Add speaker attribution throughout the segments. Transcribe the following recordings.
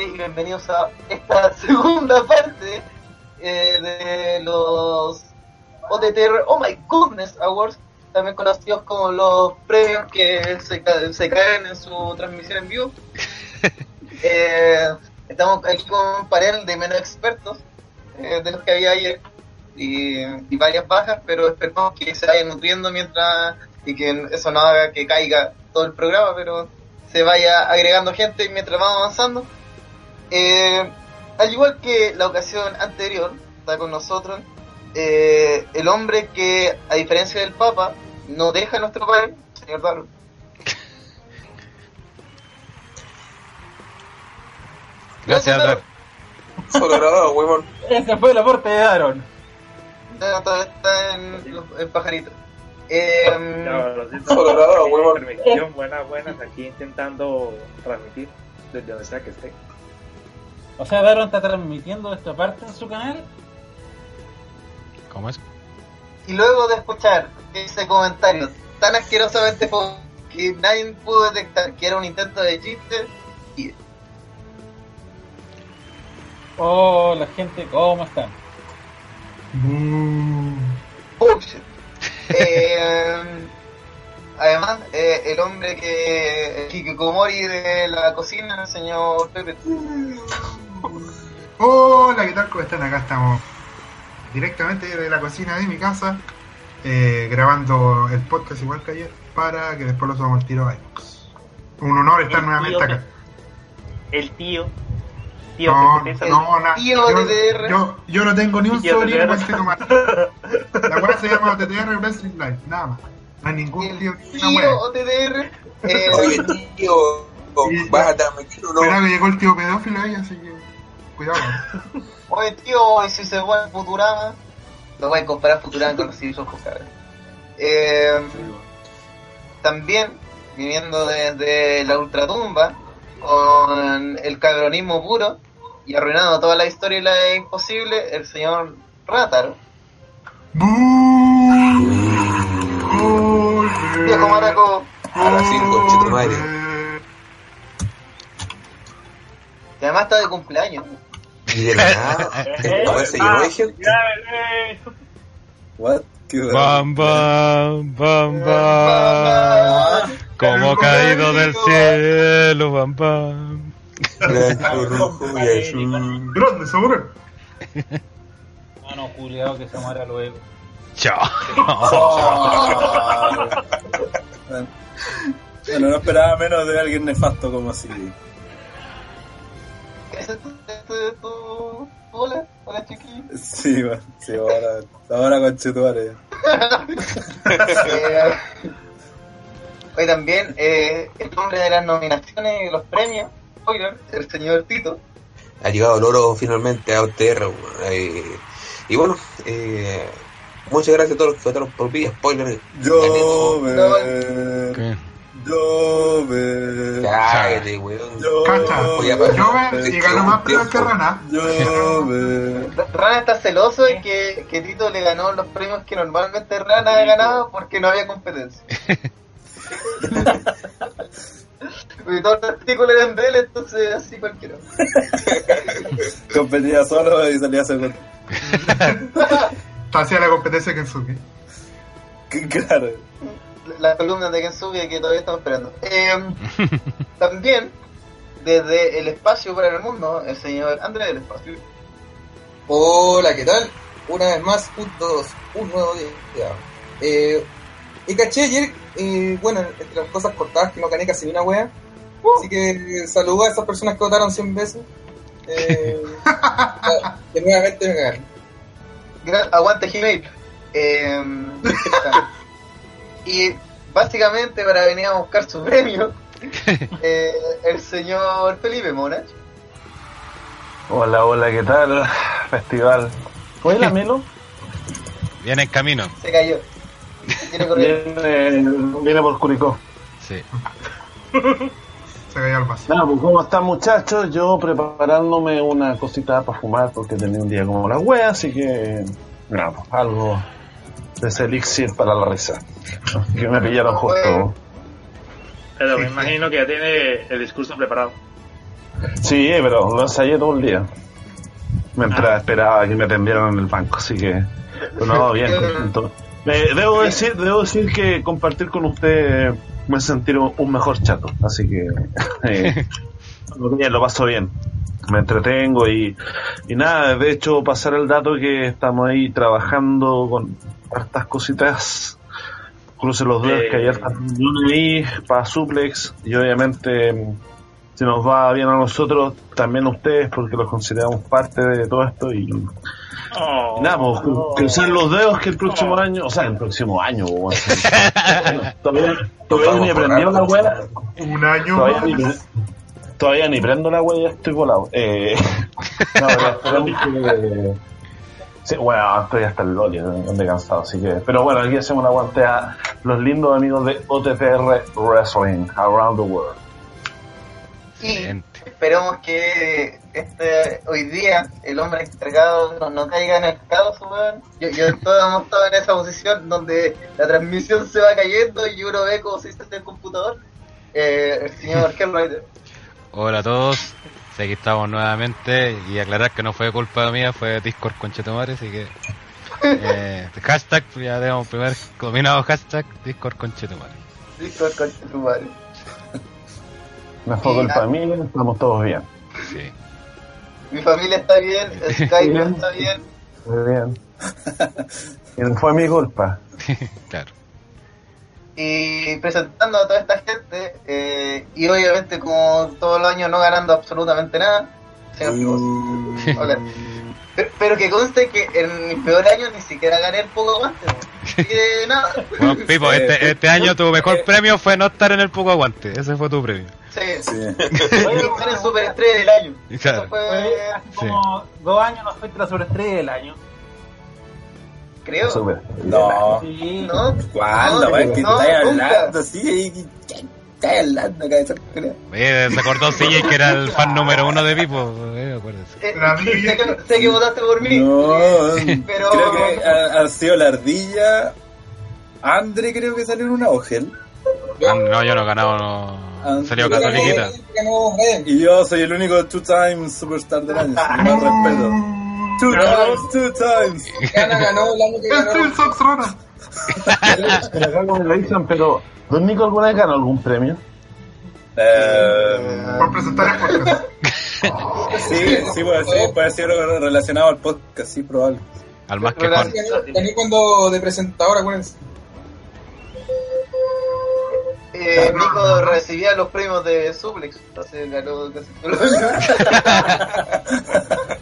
Speaker 1: y bienvenidos a esta segunda parte eh, de los OTTR Oh My Goodness Awards, también conocidos como los premios que se, ca- se caen en su transmisión en vivo. Eh, estamos aquí con un panel de menos expertos eh, de los que había ayer y, y varias bajas, pero esperamos que se vayan nutriendo mientras y que eso no haga que caiga todo el programa, pero se vaya agregando gente mientras vamos avanzando. Eh, al igual que la ocasión anterior, está con nosotros eh, el hombre que, a diferencia del Papa, no deja nuestro país, señor Darwin.
Speaker 2: Gracias, Dar.
Speaker 3: Solo huevón.
Speaker 4: Ese fue el aporte de Aaron.
Speaker 1: No, todavía está en, los- en pajarito. Eh,
Speaker 5: Ya, lo siento.
Speaker 3: Solo huevón.
Speaker 5: Buenas, buenas. Aquí intentando transmitir desde donde sea que esté.
Speaker 4: O sea, Aaron está transmitiendo esta parte en su canal.
Speaker 2: ¿Cómo es?
Speaker 1: Y luego de escuchar ese comentario tan asquerosamente que nadie pudo detectar que era un intento de chiste, y
Speaker 4: Oh, la gente, ¿cómo están?
Speaker 1: bullshit. Eh, además, eh, el hombre que el Hikikomori de la cocina, el señor Pepe.
Speaker 6: Hola, ¿qué tal? ¿Cómo están? Acá estamos directamente de la cocina de mi casa, eh, grabando el podcast igual que ayer, para que después lo subamos al tiro a iVoox. Un honor estar
Speaker 5: El
Speaker 6: nuevamente
Speaker 5: tío
Speaker 6: acá.
Speaker 5: El tío. Tío,
Speaker 6: No,
Speaker 5: que
Speaker 6: no, na-
Speaker 1: Tío
Speaker 6: yo,
Speaker 1: TTR.
Speaker 6: yo, yo no tengo ni un sobrino con este tomate. La weá se llama TTR Wrestling Live, nada más. No hay ningún
Speaker 1: El
Speaker 6: tío
Speaker 1: tío. OTDR. Eh,
Speaker 3: Oye, tío, ¿vas a o no?
Speaker 6: Esperá que llegó el tío pedófilo ahí, así que cuidado.
Speaker 1: Oye, tío, y si se fue a Futurama, lo voy a comparar a Futurama con los Simpsons, cabrón. Eh, también, viviendo desde la ultratumba, con el cabronismo puro y arruinando toda la historia y la imposible, el señor Rátaro. Viejo maraco,
Speaker 3: Ahora sí, conchito madre.
Speaker 1: que además está de cumpleaños.
Speaker 3: Y de la nada, esta weá se llenó de gente.
Speaker 7: What? ¿Qué
Speaker 2: Bam, bam, bam, bam. Como caído del cielo, bam, bam.
Speaker 3: Blanco, rojo y azul.
Speaker 6: Grande, sobre.
Speaker 4: Mano, Juliado, que se muera luego.
Speaker 2: Chao.
Speaker 7: Bueno, no esperaba menos de alguien nefasto como así.
Speaker 1: Hola, hola chiquillo.
Speaker 7: Sí, bueno, sí, ahora, ahora con Chetuare.
Speaker 1: Eh, Hoy también eh, el nombre de las nominaciones y los premios, spoiler, el señor Tito.
Speaker 3: Ha llegado el oro finalmente a OTR. Eh, y bueno, eh, muchas gracias a todos los que votaron por vía spoiler.
Speaker 7: Llover,
Speaker 2: ¿Qué?
Speaker 7: Llover,
Speaker 3: Cállate, weón.
Speaker 6: Cacha,
Speaker 3: Voy a pasar.
Speaker 6: yo y ganó más premios que Rana.
Speaker 7: llover.
Speaker 1: Rana está celoso de que, que Tito le ganó los premios que normalmente Rana ha ganado porque no había competencia. Porque todos los artículos eran de él, entonces así cualquiera.
Speaker 7: Competía solo y salía segundo.
Speaker 6: Hacía la competencia que Kensuke.
Speaker 7: Claro.
Speaker 1: Las columnas de Kensuke que todavía estamos esperando. Eh, también, desde el espacio para el mundo, el señor Andrés del Espacio.
Speaker 8: Hola, ¿qué tal? Una vez más, un, dos, un nuevo día. Eh, y caché ayer, eh, bueno, entre las cosas cortadas que no gané casi ni una wea. Así que eh, saludo a esas personas que votaron 100 veces. Eh, que nuevamente me cagaron.
Speaker 1: Gra- Aguante Gmail. Eh, y básicamente para venir a buscar su premio, eh, el señor Felipe Monach.
Speaker 9: Hola, hola, ¿qué tal? Festival. Oye, la Melo
Speaker 2: Viene en camino.
Speaker 1: Se cayó.
Speaker 9: Viene, viene por Curicó.
Speaker 2: Sí.
Speaker 6: Se cayó al vaso.
Speaker 9: Nada, pues ¿cómo están muchachos? Yo preparándome una cosita para fumar porque tenía un día como la wea, así que nada, pues, algo de ese elixir para la risa. Que me pillaron justo.
Speaker 5: Pero me imagino que ya tiene el discurso preparado.
Speaker 9: Sí, pero lo ensayé todo el día. Mientras esperaba que me atendieran en el banco, así que. no, bien, contento. Eh, debo, decir, debo decir que compartir con usted me hace sentir un un mejor chato, así que. eh, bien, lo paso bien. Me entretengo y, y nada, de hecho, pasar el dato que estamos ahí trabajando con hartas cositas. Cruce los dedos que hay hartas reuniones ahí para Suplex y obviamente si nos va bien a nosotros, también a ustedes, porque los consideramos parte de todo esto y,
Speaker 5: Oh,
Speaker 9: y nada, pues, cruzar los dedos que el próximo año, o sea, el próximo año, todavía, todavía ni prendió la wea,
Speaker 6: Un año
Speaker 9: todavía ni, todavía ni prendo la wea, ya estoy volado. Eh, no, pero sí, bueno, estoy hasta el loli, donde cansado, así que, pero bueno, aquí hacemos un aguante a los lindos amigos de OTTR Wrestling Around the World.
Speaker 1: Y esperemos que este hoy día el hombre encargado no, no caiga en el caos, weón. Yo, yo todos hemos estado en esa posición donde la transmisión se va cayendo y uno ve cómo se dice en el computador. Eh, el señor Hellrider.
Speaker 2: Hola a todos. Sí, aquí estamos nuevamente y aclarar que no fue culpa mía, fue Discord Conchetumare, así que eh, hashtag, ya tenemos primer dominado hashtag Discord Conchetumare.
Speaker 1: Discord con tu madre.
Speaker 9: No fue culpa mía, estamos todos bien.
Speaker 2: Sí.
Speaker 1: Mi familia está bien, Skype está bien.
Speaker 9: Muy bien. Y no fue mi culpa.
Speaker 2: claro.
Speaker 1: Y presentando a toda esta gente eh, y obviamente como todos los años no ganando absolutamente nada señor. Hola. pero, pero que conste que en mi peor año ni siquiera gané el poco aguante ¿no? así que nada
Speaker 2: Bueno, Pipo, este, este año tu mejor premio fue no estar en el poco aguante. Ese fue tu premio.
Speaker 1: sí,
Speaker 7: Sí.
Speaker 1: gané el superestrella del año
Speaker 2: Claro.
Speaker 1: eso fue
Speaker 4: Fue hace como dos años nos fuiste la sobreestrella del año.
Speaker 1: Creo.
Speaker 7: No.
Speaker 4: Sí.
Speaker 1: no
Speaker 7: ¿Cuándo,
Speaker 1: No?
Speaker 7: ¿Qué
Speaker 1: no,
Speaker 7: estáis
Speaker 1: nunca.
Speaker 7: hablando? Sí, ¿qué estáis hablando, cabeza?
Speaker 2: Oye, se acordó CJ que era el fan número uno de Pipo. Eh, acuérdese.
Speaker 1: Eh, sé, que, sé que votaste por mí
Speaker 7: No,
Speaker 1: pero
Speaker 7: creo que ha, ha sido la ardilla. Andre creo que salió en una Ogel.
Speaker 2: Ah, no, yo no he ganado, no. Salió catoliquita.
Speaker 7: Y yo soy el único two times superstar del año. Sin más respeto. Two times, two times.
Speaker 8: Gana, ganó el año que ganó.
Speaker 6: el Sox Rona.
Speaker 9: Pero acá como le dicen, pero ¿Don Nico alguna vez ganó algún premio?
Speaker 7: Eh,
Speaker 6: Por presentar el podcast.
Speaker 7: sí, sí, puede ser, puede ser algo relacionado al podcast, sí, probable.
Speaker 2: Al más que.
Speaker 8: Ganó, ganó cuando de presentador, acuérdense.
Speaker 1: eh, Nico recibía los premios de Suplex entonces ganó casi.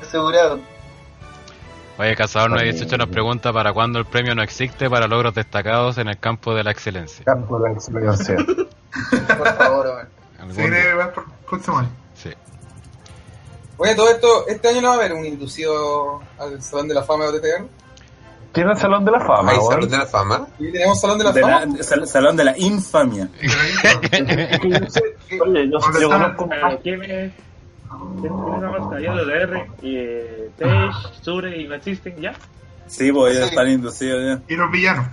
Speaker 1: asegurado
Speaker 2: Oye, Cazador 918 nos pregunta para cuándo el premio no existe para logros destacados en el campo de la excelencia.
Speaker 9: Campo de la excelencia.
Speaker 1: por favor
Speaker 6: Sí, debe ver por año.
Speaker 2: Sí.
Speaker 8: Oye, todo esto, este año no va a haber un inducido al Salón de la Fama de OTTR.
Speaker 9: Tiene el Salón de la Fama,
Speaker 3: Hay salud de la fama.
Speaker 8: Y tenemos Salón de la
Speaker 7: De
Speaker 8: Fama.
Speaker 7: la- sal- salón de la infamia.
Speaker 9: Oye, yo,
Speaker 6: ¿Dónde
Speaker 9: yo conozco
Speaker 5: ¿Quién es? ¿Quién es la más caballero de R? Y eh, Tej, Sure y no existen ya.
Speaker 7: Sí, pues ya
Speaker 1: Sí.
Speaker 7: están inducidos ya.
Speaker 6: Y los villanos.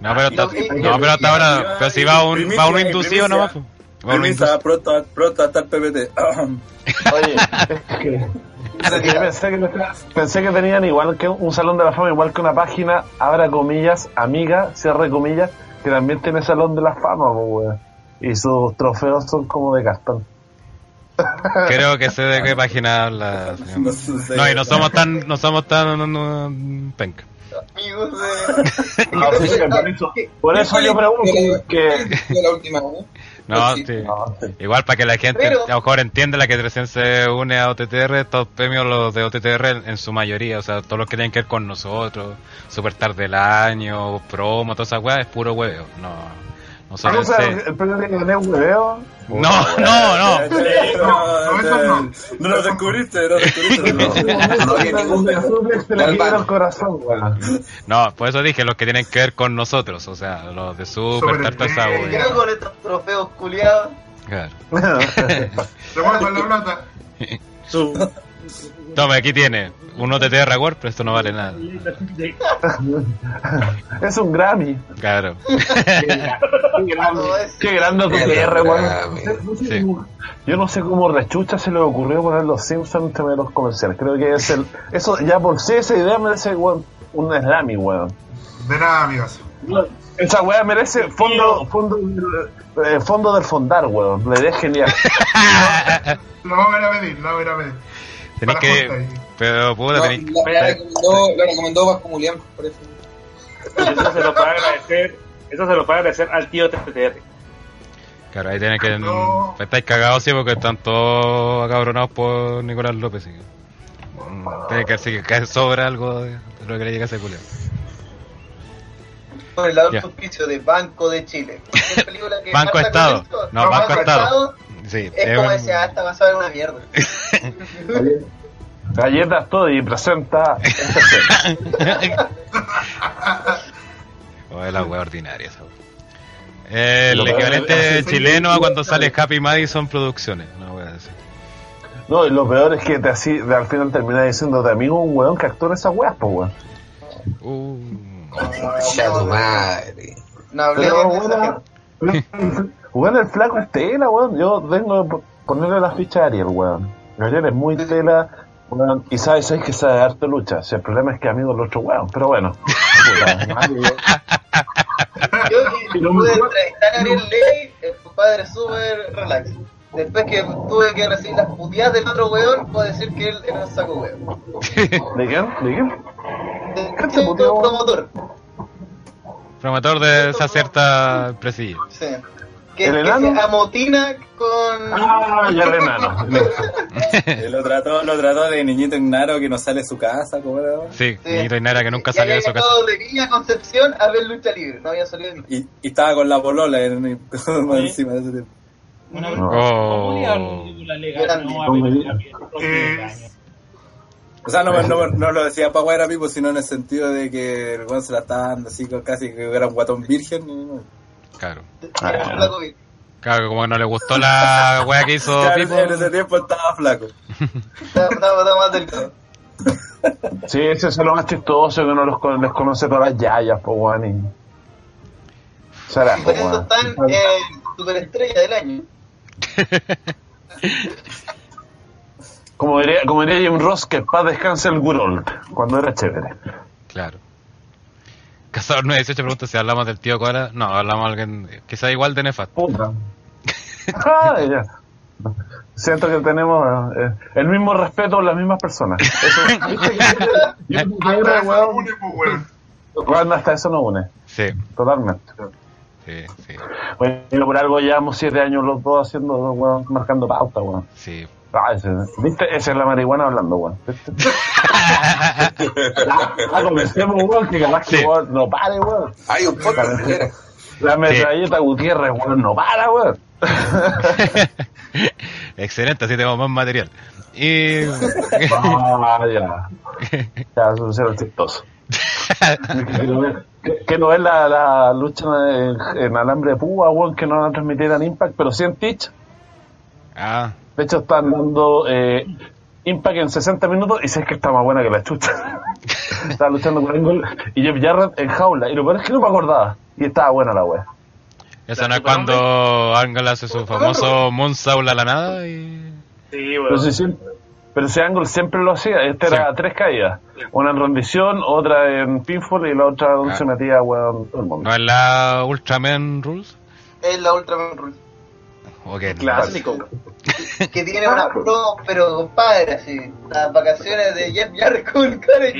Speaker 2: No, pero, no, pero hasta ahora, pero si va un, va un inducido nomás. pues. Va un inducido.
Speaker 7: pronto, pronto hasta el PPT.
Speaker 9: Oye, pensé, que, pensé que tenían igual que un Salón de la Fama, igual que una página, abra comillas, amiga, cierre comillas, que también tiene Salón de la Fama, pues, weón. Y sus trofeos son como de cartón.
Speaker 2: Creo que sé de qué página habla. señor.
Speaker 7: No sé.
Speaker 2: No, y no somos tan, no somos tan no, no, penca.
Speaker 1: amigos de
Speaker 9: No, sí, sí, por eso, por eso yo pregunto que...
Speaker 8: La última, ¿no? Sí.
Speaker 2: Igual para que la gente
Speaker 1: Pero-
Speaker 2: a lo mejor entienda la que 300 se une a OTTR, estos premios los de OTTR en, su mayoría, o sea, todos los que tienen que ver con nosotros, Superstar del Año, promo, toda esa weá, es puro hueveo. No, no
Speaker 9: Ah, sea,
Speaker 2: el
Speaker 9: el premio que gané un hueveo.
Speaker 2: No, no, no.
Speaker 7: No,
Speaker 6: no, eso no.
Speaker 7: No lo descubriste, no lo descubriste.
Speaker 3: No, no
Speaker 9: corazón.
Speaker 2: No, por eso dije los que tienen que ver con nosotros, o sea, los de Superstar, toda esa
Speaker 1: ¿Qué con estos trofeos culiados?
Speaker 2: Claro.
Speaker 6: Devuelvan la plata.
Speaker 5: Su,
Speaker 2: Tome, aquí tiene. un OTTR Award, pero esto no vale nada.
Speaker 9: Es un Grammy.
Speaker 2: Claro.
Speaker 9: Qué grande tu
Speaker 3: Qué. Grammy.
Speaker 2: Sí.
Speaker 9: Yo no sé cómo rechucha se le ocurrió poner los Simpsons entre los comerciales. Creo que es el. Eso ya por sí, esa idea merece weón, un Slammy, weón.
Speaker 6: De nada, amigos.
Speaker 9: Esa weá merece fondo, fondo, eh, fondo del fondar, weón. La idea es genial.
Speaker 6: Lo vamos a ir a pedir, lo vamos a ir a pedir.
Speaker 2: Tenéis que.
Speaker 6: junta.
Speaker 2: Pero puta,
Speaker 8: No,
Speaker 2: tenéis
Speaker 8: la, la recomendó, la recomendó Vasco Mulián, por eso.
Speaker 5: Eso se lo puede agradecer, eso se lo puede agradecer al tío TTR.
Speaker 2: Claro, ahí tienen que.
Speaker 6: No.
Speaker 2: Estáis cagados, sí, porque están todos acabronados por Nicolás López. Sí. Tiene que decir que cae sobra algo de lo que le llega a ese culiao.
Speaker 1: Por el lado auspicio de Banco de Chile. Película que
Speaker 2: Banco Estado. No, Banco Estado. Sí,
Speaker 1: Es como
Speaker 2: un-
Speaker 1: decir, ah, esta va a ser una mierda.
Speaker 9: Galletas todo y presenta.
Speaker 2: Oh, es la wea ordinaria esa wea. El
Speaker 9: Lo
Speaker 2: equivalente
Speaker 9: es-
Speaker 2: chileno a cuando sale Happy Madison Producciones. Una wea así.
Speaker 9: No, y lo peor es que te así, de- al final termina diciendo de amigo un weón que actúa en esas weas, pues weón.
Speaker 2: Uh,
Speaker 3: madre.
Speaker 1: No hablemos de esa gente.
Speaker 9: Weón, el flaco es tela, weón. Yo vengo a ponerle la ficha a Ariel, weón. Ariel es muy tela, weón. Y sabes, sabes que sabe harto lucha. Si el problema es que amigo el otro weón, pero bueno.
Speaker 1: Yo que pude entrevistar a Ariel Ley, el compadre súper relax. Después que tuve que recibir las puteadas del otro weón, puedo decir que él era un saco weón.
Speaker 9: ¿De quién? ¿De quién?
Speaker 1: De promotor.
Speaker 2: promotor de esa cierta empresilla.
Speaker 1: Sí. Que,
Speaker 9: ¿El
Speaker 1: que
Speaker 9: enano?
Speaker 1: se amotina con.
Speaker 9: Ah, ya el enano.
Speaker 7: Eh, Lo trató, lo trató de niñito ignaro que no sale de su casa, ¿cómo era?
Speaker 2: Sí,
Speaker 1: Sí.
Speaker 2: ni Reinara que nunca
Speaker 1: y
Speaker 2: salió de su casa.
Speaker 1: de Villa Concepción a ver lucha libre, no había salido de.
Speaker 7: Y, y estaba con la polola en, encima de ese tiempo.
Speaker 4: Una.
Speaker 2: Oh.
Speaker 4: la legal, no, a
Speaker 6: Eh.
Speaker 7: O sea, no, no, no lo decía para guayar a Pipo, sino en el sentido de que el weón se la estaba dando así, casi que era un guatón virgen. y
Speaker 2: Claro.
Speaker 1: Bien.
Speaker 2: Claro, como que no le gustó la wea que hizo
Speaker 7: Claro,
Speaker 2: Pipo.
Speaker 7: en ese tiempo estaba flaco.
Speaker 1: Estaba estaba- estaba más delgado.
Speaker 9: Sí, ese es lo más chistoso que no los les conoce todas las yayas, po weón. Y... Será,
Speaker 1: Y
Speaker 9: po
Speaker 1: por eso están en superestrella del año.
Speaker 9: Como diría, como diría Jim Ross, que paz descanse el old, cuando era chévere.
Speaker 2: Claro. Cazador 918 pregunta si hablamos del tío Cora. No, hablamos de alguien que sea igual de nefasto.
Speaker 9: Puta. Ah, ya. Siento que tenemos eh, el mismo respeto por las mismas personas. Eso, Yo
Speaker 6: Hasta
Speaker 9: era,
Speaker 6: eso
Speaker 9: weón,
Speaker 6: une, pues,
Speaker 9: hasta eso no une,
Speaker 2: Sí,
Speaker 9: totalmente.
Speaker 2: sí, sí.
Speaker 9: Bueno, por algo llevamos siete años los dos haciendo, weón, marcando pauta, weón.
Speaker 2: Sí.
Speaker 9: Ah, ese, ¿Viste? Esa es la marihuana hablando, weón. Ah, comencemos, weón, que capaz que,
Speaker 2: Sí.
Speaker 9: weón, no pare, weón.
Speaker 3: Hay un podcast, señora.
Speaker 9: La metralleta Gutiérrez, weón, no para, weón.
Speaker 2: Excelente, así tenemos más material. Y.
Speaker 9: Ah, ya. Ya, eso es el chistoso. que no es- que- que no es la, la lucha en, en alambre de púa, weón, que no van a transmitir en Impact, pero sí en Teach.
Speaker 2: ah,
Speaker 9: De hecho, están dando eh, Impact en 60 minutos y sé que está más buena que la chucha. estaba luchando con Angle y Jeff Jarrett en jaula. Y lo peor es que no me acordaba. Y estaba buena la wea.
Speaker 2: eso no es cuando Angle hace su famoso Moonsault a la nada y.
Speaker 5: Sí,
Speaker 9: Pero
Speaker 5: weón.
Speaker 9: si, siempre- pero ese Angle siempre lo hacía. Este era tres caídas. Una en rendición, otra en pinfall y la otra donde
Speaker 2: Ah.
Speaker 9: se metía weón todo el mundo.
Speaker 2: ¿No es la Ultraman Rules?
Speaker 1: Es la Ultraman Rule.
Speaker 2: ¿O qué?
Speaker 7: Clásico.
Speaker 1: Que tiene una pro, pero compadre, así. Las vacaciones de Jeff Jarrett con Karen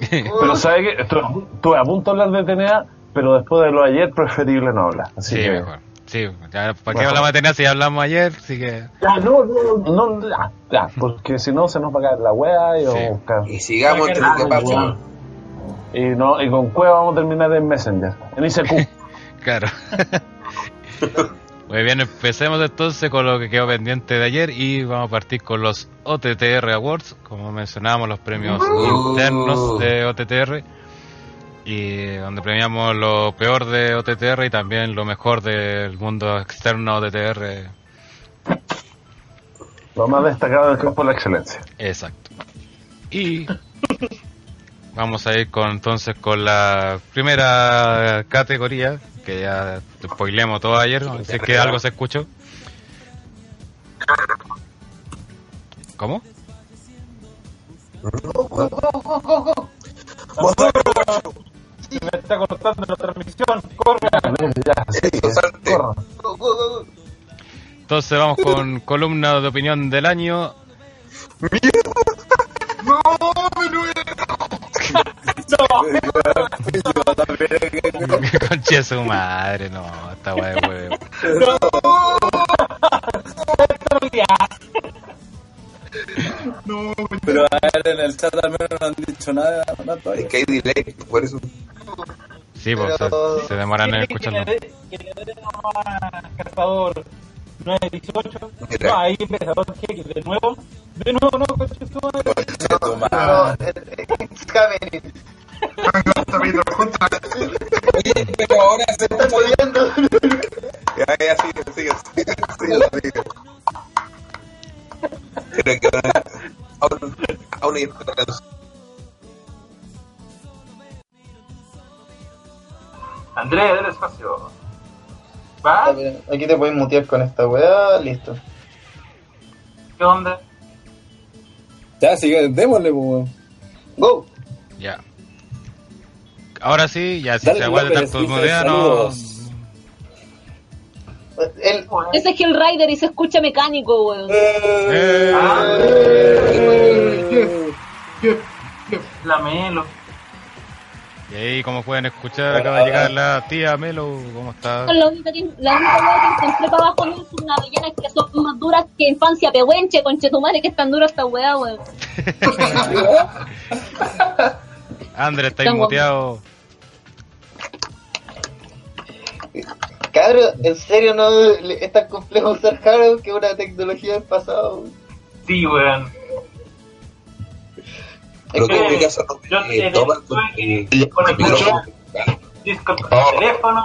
Speaker 5: Sí.
Speaker 9: Pero sabe que estu- estuve a punto de hablar de TNA, pero después de lo de ayer preferible no hablar. Así
Speaker 2: Sí,
Speaker 9: que...
Speaker 2: mejor. Sí, ya, ¿para qué
Speaker 9: Mejor.
Speaker 2: hablamos de TNA si ya hablamos ayer? Así que.
Speaker 9: Ya, no, no, no, ya, ya, porque si no se nos va a caer la wea y,
Speaker 2: Sí.
Speaker 9: vamos a buscar-
Speaker 3: Y sigamos entre los que pasan.
Speaker 9: y, no, y con cueva vamos a terminar en Messenger, en ICQ.
Speaker 2: Claro. Muy bien, empecemos entonces con lo que quedó pendiente de ayer y vamos a partir con los OTTR Awards, como mencionábamos, los premios
Speaker 3: Uh.
Speaker 2: internos de OTTR, y donde premiamos lo peor de OTTR y también lo mejor del mundo externo Y vamos a ir con entonces con la primera categoría, que ya spoilemos todo ayer, si es que algo se escuchó. ¿Cómo?
Speaker 4: Se me está cortando la transmisión. Corre.
Speaker 2: Entonces vamos con columna de opinión del año.
Speaker 6: No, Manuel.
Speaker 2: Conche su madre, no, esta weá de huevo.
Speaker 6: No,
Speaker 7: Pero a él en el chat al menos no han dicho nada, no
Speaker 10: Es que hay delay, por eso.
Speaker 2: Sí, pues se, se demoran en escucharlo.
Speaker 4: Que le Cazador 918.
Speaker 10: Mira.
Speaker 4: No, ahí empezador que de nuevo. De nuevo, no, coche, madre.
Speaker 7: Tu madre.
Speaker 1: No,
Speaker 3: Oye, pero ahora se
Speaker 1: Está jodiendo.
Speaker 10: Ya, ya, sigue, sigue, sigue, sigue. Creo que aún, aún hay.
Speaker 11: Andrés, del espacio. ¿Va?
Speaker 1: Aquí te puedes mutear con esta weá, listo.
Speaker 11: ¿Qué onda?
Speaker 7: Ya, sigue, démosle, pues, weón.
Speaker 1: Go.
Speaker 2: Ya. Ahora sí, ya si
Speaker 7: Dale,
Speaker 2: se aguanta
Speaker 7: López,
Speaker 2: tanto
Speaker 7: dice
Speaker 2: modea, no.
Speaker 7: saludos.
Speaker 1: El,
Speaker 12: Ese es Hill Rider y se escucha mecánico, weón.
Speaker 2: Eh,
Speaker 6: Yep, yep.
Speaker 11: La Melo.
Speaker 2: Y ahí, como pueden escuchar, acaba de llegar la tía Melo. ¿Cómo está?
Speaker 12: La única, que, la única weá que encontré para abajo mío son unas avellanas que son más duras que infancia pehuenche, conchetumare, que es tan dura esta weá, weón.
Speaker 2: André, estáis muteado.
Speaker 1: Cabro, en serio no es tan complejo usar Haro que una tecnología del pasado.
Speaker 11: Sí, weón.
Speaker 10: Creo que en mi
Speaker 11: que
Speaker 10: caso no
Speaker 11: yo
Speaker 10: me
Speaker 11: te-
Speaker 10: toman con eh,
Speaker 11: el
Speaker 10: micrófono.
Speaker 11: Discord con el teléfono.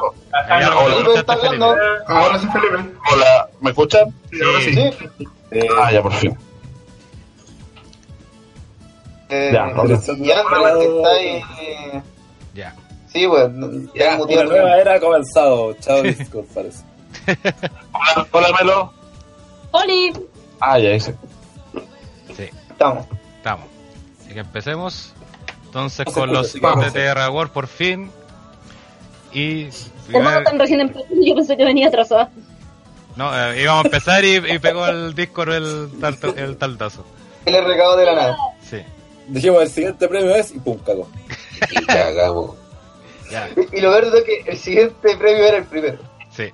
Speaker 6: Ahora sí, Felipe.
Speaker 9: Hola, ¿me escuchan?
Speaker 6: Sí, ahora sí.
Speaker 1: Sí.
Speaker 7: Eh,
Speaker 9: Ah, ya, por fin.
Speaker 1: Eh,
Speaker 9: Ya,
Speaker 1: que está ahí. eh,
Speaker 2: Ya.
Speaker 1: Sí, weón.
Speaker 10: Ya,
Speaker 7: una nueva era ha comenzado. Chao, Discord, parece.
Speaker 9: Hola, hola, Melo.
Speaker 12: ¡Oli!
Speaker 9: Ah, ya hice.
Speaker 2: Sí,
Speaker 1: Estamos.
Speaker 2: estamos. Así que empecemos. Entonces,
Speaker 7: No
Speaker 2: con los de. TR War por fin. Y.
Speaker 12: Hermano,
Speaker 2: primer-
Speaker 12: están recién empezando, yo pensé que venía atrasada.
Speaker 2: No, eh, íbamos a empezar y, y pegó el Discord el, tarta- el taldazo.
Speaker 1: El recado de la nada.
Speaker 2: Sí,
Speaker 7: Dijimos el siguiente premio es y pum, cagó.
Speaker 10: Y cagamos.
Speaker 2: Ya,
Speaker 1: Y lo peor es que el siguiente premio era el primero.
Speaker 2: sí.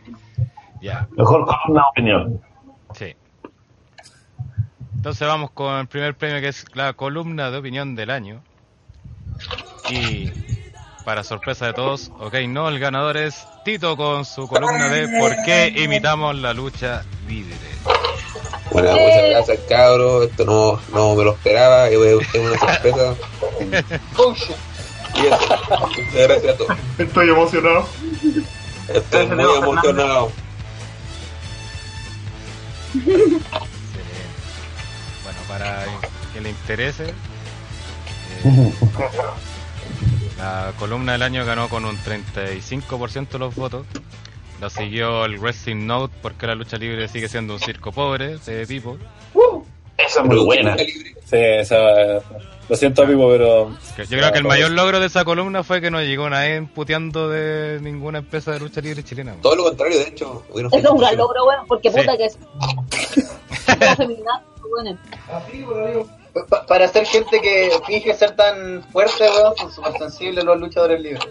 Speaker 2: ya,
Speaker 9: Mejor con una opinión.
Speaker 2: sí. Entonces vamos con el primer premio que es la columna de opinión del año. Y para sorpresa de todos, ok, no, el ganador es Tito con su columna de ¿Por qué imitamos la lucha libre?
Speaker 10: Bueno,
Speaker 12: Eh.
Speaker 10: muchas gracias, cabros. Esto no, no me lo esperaba. Es es una sorpresa. Muchas gracias a todos.
Speaker 6: Estoy emocionado.
Speaker 10: Estoy muy emocionado.
Speaker 2: Excelente. Bueno, para que le interese, eh, la columna del año ganó con un 35% de los votos. La siguió el Wrestling Note porque la lucha libre sigue siendo un circo pobre de Pipo.
Speaker 9: Esa es muy buena.
Speaker 7: Sí, esa, lo siento, Pipo, pero.
Speaker 2: Yo creo que el mayor logro de esa columna fue que no llegó nadie puteando de ninguna empresa de lucha libre chilena.
Speaker 10: Todo lo contrario, de hecho.
Speaker 12: Eso es un gran logro, weón, porque
Speaker 2: Sí.
Speaker 12: puta que es.
Speaker 1: Para ser gente que finge ser tan fuerte, weón, son súper sensibles los luchadores libres.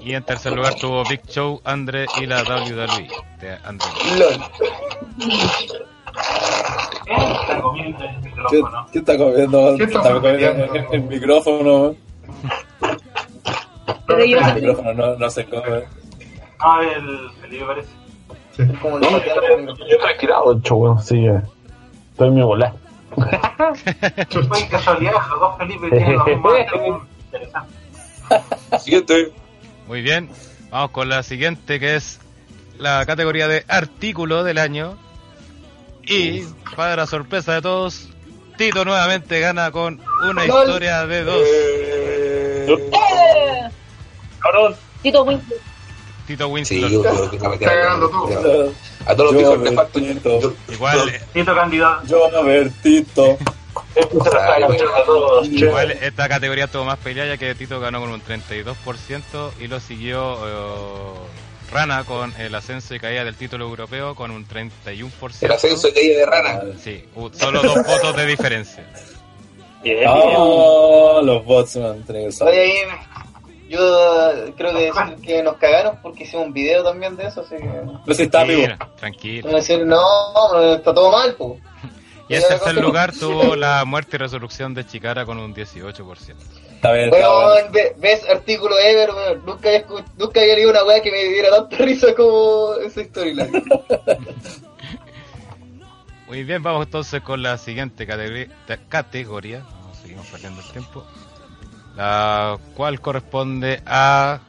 Speaker 2: Y en tercer lugar tuvo Big Show, Andre y la WWE de Andre.
Speaker 1: LOL.
Speaker 11: ¿Quién está comiendo el
Speaker 7: ¿Qué,
Speaker 11: micrófono?
Speaker 7: qué está comiendo?
Speaker 6: ¿Qué está
Speaker 7: comiendo
Speaker 6: comiendo?
Speaker 7: el, el micrófono.
Speaker 12: Pero yo
Speaker 7: El micrófono no, no se come.
Speaker 11: Ah, el Felipe parece.
Speaker 1: Es como el el-
Speaker 9: Yo estoy tirado, de hecho, weón. Sí, eh. estoy en mi bola.
Speaker 11: Fue casualidad, los dos Felipe tienen los mismos. Interesante.
Speaker 10: Siguiente.
Speaker 2: Muy bien, vamos con la siguiente que es la categoría de artículo del año. Y, para sorpresa de todos, Tito nuevamente gana con una
Speaker 1: Lol.
Speaker 2: historia de dos.
Speaker 12: ¡Eh!
Speaker 5: Cabrón.
Speaker 12: Tito Winslow.
Speaker 2: Tito
Speaker 3: Sí,
Speaker 2: Winslow.
Speaker 3: yo creo que
Speaker 6: Está ganando tú.
Speaker 3: A todos los
Speaker 7: Yo,
Speaker 3: viejos nefastos.
Speaker 7: Tito.
Speaker 3: yo-
Speaker 2: Igual, eh,
Speaker 5: Tito candidato.
Speaker 7: Yo, a ver, Tito.
Speaker 9: Todos.
Speaker 2: igual esta categoría estuvo más peleada ya que Tito ganó con un 32% y lo siguió eh, Rana con el ascenso y caída del título europeo con un 31%.
Speaker 3: El ascenso y caída de rana.
Speaker 2: Sí, solo dos votos de diferencia.
Speaker 5: Bien, bien.
Speaker 7: Ah, los bots me han
Speaker 1: Oye, yo creo que decir que nos cagaron porque hicimos un video también de eso, así que...
Speaker 7: Pero si está vivo.
Speaker 2: Tranquilo.
Speaker 1: Decir, no, no, está todo mal, po.
Speaker 2: Y en tercer lugar tuvo la muerte y resurrección de Chicara con un 18%.
Speaker 7: Está bien, está bueno.
Speaker 1: ve- ves artículo Ever, weón. Nunca había, nunca había leído una weá que me diera tanta risa como esa historia.
Speaker 2: Muy bien, vamos entonces con la siguiente categoría. categoría. Vamos, seguimos perdiendo el tiempo. La cual corresponde a,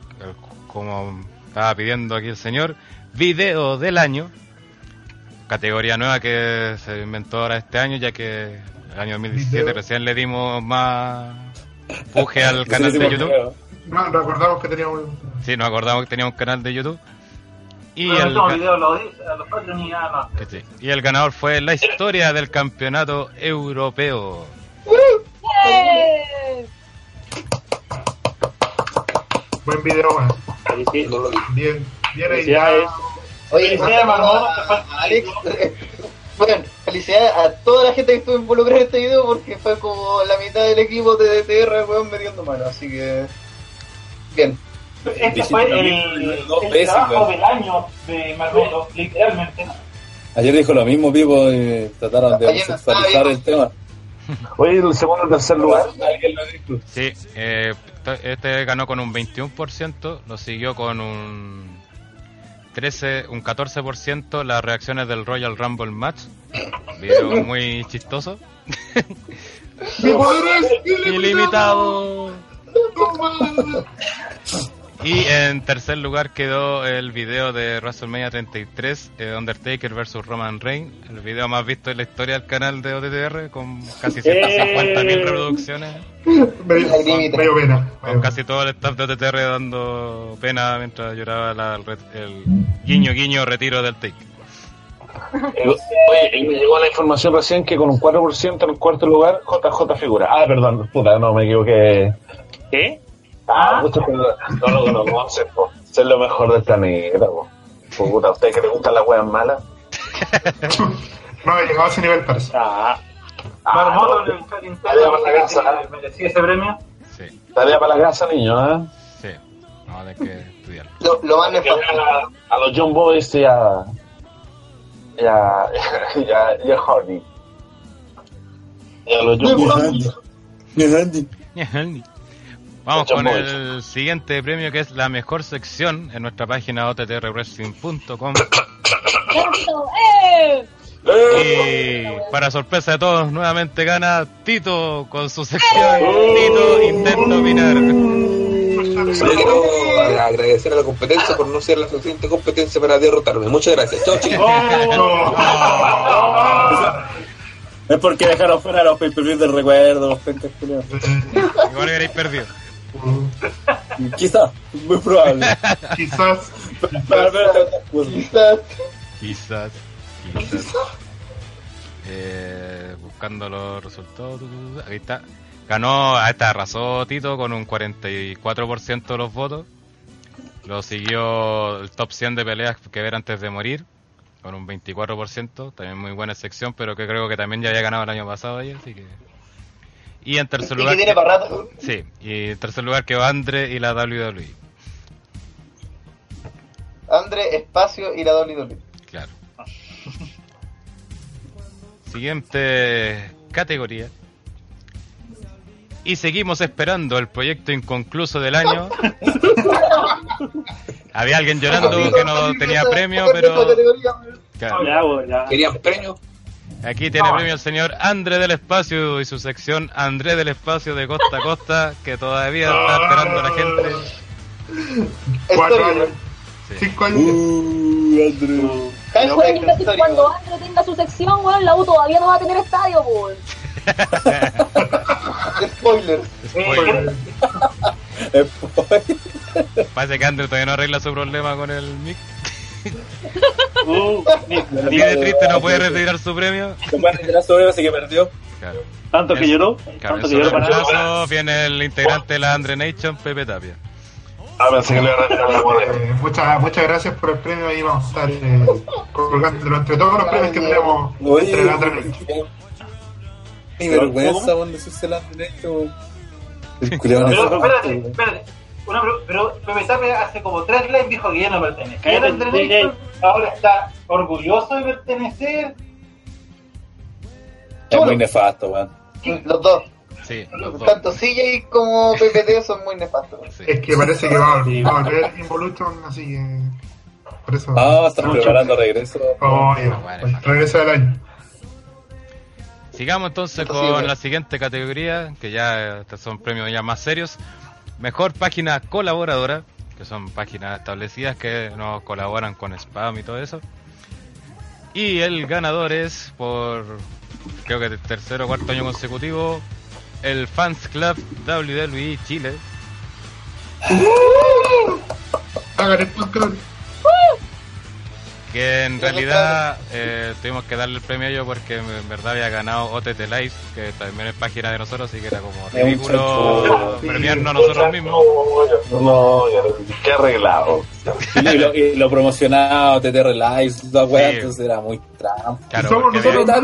Speaker 2: como estaba pidiendo aquí el señor, video del año. Categoría nueva que se inventó ahora este año, ya que el año 2017
Speaker 6: Video.
Speaker 2: recién le dimos más puje al canal de YouTube.
Speaker 6: No, recordamos que teníamos.
Speaker 2: Sí, nos acordamos que teníamos un canal de YouTube. Y el,
Speaker 5: y
Speaker 2: el ganador fue la historia del campeonato europeo.
Speaker 6: Buen video,
Speaker 3: vi.
Speaker 6: Bien, bien ahí.
Speaker 1: Oye, Alex, bueno, felicidades a toda la gente que estuvo involucrada en este video porque fue como la mitad del equipo de DTR, weón, metiendo mano, así que... Bien.
Speaker 5: Este fue el,
Speaker 7: Dos
Speaker 5: el
Speaker 7: veces,
Speaker 5: trabajo
Speaker 7: weón.
Speaker 5: del año de Marruecos, literalmente.
Speaker 7: Ayer dijo lo mismo, Vivo, y trataron de
Speaker 1: no
Speaker 7: sexualizar el tema.
Speaker 9: Oye, el segundo y tercer lugar.
Speaker 7: Alguien lo dijo.
Speaker 2: Sí, eh, este ganó con un 21%, lo siguió con un 13, un 14% las reacciones del Royal Rumble Match. Video muy chistoso.
Speaker 6: ¡Mi poder es
Speaker 2: Ilimitado. Y en tercer lugar quedó el video de WrestleMania 33, eh, Undertaker vs Roman Reigns, el video más visto en la historia del canal de OTTR, con casi 150.000
Speaker 5: ¡Eh!
Speaker 2: reproducciones,
Speaker 6: Medio,
Speaker 1: Límite.
Speaker 6: medio pena.
Speaker 2: con casi todo el staff de OTTR dando pena mientras lloraba la- el, re- el guiño guiño retiro del Take.
Speaker 9: Oye, y me llegó la información recién que con un 4% en el cuarto lugar, JJ figura. Ah, perdón, puta, no me equivoqué.
Speaker 5: ¿Qué?
Speaker 9: Ah, puta, perdón. no lo conozco, po. Ser lo mejor del planeta, po. Puta, ¿a usted que le gustan las weas malas?
Speaker 6: No, he llegado a ese nivel, parece.
Speaker 5: Ah.
Speaker 9: Ah,
Speaker 5: Marmoto
Speaker 9: no.
Speaker 5: el
Speaker 9: para la casa,
Speaker 5: que merecía ese premio.
Speaker 2: Sí,
Speaker 9: Tarea para la casa, niño, ¿eh?
Speaker 2: sí, a tener que estudiarlo.
Speaker 1: Lo, lo
Speaker 9: Que vean a, a los John Boys y a. y a. y a, y a Hardy. Y a los John Boys.
Speaker 2: Vamos con el siguiente premio que es la mejor sección en nuestra página ottrwrestling.com
Speaker 12: ¡Eh!
Speaker 2: y para sorpresa de todos nuevamente gana Tito con su sección Tito intenta opinar
Speaker 3: Solo quiero agradecer a la competencia por no ser la suficiente competencia para derrotarme. Muchas gracias. Chao, chicos.
Speaker 7: Es porque dejaron fuera los pay-per-views del recuerdo, los culiados.
Speaker 2: igual habréis perdido
Speaker 7: Quizá, muy probable.
Speaker 6: Quizás.
Speaker 7: Pues,
Speaker 1: Quizás.
Speaker 2: quizás quizás Eh, buscando los resultados ahí está ganó a esta arrasó Tito con un 44% de los votos lo siguió el top 100 de peleas que ver antes de morir con un 24%, también muy buena sección, pero que creo que también ya había ganado el año pasado ahí, así que... Y en tercer
Speaker 1: Y
Speaker 2: lugar...
Speaker 1: que tiene para rato.
Speaker 2: Sí, y en tercer lugar quedó Andre y la WWE,
Speaker 1: Andre, Espacio y la WWE.
Speaker 2: claro. Siguiente categoría. Y seguimos esperando el proyecto inconcluso del año. Había alguien llorando que no tenía premio, pero... Claro.
Speaker 3: ¿Querían premio?
Speaker 2: Aquí tiene premio el señor André del Espacio y su sección André del Espacio de Costa a Costa, que todavía está esperando a la gente.
Speaker 6: Cuatro años.
Speaker 2: Sí.
Speaker 6: Cinco años.
Speaker 7: Uh, Andrew.
Speaker 1: Hashtag
Speaker 12: Weón, y
Speaker 1: historia,
Speaker 12: cuando. Andrew tenga su sección, weón, la U todavía no va a tener estadio, weón.
Speaker 1: Spoilers.
Speaker 2: Spoiler.
Speaker 7: Después,
Speaker 2: Parece que Andrew todavía no arregla su problema con el mic.
Speaker 5: Uh,
Speaker 2: de triste no puede retirar su premio.
Speaker 7: se puede retirar sobre así que perdió.
Speaker 2: Claro.
Speaker 5: Tanto que lloró.
Speaker 2: Claro,
Speaker 5: Tanto que
Speaker 2: su
Speaker 5: lloró para
Speaker 2: reemplazo viene el integrante de la Andre Nation, Pepe Tapia.
Speaker 9: Ah, pensé que le iba a retirar la moneda.
Speaker 6: Eh, muchas, muchas gracias por el premio. Ahí vamos a estar eh, colgándolo entre todos los premios que tenemos
Speaker 7: Oye,
Speaker 6: entre la tres.
Speaker 7: Ni vergüenza, weón, decirse la derecho, weón. El culiao
Speaker 11: Pero
Speaker 7: nefasto,
Speaker 11: espérate, espérate. Una pro- pero Pepe Tapia hace como tres lives dijo que ya no pertenece.
Speaker 5: Cállate,
Speaker 11: Al Nation, ahora está orgulloso de pertenecer.
Speaker 7: Es muy nefasto, weón.
Speaker 1: Los dos.
Speaker 2: Sí, los.
Speaker 1: Tanto CJ como PPT son muy nefastos.
Speaker 2: Sí.
Speaker 6: Es que parece que va, a volver Involution, así que. Por eso.
Speaker 7: Ah, están preparando regreso.
Speaker 6: Oh.
Speaker 2: Bueno.
Speaker 6: Regresa del año.
Speaker 2: Sigamos entonces con
Speaker 1: sí, bueno.
Speaker 2: la siguiente categoría, que ya son premios ya más serios. Mejor página colaboradora, que son páginas establecidas que nos colaboran con spam y todo eso. Y el ganador es por, creo que tercer o cuarto año consecutivo, el Fans Club WWE Chile.
Speaker 6: Hagan el podcast.
Speaker 2: Que en realidad eh, tuvimos que darle el premio a ellos porque en verdad había ganado OTT Live, que también es página de nosotros, así que era como ridículo premiarnos a nosotros mismos.
Speaker 9: No, qué arreglado.
Speaker 7: Y lo, y lo promocionado, TTR Live, la weá,
Speaker 2: Sí.
Speaker 7: entonces era muy trampa.
Speaker 2: Claro,
Speaker 6: Somos
Speaker 2: había,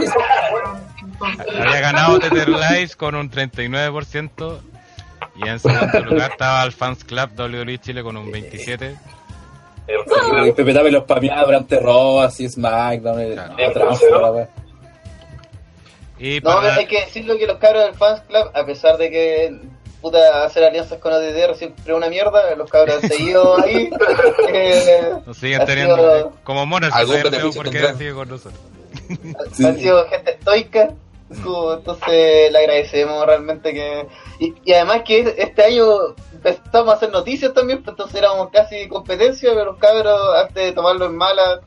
Speaker 2: había ganado TTR Live con un 39% y en segundo lugar estaba el Fans Club WWE Chile con un 27%.
Speaker 7: Y Pepe Tape los spameaba durante Raw, así SmackDown, trampa, la.
Speaker 2: Y
Speaker 1: No,
Speaker 2: para,
Speaker 1: hay que decirlo que los cabros del Fans Club, a pesar de que puta hacer alianzas con ODDR siempre es una mierda, los cabros han seguido ahí. eh,
Speaker 2: nos siguen teniendo
Speaker 1: sido-
Speaker 2: como Monarch,
Speaker 3: Algún beneficio
Speaker 2: sabemos por qué
Speaker 3: tendrán.
Speaker 2: sigue con nosotros.
Speaker 7: Sí.
Speaker 1: han sido gente estoica. Entonces le agradecemos realmente que... Y, y además que este año empezamos a hacer noticias también, pues entonces éramos casi competencia, pero los cabros antes de tomarlo en mala,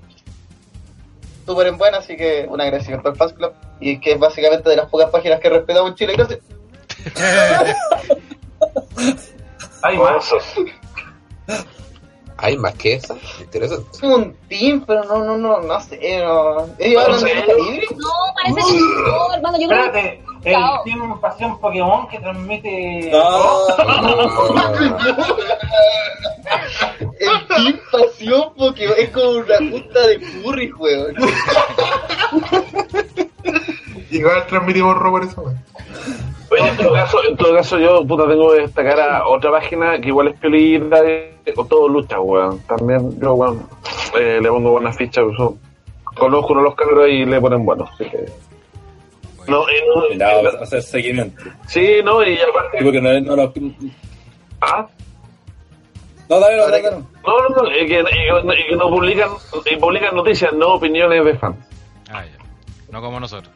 Speaker 1: súper en buena, así que un agradecimiento al Fans Club. Y que es básicamente de las pocas páginas que respetamos en Chile, gracias.
Speaker 11: Hay más.
Speaker 3: Hay más que esa. Interesante.
Speaker 1: Es un team, pero no, no, no, no sé, no. ¿Ellos hablan de lucha libre?
Speaker 12: No, parece que no, hermano, yo creo que...
Speaker 11: Espérate, el Team Pasión Pokémon que transmite.
Speaker 7: No,
Speaker 1: El team pasión porque es como una junta de furry, weón.
Speaker 6: Igual transmitimos eso, weón.
Speaker 9: Oye, en todo caso, en todo caso yo puta tengo que destacar a otra página que igual es piolita de con todo lucha, weón. También yo, weón, eh, le pongo buenas fichas, son- conozco uno de los cabros y le ponen buenos, así que... No, eh, no,
Speaker 7: hacer seguimiento.
Speaker 9: sí, no, y aparte...
Speaker 7: Sí, porque no, no, no,
Speaker 9: Ah,
Speaker 7: no, dale, no, dale, no.
Speaker 9: no, no, no, y que, y que- y que no publican, y publican noticias, no opiniones de fans.
Speaker 2: Ah, ya. No como nosotros.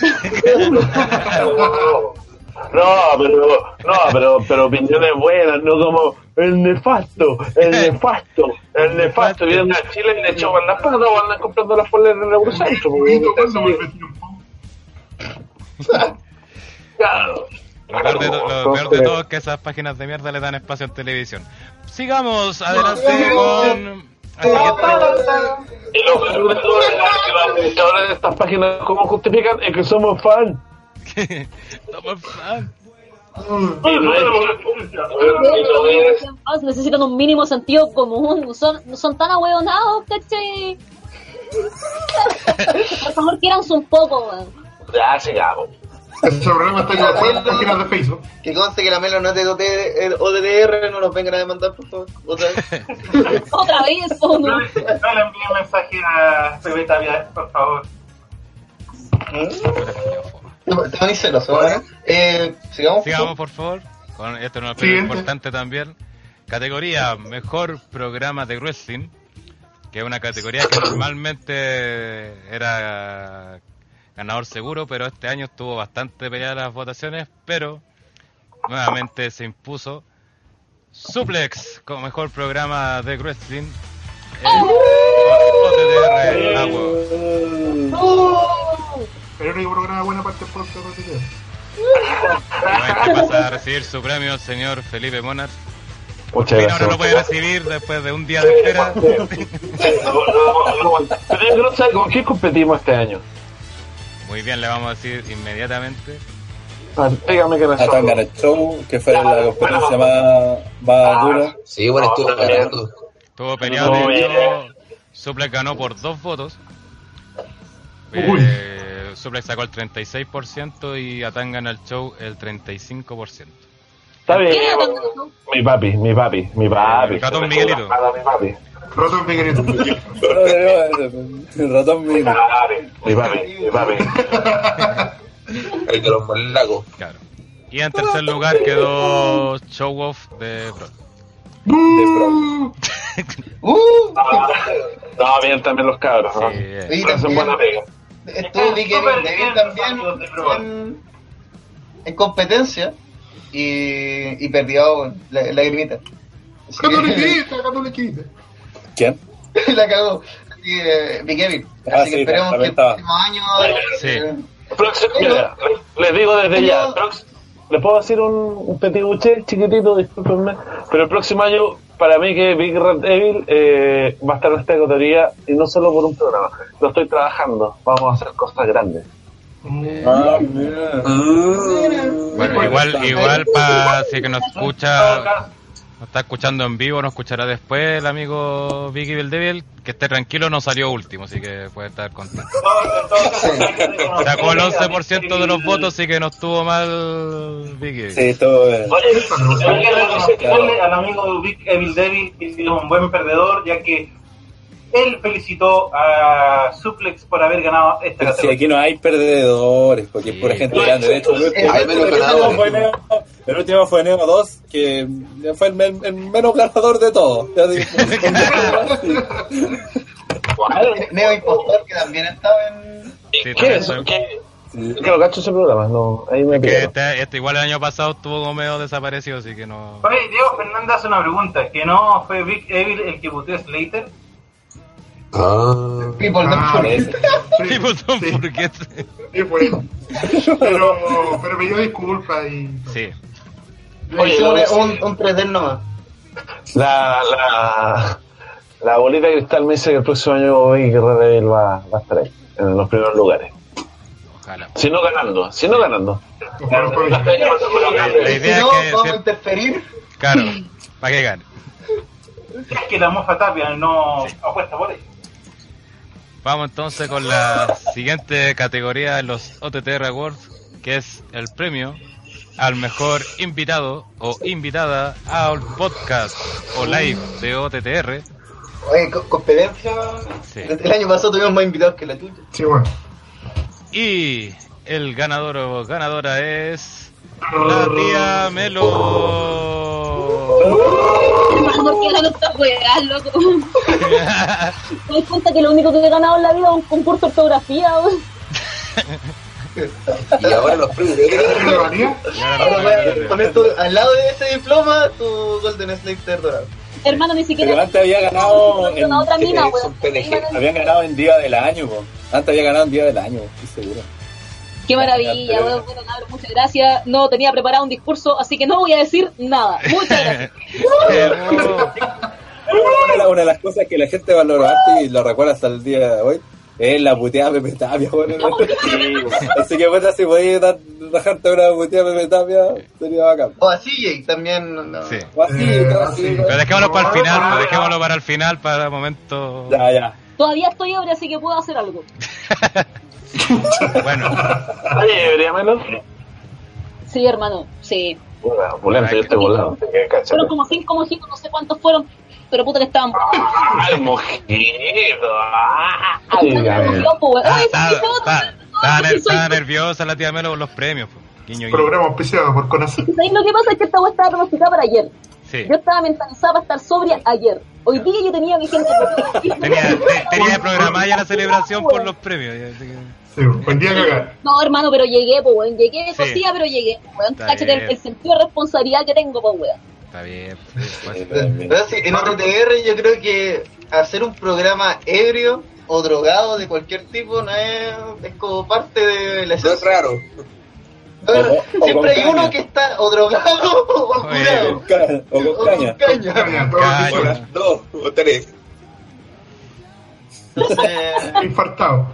Speaker 9: No, pero, no, pero, pero opiniones buenas, no como el nefasto, el nefasto, el nefasto. Vienen a Chile y le chocan las patas o andan comprando las poleras en el Eurocentro. Claro.
Speaker 2: Lo peor, de, to- lo peor de todo es que esas páginas de mierda le dan espacio en televisión. Sigamos adelante con...
Speaker 9: Y los administradores de estas páginas, ¿cómo justifican? Es que somos fans.
Speaker 2: Somos fan.
Speaker 12: Necesitan un mínimo sentido común, son, son tan ahueonados, ¿cachai? Por favor, quiéranse un poco, weón.
Speaker 9: Ya, sigamos.
Speaker 6: Ese problema está en las páginas de Facebook.
Speaker 1: Que conste que la Melo no es de ODDR, no nos vengan a demandar, por favor. Otra vez.
Speaker 12: Otra vez, ¿o no?
Speaker 11: No le no le envíe mensaje a Pepe Tapia, por favor.
Speaker 1: Está muy celoso, ¿no? Eh, sigamos.
Speaker 2: Sigamos, por favor. Con esto es una
Speaker 6: Siguiente.
Speaker 2: importante también. Categoría Mejor Programa de Wrestling. Que es una categoría que normalmente era ganador seguro, pero este año estuvo bastante peleada las votaciones, pero nuevamente se impuso Suplex como mejor programa de wrestling. Eh, OTTR Award.
Speaker 6: El único programa buena parte del podcast.
Speaker 2: Nuevamente pasa a recibir su premio el señor Felipe Monar.
Speaker 9: Muchas gracias.
Speaker 2: ahora lo puede recibir después de un día de espera.
Speaker 9: Pero con qué competimos este año.
Speaker 2: Muy bien, le vamos a decir inmediatamente.
Speaker 9: Ah, Dígame que no
Speaker 7: A Tangana Show, que fue la competencia más, más dura.
Speaker 3: Sí, bueno.
Speaker 2: Estuvo de
Speaker 9: bien.
Speaker 2: hecho, Suplex ganó por dos votos. Eh, Suplex sacó el 36% y Atangana el show el 35%.
Speaker 9: Está bien. Mi papi, mi papi, mi papi.
Speaker 2: Miguelito.
Speaker 9: Mi papi.
Speaker 6: Roto en Miguelito.
Speaker 7: El ratón mío.
Speaker 9: Mi papi, mi papi.
Speaker 3: El de los molacos.
Speaker 2: Claro. Y en tercer lugar quedó Show Off de Brock.
Speaker 1: Uh,
Speaker 9: No, bien también los cabros. ¿no?
Speaker 2: Sí,
Speaker 9: Hacen
Speaker 1: también
Speaker 9: buena pega.
Speaker 1: estuvo Vicky también
Speaker 11: de
Speaker 1: en, en competencia y, y perdió la, la grimita.
Speaker 6: Catoliquita, catoliquita.
Speaker 7: ¿Quién?
Speaker 1: la cagó. Así que, Big Evil. Así
Speaker 7: Ah,
Speaker 1: que
Speaker 7: sí,
Speaker 1: esperemos que el próximo año.
Speaker 2: Sí.
Speaker 1: eh,
Speaker 9: Próximo, mira, les digo desde ya. prox- ¿Les puedo decir un, un petit buche chiquitito? Discúlpenme. Pero el próximo año, para mí que Big Red Evil eh, va a estar en esta categoría y no solo por un programa. Lo estoy trabajando. Vamos a hacer cosas grandes.
Speaker 7: Ah, mira.
Speaker 2: Bueno, igual, igual para si que nos escucha, nos está escuchando en vivo, nos escuchará después el amigo Vicky Devil, que esté tranquilo, no salió último, así que puede estar contento. Sacó el 11% de los votos, así que no estuvo mal Vicky.
Speaker 7: Sí, todo bien.
Speaker 11: Hay que reconocerle al amigo Vic Evil Devil que es un buen perdedor, ya que él felicitó a Suplex por haber ganado esta
Speaker 7: Pero si
Speaker 11: categoría.
Speaker 7: aquí no hay perdedores, porque es
Speaker 2: Sí.
Speaker 7: pura gente grande. De hecho, el último, el último fue Neo, el último fue Neo 2, que fue el, men- el menos ganador de todos.
Speaker 1: Neo Impostor, que también estaba en.
Speaker 2: Sí,
Speaker 9: ¿Qué es? ¿Qué? Que no cacho ese programa. No, ahí me
Speaker 2: que este, este igual el año pasado estuvo como medio desaparecido, así que no...
Speaker 11: Oye, Diego Fernández hace una pregunta, que no fue Vic Evil el que puteó a Slater.
Speaker 3: Ah.
Speaker 1: People don't
Speaker 6: Ah,
Speaker 1: forget.
Speaker 6: sí,
Speaker 2: People don't
Speaker 6: sí,
Speaker 2: forget.
Speaker 6: sí. Pero, pero pidió disculpas y.
Speaker 2: Sí.
Speaker 1: Oye, un, un, un 3D nomás.
Speaker 9: La, la, la bolita de cristal me dice que el próximo año Red Evil va, va a estar ahí, en los primeros lugares.
Speaker 2: Ojalá.
Speaker 9: Si no ganando, si no ganando.
Speaker 6: Ojalá bien.
Speaker 2: La
Speaker 1: Si
Speaker 2: idea
Speaker 1: no,
Speaker 2: es que...
Speaker 1: vamos a interferir.
Speaker 2: Claro, para que gane.
Speaker 11: Es que la mofa Tapia no apuesta por ello.
Speaker 2: Vamos entonces con la siguiente categoría de los OTTR Awards, que es el premio al mejor invitado o invitada al podcast o live de OTTR.
Speaker 1: Oye, co- competencia.
Speaker 2: Sí.
Speaker 1: El año pasado tuvimos más invitados que la tuya.
Speaker 6: Sí, bueno.
Speaker 2: Y el ganador o ganadora es la tía Melo.
Speaker 12: Hermano, que no weas, loco. Me doy cuenta que lo único que he ganado en la vida es un concurso de ortografía, weón.
Speaker 3: Y ahora los premios.
Speaker 6: ¿Qué
Speaker 1: poner tu- al lado de ese diploma tu Golden Slater dorado.
Speaker 12: Hermano, ni
Speaker 7: Pero
Speaker 12: siquiera.
Speaker 7: antes había ganado en,
Speaker 12: Una otra mina, weón.
Speaker 7: habían ganado en Día del Año, po. Antes había ganado en Día del Año, estoy seguro.
Speaker 12: Qué maravilla. Bueno, cabrón, muchas gracias. No tenía preparado un discurso, así que no voy a decir nada. Muchas gracias.
Speaker 7: Una de, las- una de las cosas que la gente valoró antes y lo recuerda hasta el día de hoy es la puteada Pepe Tapia. Así que, bueno, si podéis dar, dejarte una puteada Pepe Tapia, sería bacán.
Speaker 1: O así, Jake, también. no.
Speaker 2: Sí.
Speaker 7: O así,
Speaker 6: Eh, así.
Speaker 7: así,
Speaker 2: Pero dejémoslo para el final, dejémoslo para el final, para el momento.
Speaker 7: Ya, ya.
Speaker 12: Todavía estoy ebria, así que puedo hacer algo.
Speaker 2: Bueno,
Speaker 9: Oye, debería menos.
Speaker 12: Sí, hermano, sí.
Speaker 9: Bueno, opulento, yo estoy volado.
Speaker 12: Fueron como cinco mojitos, no sé cuántos fueron, pero puta que estaban.
Speaker 9: ¡Ay, mojito! ¡Ay!
Speaker 12: Yo, pues,
Speaker 2: ah,
Speaker 12: Oye,
Speaker 2: estaba, nerviosa la tía Melo por los premios. Guiño, guiño.
Speaker 6: Programa auspiciado por Conacer.
Speaker 12: ¿Sabéis lo que pasa? Es que esta weá estaba pronosticada para ayer.
Speaker 2: Sí.
Speaker 12: Yo estaba mentalizada para estar sobria ayer. Hoy día yo tenía mi gente.
Speaker 2: Tenía, te- tenía programada ya la celebración por los premios. ya, así que-
Speaker 6: Sí, buen día cagar.
Speaker 12: No, hermano, pero llegué, pues, weón. Llegué
Speaker 2: Sí.
Speaker 12: pero llegué. Weón,
Speaker 2: Está
Speaker 12: cáchate el, sentido de responsabilidad que tengo, pues, weón.
Speaker 2: Está bien. pues, pues.
Speaker 1: En OTTR yo creo que hacer un programa ebrio o drogado de cualquier tipo no es, es como parte de la
Speaker 3: No es raro.
Speaker 7: O- o
Speaker 1: siempre hay
Speaker 7: caña.
Speaker 1: uno que está o drogado o curado.
Speaker 7: Ca- O
Speaker 1: O
Speaker 7: con caña.
Speaker 6: Caña, todo
Speaker 2: Caña.
Speaker 6: tipo.
Speaker 3: Una, dos o tres.
Speaker 1: Entonces,
Speaker 6: Infartado.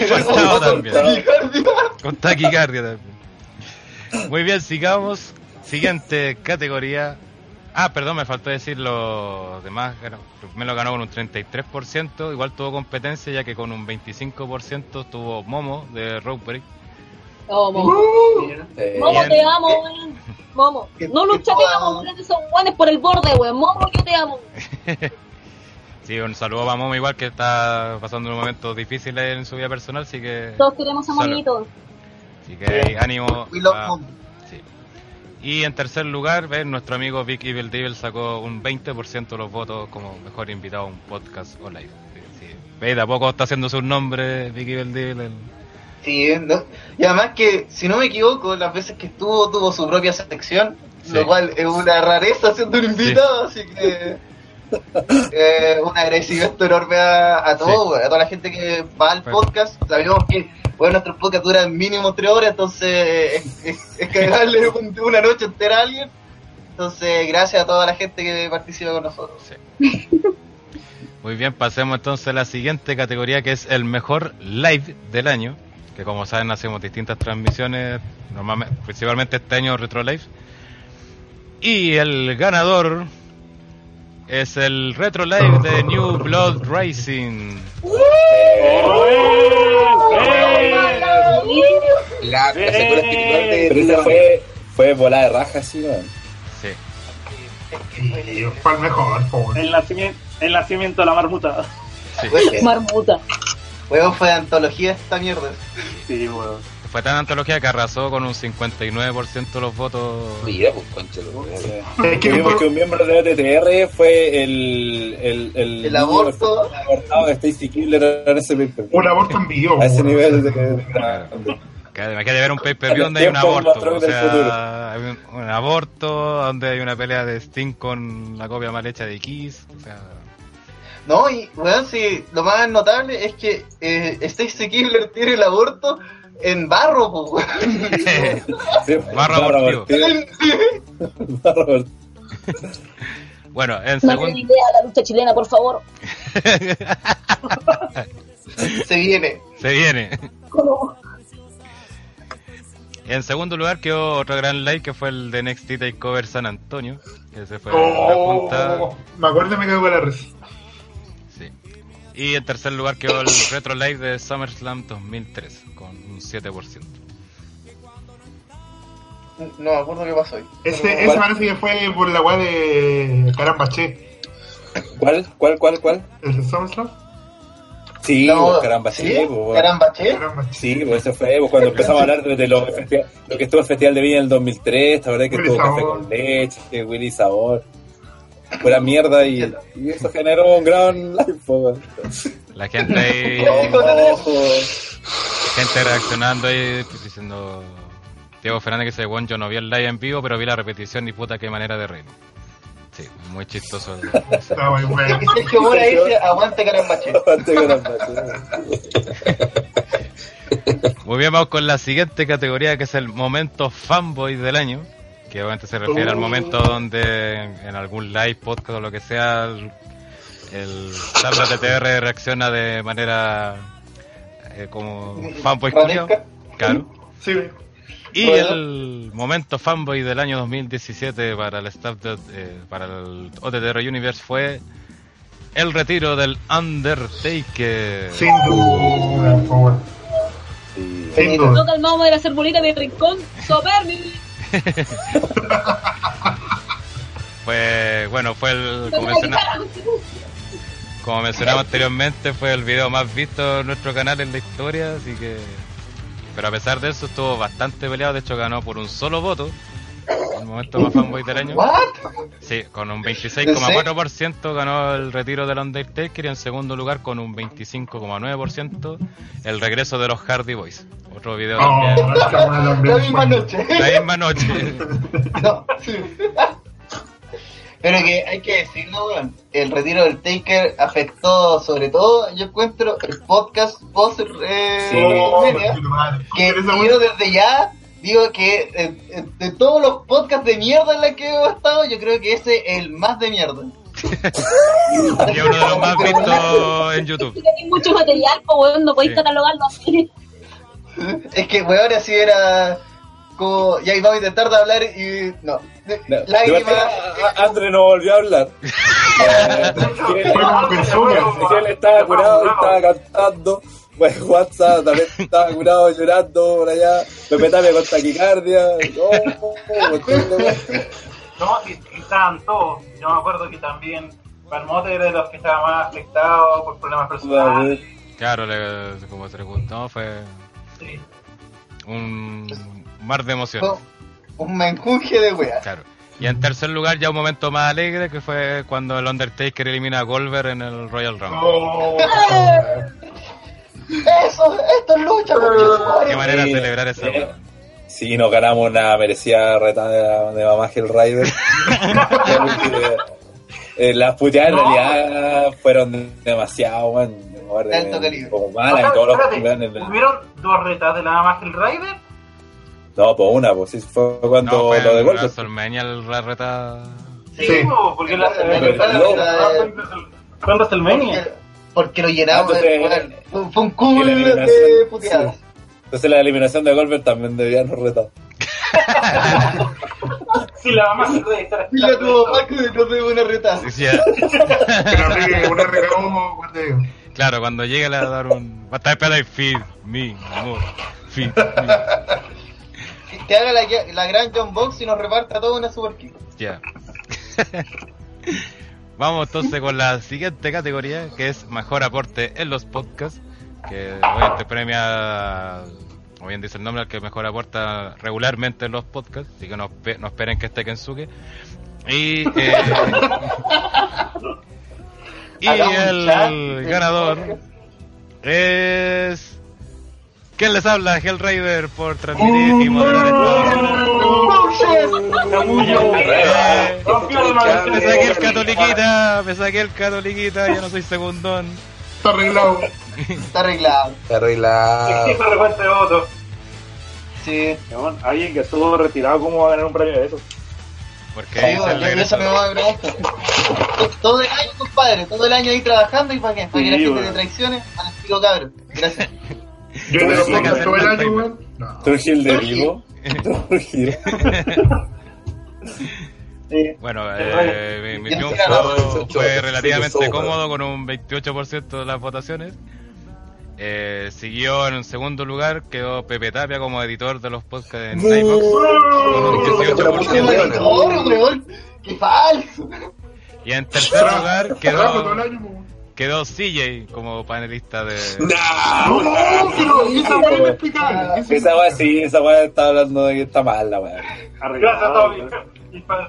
Speaker 2: Infartado también. Con taquicardia también. Muy bien, sigamos. Siguiente categoría. Ah, perdón, me faltó decir los demás. Me lo ganó con un 33%. Igual tuvo competencia, ya que con un 25% tuvo Momo de Road Break.
Speaker 12: No, Momo.
Speaker 7: Eh,
Speaker 12: Momo,
Speaker 2: Bien.
Speaker 12: te amo, weón. Momo. No luchateamos,
Speaker 1: toda-
Speaker 12: weón, esos guanes por el borde, weón. Momo, yo te amo.
Speaker 2: Sí, un saludo para Momo, igual que está pasando unos momentos difíciles en su vida personal, así que.
Speaker 12: Todos queremos a. Momito.
Speaker 2: Así que ánimo. A- sí. Y en tercer lugar, ven, nuestro amigo Vic Evil Devil sacó un 20% de los votos como mejor invitado a un podcast o live. Sí, sí. Ve, de a poco está haciendo su nombre Vic Evil Devil. el-
Speaker 1: Sí, ¿no? y además que, si no me equivoco, las veces que estuvo tuvo su propia sección,
Speaker 2: Sí.
Speaker 1: lo cual es una rareza siendo un invitado, así que eh, un agradecimiento enorme a, a todos, a toda la gente que va al podcast. Sabemos que bueno, nuestros podcasts duran mínimo tres horas, entonces es, es, es cagarle un- una noche entera a alguien. Entonces, gracias a toda la gente que participa con nosotros.
Speaker 2: Muy bien, pasemos entonces a la siguiente categoría que es el mejor live del año. Que como saben hacemos distintas transmisiones, normalmente, principalmente este año Retro Live. Y el ganador es el Retro Live de New Blood Rising.
Speaker 3: La, la secuela espiritual de
Speaker 7: Pero esa fue, fue volada de raja, weón.
Speaker 2: Sí.
Speaker 6: Y fue el mejor, weón.
Speaker 5: El nacimiento, el nacimiento de la marmuta.
Speaker 2: Sí.
Speaker 12: Marmuta.
Speaker 1: Juego fue de antología esta mierda.
Speaker 5: Sí, weón.
Speaker 2: Fue tan antología que arrasó con un 59% de los votos.
Speaker 3: Mira, pues, concha. de tu madre.
Speaker 6: Es que
Speaker 7: Tuvimos
Speaker 6: fue-
Speaker 7: que un miembro de OTTR fue el. El, el,
Speaker 1: El aborto.
Speaker 7: El abortado de Stacy Killer en ese paper.
Speaker 6: un aborto en vivo.
Speaker 7: A ese nivel de.
Speaker 2: Claro. Que además que de ver un pay per view donde hay un aborto. O sea, hay un, un aborto, donde hay una pelea de Sting con la copia mal hecha de Kiss. O sea,
Speaker 1: No, y weón, sí, lo más notable es que eh, Stacy Kibler tiene el aborto en barro.
Speaker 7: Sí,
Speaker 2: Barra abortivo.
Speaker 7: Barra abortivo.
Speaker 2: bueno, en segundo.
Speaker 12: idea la lucha chilena, por favor.
Speaker 1: Se viene.
Speaker 2: Se viene.
Speaker 12: ¿Cómo?
Speaker 2: En segundo lugar quedó otro gran live que fue el de Next Takeover San Antonio. Que se fue la junta.
Speaker 6: Oh, me acuerdo y me cago con la risa.
Speaker 2: Sí. Y en tercer lugar quedó el Retro Live de SummerSlam 2003 con un 7%.
Speaker 1: No me acuerdo qué pasó hoy.
Speaker 6: Ese, ese parece que fue por la weá de Caramba Che.
Speaker 7: ¿Cuál? ¿Cuál? ¿Cuál? ¿Cuál?
Speaker 6: ¿El de SummerSlam?
Speaker 7: Sí,
Speaker 1: No,
Speaker 7: pues, caramba, sí,
Speaker 1: ¿sí?
Speaker 7: pues, weón.
Speaker 1: Caramba, che.
Speaker 6: Caramba Che.
Speaker 7: Sí, pues eso fue pues, cuando empezamos a hablar de, de lo, lo que estuvo el Festival de Viña en el 2003, la verdad que
Speaker 6: Willy
Speaker 7: estuvo Café con Leche, Willy Sabor, pura mierda y, y eso generó un gran live, pues.
Speaker 2: La gente ahí. gente reaccionando ahí pues, diciendo Diego Fernández que dice, bueno, yo no vi el live en vivo, pero vi la repetición y puta qué manera de reír. Sí, muy chistoso. el-
Speaker 6: Está muy bueno.
Speaker 1: Y Sergio Mora dice, aguante Caramba, che.
Speaker 7: Bastante caramba, sí.
Speaker 2: Muy bien, vamos con la siguiente categoría que es el momento fanboy del año. Que obviamente se refiere al momento donde en algún live, podcast o lo que sea, el, el tabla TTR reacciona de manera eh, como fanboy.
Speaker 1: Radesca.
Speaker 2: Claro.
Speaker 6: Sí,
Speaker 2: Y
Speaker 1: Bueno.
Speaker 2: el momento fanboy del año 2017 para el staff de, eh, para el OTTR Universe fue el retiro del Undertaker.
Speaker 6: sin duda.
Speaker 7: Sí.
Speaker 6: Sin
Speaker 12: calmamos de la cerbolita de rincón. Sopermi.
Speaker 2: Fue, bueno, fue el, como, menciona- como mencionamos anteriormente, fue el video más visto en nuestro canal en la historia, así que... Pero a pesar de eso estuvo bastante peleado, de hecho ganó por un solo voto, el momento más fanboy del año.
Speaker 1: ¿What?
Speaker 2: Sí, con un 26,4% ganó el retiro del Undertaker y en segundo lugar con un 25,9% el regreso de los Hardy Boys. Otro video
Speaker 6: Oh,
Speaker 2: también.
Speaker 1: La misma noche.
Speaker 2: La misma noche.
Speaker 1: No, sí. Pero que hay que decirlo, weón. El retiro del Taker afectó sobre todo, yo encuentro, el podcast post eh,
Speaker 7: Sí.
Speaker 1: WrestleMania, que yo desde ya digo que eh, eh, de todos los podcasts de mierda en los que he estado, yo creo que ese es el más de mierda.
Speaker 2: Y uno de los más vistos en YouTube.
Speaker 12: Hay mucho material, pues weón, no podéis
Speaker 2: Sí.
Speaker 12: catalogarlo así.
Speaker 1: Es que, weón, así era como, ya vamos a intentar de hablar y no.
Speaker 7: No,
Speaker 1: Lágrimas.
Speaker 7: igual que a- a- Andre no volvió a hablar. Eh, él- él estaba curado y estaba cantando. Pues WhatsApp también estaba curado llorando por allá. Pepe Tapia con taquicardia.
Speaker 11: No, y, y estaban todos. Yo me acuerdo que también Marmote era de los que estaba más afectado por problemas personales.
Speaker 2: Claro, le- como se le gustó, fue
Speaker 11: Sí.
Speaker 2: un mar de emociones.
Speaker 1: Un menjunje de weas.
Speaker 2: Claro. Y en tercer lugar, ya un momento más alegre, que fue cuando el Undertaker elimina a Goldberg en el Royal Rumble.
Speaker 1: Oh. Eso, esto es lucha,
Speaker 2: Qué manera de celebrar esa
Speaker 7: eh,
Speaker 2: wea.
Speaker 7: Sí, nos ganamos una merecida retada de, de mamá Hell Rider. Eh, las puteadas en realidad fueron demasiado, weón.
Speaker 1: De alto calibre.
Speaker 7: Como
Speaker 11: O
Speaker 7: malas
Speaker 11: sea,
Speaker 7: y todos los
Speaker 11: espérate,
Speaker 7: de-
Speaker 11: ¿Hubieron dos retas de la Magel Rider?
Speaker 7: No, pues una, pues sí, fue cuando
Speaker 2: No, fue
Speaker 7: lo de
Speaker 2: en
Speaker 7: Goldberg.
Speaker 2: WrestleMania el- la reta.
Speaker 11: Sí,
Speaker 6: Sí.
Speaker 11: po, porque la, la, la-
Speaker 1: no,
Speaker 11: la-
Speaker 1: la-
Speaker 11: fue en WrestleMania.
Speaker 1: Porque, lo llenamos de weón. Fue- un
Speaker 7: la
Speaker 1: de puteadas.
Speaker 7: Entonces la eliminación de Goldberg también debía habernos retado.
Speaker 11: Sí, la mamá se puede estar
Speaker 1: Mira tu mamá que nos debe una
Speaker 2: sí,
Speaker 6: Pero sí, una cuando digo.
Speaker 2: claro, cuando llegue le va a dar un. Va a estar esperando y feed me, amor. Feed me.
Speaker 1: Que haga la, la gran John Box y nos reparta todo una super kick.
Speaker 2: Ya. Vamos entonces con la siguiente categoría, que es mejor aporte en los podcasts, que obviamente premia, o bien dice el nombre, al que mejor aporta regularmente en los podcasts, así que no, no esperen que esté Kensuke. Y, eh, y el ganador es... ¿Quién les habla? Hellraider por transmitir y moderar
Speaker 11: la
Speaker 2: Me saqué el catoliquita, me saqué el catoliquita, ya no soy segundón.
Speaker 6: Está arreglado.
Speaker 1: Está arreglado.
Speaker 3: Está arreglado.
Speaker 11: El jefe de votos.
Speaker 1: Sí.
Speaker 5: Alguien que estuvo retirado, ¿cómo va a ganar un premio de eso?
Speaker 2: Porque regreso.
Speaker 1: eso me voy a. Todo el año, compadre, todo el año ahí trabajando y para qué, para que la gente
Speaker 5: bueno.
Speaker 1: de traiciones al estilo cabrón. Gracias.
Speaker 6: Yo me lo pongo todo el año, weón. No.
Speaker 7: Turgil de vivo. Turgil.
Speaker 1: Sí.
Speaker 2: Bueno, eh, mi, mi triunfo fue relativamente
Speaker 3: Sí,
Speaker 2: cómodo con un 28% de las votaciones. Eh, siguió en un segundo lugar, quedó Pepe Tapia como editor de los podcasts en iVoox con un
Speaker 1: ¡Qué
Speaker 2: 18%.
Speaker 1: maldito, weón! ¡Qué falso!
Speaker 2: Y en tercer lugar quedó. Quedó CJ como panelista de...
Speaker 3: ¡No!
Speaker 6: No, pero esa weá es inexplicable. Esa-
Speaker 7: Esa weá sí, esa weá está hablando de que está mal la weá.
Speaker 11: Gracias a todos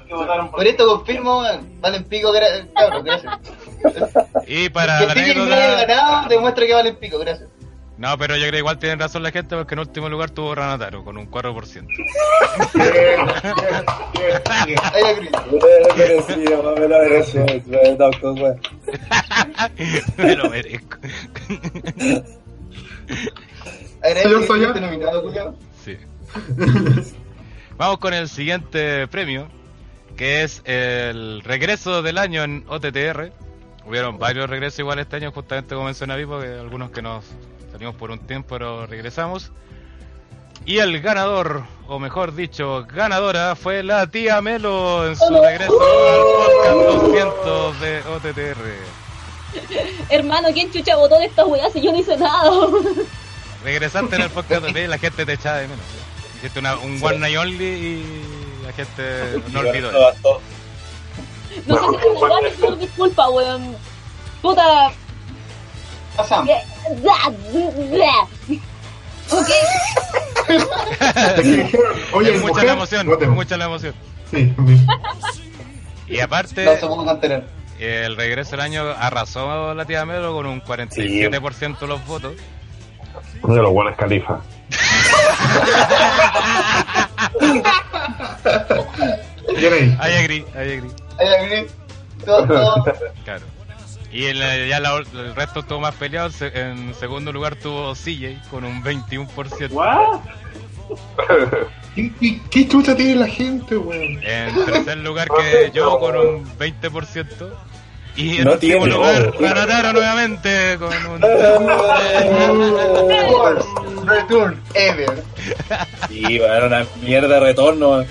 Speaker 11: que votaron por
Speaker 1: esto confirmo, weón. Valen pico, gra- cabrón, gracias.
Speaker 2: Y para
Speaker 1: Que
Speaker 2: la
Speaker 1: Tigre no haya
Speaker 2: anécdota...
Speaker 1: ganado demuestra que valen pico, gracias.
Speaker 2: No, pero yo creo que igual tienen razón la gente porque en último lugar tuvo Ranataro con un 4%.
Speaker 6: Bien, bien, bien.
Speaker 1: Ahí la cruz.
Speaker 7: Me lo merecía, me lo
Speaker 2: merezco.
Speaker 1: Nominado.
Speaker 2: Sí. Vamos con el siguiente premio, que es el regreso del año en OTTR. Hubieron varios regresos igual este año, justamente como menciona Vivo, que algunos que nos salimos por un tiempo, pero regresamos. Y el ganador, o mejor dicho, ganadora, fue la tía Melo en su regreso al podcast 200 de OTTR.
Speaker 12: Hermano, ¿quién chucha votó de esta weá si yo no hice nada?
Speaker 2: Regresaste en el podcast de la gente te echaba de menos. Hiciste una- un one night only y la gente no olvidó.
Speaker 7: Eso.
Speaker 12: No sé si es una disculpa, weón. Puta.
Speaker 1: Pasamos.
Speaker 12: Ok.
Speaker 6: Oye,
Speaker 2: es mucha
Speaker 6: mujer,
Speaker 2: la emoción, es mucha la emoción.
Speaker 6: Sí,
Speaker 2: Y aparte,
Speaker 1: No se pudo contener.
Speaker 2: el regreso del año arrasó la tía Melo con un 47% de los votos.
Speaker 9: De los buenos califas.
Speaker 6: bien ahí.
Speaker 2: I agree, I agree.
Speaker 1: I agree. Todo, todo.
Speaker 2: Claro. Y en la- ya la- el resto estuvo más peleado. Se- En segundo lugar tuvo CJ con un 21%.
Speaker 5: ¿What?
Speaker 6: ¿Qué, qué, qué chucha tiene la gente, weón?
Speaker 2: En tercer lugar que yo con un 20%. Y en
Speaker 7: No
Speaker 2: último
Speaker 7: tiene,
Speaker 2: lugar,
Speaker 7: no.
Speaker 2: Ranataro nuevamente con un...
Speaker 1: Return ever.
Speaker 7: Sí, weón, era una mierda de retorno.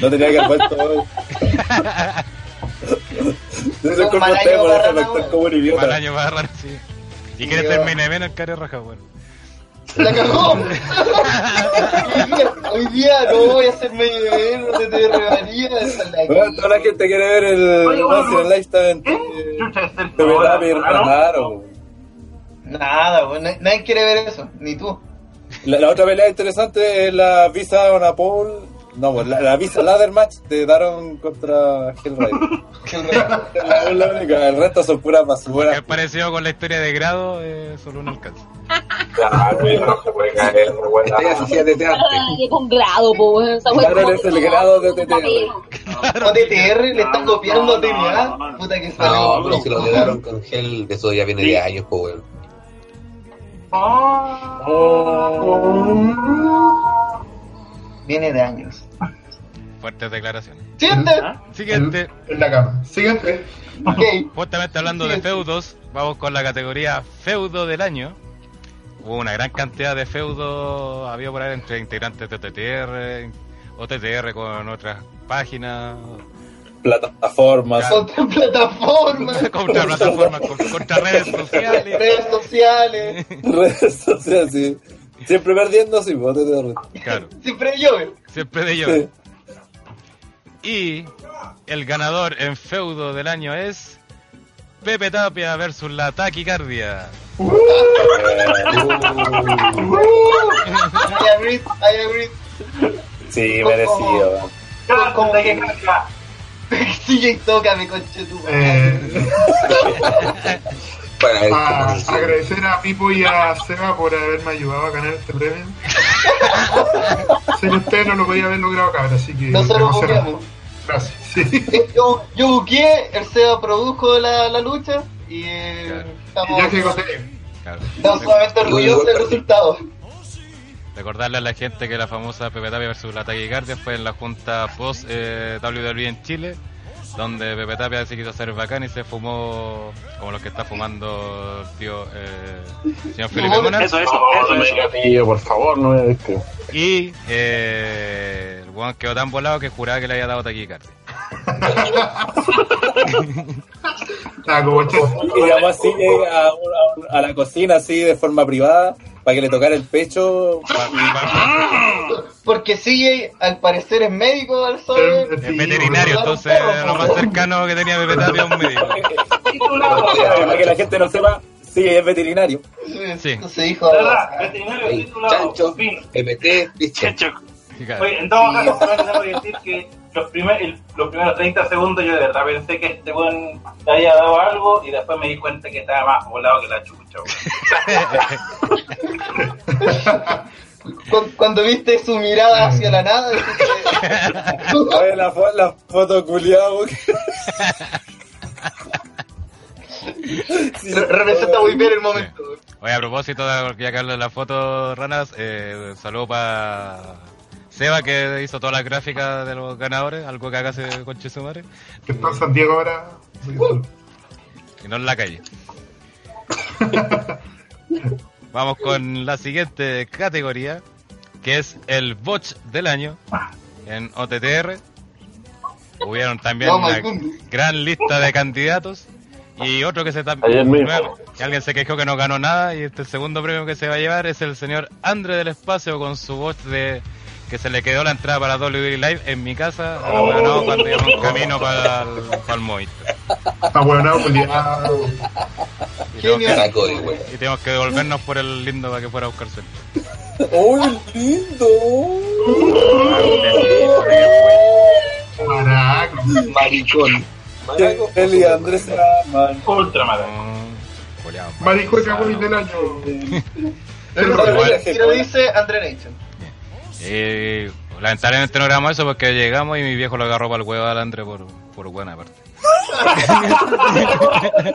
Speaker 7: No tenía que haber weón. No sé cómo
Speaker 1: mal año
Speaker 7: dejarme
Speaker 1: Raúl.
Speaker 7: actuar como un
Speaker 2: Mal
Speaker 7: idiota.
Speaker 2: año para raro, sí. Y quiere ser main event el Care Raja, bueno.
Speaker 1: La cagó. hoy, día, hoy día no voy a hacer medio de no te te la
Speaker 7: Weón, toda la gente quiere ver el
Speaker 11: Oye, bueno,
Speaker 7: National Lifetime.
Speaker 11: ¿Qué? Chucha, es el
Speaker 7: De verdad,
Speaker 11: ahora,
Speaker 7: bien
Speaker 11: ¿ah, no?
Speaker 7: raro. weón.
Speaker 1: Nada, na- nadie quiere ver eso, ni tú.
Speaker 7: La, la otra pelea interesante es la Visa on a Pole. No, pues, la, la Visa Ladder Match de Daron contra Hellraider. La- la única, el resto son puras
Speaker 2: Es
Speaker 7: basuras.
Speaker 2: parecido con la historia de grado, eh, solo un alcance.
Speaker 3: Claro, no se puede caer, weón. Estrella social de teatro.
Speaker 12: Ay, con grado, po,
Speaker 7: Claro, es el
Speaker 12: no-
Speaker 7: grado de
Speaker 12: no
Speaker 7: TTR.
Speaker 12: pega.
Speaker 1: O TTR le están
Speaker 5: No,
Speaker 1: copiando a
Speaker 5: no, no,
Speaker 1: TNA.
Speaker 5: no, no.
Speaker 1: Puta que
Speaker 3: No,
Speaker 1: salió.
Speaker 3: pero si lo quedaron con gel, eso ya viene de años, pues, weón.
Speaker 1: Viene de años.
Speaker 2: Fuertes declaraciones.
Speaker 1: Siguiente.
Speaker 5: ¿Ah?
Speaker 2: Siguiente.
Speaker 6: En la cama. Siguiente.
Speaker 1: Ok.
Speaker 2: Justamente hablando de feudos, vamos con la categoría feudo del año. Hubo una gran cantidad de feudos, había por ahí entre integrantes de TTR, o TTR con otras páginas,
Speaker 7: Plataformas.
Speaker 1: Contra plataformas,
Speaker 2: contra plataformas, con- contra redes sociales.
Speaker 1: redes sociales.
Speaker 7: Redes sociales, sí. Siempre perdiendo, sí, pues.
Speaker 2: Claro,
Speaker 1: Siempre llueve.
Speaker 2: siempre de
Speaker 7: Sí.
Speaker 2: ellos. Y el ganador en feudo del año es Pepe Tapia versus la taquicardia.
Speaker 1: I agree, I agree.
Speaker 7: Sí, merecido.
Speaker 11: de que carga.
Speaker 1: CJ, tócame, conche tu
Speaker 3: Para
Speaker 6: a- agradecer a Pipo y a Seba por haberme ayudado a ganar este premio. Sin ustedes no lo podía haber logrado, cabrón, así que.
Speaker 1: Nosotros.
Speaker 6: Gracias. Sí.
Speaker 1: Eh, Yo, yo buqueé, el SEBA produjo la, la lucha y eh,
Speaker 2: Claro.
Speaker 1: estamos
Speaker 6: Y ya que conté.
Speaker 2: Claro.
Speaker 1: estamos sumamente orgullosos del resultado.
Speaker 2: Recordarle a la gente que la famosa Pepe Tapia versus la taquicardia fue en la junta post eh, WWE en Chile, donde Pepe Tapia se quiso hacer bacán y se fumó como los que está fumando el tío eh, señor Felipe Mona.
Speaker 5: Eso, eso, eso, eso.
Speaker 9: Gatillo, por favor, no me.
Speaker 2: Y eh, el weón quedó tan volado que juraba que le había dado taquicardia.
Speaker 7: Y llamó así eh, a, a- a la cocina, así de forma privada, para que le tocara el pecho.
Speaker 1: Porque CJ al parecer es médico, al saber.
Speaker 2: Es
Speaker 6: sí,
Speaker 2: veterinario, entonces lo más cercano que tenía Pepe Tapia es un médico.
Speaker 11: Titulado.
Speaker 7: Para que la gente no sepa, sí, es veterinario.
Speaker 2: Sí.
Speaker 1: Entonces dijo.
Speaker 11: ¿Verdad? Veterinario titulado.
Speaker 3: Chancho.
Speaker 2: Claro.
Speaker 11: Oye, en todo caso, solamente tengo que decir que los, primer, el- los primeros 30 segundos yo de verdad pensé que este weón le había dado algo y después me di cuenta que estaba más volado que la chucha.
Speaker 1: Cuando viste su mirada hacia la nada,
Speaker 7: Oye, la, fo- la foto culiado.
Speaker 1: re- representa muy bien el momento.
Speaker 2: Oye, a propósito, de, ya que hablo de las fotos ranas, eh, saludo para Seba que hizo todas las gráficas de los ganadores, algo que haga ese conche su madre,
Speaker 6: Que está en San Diego ahora.
Speaker 2: y no en la calle. Vamos con la siguiente categoría, que es el botch del año en OTTR. Hubieron también una gran lista de candidatos y otro que se nuevo, que alguien se quejó que no ganó nada y este segundo premio que se va a llevar es el señor Andre del Espacio con su voz de que se le quedó la entrada para WWE Live en mi casa cuando íbamos en camino para el, para el.
Speaker 6: Está bueno, culiado.
Speaker 2: Y y tenemos que devolvernos por el lindo para que fuera a buscar suerte.
Speaker 7: ¡Uy, lindo!
Speaker 6: Maraco.
Speaker 3: Maricón.
Speaker 7: Él y Andrés se aman.
Speaker 11: Ultra.
Speaker 2: Mm,
Speaker 6: Maricoca
Speaker 2: Marcelo.
Speaker 6: Boy del año.
Speaker 1: Y lo dice Andre Nation.
Speaker 2: Y lamentablemente no grabamos eso porque llegamos y mi viejo lo agarró para el huevo al Andre por por buena aparte.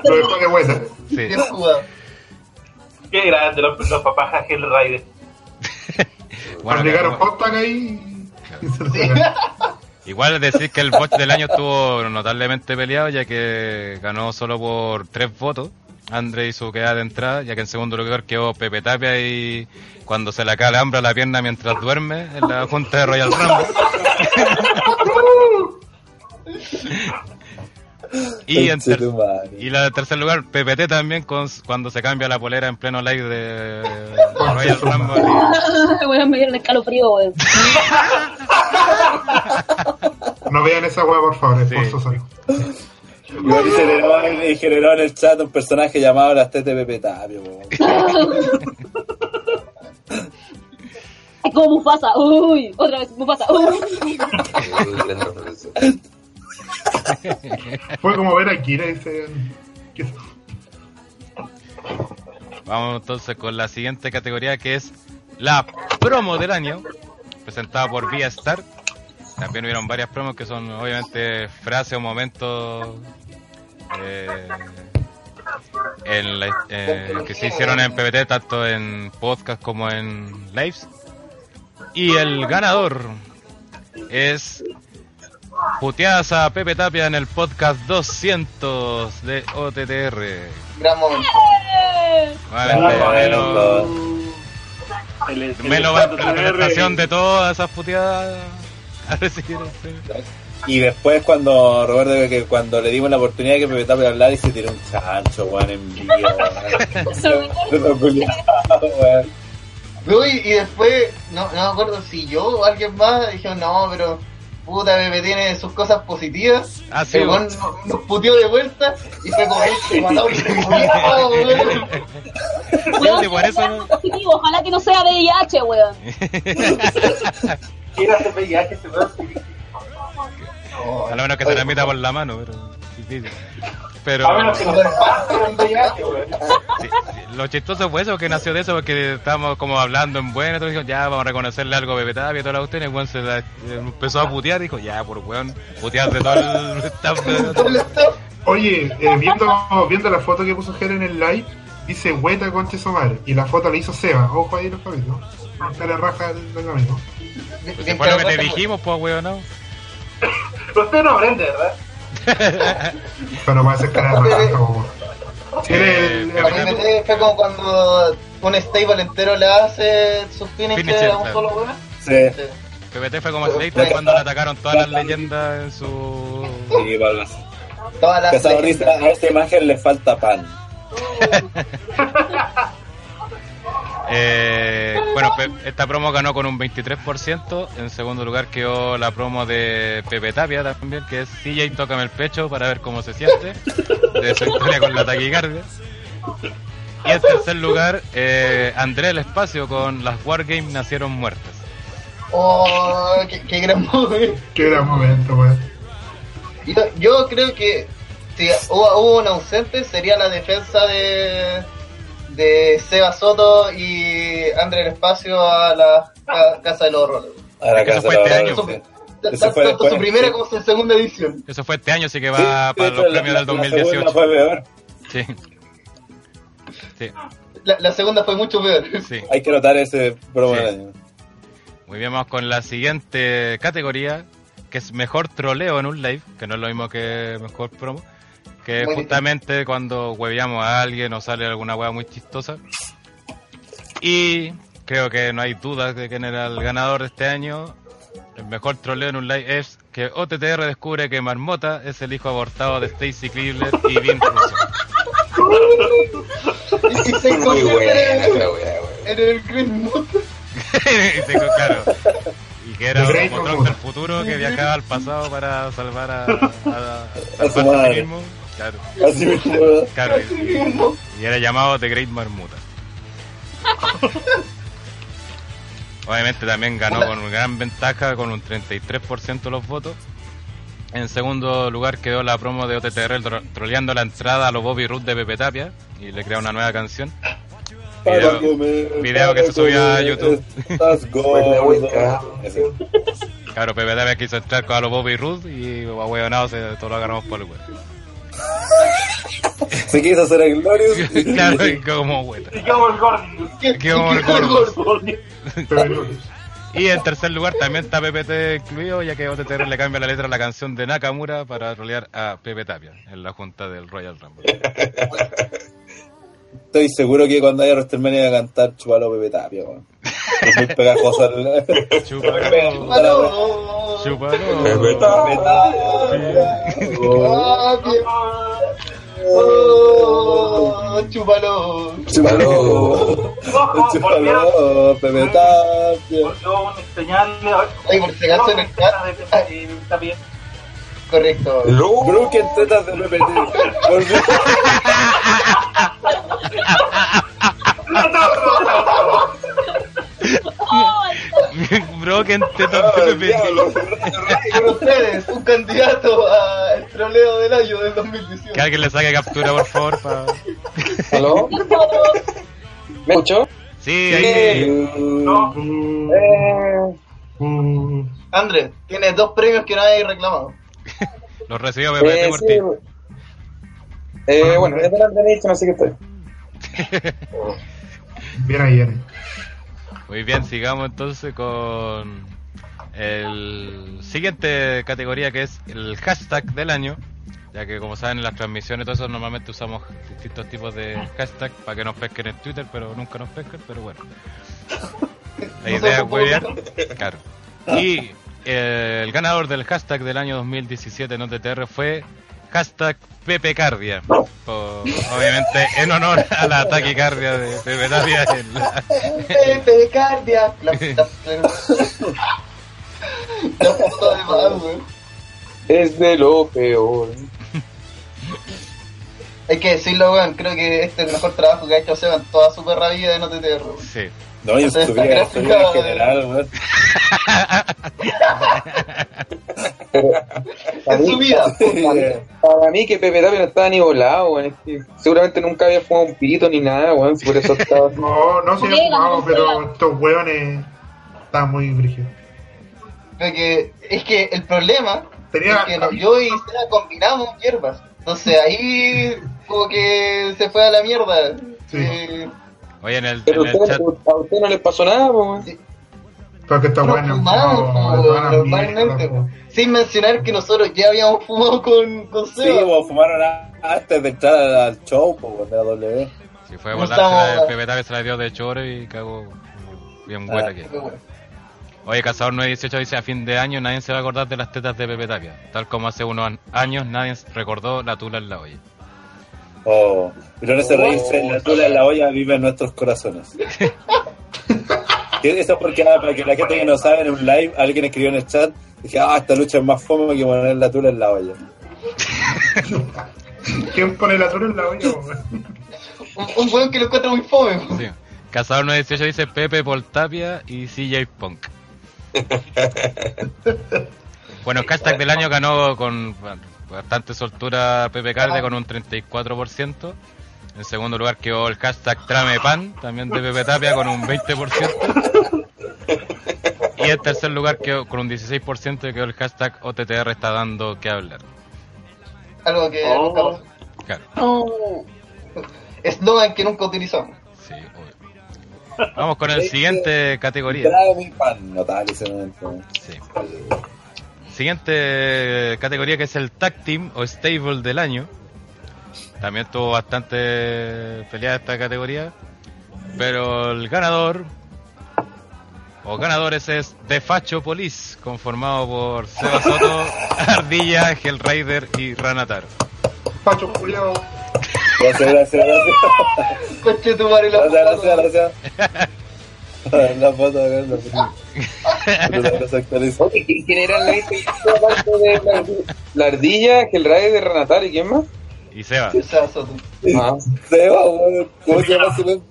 Speaker 6: Lo dejó de buena.
Speaker 2: Sí.
Speaker 1: Jugado.
Speaker 11: Qué grande los, los papás a Hellrider.
Speaker 2: Bueno,
Speaker 6: hot tag ahí.
Speaker 2: Igual decir que el bot del año estuvo notablemente peleado, ya que ganó solo por tres votos. André y su queda de entrada, ya que en segundo lugar quedó Pepe Tapia y cuando se le acaba el hambre a la pierna mientras duerme en la junta de Royal Rumble. y, en ter- y la tercer lugar, PPT también, con, cuando se cambia la polera en pleno live de Royal Rumble. y-
Speaker 12: Weón, me dieron escalofrío, weón.
Speaker 6: No vean esa weá, por favor, es
Speaker 2: Sí.
Speaker 6: forzoso.
Speaker 7: Igual y generó, en- y generó en el chat un personaje llamado las TTP Tapio, po.
Speaker 12: Es como Mufasa. Uy, otra vez Mufasa. Uy.
Speaker 6: Fue como ver a Kira. ¿qué-
Speaker 2: Vamos entonces con la siguiente categoría que es la promo del año, presentada por Vía Star. También hubieron varias promos que son obviamente frases o momentos eh, en la- eh, que se hicieron en PBT, tanto en podcast como en lives. Y el ganador es puteadas a Pepe Tapia en el podcast 200 de OTTR.
Speaker 1: Gran momento.
Speaker 11: Ah,
Speaker 2: Melo,
Speaker 5: El, el
Speaker 2: Melo va
Speaker 5: TR,
Speaker 2: presentación de todas esas puteadas a.
Speaker 7: Y después cuando Roberto que cuando le dimos la oportunidad que Pepe Tapio hablar y se tiró un chancho, weón, en vivo, weón. Weón.
Speaker 1: Uy, y después, no, no me acuerdo si yo o alguien más dijeron, no, pero puta, Pepe tiene sus cosas positivas.
Speaker 2: Ah, sí,
Speaker 1: weón. nos, nos puteó de vuelta y fue como este weón.
Speaker 2: No-.
Speaker 12: Ojalá que no sea VIH, weón.
Speaker 11: Quiere hacer VIH este weón.
Speaker 2: A lo menos que se transmita por la mano, pero difícil. Pero
Speaker 11: A menos que nos VIH, weón.
Speaker 2: sí, sí, lo chistoso fue eso, que nació de eso, porque estábamos como hablando en bueno, todos dijeron, ya vamos a reconocerle algo a Pepe Tapia y toda la cuestión, y el weón se la- eh, empezó a putear, dijo, ya, por weón, putear de todo el staff
Speaker 6: Oye, eh, viendo, viendo la foto que puso Jera en el live, dice Hueta conche su madre. Y la foto la hizo Seba. Ojo ahí los capítulos. No le raja el, el amigo.
Speaker 2: Pues
Speaker 1: Bien
Speaker 2: fue lo que te dijimos, pues weón, ¿no?
Speaker 11: Usted no aprende, ¿verdad?
Speaker 6: Pero va a ser cara
Speaker 1: me fue como cuando un stable entero le hace sus Finisher, a un solo weón.
Speaker 7: Sí.
Speaker 1: Sí.
Speaker 2: PPT fue como Slater cuando le atacaron todas las leyendas en su...
Speaker 7: Sí, Pablo.
Speaker 1: Todas las
Speaker 7: a esta imagen le falta pan.
Speaker 2: Eh, bueno, esta promo ganó con un 23%. En segundo lugar quedó la promo de Pepe Tapia también, que es CJ Tócame el pecho para ver cómo se siente. De su historia con la taquicardia. Y en tercer lugar, eh, André el Espacio con las Wargames nacieron muertas.
Speaker 1: Oh, qué, qué gran momento.
Speaker 6: Qué gran momento, weón.
Speaker 1: Yo, yo creo que si hubo, hubo un ausente sería la defensa de, de Seba Soto y André el Espacio a la ca- Casa del Horror.
Speaker 7: A la casa
Speaker 2: fue
Speaker 7: de
Speaker 2: este.
Speaker 1: Tanto
Speaker 7: Eso fue
Speaker 1: su
Speaker 7: después,
Speaker 1: primera
Speaker 7: sí.
Speaker 1: como su segunda edición.
Speaker 2: Eso fue este año, así que va
Speaker 7: de
Speaker 2: para
Speaker 7: hecho,
Speaker 2: los premios
Speaker 7: la-
Speaker 2: del
Speaker 7: la segunda
Speaker 2: 2018.
Speaker 7: fue peor.
Speaker 2: Sí. Sí,
Speaker 1: La, la segunda fue mucho peor.
Speaker 2: sí.
Speaker 7: Hay que notar ese promo
Speaker 2: Sí.
Speaker 7: del año.
Speaker 2: Muy bien, vamos con la siguiente categoría, que es mejor troleo en un live, que no es lo mismo que mejor promo, que
Speaker 1: Muy
Speaker 2: justamente cuando hueveamos a alguien o sale alguna hueá muy chistosa. Y creo que no hay dudas de quién era el ganador de este año. El mejor troleo en un live es que OTTR descubre que Marmota es el hijo abortado de Stacy Cleveland y Vin Russo.
Speaker 1: Y, se en, el Green
Speaker 2: claro. Y que era Trump
Speaker 6: Marmota.
Speaker 2: del futuro que viajaba al pasado para salvar a, a,
Speaker 7: A su
Speaker 2: salvarse a mismo. Claro,
Speaker 7: Así mismo.
Speaker 2: claro. Y, era llamado The Great Marmuta. Obviamente también ganó con gran ventaja, con un 33% de los votos. En segundo lugar quedó la promo de OTTR tro- troleando la entrada a los Bobby Root de Pepe Tapia y le crea una nueva canción. Video,
Speaker 7: comer,
Speaker 2: video que se subió a YouTube.
Speaker 7: Estás. Ese.
Speaker 2: Claro, Pepe Tapia quiso entrar con a los Bobby y Ruth y ahueonados se todos lo agarramos por el huevo.
Speaker 7: Se quiso hacer el Glorious.
Speaker 2: claro, y como hueta.
Speaker 11: Y quedó el.
Speaker 2: Quedó
Speaker 1: quedó el
Speaker 2: gordo. Y en tercer lugar también está PPT incluido, ya que OTTR le cambia la letra a la canción de Nakamura para rolear a Pepe Tapia en la junta del Royal Rumble.
Speaker 7: Estoy seguro que cuando haya WrestleMania va a cantar Chupalo Pepe Tapia, weón. Es muy pegajosa el...
Speaker 2: Chúpalo,
Speaker 1: ¡Aló!
Speaker 2: chúpalo.
Speaker 3: Pepe
Speaker 1: ¡Ah, bien! ¡Oh! ¡Chúpalo!
Speaker 7: Chupalo.
Speaker 11: Volvieron.
Speaker 7: Chupalo Pepe Tapia.
Speaker 1: Oye, por si acaso en el
Speaker 11: bien.
Speaker 1: Correcto.
Speaker 7: Broken tetas de Pepe Tapia.
Speaker 2: Broken.
Speaker 1: Con ustedes, un candidato al troleo del año del 2018.
Speaker 2: Que alguien le saque captura, por favor. pa-
Speaker 8: ¿Aló? ¿Me escuchó?
Speaker 2: Sí, ahí.
Speaker 11: No.
Speaker 8: Eh,
Speaker 1: Andrés, tienes dos premios que nadie ha reclamado.
Speaker 2: Los recibió Pepe
Speaker 8: eh,
Speaker 2: por
Speaker 8: sí.
Speaker 2: ti.
Speaker 8: Eh, bueno, es de Nation, así que estoy.
Speaker 6: bien ahí, Eric.
Speaker 2: Muy bien, sigamos entonces con el siguiente categoría que es el hashtag del año. Ya que como saben en las transmisiones y todo eso normalmente usamos distintos tipos de hashtag para que nos pesquen en Twitter, pero nunca nos pescan, pero bueno. La idea es huevear. Claro. Y eh, el ganador del hashtag del año 2017 en OTTR fue hashtag Pepe Cardia. Por- obviamente en honor a la taquicardia de Pepe en la-
Speaker 1: Pepe Cardia. La, puta de mal.
Speaker 8: Es de lo peor.
Speaker 1: Hay que decirlo, weón. Creo que este es el mejor trabajo que ha hecho Seba en toda su perra vida en OTTR. weón.
Speaker 2: Sí.
Speaker 7: No, yo
Speaker 1: esta
Speaker 7: subí en general, weón.
Speaker 1: En su vida.
Speaker 8: Para mí que Pepe Tapia no estaba ni volado, weón. Es que seguramente nunca había fumado un pito ni nada, weón. si Por eso estaba...
Speaker 6: No, no se había fumado, pero estos hueones estaban muy brígidos.
Speaker 1: Creo que es que el problema
Speaker 6: Tenía-
Speaker 1: es que no- yo y Seba combinamos hierbas. Entonces ahí como que se fue a la mierda.
Speaker 6: Sí.
Speaker 1: Eh,
Speaker 2: Oye, en el,
Speaker 8: Pero
Speaker 2: en el
Speaker 8: usted-
Speaker 2: chat,
Speaker 8: a usted no le pasó nada, po, weón.
Speaker 6: Pero que estos
Speaker 1: no fumamos
Speaker 6: las
Speaker 1: normalmente. po.
Speaker 6: po.
Speaker 1: Sin mencionar que nosotros ya habíamos fumado con, con
Speaker 7: Sí,
Speaker 1: Seba.
Speaker 7: vos fumaron a- antes de entrar al, show, po, de la W.
Speaker 2: si fue a
Speaker 1: No
Speaker 2: la Pepe Tapia se la dio de choro y cagó bien buena
Speaker 7: Ah.
Speaker 2: que.
Speaker 1: Bueno.
Speaker 2: Oye, Cazador 918 dice a fin de año nadie se va a acordar de las tetas de Pepe Tapia. Tal como hace unos años nadie recordó la tula en la olla.
Speaker 7: Oh, pero en ese reírse, la tula en la olla vive en nuestros corazones. Eso es porque, ah, para que la gente que no sabe, en un live, alguien escribió en el chat, dije, ah, esta lucha es más fome que poner la tula en la olla.
Speaker 6: ¿Quién pone la tula en la olla?
Speaker 1: Un, un weón que lo encuentra muy fome.
Speaker 2: Sí. Cazador 918 dice Pepe por Tapia y CJ Punk. bueno, el hashtag del año ganó con bueno, bastante soltura Pepe Carde con un 34%. En segundo lugar quedó el hashtag Trame Pan, también de Pepe Tapia con un 20%. Y en tercer lugar quedó con un 16% quedó el hashtag OTTR está dando que hablar.
Speaker 1: Algo que
Speaker 11: Oh.
Speaker 2: Claro,
Speaker 1: Eslogan que nunca utilizamos.
Speaker 2: sí, obvio. Vamos con el siguiente categoría.
Speaker 7: Trae mi pan, notable ese momento.
Speaker 2: Sí. Siguiente categoría que es el Tag Team o Stable del año. También tuvo bastante peleada esta categoría. Pero el ganador o ganadores es The Facho Police, conformado por Seba Soto, Ardilla, Hellraider y Ranataro.
Speaker 6: Pacho culiao.
Speaker 7: Gracias, gracias, gracias.
Speaker 1: Coche tu madre la
Speaker 7: Gracias,
Speaker 1: puta.
Speaker 7: gracias, gracias. La foto acá, la foto.
Speaker 8: Oye, ¿qui- ¿quién era la aparte de la, la ardilla, el rayo de Renatar y quién más?
Speaker 2: Y Seba,
Speaker 1: Seba.
Speaker 8: Ah,
Speaker 7: Seba. ¿Cómo se llama weón?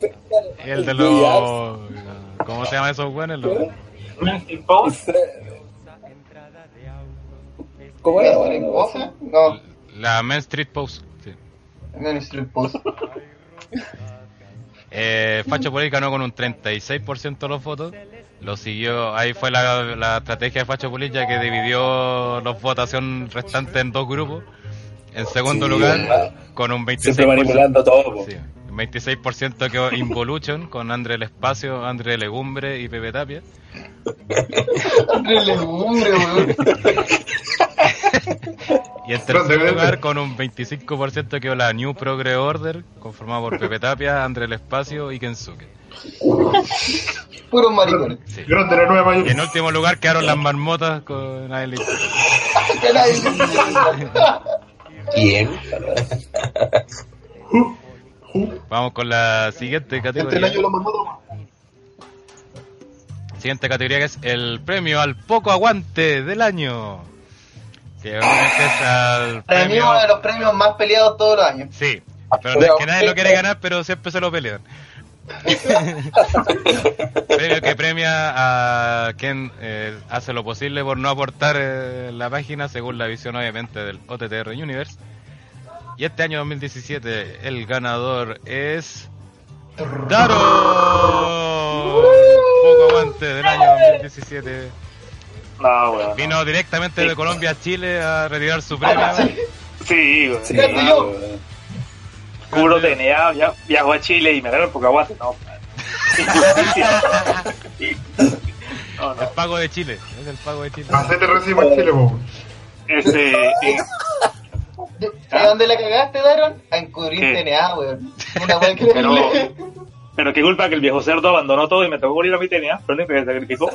Speaker 2: el de los... ¿Cómo se llaman esos buenos? Los-.
Speaker 7: ¿Cómo era?
Speaker 1: Pose? No,
Speaker 2: La Main Street Post. sí.
Speaker 1: Main Street Post.
Speaker 2: Eh, Facho Police ganó con un 36% de los votos. Lo siguió, ahí fue la, la estrategia de Facho Police ya que dividió los votación restantes en dos grupos. En segundo
Speaker 7: Sí,
Speaker 2: lugar, con un 26%.
Speaker 7: Siempre manipulando todo.
Speaker 2: Sí, 26% quedó Involution con André El Espacio, André Legumbre y Pepe Tapia.
Speaker 1: André Legumbre, weón.
Speaker 2: Y en tercer lugar, con un 25% quedó la New Progress Order, conformada por Pepe Tapia, André El Espacio y Kensuke.
Speaker 1: Puros maricones.
Speaker 2: Sí. Y en último lugar quedaron las marmotas con Nadie
Speaker 1: Que
Speaker 2: Vamos con la siguiente
Speaker 1: Entre el
Speaker 2: categoría.
Speaker 1: año marmotos.
Speaker 2: Siguiente categoría que es el premio al poco aguante del año. Que obviamente es al premio...
Speaker 1: uno de los premios más peleados todos los años.
Speaker 2: Sí, pero no es que nadie lo quiere ganar, pero siempre se lo pelean. Premio que premia a quien eh, hace lo posible por no aportar eh, la página según la visión obviamente del OTTR Universe. Y este año 2017 el ganador es Daro. Poco aguante del año 2017.
Speaker 5: No, weón.
Speaker 2: Vino directamente de Colombia a Chile a retirar su premio.
Speaker 5: Sí, weón.
Speaker 7: Sí,
Speaker 1: Fíjate yo.
Speaker 7: weón.
Speaker 5: Puro TNA, ya viajo a Chile y me dieron poco aguante. No. No,
Speaker 2: El
Speaker 5: no.
Speaker 2: pago de Chile. Es el pago de Chile.
Speaker 6: Hacete recibo en Chile, po.
Speaker 5: Este, eh,
Speaker 1: ¿De de dónde la cagaste, Daron? A encubrir
Speaker 5: ¿Qué?
Speaker 1: TNA, weón. Una weá que
Speaker 5: pero, pero qué culpa que el viejo cerdo abandonó todo y me tocó morir a mi TNA. Pero ni que se sacrificó.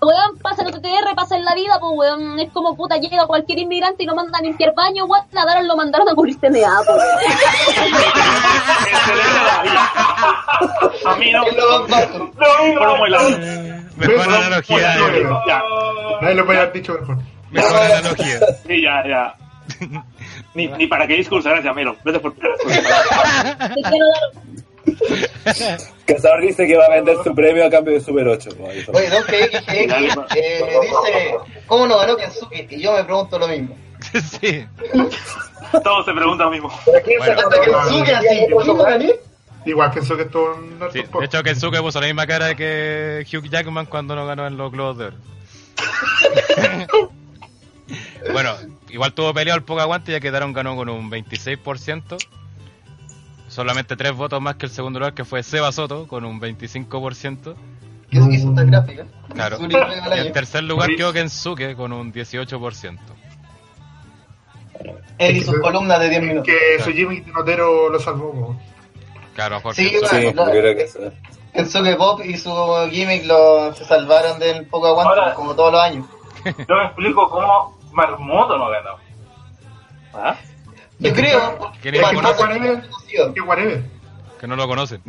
Speaker 12: Weón, pasa en OTTR, pasa en la vida, pues weón. Es como puta, llega cualquier inmigrante y lo mandan a limpiar baño, weón. La Daron lo mandaron a cubrir TNA, pues.
Speaker 5: Excelente la vida. A mí no.
Speaker 1: Lo.
Speaker 5: No, largo.
Speaker 2: Mejor analogía. eh.
Speaker 5: Ya,
Speaker 6: Nadie lo puede haber dicho mejor.
Speaker 2: Mejor analogía.
Speaker 5: sí, ya, ya. Ni, ni para qué discurso, gracias, Miro. Gracias por.
Speaker 7: Cazador dice que va a vender su premio a cambio de Super 8. po, ahí está.
Speaker 1: Oye, Don eh, dice, ¿cómo no ganó Kensuke? Y yo me pregunto lo mismo.
Speaker 2: Sí.
Speaker 5: Todos se preguntan lo mismo.
Speaker 1: Kensuke.
Speaker 6: Igual pensó que estuvo en
Speaker 2: sí. De hecho, Kensuke puso la misma cara que Hugh Jackman cuando no ganó en los Globos de Oro. bueno, igual tuvo peleado el poco aguante ya que Daron ganó con un 26%. Solamente tres votos más que el segundo lugar que fue Seba Soto con un 25%.
Speaker 1: Que hizo esta gráfica.
Speaker 2: Claro. Y en tercer lugar quedó Kensuke con un 18%.
Speaker 1: Él y sus columnas de 10 minutos.
Speaker 6: Que su Jimmy Notero lo salvó.
Speaker 2: Claro, Jorge.
Speaker 1: Sí,
Speaker 2: Soto.
Speaker 7: Sí, que.
Speaker 1: Kensuke Pop y su gimmick lo, se salvaron del poco aguante,
Speaker 11: Ahora-
Speaker 1: como todos los años.
Speaker 11: Yo me explico cómo Marmoto no ganó.
Speaker 5: ¿Ah?
Speaker 1: Yo creo
Speaker 2: ¿Quién
Speaker 1: que
Speaker 2: es
Speaker 6: ¿Qué
Speaker 2: el
Speaker 1: Marmoto.
Speaker 6: ¿Qué whatever?
Speaker 2: Que no lo conocen.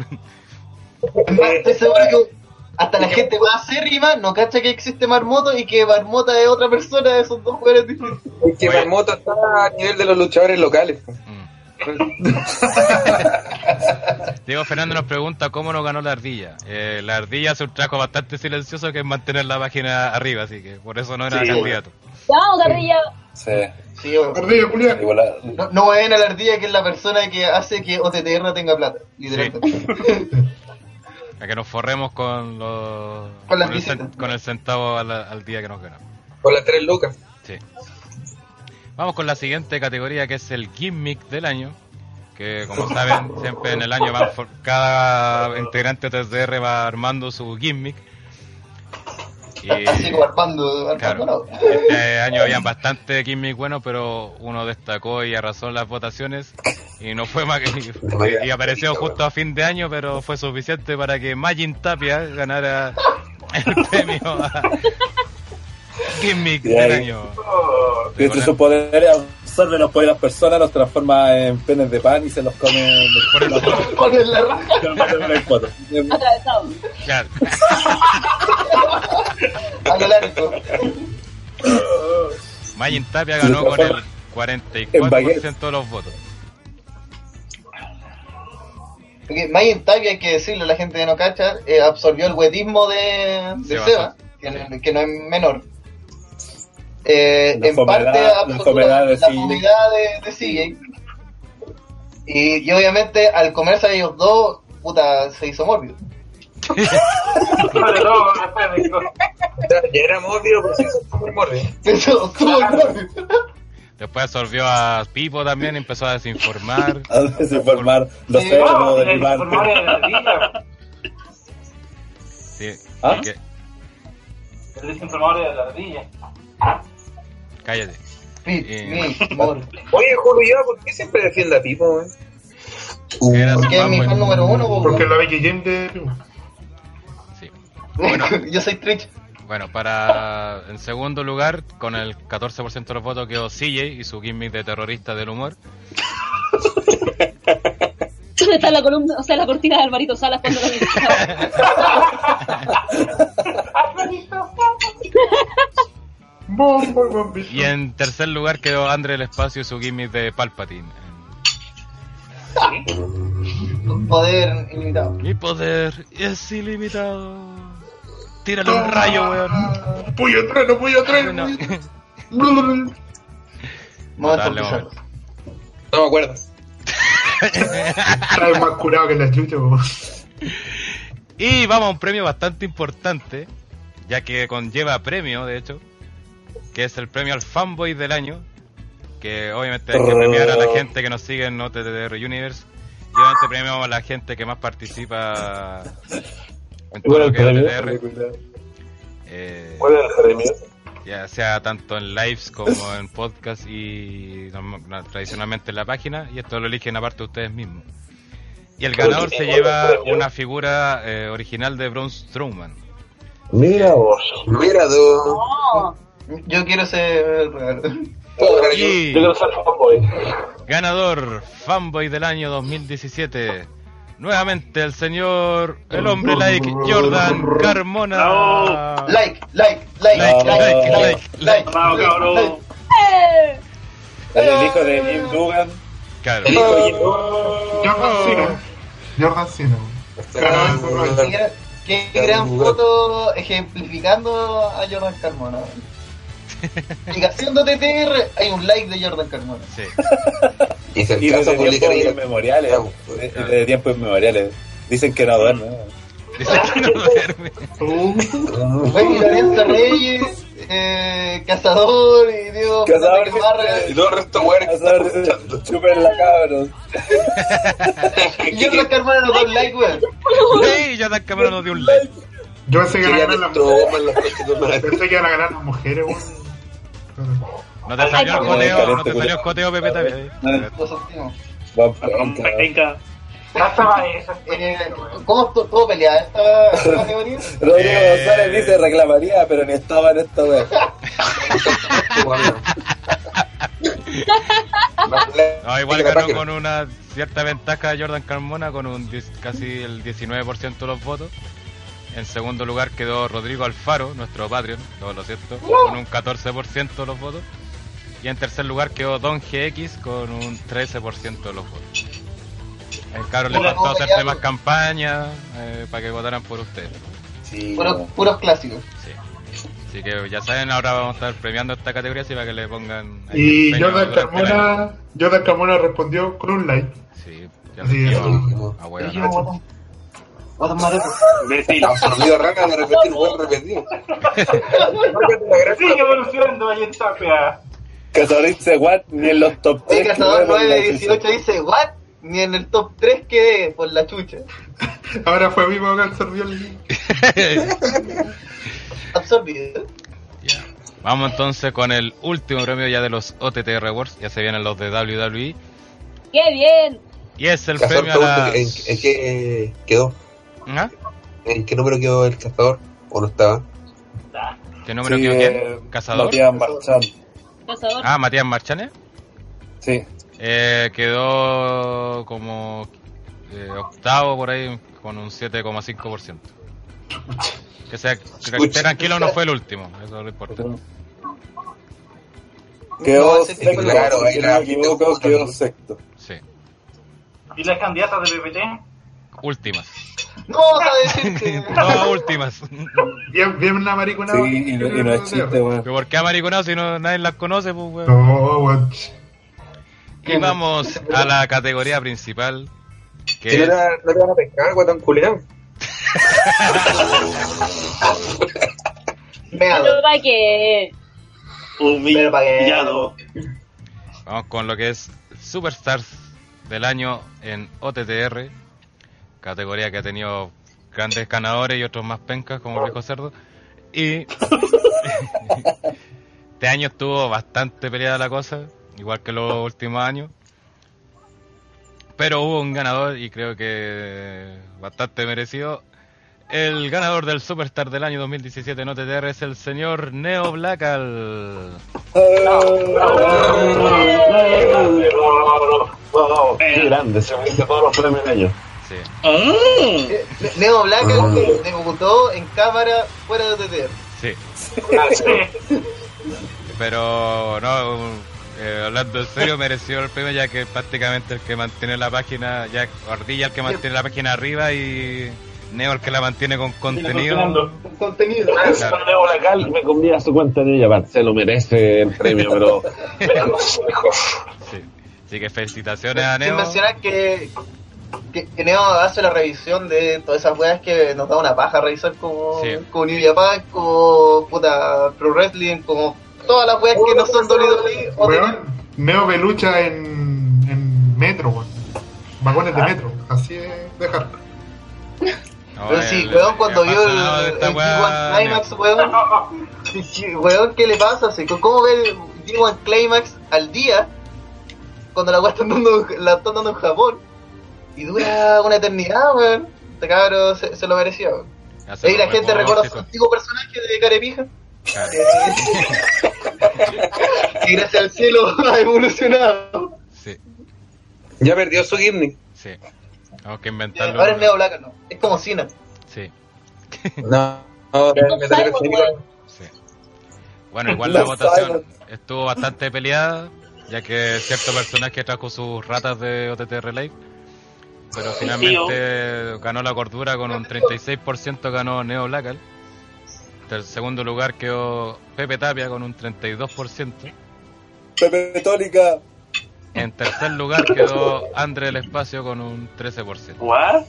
Speaker 1: Estoy seguro que hasta la gente más acérrima no cacha que existe Marmoto y que Marmota es otra persona de esos dos jugadores distintos.
Speaker 3: Es que. Marmoto está a nivel de los luchadores locales.
Speaker 2: Mm. Diego Fernando nos pregunta cómo no ganó la ardilla. Eh, la ardilla hace un trabajo bastante silencioso que es mantener la página arriba, así que por eso no era
Speaker 5: Sí,
Speaker 2: candidato.
Speaker 12: Vamos, Carrilla.
Speaker 7: Sí.
Speaker 1: Sí, weón.
Speaker 6: Ardillo, Julián.
Speaker 1: No, no ven a la ardilla que es la persona que hace que OTTR tenga plata, literalmente.
Speaker 2: A que nos forremos con los
Speaker 1: Con las
Speaker 2: el, con el centavo al, al día que nos ganamos.
Speaker 3: Con las tres lucas.
Speaker 2: Sí. Vamos con la siguiente categoría que es el gimmick del año. Que como saben, siempre en el año van for- cada integrante de TSR va armando su gimmick. Y
Speaker 1: como Armando, Armando
Speaker 2: Claro.
Speaker 1: no.
Speaker 2: Este año habían bastante gimmick buenos, pero uno destacó y arrasó en las votaciones y no fue más que y apareció justo a fin de año, pero fue suficiente para que Majin Tapia ganara el premio a gimmick del año.
Speaker 7: entre sus poderes absorbe los poderes de las personas, los transforma en penes de pan y se los come.
Speaker 2: Por
Speaker 1: la raja
Speaker 7: en el poto.
Speaker 12: Atravesado.
Speaker 2: claro.
Speaker 1: a.
Speaker 2: Majin Tapia ganó con el 44% de los votos.
Speaker 1: Porque Mayen Tapia, hay que decirlo, la gente que no cacha, eh, absorbió el wetismo de, de
Speaker 2: Seba
Speaker 1: que no es menor. Eh, en parte
Speaker 7: la de
Speaker 1: la fomedad de, de CJ. Y, y obviamente al comerse a ellos dos, puta, se hizo morbido.
Speaker 11: Sobre todo después de que-
Speaker 3: Ya era morbido, pero sí es súper morbido.
Speaker 1: Eso, súper morbido.
Speaker 2: Después absorbió a Pipo también, empezó a desinformar.
Speaker 7: A desinformar los
Speaker 1: Sí,
Speaker 11: No,
Speaker 7: de
Speaker 11: el
Speaker 7: mi
Speaker 11: de.
Speaker 2: Sí,
Speaker 7: ¿Ah?
Speaker 11: El desinformador de la ardilla.
Speaker 2: Cállate. Eh.
Speaker 3: Oye, Julio, ¿por qué siempre defiende a Pipo, weón?
Speaker 2: Era su
Speaker 1: Que es mi fan número uno, po,
Speaker 6: Porque
Speaker 1: weón.
Speaker 6: la Becky Jane de.
Speaker 2: Sí. Bueno.
Speaker 1: Yo soy Twitch.
Speaker 2: Bueno, para en segundo lugar, con el 14% de los votos quedó CJ y su gimmick de terrorista del humor.
Speaker 12: ¿Dónde está la columna, o sea, la cortina de Alvarito Salas cuando lo necesitaba?
Speaker 6: Bom,
Speaker 2: Y en tercer lugar quedó André el Espacio y su gimmick de Palpatine.
Speaker 1: Poder ilimitado.
Speaker 2: Mi poder es ilimitado. Tírale un rayo, weón.
Speaker 6: Puyo trueno, puyo trueno.
Speaker 1: Momento
Speaker 2: momento.
Speaker 3: No me acuerdo.
Speaker 6: Está más curado que la chucha, po.
Speaker 2: Y vamos a un premio bastante importante, ya que conlleva premio, de hecho, que es el premio al fanboy del año, que obviamente hay que premiar a la gente que nos sigue en OTTR Universe, y obviamente premiamos a la gente que más participa en todo lo que es. OTTR, eh,
Speaker 3: ¿Cuál es el premio?
Speaker 2: ya sea tanto en lives como en podcast y no, tradicionalmente en la página, y esto lo eligen aparte ustedes mismos. Y el ganador se lleva una figura eh, original de Braun Strowman.
Speaker 7: Mira vos.
Speaker 3: Mira tú.
Speaker 12: No.
Speaker 1: Yo quiero ser.
Speaker 2: Y
Speaker 7: Yo quiero ser fanboy.
Speaker 2: ganador fanboy del año 2017. Nuevamente el señor, el hombre like Jordan Carmona.
Speaker 11: Bravo.
Speaker 1: Like, like, like,
Speaker 2: Like,
Speaker 1: like,
Speaker 2: like,
Speaker 1: like,
Speaker 2: like,
Speaker 1: like,
Speaker 11: Bravo,
Speaker 1: like,
Speaker 11: cabrón.
Speaker 1: like.
Speaker 7: El hijo de Jim Dugan.
Speaker 2: Claro.
Speaker 3: El hijo de Jim Duggan.
Speaker 6: Jordan Cena. Jordan Cena.
Speaker 1: Qué gran- Qué gran foto ejemplificando a Jordan Carmona. Explicación de TTR, hay un like de Jordan Carmona.
Speaker 2: Sí.
Speaker 3: Y se
Speaker 7: Y desde tiempos inmemoriales.
Speaker 3: Claro.
Speaker 7: Desde tiempos inmemoriales. Dicen que no duerme. ¿no?
Speaker 2: Dice que no duerme.
Speaker 1: Oye, Lorenzo Reyes, eh, Cazador y Diego
Speaker 7: Cazador,
Speaker 1: Gamarra.
Speaker 3: Y todo el resto, que escuchando.
Speaker 7: Chupen la cabros.
Speaker 1: Jordan Carmona nos da un like, weón.
Speaker 2: Sí, Jordan Carmona nos dio un like.
Speaker 6: Yo pensé que iban a
Speaker 3: Quería
Speaker 6: ganar las
Speaker 3: madre.
Speaker 6: Pensé que iban a ganar las mujeres, weón.
Speaker 2: No te salió el coteo, no te salió el coteo, Pepe, también.
Speaker 5: Venga.
Speaker 11: Ya estaba esa.
Speaker 1: ¿Cómo estuvo peleada esta categoría?
Speaker 7: Rodrigo
Speaker 2: Eh.
Speaker 7: González dice reclamaría, pero ni estaba en esta wea.
Speaker 2: No, igual ganó con una cierta ventaja Jordan Carmona con un casi el 19% de los votos. En segundo lugar quedó Rodrigo Alfaro, nuestro Patreon, todo lo cierto, con un 14% de los votos. Y en tercer lugar quedó Don GX con un 13% de los votos. El caro le
Speaker 1: Hola,
Speaker 2: faltó
Speaker 1: ¿cómo
Speaker 2: hacerse más
Speaker 1: llamo?
Speaker 2: campaña eh, para que votaran por ustedes.
Speaker 7: Sí,
Speaker 1: Puros, clásicos.
Speaker 2: Sí. Así que ya saben, ahora vamos a estar premiando esta categoría así para que le pongan... ahí
Speaker 6: Y
Speaker 2: año.
Speaker 6: Carmona, Jordan Carmona respondió con un like.
Speaker 2: Sí, ya
Speaker 6: Así
Speaker 2: lo
Speaker 6: es.
Speaker 2: Ah,
Speaker 1: weón. Otro maroto.
Speaker 5: Imbécil.
Speaker 3: Absorbido rana de repetir, weón, repetido.
Speaker 11: Sigue evolucionando ahí en Tapia.
Speaker 7: Cazador dice what ni en los top
Speaker 1: El
Speaker 7: 3.
Speaker 1: cazador 918 dice, ¿what? Ni en el top 3 quedé por la chucha.
Speaker 6: Ahora fue mismo que absorbió el link.
Speaker 1: Absorbido.
Speaker 2: Vamos entonces con el último premio ya de los OTT Awards. Ya se vienen los de WWE.
Speaker 12: ¡Qué bien!
Speaker 2: Y es el
Speaker 3: Cazador
Speaker 2: premio a la.
Speaker 3: ¿en, en qué quedó?
Speaker 2: ¿Ah?
Speaker 3: ¿En qué número quedó el cazador? ¿O no estaba?
Speaker 2: ¿Qué número
Speaker 7: Sí,
Speaker 2: quedó
Speaker 7: eh,
Speaker 2: quién? ¿Cazador?
Speaker 7: Matías Marchand.
Speaker 12: Cazador.
Speaker 2: Ah, Matías Marchane.
Speaker 7: Sí.
Speaker 2: Eh, quedó como eh, octavo por ahí con un 7,5%. Que sea, que esté tranquilo, no fue el último. Eso es lo importante.
Speaker 7: Quedó
Speaker 1: No,
Speaker 7: sexto,
Speaker 3: claro, ahí
Speaker 7: si no
Speaker 3: la
Speaker 7: me equivoco, quedó sexto.
Speaker 2: Sí.
Speaker 11: ¿Y las candidatas de PPT?
Speaker 2: Últimas.
Speaker 1: No a decir que...
Speaker 2: No, últimas.
Speaker 6: Bien, bien una maricona.
Speaker 7: Sí, y no, y no es chiste, weón.
Speaker 2: ¿Pero por qué amariconado si no, nadie las conoce, pues, weón?
Speaker 6: No, weón.
Speaker 2: Y vamos a la categoría principal, que
Speaker 3: Si no te, no te van a pescar, guatón culiao.
Speaker 1: Meado.
Speaker 12: Pero para
Speaker 1: para que.
Speaker 2: Vamos con lo que es Superstars del año en OTTR, categoría que ha tenido grandes ganadores y otros más pencas, como el viejo cerdo. Y este año estuvo bastante peleada la cosa, igual que los últimos años. Pero hubo un ganador y creo que bastante merecido. El ganador del Superstar del año 2017 en OTTR es el señor Neo Blackal.
Speaker 9: Qué grande, se merece todos los premios de ellos.
Speaker 2: Sí.
Speaker 1: Eh, Neo Black debutó en cámara fuera de OTTR.
Speaker 2: Sí. Pero no, eh, hablando en serio, mereció el premio ya que prácticamente el que mantiene la página, ya Ardilla el que mantiene la página arriba y Neo el que la mantiene con contenido.
Speaker 1: Contenido.
Speaker 2: Claro.
Speaker 9: Lacal me convida su cuenta de ella, se lo merece el premio, pero. pero
Speaker 2: Sí. Así que felicitaciones a
Speaker 1: Sin
Speaker 2: Neo.
Speaker 1: mencionar que, que, que Neo hace la revisión de todas esas weas que nos da una paja revisar como,
Speaker 2: Sí.
Speaker 1: como New Japan, como puta Pro Wrestling, como todas las weas que no son de-
Speaker 6: Weón, Neo Belucha en, en metro, weón. Vagones de metro, así es dejar.
Speaker 2: No,
Speaker 1: Pero sí,
Speaker 2: el-
Speaker 1: weón, cuando vio el,
Speaker 2: apasionado de
Speaker 1: el
Speaker 2: esta
Speaker 1: G1
Speaker 2: weá,
Speaker 1: Climax, weón, weón, ¿qué le pasa? ¿Cómo ve el G1 Climax al día cuando la weá dando, la están dando en Japón? Y dura una eternidad, weón. Este cabro se, se lo merecía, weón. Ahí la gente a su antiguo personaje de Carepija.
Speaker 2: Claro.
Speaker 1: Que gracias al cielo ha evolucionado.
Speaker 2: Sí,
Speaker 3: Ya perdió su gimmick.
Speaker 2: sí. Tenemos que inventarlo.
Speaker 1: Ahora es Neo Black, no. Es como Cena.
Speaker 2: Sí,
Speaker 3: No, no,
Speaker 2: sí. Bueno, igual la votación estuvo bastante peleada, ya que cierto personaje trajo sus ratas de OTTR Live. Pero finalmente ganó la cordura con un 36% ganó Neo Blackal. En segundo lugar quedó Pepe Tapia con un 32%.
Speaker 7: Pepe Tónica.
Speaker 2: En tercer lugar quedó André del Espacio con un 13%.
Speaker 5: ¿What?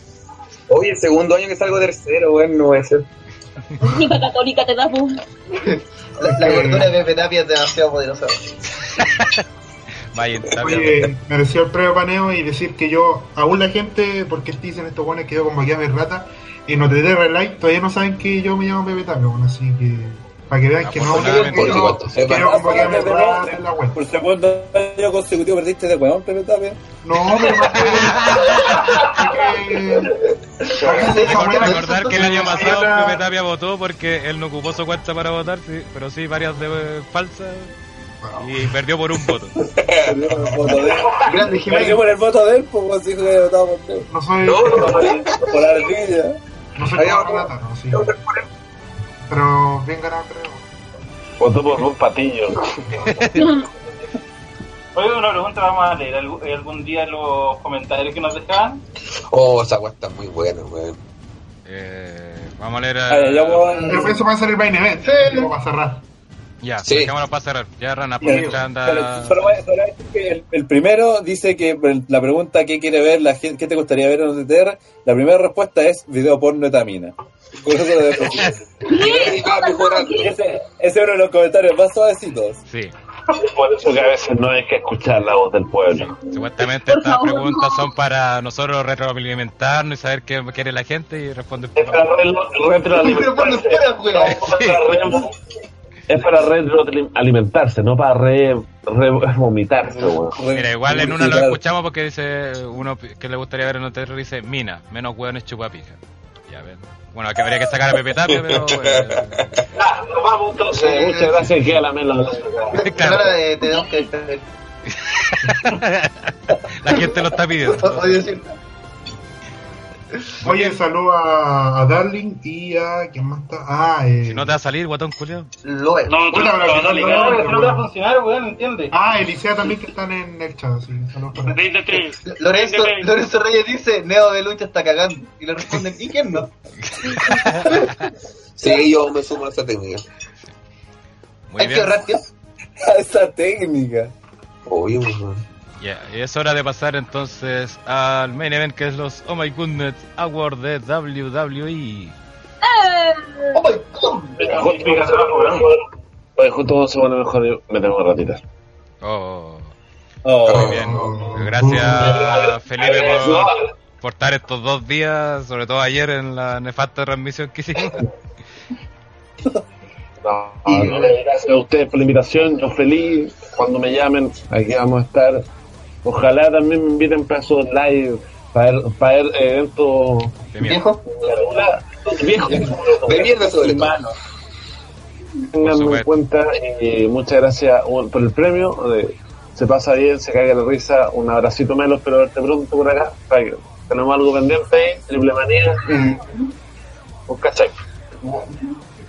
Speaker 3: Oye, el segundo año que salgo tercero, weón, no ser.
Speaker 12: Única católica te da.
Speaker 1: La, la gordura de Pepe Tapia es demasiado poderosa.
Speaker 2: Vaya.
Speaker 6: Oye, mereció el premio paneo y decir que yo, aún la gente, porque dicen estos buenos que yo como que mi rata, en OTTR Live todavía no saben que yo me llamo Pepe Tapia, bueno, así que para que vean que no, que
Speaker 2: Afortunadamente,
Speaker 6: yo,
Speaker 3: por supuesto,
Speaker 6: que
Speaker 3: sepan.
Speaker 6: yo como que mi rata en la web.
Speaker 7: Por segundo año consecutivo perdiste de weón, Pepe Tapia.
Speaker 6: No, pero más que...
Speaker 2: Recordar que el año pasado Pepe Tapia votó porque él no ocupó su cuenta para votar, pero sí varias de eh, falsas y perdió por un voto.
Speaker 7: Perdió por el voto de él.
Speaker 1: Grande
Speaker 7: Perdió por el voto de él, pues así que votaba por él.
Speaker 6: No soy...
Speaker 3: No, no, no,
Speaker 7: Por ardilla.
Speaker 6: No soy
Speaker 3: vamos.
Speaker 6: rata, no, sí. Pero bien ganado creo.
Speaker 9: Votó por un patillo.
Speaker 11: Oye, una pregunta, vamos a leer algún, algún día los comentarios que nos dejaban.
Speaker 3: Oh, esa weá está muy buena, weón.
Speaker 2: Eh, vamos a leer a...
Speaker 7: voy
Speaker 6: Pero eso va a ser el main event, como para cerrar.
Speaker 2: Ya,
Speaker 3: Sí.
Speaker 2: dejémoslo para cerrar. Ya, Rana,
Speaker 7: Pero,
Speaker 2: aprovecha, anda...
Speaker 7: solo voy a- solo voy a decir que el, el primero dice que la pregunta ¿qué quiere ver la gente, qué te gustaría ver en OTTR? La primera respuesta es video porno de Tamina. Con eso lo dejo. Ese, ese es uno de los comentarios más suavecitos.
Speaker 2: Sí,
Speaker 9: Por eso que a veces no hay que escuchar la voz del pueblo.
Speaker 2: supuestamente
Speaker 12: Por
Speaker 2: estas
Speaker 12: favor,
Speaker 2: preguntas
Speaker 12: no.
Speaker 2: son para nosotros retroalimentarnos y saber qué quiere la gente y responder.
Speaker 9: Es para re- retroalimentarse. Es para retroalimentarse, no para re, re- vomitarse, weón.
Speaker 2: Mira, igual en una lo escuchamos porque dice uno que le gustaría ver en OTR dice Mina, menos hueones chupapija. Ya ven. Bueno, que habría que sacar a Pepe Tapia, pero bueno.
Speaker 9: Ah, nos vamos entonces. Muchas gracias, que a la mela.
Speaker 2: Claro.
Speaker 1: Ahora tenemos que.
Speaker 2: La gente lo está pidiendo.
Speaker 1: Oye,
Speaker 6: saludo a, a Darling y a. ¿Quién más está? Ah, eh.
Speaker 2: Si no te va a salir, guatón culiao.
Speaker 1: lo es.
Speaker 5: No, no, no,
Speaker 6: que
Speaker 5: no,
Speaker 6: no
Speaker 11: va a funcionar, weón, ¿entiendes?
Speaker 6: Ah, Elisea también que están en el chat, así. Saludos para
Speaker 1: Lorenzo, Lorenzo Reyes dice: Neo de lucha está cagando. Y le responden: ¿Y quién no?
Speaker 3: Sí, yo me sumo a esa técnica.
Speaker 2: Muy
Speaker 1: Hay que
Speaker 2: bien.
Speaker 1: ahorrar tiempo.
Speaker 7: Esa técnica.
Speaker 3: Obvio, weón.
Speaker 2: Ya, y es hora de pasar entonces al main event que es los Oh My Goodness Award de WWE.
Speaker 1: ¡Oh my.
Speaker 9: Oye, justo se pone mejor y me tengo ratitas.
Speaker 2: Oh,
Speaker 7: Oh.
Speaker 2: muy bien. Gracias Felipe por, por estar estos dos días, sobre todo ayer en la nefasta transmisión que hicimos.
Speaker 9: No, no, gracias a ustedes por la invitación. Yo feliz. Cuando me llamen, aquí vamos a estar. Ojalá también me inviten para esos live, para el, para el evento
Speaker 2: De mierda.
Speaker 1: ¿Viejo?
Speaker 9: viejo.
Speaker 3: De mierda sobre
Speaker 9: en cuenta y muchas gracias uh, por el premio. eh, se pasa bien, se caga la risa. Un abracito menos, pero verte pronto por acá. para que- Tenemos algo pendiente ahí, triple manía. Un cachai.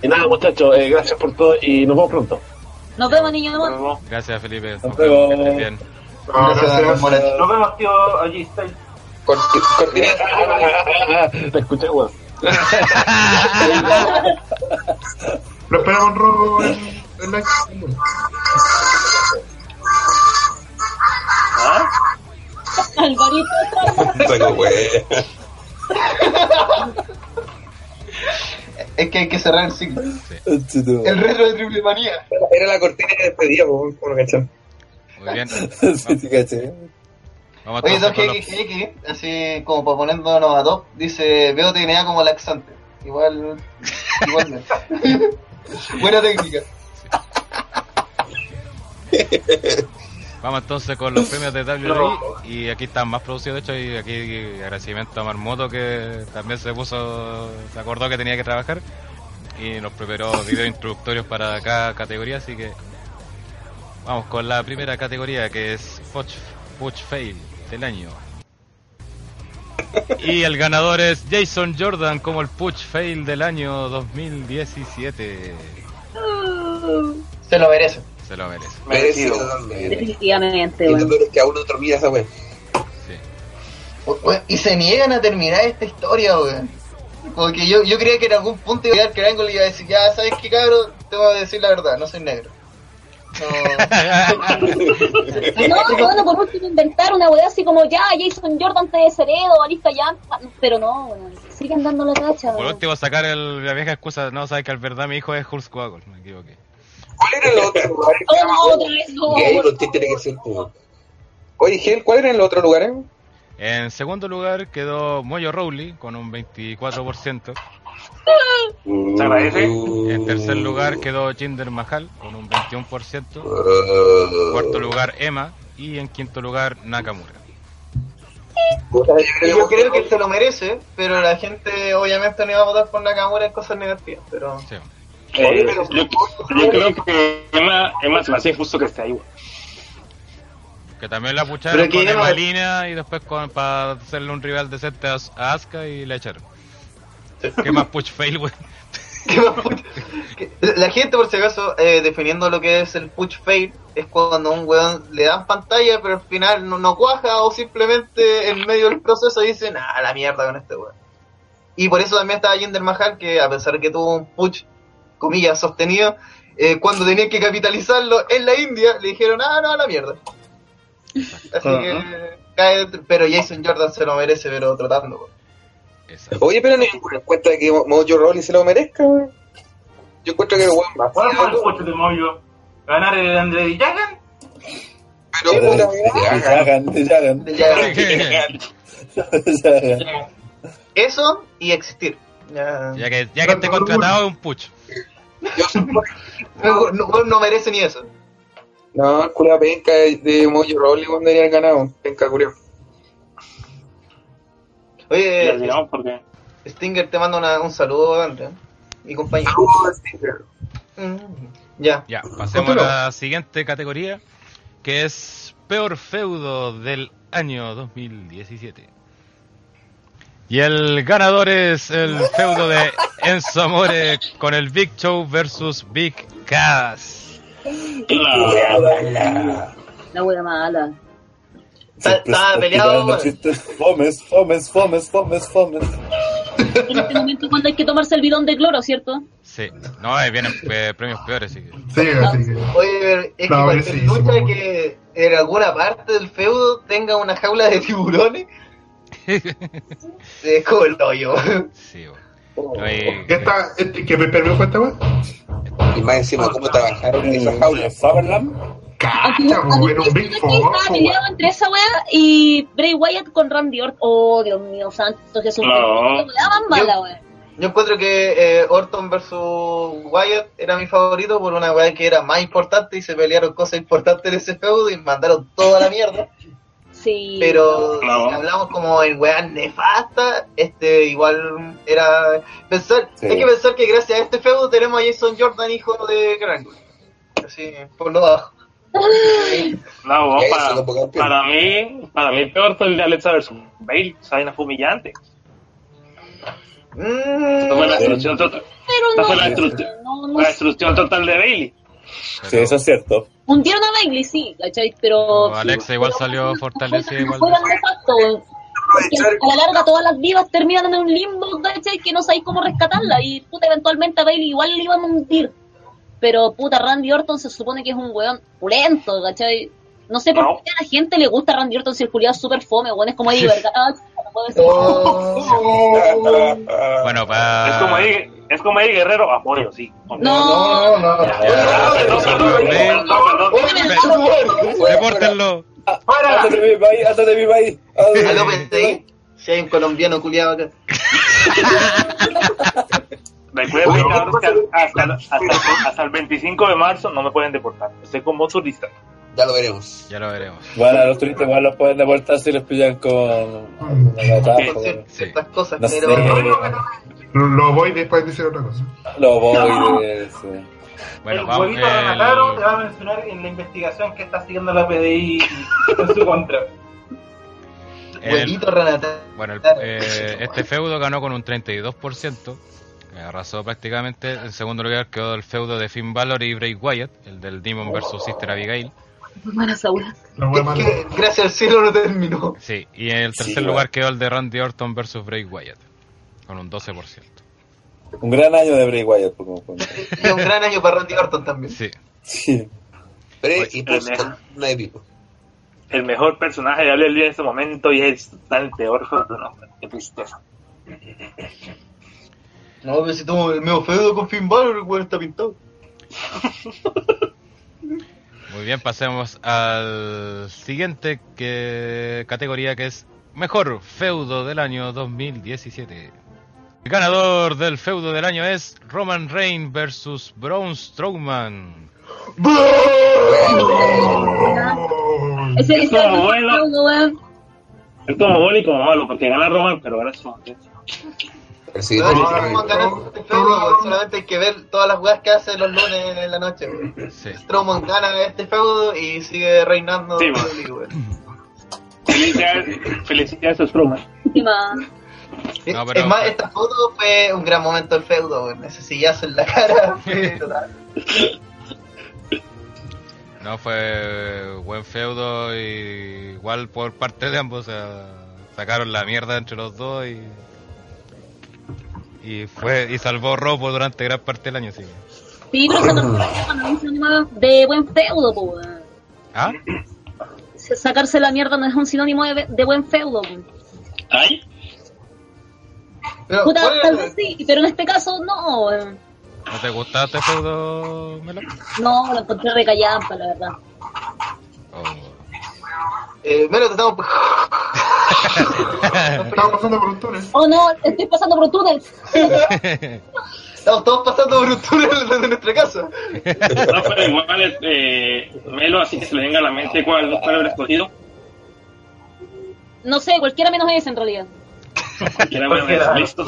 Speaker 9: Y nada, muchachos, eh, gracias por todo y nos vemos pronto.
Speaker 12: Nos vemos, niños.
Speaker 11: Nos vemos.
Speaker 2: Gracias Felipe.
Speaker 7: Nos
Speaker 2: Nos vemos, que
Speaker 7: vemos.
Speaker 2: estés bien.
Speaker 6: No, gracias.
Speaker 11: Nos vemos, tío, allí Styles.
Speaker 3: Corti- Cortineta.
Speaker 9: Te escuché, weón.
Speaker 6: Lo esperamos robo en, en la...
Speaker 12: Alvarito.
Speaker 3: Saco, wey.
Speaker 1: Es que hay que cerrar el ciclo.
Speaker 7: Chito.
Speaker 1: El retro de triple manía.
Speaker 3: Era la cortina de despedida, po, como cachón.
Speaker 2: Muy bien.
Speaker 7: Sí.
Speaker 2: Vamos
Speaker 1: Oye,
Speaker 2: con los-
Speaker 1: así como para ponernos a top, dice, veo TNA como laxante. Igual, igual Buena técnica.
Speaker 2: Vamos entonces con los premios de WWE y aquí están más producidos de hecho y aquí agradecimiento a Marmoto que también se puso, se acordó que tenía que trabajar y nos preparó videos introductorios para cada categoría así que vamos con la primera categoría que es Push, Push Fail del año. Y el ganador es Jason Jordan como el Push Fail del año 2017.
Speaker 1: Se lo merece.
Speaker 2: Se lo merece.
Speaker 3: Merecido.
Speaker 12: Definitivamente,
Speaker 3: Y lo
Speaker 12: weón.
Speaker 3: peor es que aún no termina esa.
Speaker 2: Sí.
Speaker 1: Y se niegan a terminar esta historia, weón. Porque yo, yo creía que en algún punto iba a llegar Triangle y iba a decir, ya sabes qué cabrón, te voy a decir la verdad, no soy negro. No.
Speaker 12: No, bueno, por último inventar una weá así como ya, Jason Jordan te desheredo, Alista ya, pero no, weón, siguen dando la tacha.
Speaker 2: Por último, sacar el- la vieja excusa, no, sabes que al verdad mi hijo es Hulk Squaggle, me equivoqué.
Speaker 3: ¿Cuál era el otro lugar?
Speaker 12: Oh, no, otra vez, no.
Speaker 3: Gay, lo tiene que ser tú. Oye, Gel, ¿cuál era el otro lugar? Eh?
Speaker 2: En segundo lugar quedó Moyo Rowley con un 24%.
Speaker 11: Se agradece.
Speaker 2: En tercer lugar quedó Jinder Mahal con un 21%.
Speaker 3: Uh,
Speaker 2: Cuarto lugar Emma. Y en quinto lugar Nakamura.
Speaker 3: yo creo que-
Speaker 1: se lo merece, pero la gente obviamente no iba a votar por Nakamura en cosas negativas, pero...
Speaker 2: Sí.
Speaker 5: Eh, yo, yo creo que Emma, Emma se me hace injusto que esté ahí.
Speaker 2: Que también la pucharon con Emma Línea y después con, para hacerle un rival decente a, a Asuka y la echaron. ¿Qué más push fail.
Speaker 1: Que- La gente, por si acaso, eh, definiendo lo que es el push fail, es cuando a un weón le dan pantalla, pero al final no, no cuaja o simplemente en medio del proceso dicen, ah, la mierda con este weón. Y por eso también estaba Jinder Mahal, que a pesar que tuvo un push, comillas, sostenido, eh, cuando tenían que capitalizarlo en la India, le dijeron, ah, no, a la mierda. Así que, cae pero Jason Jordan se lo merece, pero tratando. weón.
Speaker 3: Oye, pero no de que Mo- Mojo Rawley se lo merezca, wey. Yo encuentro que el weón más
Speaker 11: ¿Cuál fue el puesto de Moyo? ¿Ganar el Andre Jagan?
Speaker 3: pero puta,
Speaker 7: cagan.
Speaker 1: Ya,
Speaker 7: Te cagan.
Speaker 1: eso y existir. Ya,
Speaker 2: Ya que, ya que esté contratado es un
Speaker 3: soy
Speaker 1: No, no, no merece ni eso.
Speaker 3: No, el culo penca de, de Mojo Rawley cuando haber ganado. Penca, culiao.
Speaker 1: Oye,
Speaker 5: llegamos porque.
Speaker 1: Stinger te manda una- un saludo, Andrea. Mi compañero.
Speaker 3: Saludos, Stinger.
Speaker 1: Mm, Ya.
Speaker 2: Ya, pasemos a la siguiente categoría, que es peor feudo del año 2017. Y el ganador es el feudo de Enzo Amore con el Big Show versus Big Cass.
Speaker 12: La wea mala.
Speaker 1: Estaba peleado.
Speaker 7: Fomes, fomes, fomes, fomes, fomes.
Speaker 12: En este momento cuando hay que tomarse el bidón de cloro, ¿cierto?
Speaker 2: Sí, Sí, no, eh, vienen eh, premios peores, sí.
Speaker 6: Sí, que.
Speaker 1: Oye, es que
Speaker 6: No,
Speaker 1: cualquier
Speaker 6: sí, sí,
Speaker 1: lucha
Speaker 6: sí.
Speaker 1: que en alguna parte del feudo tenga una jaula de tiburones, es como el hoyo.
Speaker 2: Sí, bueno. Oye,
Speaker 6: ¿Qué está? este- ¿Qué me perdió esta weá?
Speaker 3: Y más encima, ¿cómo trabajaron esa jaula?
Speaker 7: Summerland.
Speaker 6: Cacha, era un Big Four,
Speaker 12: estaba
Speaker 6: po,
Speaker 12: peleado entre esa wea y Bray Wyatt con Randy Orton. Oh, Dios mío, santo Jesús.
Speaker 5: No.
Speaker 12: Qué wea más mala, wea.
Speaker 1: Yo encuentro que eh, Orton versus Wyatt era mi favorito por una weá que era más importante y se pelearon cosas importantes en ese feudo y mandaron toda la mierda.
Speaker 12: Sí.
Speaker 1: Pero
Speaker 5: No.
Speaker 1: si hablamos como en weas nefastas, este igual era pensar,
Speaker 7: Sí.
Speaker 1: hay que pensar que gracias a este feudo tenemos a Jason Jordan, hijo de Grangle. Así, por lo bajo.
Speaker 5: No, para, para mí, para mí el peor fue el de Alexa versus Bale. Esa vaina fue humillante. Fue la
Speaker 1: Mm,
Speaker 5: destrucción total.
Speaker 12: Pero
Speaker 5: Esa fue la
Speaker 12: no,
Speaker 5: destrucción,
Speaker 12: no, no
Speaker 5: la
Speaker 12: sé.
Speaker 5: destrucción total de Bailey.
Speaker 7: Sí, eso es cierto.
Speaker 12: Hundieron a Bailey, sí, ¿cachai? Pero.
Speaker 2: Alexa igual
Speaker 12: pero
Speaker 2: salió fortalecida igual de
Speaker 12: a la larga todas las divas terminan en un limbo, ¿cachai? Que no sabéis cómo rescatarla. Y puta, eventualmente a Bailey igual le iban a hundir. Pero puta, Randy Orton se supone que es un weón pulento, ¿cachai? No sé por
Speaker 5: No.
Speaker 12: qué a la gente le gusta Randy Orton si el culiado es súper fome, weón. Es como Eddie Vergara. no puede ser.
Speaker 1: oh,
Speaker 2: Bueno, para.
Speaker 5: Es como Eddie, es como Eddie Guerrero, apoyo, sí.
Speaker 12: No,
Speaker 1: no, no.
Speaker 2: Repórtenlo.
Speaker 7: Ándate de mi país, ándate de mi país.
Speaker 1: A López de ahí, si hay un colombiano culiado acá.
Speaker 5: Recuerden, que hasta, hasta, hasta el 25 de marzo no me pueden deportar. Estoy como turista.
Speaker 3: Ya lo veremos.
Speaker 2: Ya lo veremos.
Speaker 7: Bueno, los turistas igual los pueden deportar si los pillan con con-
Speaker 1: cier- ciertas cosas,
Speaker 7: No sé,
Speaker 1: pero.
Speaker 6: Lo voy después de decir otra cosa.
Speaker 7: los boides. sí.
Speaker 2: Bueno,
Speaker 11: el
Speaker 2: vamos.
Speaker 11: huevito de
Speaker 2: el-
Speaker 11: Nataro te va a mencionar en la investigación que está siguiendo la PDI en su contra.
Speaker 2: el-. Bueno, el- eh, este feudo ganó con un 32%. Arrasó prácticamente. En segundo lugar quedó el feudo de Finn Balor y Bray Wyatt, el del Demon vs Sister Abigail.
Speaker 1: que gracias al cielo no terminó.
Speaker 2: Sí, y en el
Speaker 7: Sí,
Speaker 2: tercer
Speaker 7: bueno.
Speaker 2: lugar quedó el de Randy Orton vs Bray Wyatt, con un 12%.
Speaker 7: Un gran año de Bray Wyatt. por como cuenta.
Speaker 1: Y un gran año para Randy Orton también.
Speaker 2: Sí,
Speaker 7: Sí.
Speaker 3: Pre y
Speaker 5: Oye,
Speaker 3: post
Speaker 5: eh,
Speaker 3: una de pico.
Speaker 5: El mejor personaje de WWE en este momento y es tan el peor. No, qué tristeza.
Speaker 1: No, pero si tomo el medio feudo con Finn Balor, el weón está pintado.
Speaker 2: muy bien, pasemos al siguiente que, categoría que es Mejor Feudo del año 2017. El ganador del feudo del año es Roman Reigns versus Braun Strowman.
Speaker 12: Ese
Speaker 5: Es como bueno. Es como bueno y como malo, porque gana Roman, pero gana su
Speaker 3: Pero sí,
Speaker 1: No, no, este feudo, weón. solamente hay que ver todas las weas que hace los lunes en la noche.
Speaker 2: Sí.
Speaker 1: Strowman gana este feudo y sigue reinando.
Speaker 5: Sí, weón. Felicidades, felicidades a Strowman.
Speaker 2: No, pero-
Speaker 1: Es más, esta foto fue un gran momento del feudo, weón. Ese sillazo en la cara. fue total.
Speaker 2: No, fue buen feudo y igual por parte de ambos o sea, sacaron la mierda entre los dos y y fue y salvó Robo durante gran parte del año, sí.
Speaker 12: Sí, pero sacarse la mierda no es sinónimo de buen feudo, po.
Speaker 2: ¿Ah?
Speaker 12: Sacarse la mierda no es un sinónimo de, de buen feudo, po.
Speaker 5: ¿Ay?
Speaker 1: Pero,
Speaker 12: Puta,
Speaker 1: ¿cuál
Speaker 12: tal vez sí, pero en este caso no.
Speaker 2: ¿No te gustaba este feudo, Melo?
Speaker 12: No, lo encontré recallampa, la verdad.
Speaker 2: Oh.
Speaker 1: Eh, Melo, te estamos.
Speaker 6: Estaba pasando por un túnel.
Speaker 12: Oh no, estoy pasando por un túnel.
Speaker 1: Estamos todos pasando por un túnel desde nuestra casa.
Speaker 5: No, pero igual, eh, Melo, así que se le venga a la mente cuál cuál habrá escogido.
Speaker 12: No sé, cualquiera menos ese en realidad.
Speaker 5: Cualquiera, bueno,
Speaker 11: Cualquiera.
Speaker 5: listo.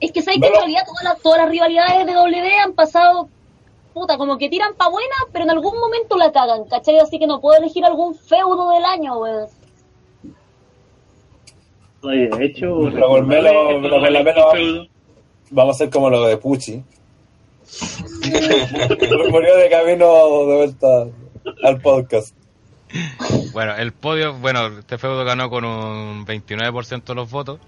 Speaker 12: Es que sabes que en realidad todas las, todas las rivalidades de W han pasado, puta, como que tiran pa' buena, pero en algún momento la cagan, ¿cachai? Así que no puedo elegir algún feudo del año, weón.
Speaker 5: Oye, de hecho,
Speaker 7: Melo- Melo-
Speaker 5: feudo-
Speaker 7: Vamos a hacer como lo de Pucci. Murió de camino de vuelta al podcast.
Speaker 2: Bueno, el podio, bueno, este feudo ganó con un 29% de los votos.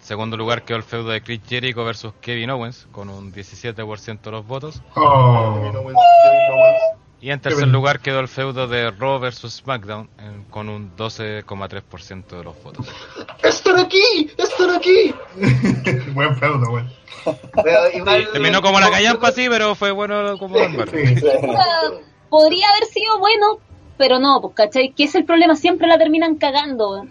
Speaker 2: segundo lugar quedó el feudo de Chris Jericho versus Kevin Owens con un 17% de los votos.
Speaker 6: Oh.
Speaker 2: Y en tercer lugar quedó el feudo de Raw versus SmackDown en- con un 12,3% de los votos.
Speaker 1: ¡Están aquí! ¡Están aquí!
Speaker 6: Buen feudo,
Speaker 1: igual-
Speaker 2: Terminó como la callampa, sí, pero fue bueno como.
Speaker 12: Puta, Podría haber sido bueno, pero no, pues, ¿cachai? ¿Qué es el problema? Siempre la terminan cagando, weón.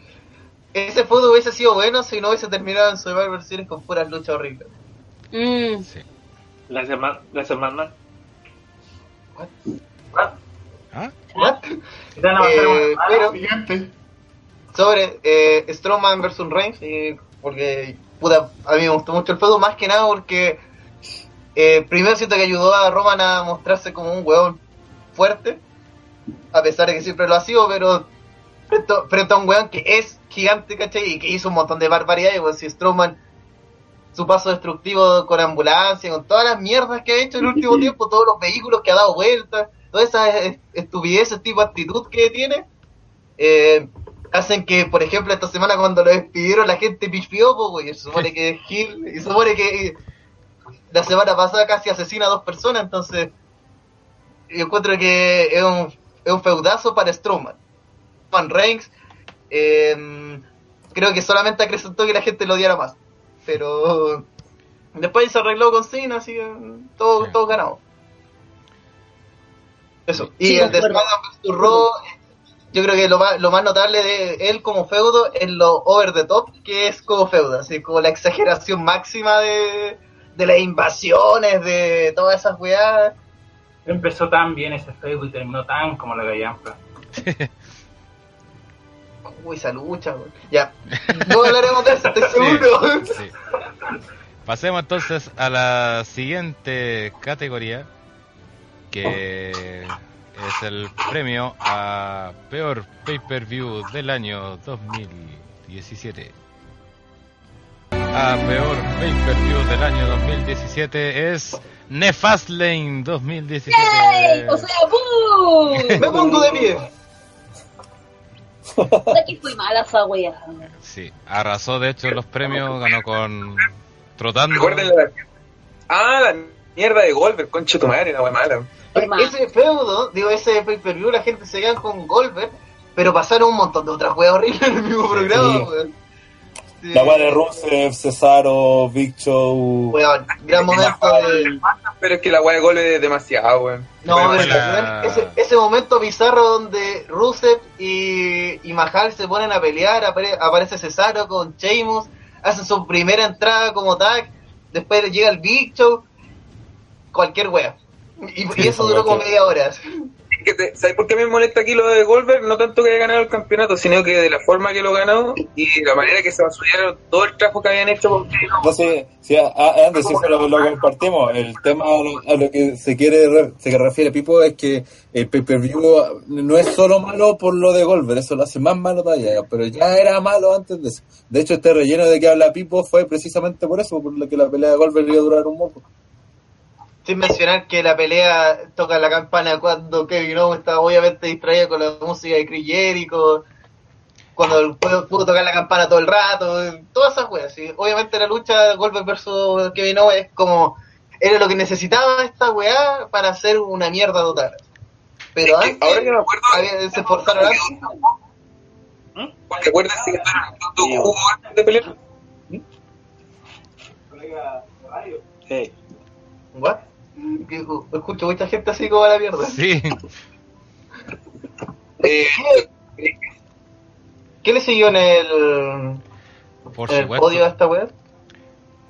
Speaker 1: Ese feudo hubiese sido bueno si no hubiese terminado en Survivor Series con puras luchas horribles.
Speaker 12: Mm.
Speaker 5: La semana. La semana.
Speaker 2: ¿Ah?
Speaker 1: Eh, pero
Speaker 6: Siguiente.
Speaker 1: sobre eh, Strowman versus Reigns, y porque puta, a mí me gustó mucho el feudo, más que nada porque eh, primero siento que ayudó a Roman a mostrarse como un hueón fuerte, a pesar de que siempre lo ha sido, pero frente, a- frente a un hueón que es gigante, ¿cachai? Y que hizo un montón de barbaridades, pues si Strowman, su paso destructivo con ambulancia, con todas las mierdas que ha hecho en el último tiempo, todos los vehículos que ha dado vueltas, todas esas est- estupideces tipo actitud que tiene, eh, hacen que, por ejemplo, esta semana cuando lo despidieron la gente pifió, pues, güey, se supone que es Gil, y se supone que la semana pasada casi asesina a dos personas, entonces yo encuentro que es un, es un feudazo para Strowman. Van Reigns, eh, creo que solamente acrecentó que la gente lo odiara más, pero después se arregló con Cena, así que todo, todo ganado. Eso, y
Speaker 12: Sí,
Speaker 1: el de vs. Raw, yo creo que lo más, lo más notable de él como feudo es lo over the top que es como feudo, así como la exageración máxima de, de las invasiones, de todas esas weas.
Speaker 11: Empezó tan bien ese feudo y terminó tan como la gallampa.
Speaker 1: Uy, esa lucha. Ya, no hablaremos de eso, estoy seguro.
Speaker 2: Sí. Pasemos entonces a la siguiente categoría, que es el premio a peor pay-per-view del año 2017. A peor pay-per-view del año 2017 es Nefastlane 2017.
Speaker 12: ¡Yay! O sea, ¡bú!
Speaker 1: Me pongo de pie.
Speaker 12: Puta que fue mala esa wea.
Speaker 2: Sí, arrasó de hecho los premios, ganó con Trotando.
Speaker 3: Recuerden la... Ah, la mierda de Goldberg, concha tu madre, la wea mala.
Speaker 1: Ese feudo, digo, ese pay-per-view, la gente se queda con Goldberg, pero pasaron un montón de otras weas horribles en el mismo programa, weón. Sí.
Speaker 7: La weá de Rusev, Cesaro, Big Show.
Speaker 1: Weón, gran momento de...
Speaker 3: Pero es que la wea de Goldberg es demasiado, weón.
Speaker 1: No,
Speaker 2: Pero
Speaker 1: pero,
Speaker 2: la-
Speaker 1: ese, ese momento bizarro donde Rusev y, y Mahal se ponen a pelear, apare- aparece Cesaro con Sheamus, hacen su primera entrada como tag, después llega el Big Show, cualquier wea. Y, y eso duró como media hora.
Speaker 3: Es que te- ¿Sabes por qué me molesta aquí lo de Goldberg? No tanto que haya ganado el campeonato, sino que de la forma que lo ganó y la manera que se basuraron todo el trabajo que habían hecho con
Speaker 7: No sé, si a- lo, lo compartimos. El tema a lo, a lo que se quiere re- se refiere Pipo es que el pay-per-view no es solo malo por lo de Goldberg, eso lo hace más malo todavía, pero ya era malo antes de eso. De hecho, este relleno de que habla Pipo fue precisamente por eso, por lo que la pelea de Goldberg iba a durar un poco.
Speaker 1: Sin mencionar que la pelea toca la campana cuando Kevin Owens está obviamente distraído con la música de Chris Jericho, cuando el pudo, pudo tocar la campana todo el rato, todas esas weas. ¿sí? Obviamente la lucha Goldberg versus Kevin Owens es como, era lo que necesitaba esta weá para hacer una mierda total. Pero
Speaker 3: Es que
Speaker 1: antes,
Speaker 3: ahora que me acuerdo-
Speaker 1: había- se esforzaron antes.
Speaker 3: Acuérdense que jugo antes de pelear.
Speaker 1: ¿What? Que, Escucho mucha gente así como a la mierda.
Speaker 2: Sí,
Speaker 3: Eh,
Speaker 1: ¿Qué le siguió en el,
Speaker 2: por
Speaker 1: en el podio a esta?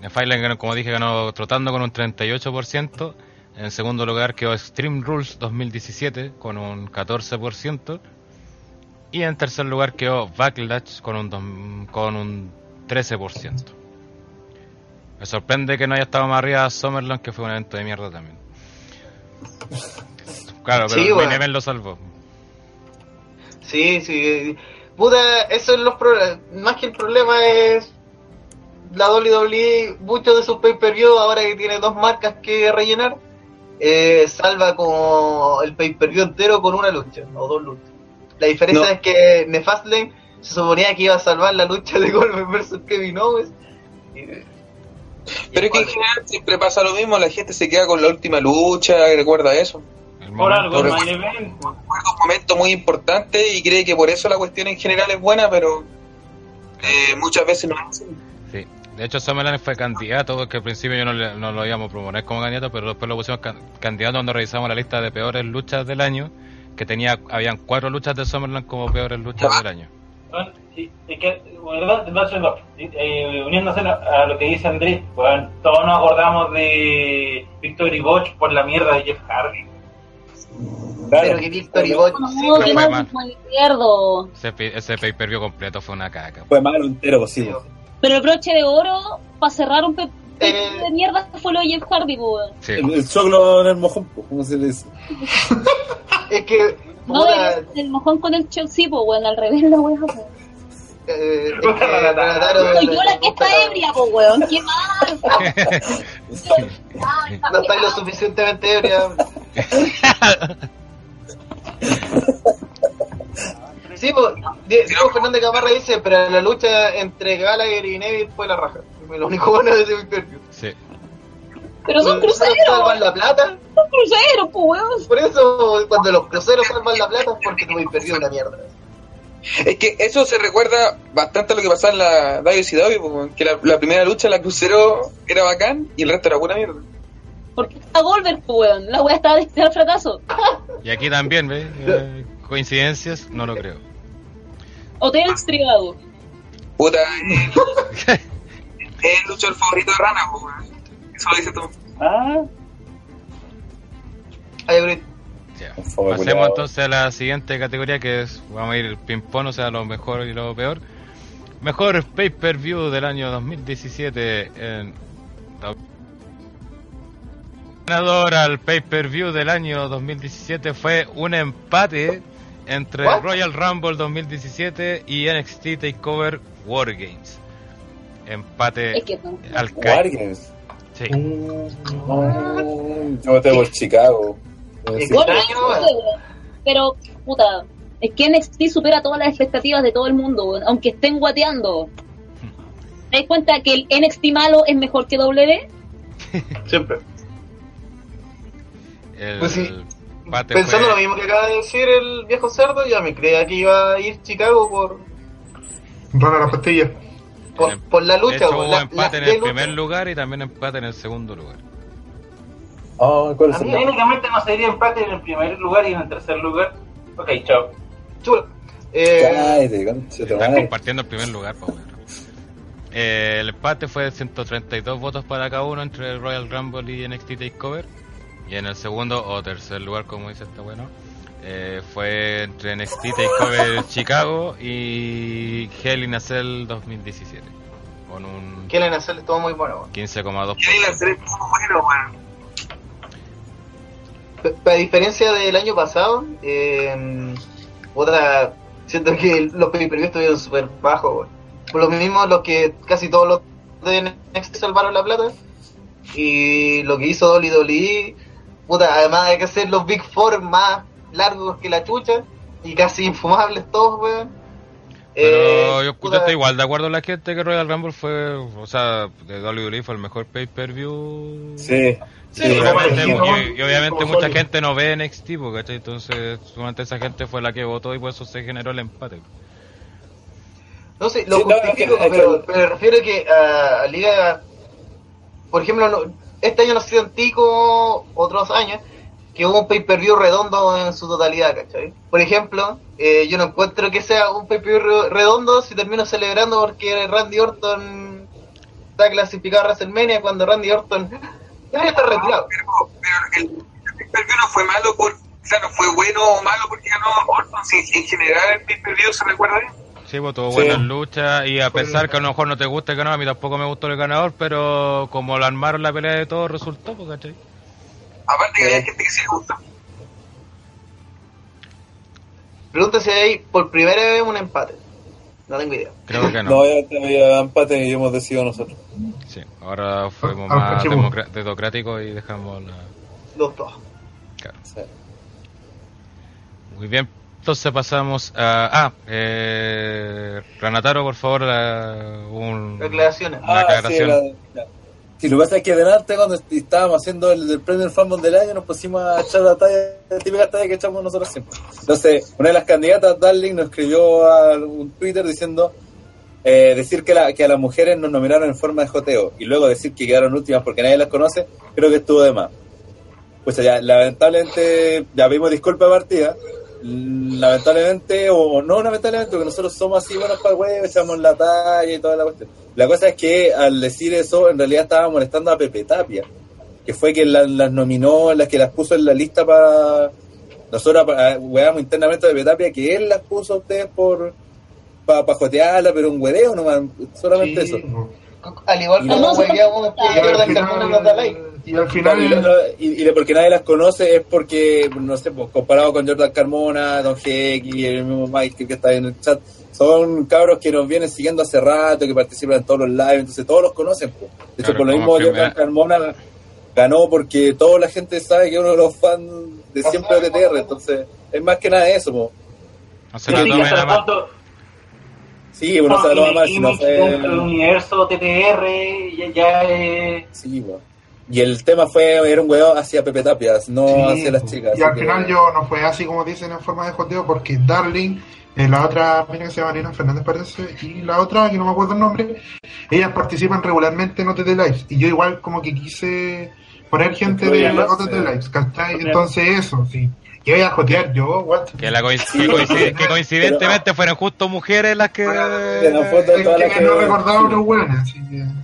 Speaker 2: Nefastlane, ganó, como dije, ganó trotando con un 38%. En segundo lugar quedó Extreme Rules 2017 con un 14%. Y en tercer lugar quedó Backlash con un, con un 13%. Me sorprende que no haya estado más arriba Summerland, que fue un evento de mierda también. Claro, pero
Speaker 1: Sí, bueno.
Speaker 2: lo salvó.
Speaker 1: Sí, sí. Puta, eso es los problemas. Más que el problema es la WWE, muchos de sus pay-per-view, ahora que tiene dos marcas que rellenar, eh, salva como el pay-per-view entero con una lucha, o dos luchas. La diferencia
Speaker 3: No.
Speaker 1: es que Nefastlane se suponía que iba a salvar la lucha de Goldberg versus Kevin Owens,
Speaker 3: Pero es que en general siempre pasa lo mismo, la gente se queda con la última lucha, recuerda eso.
Speaker 11: Por algo,
Speaker 3: Pero-
Speaker 11: main event.
Speaker 3: Recuerda un momento muy importante y cree que por eso la cuestión en general es buena, pero eh, muchas veces no es así.
Speaker 2: Sí. De hecho, Summerland fue candidato, que al principio yo no, le- no lo íbamos a proponer como candidato, pero después lo pusimos can- candidato cuando revisamos la lista de peores luchas del año, que tenía habían cuatro luchas de Summerland como peores luchas del año.
Speaker 11: Bueno, sí, es que, bueno, eh, uniéndose a lo que dice Andrés, bueno, todos nos acordamos de Victory Botch por la mierda de Jeff Hardy.
Speaker 1: Pero que Victory Botch
Speaker 12: No,
Speaker 1: sí,
Speaker 12: izquierdo.
Speaker 2: Ese, pi- ese pay-per-view completo fue una caca.
Speaker 7: Fue malo entero posible.
Speaker 12: Pero el broche de oro, para cerrar un pe
Speaker 1: Eh.
Speaker 12: de mierda, fue lo de Jeff Hardy, weón.
Speaker 2: Sí.
Speaker 7: El, el choclo en el mojón, pues, ¿cómo se le dice?
Speaker 1: Es que,
Speaker 12: No, el, el mojón con el choc, sí, po, weón, al revés la po.
Speaker 1: Eh, es que trataron
Speaker 12: Soy
Speaker 1: de-
Speaker 12: yo la que está ebria, po, weón, qué mal.
Speaker 1: No estáis lo suficientemente ebria. Sí, pues, Die- Diego Fernández Camarra dice, pero la lucha entre Gallagher y Neville fue la raja. Lo único bueno de ese pay-per-view.
Speaker 2: Sí.
Speaker 12: Pero son cruceros,
Speaker 1: salvan la plata,
Speaker 12: son cruceros, po, weón.
Speaker 1: por eso cuando los cruceros salvan la plata es porque tu pay-per-view es una mierda.
Speaker 3: Es que eso se recuerda bastante a lo que pasaba en la WCW, po, que la, la primera lucha, la crucero, era bacán y el resto era pura mierda.
Speaker 12: Porque está Goldberg, weón. La weá estaba destinada al fracaso.
Speaker 2: Y aquí también, ¿ves? Eh, coincidencias, no lo creo.
Speaker 12: Hotel estribado.
Speaker 3: Puta, es es el luchador favorito de Rana, weón. eso lo dice todo.
Speaker 11: Ah,
Speaker 1: Ay,
Speaker 2: Ya. Pasemos entonces a la siguiente categoría que es, vamos a ir el ping-pong, o sea, lo mejor y lo peor. Mejor pay-per-view del año 2017 en... Ganador al pay-per-view del año 2017 fue un empate entre
Speaker 1: What?
Speaker 2: Royal Rumble 2017 y NXT TakeOver War Games. Empate
Speaker 12: Es que no.
Speaker 2: al
Speaker 7: Wargames.
Speaker 2: Sí.
Speaker 7: Mm, Yo por Chicago.
Speaker 1: Es
Speaker 7: Sí.
Speaker 12: Goldberg,
Speaker 1: Extraño, weón.
Speaker 12: weón. Pero, puta, es que NXT supera todas las expectativas de todo el mundo, aunque estén guateando. ¿Te das cuenta que el NXT malo es mejor que W?
Speaker 1: siempre.
Speaker 2: El
Speaker 1: Pues sí. Pensando
Speaker 2: fue-
Speaker 1: lo mismo que acaba de decir el viejo cerdo, ya me creía que iba a ir Chicago por,
Speaker 6: Rana la pastilla.
Speaker 1: por, por la lucha.
Speaker 2: hecho,
Speaker 1: por
Speaker 2: hubo
Speaker 1: la-
Speaker 2: empate en el primer
Speaker 1: lucha.
Speaker 2: lugar y también empate en el segundo lugar.
Speaker 7: Ah, ¿cuál es
Speaker 1: A mí-
Speaker 11: no sería empate en el primer lugar y en el tercer lugar. Ok, chao.
Speaker 1: Chula. Eh,
Speaker 2: Están compartiendo el primer lugar, bueno. Eh, el empate fue de 132 votos para cada uno entre el Royal Rumble y NXT TakeOver. Y en el segundo o tercer lugar, como dice este bueno, eh, fue entre NXT TakeOver Chicago y Hell in a Cell 2017. Con un
Speaker 1: que la hacer estuvo muy bueno. weón.
Speaker 2: 15,2%.
Speaker 3: Y ahí la serie estuvo bueno, weón.
Speaker 1: A diferencia del año pasado, eh, otra, siento que los pay-per-view estuvieron súper bajos. Por lo mismo, los que casi todos los de NXT salvaron la plata. Y lo que hizo WWE, puta, además hay que hacer los Big Four más largos que la chucha y casi infumables todos, weón.
Speaker 2: Pero
Speaker 1: Eh,
Speaker 2: yo estoy igual de acuerdo con la gente que Royal Rumble fue, o sea, de WWE fue el mejor pay-per-view.
Speaker 7: Sí.
Speaker 1: Sí,
Speaker 2: y, obviamente, y- y obviamente mucha
Speaker 6: sólido.
Speaker 2: gente no ve NXT, ¿cachai? Entonces, solamente esa gente fue la que votó y por eso se generó el empate.
Speaker 1: No sé, lo
Speaker 7: Sí, no,
Speaker 1: justifico,
Speaker 7: es
Speaker 1: pero, pero me refiero que a, a Liga, por ejemplo, no- este año no ha sido antico otros años, que hubo un pay-per-view redondo en su totalidad, ¿cachai? Por ejemplo, eh, yo no encuentro que sea un pay-per-view re- redondo si termino celebrando porque Randy Orton está clasificado a WrestleMania cuando Randy Orton debería estar retirado.
Speaker 3: Pero, pero el, el pay-per-view no fue malo por. O sea, no fue bueno o malo porque ganó Orton. Si en general el pay-per-view se recuerda bien.
Speaker 2: Sí, pues tuvo
Speaker 7: Sí.
Speaker 2: buenas luchas y a pesar que a lo mejor no te gusta el ganador, a mí tampoco me gustó el ganador, pero como lo armaron la pelea de todo, resultó, pues, ¿cachai?
Speaker 3: Aparte que hay gente que sí le gusta.
Speaker 1: Pregunta si hay por primera vez un empate. No tengo idea.
Speaker 2: Creo que no.
Speaker 7: No, ya había empate y hemos decidido nosotros.
Speaker 2: Sí, ahora fuimos
Speaker 6: Ah,
Speaker 2: más democráticos y dejamos la...
Speaker 1: Los dos.
Speaker 2: Claro.
Speaker 7: Sí.
Speaker 2: Muy bien. Entonces pasamos a. Ah, eh, Renataro, por favor, la, un,
Speaker 1: Declaraciones.
Speaker 2: una
Speaker 7: Ah, sí,
Speaker 2: aclaración.
Speaker 7: la- Sí, lo que pasa es que delante, cuando estábamos haciendo el, el premio fanball del año, nos pusimos a echar la talla, la típica talla que echamos nosotros siempre. Entonces, una de las candidatas, Darling, nos escribió a un Twitter diciendo eh, decir que, la, que a las mujeres nos nominaron en forma de joteo y luego decir que quedaron últimas porque nadie las conoce, creo que estuvo de más. Pues ya, lamentablemente, ya vimos disculpa partida. Lamentablemente, o no lamentablemente, porque nosotros somos así buenos para el huevo, echamos la talla y toda la cuestión. La cosa es que al decir eso, en realidad estaba molestando a Pepe Tapia, que fue quien la- las nominó, las que las puso en la lista para. Nosotros ah, hueamos internamente a Pepe Tapia, que él las puso a ustedes por. para jotearla, pero un hueveo nomás, solamente
Speaker 6: Sí,
Speaker 7: eso.
Speaker 6: Po.
Speaker 1: Al igual
Speaker 7: Y
Speaker 1: como
Speaker 12: no,
Speaker 1: hueveamos que
Speaker 6: Y al
Speaker 1: Jordan
Speaker 6: final-
Speaker 1: Carmona nos da like.
Speaker 6: Y al
Speaker 7: Y,
Speaker 6: final,
Speaker 7: y, y de porque nadie las conoce es porque, no sé, pues, comparado con Jordan Carmona, Don Heck y el mismo Mike que está en el chat, son cabros que nos vienen siguiendo hace rato, que participan en todos los lives, entonces todos los conocen. pues. De hecho, por lo mismo Jordan
Speaker 2: me-
Speaker 7: Carmona ganó porque toda la gente sabe que es uno de los fans de siempre de TTR, entonces es más que nada eso. pues.
Speaker 2: No se
Speaker 11: Sí,
Speaker 2: lo
Speaker 11: que
Speaker 2: tomen a mal.
Speaker 7: Sí, uno se lo va mal, si no
Speaker 11: Image dentro del
Speaker 7: fue...
Speaker 11: universo TTR ya, ya es...
Speaker 7: Sí, pues. Y el tema fue, era un huevo hacia Pepe Tapias, no
Speaker 6: Sí,
Speaker 7: hacia las chicas.
Speaker 6: Y al
Speaker 7: que-
Speaker 6: final yo no fue así como dicen en forma de joteo, porque Darling, eh, la otra mina que se llama Nina Fernández parece, y la otra, que no me acuerdo el nombre, ellas participan regularmente en OTT Lives. Y yo igual como que quise poner gente de OTT
Speaker 7: sí.
Speaker 6: Lives, ¿cachai? Entonces eso, sí. Que voy a jotear yo, what?
Speaker 2: Que, la coinc- que coincide- que coincidentemente fueron justo mujeres las que.
Speaker 7: Que no fue todas las
Speaker 6: que
Speaker 7: que-
Speaker 6: no recordaba a otros buenos.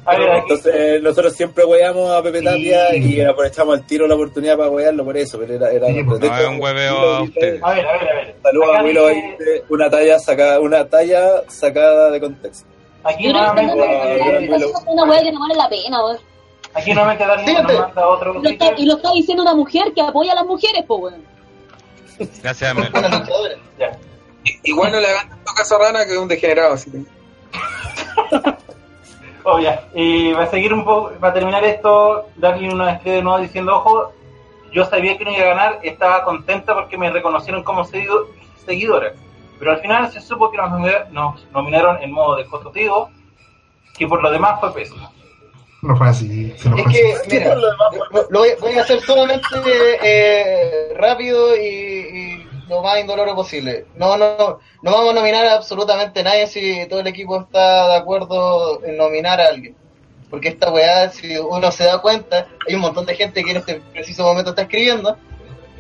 Speaker 11: A ver, aquí,
Speaker 7: Entonces nosotros siempre weamos a Pepe Tapia
Speaker 6: Sí.
Speaker 7: y aprovechamos al tiro la oportunidad para wearlo por eso, pero era, era
Speaker 6: Sí, pues,
Speaker 2: no, es un hueveo a ustedes.
Speaker 11: a ver, a ver, a ver.
Speaker 7: Saludos a Willow
Speaker 11: dice-
Speaker 7: una talla sacada, una talla sacada de contexto.
Speaker 11: Aquí
Speaker 12: Yo creo que una que no vale la pena, weón.
Speaker 11: aquí manda otro
Speaker 12: Y lo, está,
Speaker 11: Twitter.
Speaker 12: y lo está diciendo una mujer que apoya a las mujeres, pues, weón.
Speaker 2: Gracias, me-
Speaker 1: Una luchadora.
Speaker 11: Ya.
Speaker 3: Igual no le hagan tanto caso a Rana que es un degenerado, así que.
Speaker 11: Oh, ya. Va a seguir un poco, para terminar esto, Darling nos escribe de nuevo diciendo, ojo, yo sabía que no iba a ganar, estaba contenta porque me reconocieron como seguido- seguidora. Pero al final se supo que nos, nomina- nos nominaron en modo discutivo, que por lo demás fue pésimo.
Speaker 6: No fue así,
Speaker 1: Es
Speaker 6: fue
Speaker 1: que,
Speaker 6: así.
Speaker 1: mira, lo, lo voy, voy a hacer sumamente eh, rápido y, y lo más indoloro posible. No, no, no, no vamos a nominar a absolutamente nadie si todo el equipo está de acuerdo en nominar a alguien. Porque esta weá, si uno se da cuenta, hay un montón de gente que en este preciso momento está escribiendo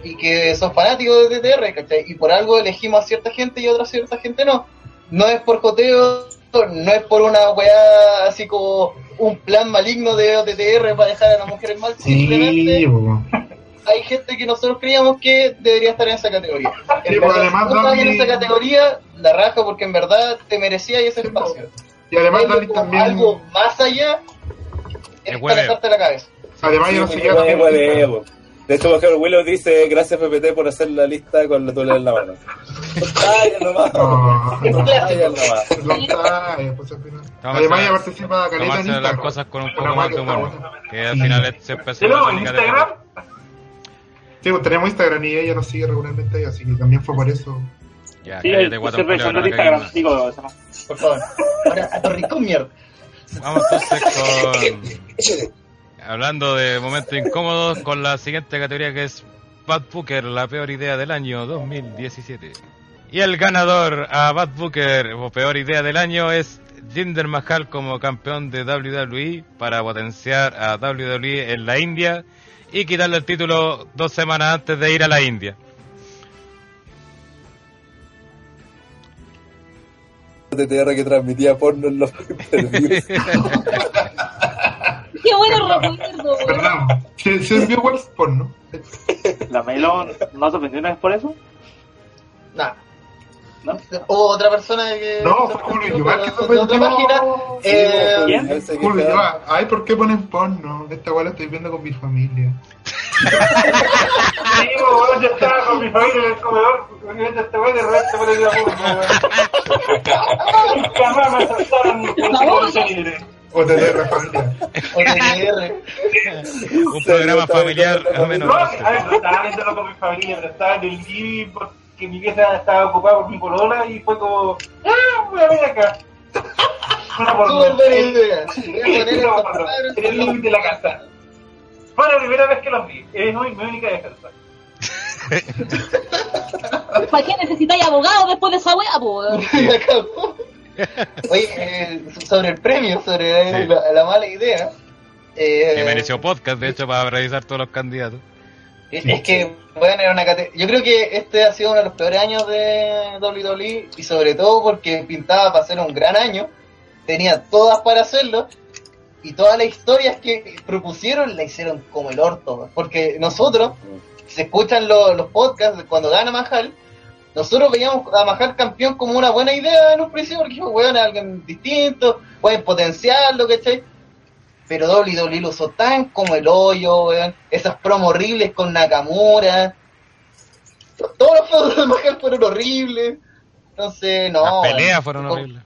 Speaker 1: y que son fanáticos de TTR, ¿cachai? Y por algo elegimos a cierta gente y a otra cierta gente no. No es por joteo, no es por una weá así como un plan maligno de OTTR para dejar a las mujeres mal, simplemente
Speaker 6: Sí, po.
Speaker 1: hay gente que nosotros creíamos que debería estar en esa categoría.
Speaker 6: Sí,
Speaker 1: En
Speaker 6: pues,
Speaker 1: verdad,
Speaker 6: además,
Speaker 1: si tú estás en
Speaker 6: Dani-
Speaker 1: esa categoría, la raja porque en verdad te merecía ese espacio.
Speaker 6: Y además
Speaker 1: como
Speaker 6: también...
Speaker 1: algo más allá
Speaker 2: Es
Speaker 1: calentarte la cabeza.
Speaker 6: Además yo no
Speaker 7: Sí, De hecho, por ejemplo, Willow dice, gracias PPT por hacer la lista con la tula en la mano. Nomás.
Speaker 6: No, no.
Speaker 7: Nomás.
Speaker 6: Lo eh, pues, al final. Además ya participa Caleta en
Speaker 2: tomarse las
Speaker 6: Instagram.
Speaker 2: cosas con un poco más
Speaker 6: que
Speaker 2: de humor. Que al final es- siempre se
Speaker 11: ¿De nuevo
Speaker 2: pasa
Speaker 11: en Instagram?
Speaker 6: Sí, pues tenemos Instagram y ella nos sigue regularmente ahí, así que también fue por eso.
Speaker 2: Ya,
Speaker 5: Sí,
Speaker 2: cállate,
Speaker 5: no
Speaker 2: no cagues
Speaker 5: Instagram,
Speaker 2: más.
Speaker 5: digo,
Speaker 1: Por favor. Ahora, a Torricón, mierda.
Speaker 2: Vamos entonces con. Hablando de momentos incómodos, con la siguiente categoría que es Bad Booker, la peor idea del año 2017. Y el ganador a Bad Booker, o peor idea del año, es Jinder Mahal como campeón de WWE para potenciar a WWE en la India y quitarle el título dos semanas antes de ir a la India.
Speaker 7: TTR que transmitía porno en los.
Speaker 12: Qué bueno recuerdo.
Speaker 6: Perdón, ¿se, se envió Wars porno?
Speaker 5: La Melon no se ofendió una vez por eso.
Speaker 1: Nah.
Speaker 5: ¿No?
Speaker 1: O otra persona que.
Speaker 6: No, fue Julio Yuval que se
Speaker 1: de otra
Speaker 6: ofendió.
Speaker 1: página. Eh,
Speaker 5: ¿Quién?
Speaker 7: Parece que
Speaker 6: Julio,
Speaker 7: está-
Speaker 6: ay, ¿por qué ponen porno? Esta weá la estoy viendo con mi familia.
Speaker 11: Sí, weón, yo estaba con mi familia en el comedor, viendo este weón y de repente por el weón. Nunca más me un tiempo libre.
Speaker 6: O TTR familia.
Speaker 1: OTTR.
Speaker 2: Un programa familiar
Speaker 7: No,
Speaker 2: menos.
Speaker 11: No, a ver, no estaba viéndolo con mi familia, pero estaba en el living por que mi pieza estaba ocupada por mi polola y fue como, ¡ah, voy a ver acá! Una por no, en el límite de la casa. Fue la primera vez que los vi, es mi, mi única defensa.
Speaker 12: ¿Para qué necesitáis abogados después de esa wea, po?
Speaker 1: Oye, eh, sobre el premio, sobre
Speaker 2: Sí.
Speaker 1: la, la mala idea. eh,
Speaker 2: Que mereció podcast, de hecho, para revisar todos los candidatos.
Speaker 1: Es, es que, bueno, era una Yo creo que este ha sido uno de los peores años de WWE y sobre todo porque pintaba para ser un gran año. Tenía todas para hacerlo y todas las historias que propusieron la hicieron como el orto. Porque nosotros, se escuchan lo- los podcasts cuando gana Mahal, nosotros veíamos a Mahal campeón como una buena idea en un principio porque dijo, weón, es alguien distinto, pueden potenciarlo, ¿cachai? Pero WWE lo usó tan como el hoyo, weón. Esas promos horribles con Nakamura. Todos los feudos de Mahal fueron horribles. Entonces, no.
Speaker 2: Las peleas
Speaker 1: weón.
Speaker 2: fueron
Speaker 1: Con-
Speaker 2: horribles.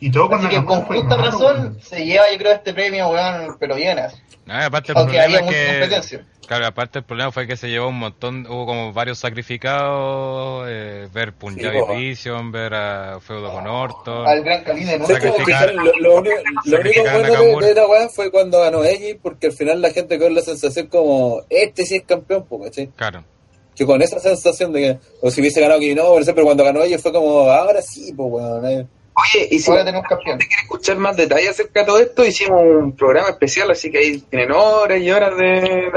Speaker 6: Y todo con
Speaker 1: Así que con justa razón se lleva, yo creo, este premio, weón, pero bien. así.
Speaker 2: No, aparte el
Speaker 1: Aunque
Speaker 2: problema
Speaker 1: había
Speaker 2: es
Speaker 1: mucha
Speaker 2: que...
Speaker 1: competencia.
Speaker 2: Claro, aparte el problema fue que se llevó un montón, hubo como varios sacrificados, eh, ver Punjabi
Speaker 7: po.
Speaker 2: Vision, ver a Feudo con Orton.
Speaker 1: Al Gran
Speaker 7: Sí, que
Speaker 2: Sacrificar-
Speaker 7: lo, lo único, lo único bueno de, la weá fue cuando ganó Edgy, porque al final la gente quedó con la sensación como, este sí es campeón, po, ¿cachai?
Speaker 2: Claro.
Speaker 7: Que con esa sensación de que, o si hubiese ganado Kevin Owens, pero cuando ganó Edgy fue como, ahora sí, pues weón.
Speaker 3: Oye, y si
Speaker 1: Ahora tenemos campeón.
Speaker 3: gente quiere escuchar más detalles acerca de todo esto, hicimos un programa especial, así que ahí tienen horas y horas de...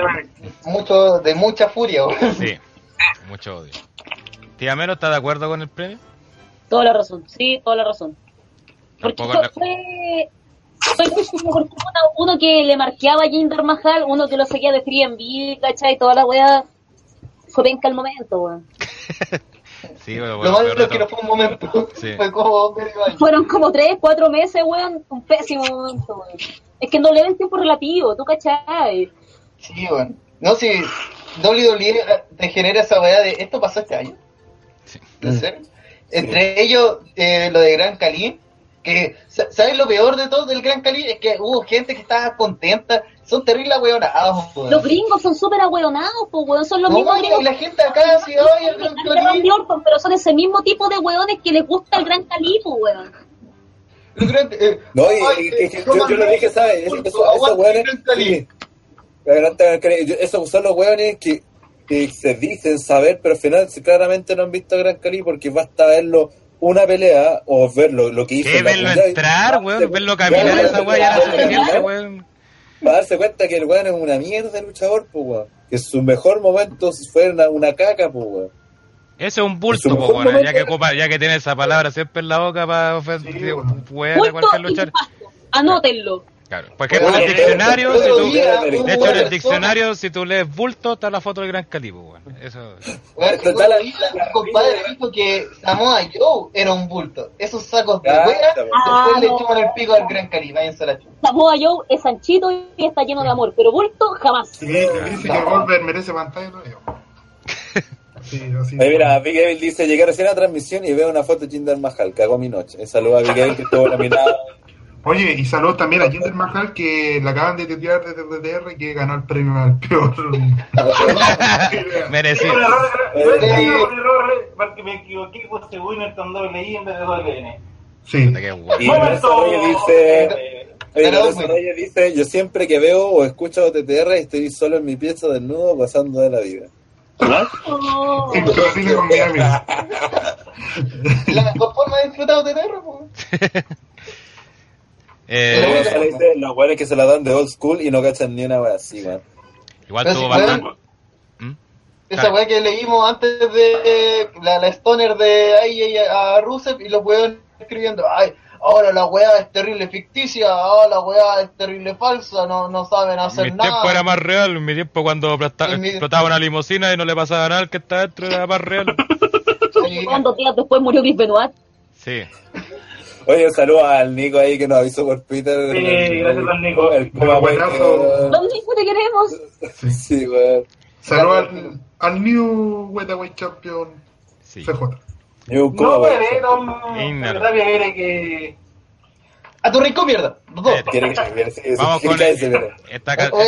Speaker 1: Mucho, de mucha furia.
Speaker 2: Sí, mucho odio. Tía Melo, ¿está de acuerdo con el premio?
Speaker 12: Toda la razón, sí, toda la razón. Porque
Speaker 2: la-
Speaker 12: fue, fue uno, uno que le marqueaba a Jinder Mahal, uno que lo seguía de Free B, ¿cachai? Toda la wea fue penca el momento, weón.
Speaker 2: Sí, pero
Speaker 1: Lo
Speaker 2: bueno,
Speaker 1: malo
Speaker 2: peor de
Speaker 1: es que no fue un momento.
Speaker 2: Sí.
Speaker 1: Fue como.
Speaker 12: Fueron como tres, cuatro meses, weón, un pésimo momento, weón. Es que no le den tiempo relativo, tú cachai.
Speaker 1: Sí, weón. No, si WWE te genera esa weá de esto pasó este año.
Speaker 2: Sí.
Speaker 1: ¿En serio? Entre ellos, eh, lo de Gran Cali, que, sa- ¿sabes lo peor de todo del Gran Cali? Es que hubo gente que estaba contenta, son terribles weonados, weón.
Speaker 12: Los gringos son súper ahueonados, pues, weón, son los
Speaker 1: No,
Speaker 12: mismos
Speaker 1: y
Speaker 12: gringos
Speaker 1: la gente acá así, ay, el Gran Cali.
Speaker 12: Pero son ese mismo tipo de weones que les gusta el Gran Cali, pues, weón.
Speaker 1: eh,
Speaker 7: No, y,
Speaker 1: ay,
Speaker 7: y- y-
Speaker 1: eh,
Speaker 7: yo, yo lo dije, ¿sabes? Eso- esos sí. Yo- Esos son los weones que, que se dicen saber, pero al final claramente no han visto Gran Cali porque basta verlo una pelea o ver lo, lo que hizo.
Speaker 2: ¿Qué?
Speaker 7: la
Speaker 2: Verlo entrar, weón, verlo caminar
Speaker 7: Ya,
Speaker 2: esa weá ya
Speaker 7: verlo
Speaker 2: suficiente, weón.
Speaker 7: Para darse cuenta que el weón es una mierda de luchador, pues weón. Que su mejor momento fue una, una caca, pues weón.
Speaker 2: Eso es un bulto, po,
Speaker 7: buen
Speaker 2: weón, ya que, ocupa- ya que tiene esa palabra siempre en la boca para ofender
Speaker 6: Sí, weón,
Speaker 2: a cualquier luchar.
Speaker 12: Anótenlo.
Speaker 2: Claro, por ejemplo, en
Speaker 1: Bueno,
Speaker 2: el diccionario, si tú,
Speaker 1: día,
Speaker 7: de
Speaker 2: hecho, en el diccionario, si tú lees bulto, está la foto del gran calibo, weón. Eso.
Speaker 1: Bueno,
Speaker 7: Total, la-
Speaker 1: compadre dijo que Samoa Joe era un bulto. Esos sacos de
Speaker 7: Ah.
Speaker 12: Ah,
Speaker 1: después le
Speaker 12: no.
Speaker 1: chupan el pico al Gran Cali. Váyanse la chupa.
Speaker 12: Samoa Joe es anchito y está lleno de amor, pero bulto jamás.
Speaker 6: Sí, dice que Goldberg merece pantalla, no. Sí.
Speaker 7: Ahí mira, Big Evil dice, llegué recién a la transmisión y veo una foto de Jinder Mahal, cagó mi noche. Saludos a Big Evil que estuvo nominado.
Speaker 6: Oye, y saludos también a Jinder Mahal que le acaban de tuitear desde TTR que ganó el premio al peor.
Speaker 2: Merecido.
Speaker 11: Un error,
Speaker 7: Eh,
Speaker 11: porque me equivoqué puse Winner con doble I en vez de doble N.
Speaker 6: Sí.
Speaker 7: Y dice, oye, dice, yo siempre que veo o escucho TTR estoy solo en mi pieza desnudo pasando de la vida.
Speaker 12: Oh.
Speaker 6: Brasil con Miami.
Speaker 1: La mejor forma de disfrutar terror, pues.
Speaker 2: Eh,
Speaker 7: los weones que se la dan de old school y no cachan ni una wea así, man.
Speaker 2: igual
Speaker 1: Pero
Speaker 2: tuvo
Speaker 1: si
Speaker 2: bastante. ¿Mm?
Speaker 1: Esa
Speaker 2: Claro.
Speaker 1: weá que leímos antes de la, la stoner de AJ a Rusev y los weones escribiendo, ay, ahora la weá es terrible ficticia, ahora la weá es terrible falsa, no, no saben
Speaker 2: En
Speaker 1: hacer
Speaker 2: mi
Speaker 1: nada.
Speaker 2: tiempo era más real, en mi tiempo cuando
Speaker 1: mi-
Speaker 2: explotaba una limusina y no le pasaba nada al que estaba dentro era más real.
Speaker 1: Sí.
Speaker 12: ¿Cuántos días después murió Chris Benoit?
Speaker 2: Sí.
Speaker 7: Oye, un saludo al Nico ahí que nos avisó por Twitter.
Speaker 11: Sí, gracias al Nico.
Speaker 7: El coma,
Speaker 6: Buenazo.
Speaker 12: ¿Dónde hijo te queremos?
Speaker 7: Sí, weón.
Speaker 6: Saludos al, al New Weatherweight Champion
Speaker 2: Sí.
Speaker 6: CJ.
Speaker 7: Coma,
Speaker 11: No.
Speaker 2: Inner.
Speaker 11: La verdad quiere que.
Speaker 1: A tu rico mierda, los dos.
Speaker 7: Quiere que
Speaker 2: Vamos con
Speaker 7: que se vea.
Speaker 2: esta,
Speaker 1: O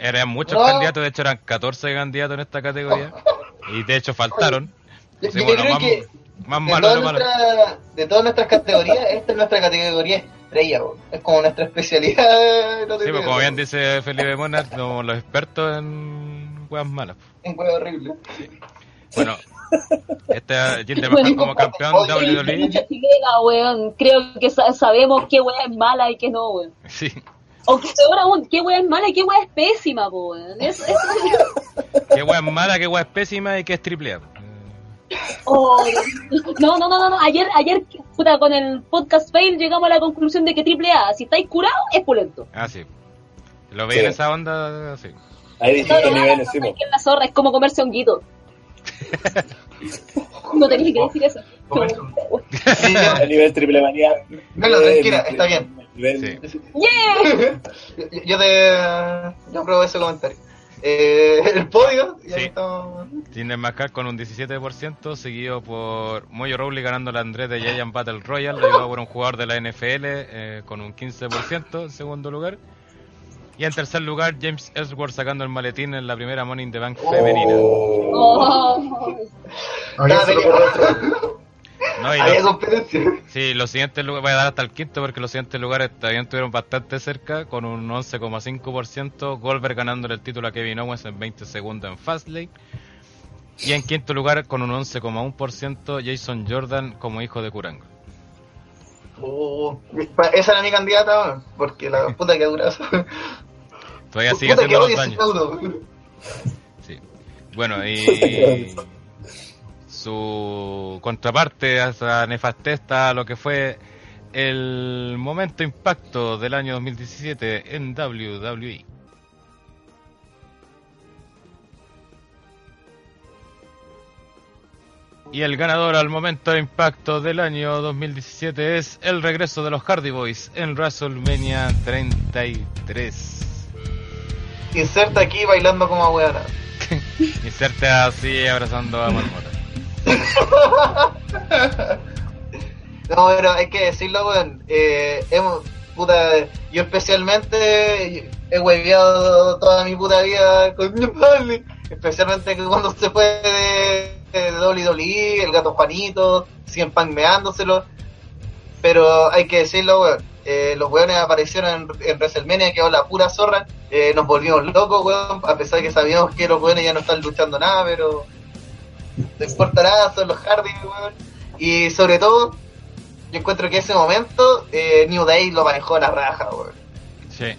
Speaker 2: eran muchos
Speaker 1: No.
Speaker 2: candidatos, de hecho eran 14 candidatos en esta categoría y de hecho faltaron
Speaker 1: Yo,
Speaker 2: Sí,
Speaker 1: yo creo que
Speaker 2: Más
Speaker 1: de,
Speaker 2: malo
Speaker 1: todas
Speaker 2: lo malo.
Speaker 1: nuestra- de todas nuestras categorías, esta es nuestra categoría estrella, weón. es como nuestra especialidad. no
Speaker 2: Sí, pues como bien dice Felipe Mona, somos los expertos en weas malas.
Speaker 1: Un huevo horrible.
Speaker 2: Bueno, este Jinder
Speaker 12: Bueno,
Speaker 2: Mahal como campeón
Speaker 1: oye,
Speaker 2: WWE.
Speaker 12: Llega, weón. Creo que sa- sabemos qué weá es mala y qué no, weón.
Speaker 2: Sí,
Speaker 12: O que peor aún, qué weá es mala y qué weá es pésima, weón. Eso, eso-
Speaker 2: qué wea es mala, qué wea es pésima y qué es triple A.
Speaker 12: Oh, no, no, no, no, no. Ayer, ayer, puta, con el podcast fail llegamos a la conclusión de que triple A, si estáis curados, es pulento.
Speaker 2: Ah, sí. Lo veis
Speaker 7: Sí.
Speaker 2: en esa onda, sí.
Speaker 7: Hay distintos
Speaker 12: no,
Speaker 7: niveles,
Speaker 12: no,
Speaker 7: sí,
Speaker 12: no,
Speaker 7: po.
Speaker 12: es que la zorra es como comerse honguito. No tenías que decir eso.
Speaker 1: Sí,
Speaker 7: A nivel triple manía.
Speaker 1: No, no, tranquila, está bien.
Speaker 2: Sí.
Speaker 12: ¡Yeah!
Speaker 1: yo, yo te. Yo apruebo ese comentario. Eh, el podio, y ahí
Speaker 2: Sí.
Speaker 1: estamos.
Speaker 2: Jinder Mahal con un 17%, seguido por Moyo Rowley ganando la Andrés de Giant Battle Royale, ayudado por un jugador de la NFL eh, con un 15% en segundo lugar. Y en tercer lugar, James Ellsworth sacando el maletín en la primera Money in the Bank femenina.
Speaker 12: Oh.
Speaker 6: Había
Speaker 2: No, y
Speaker 1: Había
Speaker 2: los-
Speaker 1: competencia.
Speaker 2: Sí, los siguientes lugares, voy a dar hasta el quinto porque los siguientes lugares también estuvieron bastante cerca, con un 11,5%, Goldberg ganándole el título a Kevin Owens en 20 segundos en Fastlane. Y en quinto lugar, con un 11,1%, Jason Jordan como hijo de Kurango.
Speaker 1: Oh, esa era mi candidata, porque la puta que dura eso.
Speaker 2: Todavía sigue haciendo
Speaker 1: odio
Speaker 2: dos
Speaker 1: ese
Speaker 2: años.
Speaker 1: feudo.
Speaker 2: Sí. Bueno, y su contraparte a esa nefastesta lo que fue el momento impacto del año 2017 en. WWE. Y el ganador al momento de impacto del año 2017 es el regreso de los Hardy Boys en WrestleMania 33.
Speaker 1: Inserta aquí bailando como abuela.
Speaker 2: Inserte así abrazando a Marmota.
Speaker 1: No, pero hay que decirlo, weón. Eh, hemos, puta, yo especialmente he hueveado toda mi puta vida con Jeff Hardy. Especialmente cuando se fue de, de WWE, el gato Juanito, siguen panmeándoselo. Pero hay que decirlo, weón. eh, los weones aparecieron en, en WrestleMania, quedó la pura zorra. Eh, nos volvimos locos, weón. A pesar de que sabíamos que los weones ya no están luchando nada, pero no importa nada, son los Hardy, weón. Y sobre todo, yo encuentro que ese momento eh, New Day lo manejó a la raja, weón.
Speaker 2: Sí.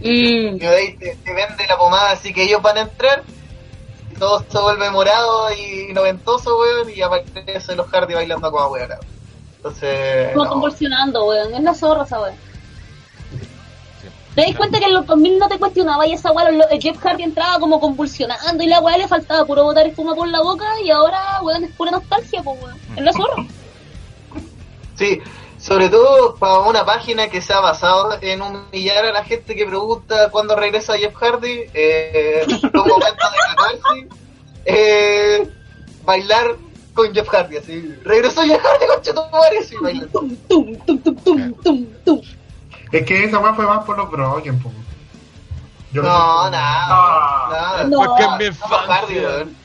Speaker 12: Mm.
Speaker 1: New Day te, te vende la pomada, así que ellos van a entrar. y Todo se vuelve morado y noventoso, weón, y aparece los Hardy bailando como weón. Entonces,
Speaker 12: Como
Speaker 1: no.
Speaker 12: convulsionando, weón. Es la zorra esa weón. ¿Te das cuenta que en los 2000 no te cuestionaba y esa weá, Jeff Hardy entraba como convulsionando y la weá le faltaba puro botar espuma por la boca y ahora, weón, es pura nostalgia, pues weón. Es la zorra.
Speaker 1: Sí, sobre todo para una página que se ha basado en humillar a la gente que pregunta cuándo regresa Jeff Hardy, eh, un momento de eh, bailar con Jeff Hardy, así, regresó Jeff Hardy con Cheto sí, bailando.
Speaker 12: Tum, tum, tum, tum, tum, tum, tum.
Speaker 6: Es que esa weá fue más por los Broken, po. Yo
Speaker 1: No, nada, nada.
Speaker 12: No.
Speaker 2: Porque mi
Speaker 1: Hardy,
Speaker 2: infancia.
Speaker 1: weón.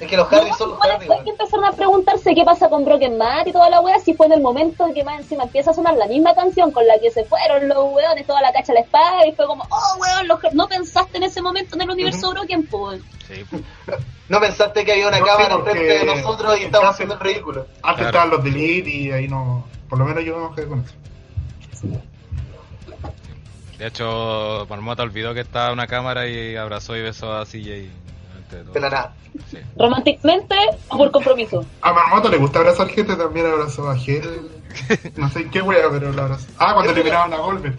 Speaker 1: Es que los Hardy
Speaker 12: No,
Speaker 1: son los Hardy,
Speaker 12: después que empezaron a preguntarse qué pasa con Broken Matt y toda la wea, si fue en el momento en que más encima empieza a sonar la misma canción con la que se fueron los weones, toda la cacha a la espada, y fue como, oh weón, los- no pensaste en ese momento en el universo Broken, pues.
Speaker 2: Sí.
Speaker 1: No pensaste que había una
Speaker 6: No, sí,
Speaker 1: cámara enfrente de nosotros y estábamos haciendo el ridículo.
Speaker 6: Antes
Speaker 2: Claro.
Speaker 6: estaban los delete y ahí no. Por lo menos yo no me quedé con eso.
Speaker 2: De hecho, Marmota olvidó que estaba una cámara y abrazó y besó a CJ.
Speaker 1: De la nada.
Speaker 2: Sí.
Speaker 12: Románticamente o por compromiso.
Speaker 6: A Marmoto le gusta abrazar gente, también abrazó a gente. No sé qué wea, pero lo abrazó. Ah, cuando eliminaron a Goldberg.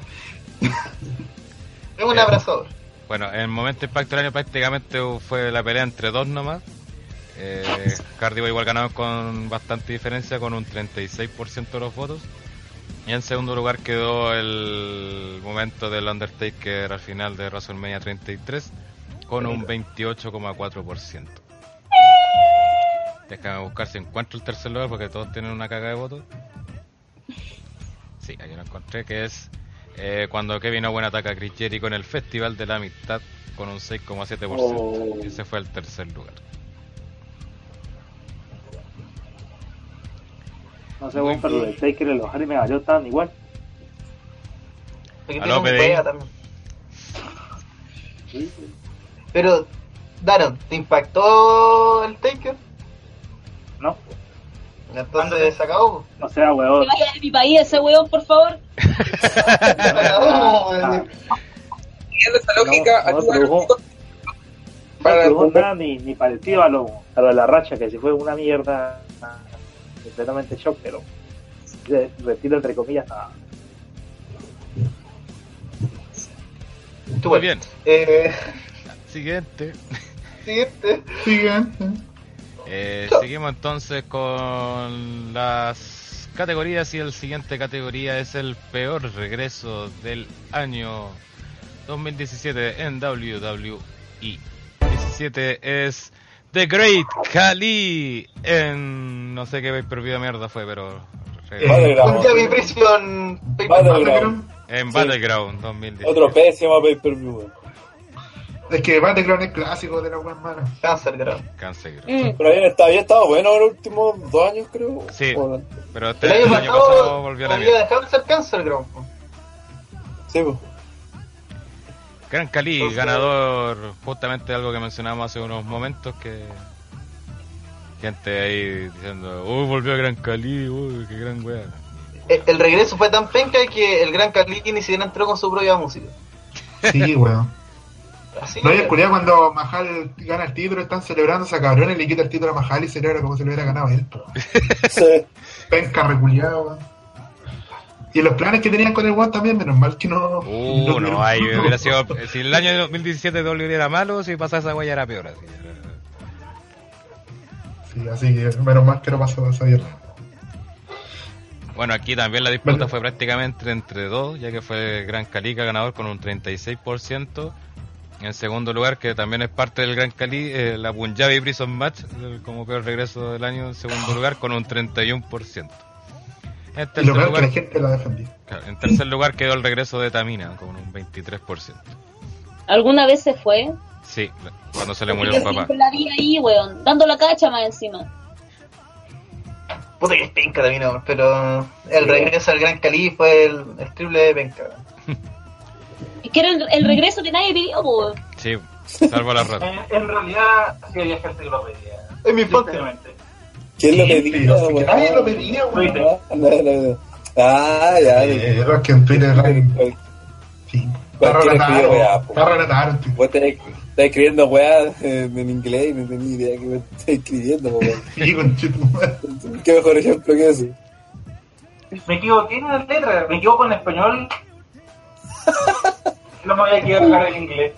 Speaker 1: Es un
Speaker 2: Eh.
Speaker 1: abrazador.
Speaker 2: Bueno, el momento impacto del año prácticamente fue la pelea entre dos nomás. Eh, Boy igual ganado con bastante diferencia, con un 36% de los votos. Y en segundo lugar quedó el momento del Undertaker al final de WrestleMania 33, con un 28,4%. Déjame buscar si encuentro el tercer lugar porque todos tienen una caga de votos. Sí, ahí lo encontré, que es eh, cuando Kevin Owen ataca a Chris Jericho en el Festival de la Amistad con un 6,7%.
Speaker 7: Oh.
Speaker 2: Ese fue el tercer lugar.
Speaker 5: No sé, weón, pero el Taker y los Harry me valió tan igual.
Speaker 1: Porque tiene un wea también. Pero, Daron, ¿te impactó el Taker?
Speaker 5: No,
Speaker 1: Entonces se acabó.
Speaker 5: o sea,
Speaker 12: Que
Speaker 5: weón.
Speaker 12: vaya de mi país ese weón, por favor.
Speaker 1: Se.
Speaker 8: Siguiendo esta lógica,
Speaker 5: No, no,
Speaker 8: ayuda a
Speaker 5: pero-
Speaker 8: los
Speaker 5: No
Speaker 8: para
Speaker 5: tuvo nada ni, ni parecido a lo, a lo de la racha, que si fue una mierda completamente shock, pero retiro entre comillas nada.
Speaker 2: Muy bien.
Speaker 1: Eh,
Speaker 2: Siguiente.
Speaker 1: siguiente.
Speaker 6: Siguiente.
Speaker 2: Eh, seguimos entonces con las categorías y el siguiente categoría es el peor regreso del año 2017 en WWE. 17 es The Great Khali en no sé qué pay per view de mierda fue, pero
Speaker 6: Eh,
Speaker 1: Javi Prison.
Speaker 7: Battleground.
Speaker 2: en
Speaker 7: Sí.
Speaker 2: Battleground 2017.
Speaker 7: Otro pésimo pay per view. weón.
Speaker 6: Es que Battleground es clásico de la web mala.
Speaker 1: Cáncer, grave.
Speaker 2: Cáncer.
Speaker 12: Mm.
Speaker 7: Pero había estado, había estado bueno los últimos dos años, creo.
Speaker 2: Sí. Pero este
Speaker 1: El año
Speaker 2: el año
Speaker 1: pasado
Speaker 2: pasado volvió a la
Speaker 1: había
Speaker 2: mierda.
Speaker 1: dejado de ser Cáncer, Ground.
Speaker 7: Sí, pues.
Speaker 2: Gran Cali,
Speaker 1: Entonces-
Speaker 2: ganador justamente de algo que mencionamos hace unos momentos que gente ahí diciendo, uy, volvió a Gran Cali, uy, qué gran wea.
Speaker 1: El, el regreso fue tan penca que el Gran Carlí ni siquiera entró con su propia música.
Speaker 6: Sí, weón.
Speaker 1: Así
Speaker 6: No, y
Speaker 1: que-
Speaker 6: el culiao cuando Mahal gana el título, están celebrando esa cabrón y le quita el título a Mahal y celebra como si lo hubiera ganado él.
Speaker 7: Sí.
Speaker 6: Penca reculiado, weón. Y los planes que tenían con el weón también, menos mal que no.
Speaker 2: Uh,
Speaker 6: no
Speaker 2: no, ahí hubiera sido, si el año 2017 W era malo, si pasaba esa wea era peor. Así.
Speaker 6: Sí, así que menos mal que no pasó esa mierda.
Speaker 2: Bueno, aquí también la disputa fue prácticamente entre dos, ya que fue Gran Calica ganador con un 36%. En segundo lugar, que también es parte del Gran Cali, eh, la Punjabi Prison Match, como peor regreso del año, en segundo lugar con un 31%. En
Speaker 6: Y lo
Speaker 2: tercer,
Speaker 6: peor es que
Speaker 2: lugar,
Speaker 6: la gente la defendió.
Speaker 2: claro, en tercer lugar quedó el regreso de Tamina, con un 23%.
Speaker 12: ¿Alguna vez se fue?
Speaker 2: Sí, cuando se le murió el papá.
Speaker 12: la vi ahí, weón, dando la cacha más encima.
Speaker 1: Puta que es penca también, amor, pero el regreso al Gran Cali fue el, el triple de penca.
Speaker 12: Es que era el, el regreso que nadie pidió, weón.
Speaker 2: Sí, salvo la rata.
Speaker 11: En, en realidad, sí había gente que lo pedía.
Speaker 1: Es mi infancia.
Speaker 7: ¿Quién lo pedía?
Speaker 6: nadie lo pedía, weón.
Speaker 11: Twitter.
Speaker 7: Ah, ya.
Speaker 6: Eh, es que en Twitter, sí.
Speaker 7: Weá,
Speaker 6: Twitter.
Speaker 7: Vos estás escribiendo weas en, inglés y no tenía idea que me estás escribiendo, po, weón.
Speaker 6: Sí, con
Speaker 7: Qué mejor ejemplo que eso.
Speaker 11: Me equivoqué en las letras, me equivoco en español. No me voy a equivocar en inglés.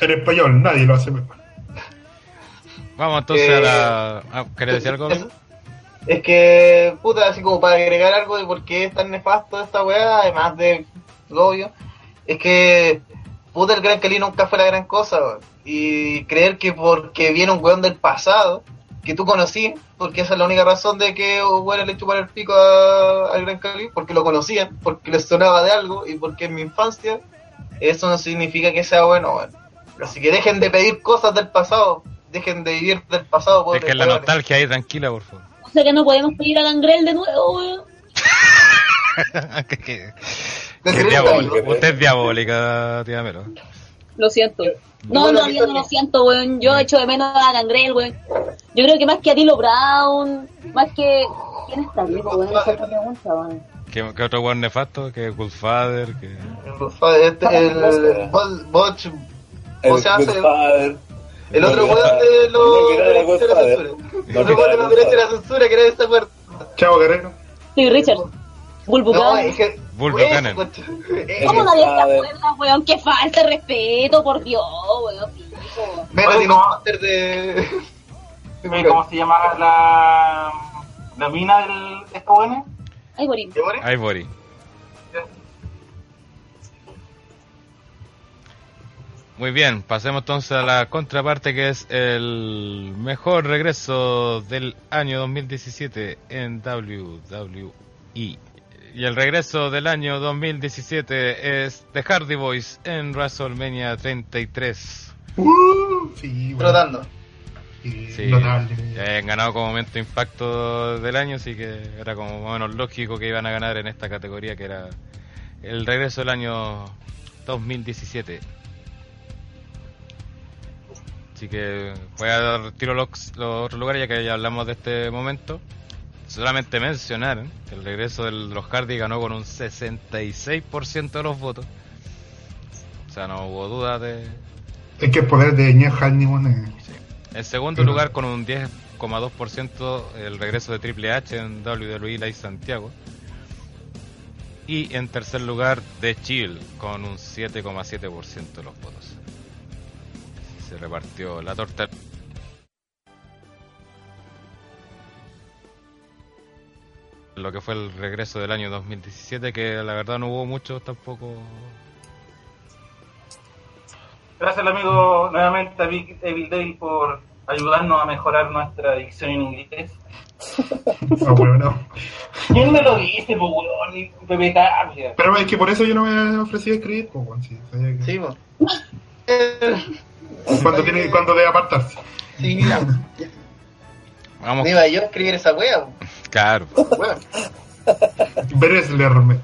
Speaker 6: En español, nadie lo hace mejor.
Speaker 2: Vamos entonces
Speaker 1: Eh,
Speaker 2: a la... Ah, ¿Querés decir algo?
Speaker 1: Es, es que, puta, así como para agregar algo de por qué es tan nefasto esta weá, además de lo obvio, es que, puta, el Gran Cali nunca fue la gran cosa, weón. Y creer que porque viene un weón del pasado, que tú conocí, porque esa es la única razón de que bueno le chupara el pico al Gran Cali, porque lo conocían, porque les sonaba de algo y porque en mi infancia, eso no significa que sea bueno, weón. Así que dejen de pedir cosas del pasado, dejen de vivir del pasado.
Speaker 2: Es que la nostalgia ahí, tranquila, por favor.
Speaker 12: Sea que no podemos pedir a Gangrel de nuevo, weón.
Speaker 2: que, que-
Speaker 1: De
Speaker 2: que es
Speaker 1: ser
Speaker 2: diabólica.
Speaker 1: algo.
Speaker 2: Usted es diabólica, tía Melo.
Speaker 12: Lo siento. No, no, yo no lo siento, weón. Yo echo de menos a Gangrel, weón. Yo creo que más que a Dilo Brown, más que... ¿Quién está vivo, weón? Esa es otra pregunta, weón.
Speaker 2: ¿Qué, qué otro weón nefasto? Que Goodfather, que...
Speaker 1: Este, otro
Speaker 7: No,
Speaker 1: weón de los de la censura. El otro
Speaker 7: no
Speaker 1: weón de los derechos de la censura que era de esa puerta.
Speaker 6: Chao, Guerrero.
Speaker 12: Sí, Richard. Bulbu
Speaker 1: No, es que.
Speaker 12: ¿Cómo nadie se acuerda, weón? Que falta de respeto, por Dios, weón.
Speaker 1: tiene un
Speaker 11: no.
Speaker 1: máster de.
Speaker 11: Eh, ¿Cómo se llama la, la mina del, de estos.
Speaker 1: ¿Qué bueno?
Speaker 2: Ivory. Muy bien, pasemos entonces a la contraparte que es el mejor regreso del año 2017 en WWE. Y el regreso del año 2017 es The Hardy Boys en WrestleMania 33.
Speaker 6: Uh, sí.
Speaker 1: Trotando.
Speaker 6: que
Speaker 2: Sí,
Speaker 6: notable.
Speaker 2: ya habían ganado como momento impacto del año, así que era como más o menos lógico que iban a ganar en esta categoría que era el regreso del año 2017. Así que voy a dar tiro los, los otros lugares ya que ya hablamos de este momento. Solamente mencionar ¿eh? que el regreso de los Hardy ganó con un 66% de los votos. O sea, no hubo duda de,
Speaker 6: Es que el poder de Ñe Hannibal eh,
Speaker 2: En segundo
Speaker 6: Pero-
Speaker 2: lugar, con un 10,2% el regreso de Triple H en WWE Live Santiago. Y en tercer lugar, The Chill, con un 7,7% de los votos. Se repartió la torta. Lo que fue el regreso del año 2017, que la verdad no hubo mucho tampoco.
Speaker 11: Gracias al amigo nuevamente a Evil Devil por ayudarnos a mejorar nuestra dicción en inglés.
Speaker 6: Ah, bueno, no.
Speaker 11: ¿Quién me lo dice, po, weón? Y Pepe Tapia.
Speaker 6: Pero es que por eso yo no me ofrecí a escribir, pues, weón, sí,
Speaker 1: Sí, po. Eh,
Speaker 6: cuando, tiene, cuando debe apartarse.
Speaker 1: Sí, mira.
Speaker 2: Vamos,
Speaker 1: No iba yo a escribir esa wea.
Speaker 2: claro.
Speaker 6: Breslerme.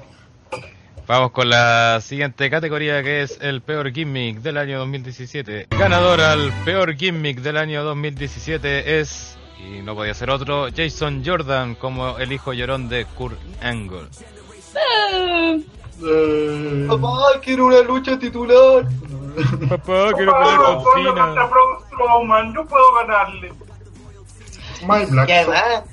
Speaker 2: Vamos con la siguiente categoría que es el peor gimmick del año 2017. Ganador al peor gimmick del año 2017 es, y no podía ser otro, Jason Jordan como el hijo llorón de Kurt Angle.
Speaker 12: Eh,
Speaker 1: papá, quiero una lucha titular.
Speaker 2: Papá, quiero pelear con Cena.
Speaker 11: Yo puedo ganarle.
Speaker 6: My Black.
Speaker 1: Y además,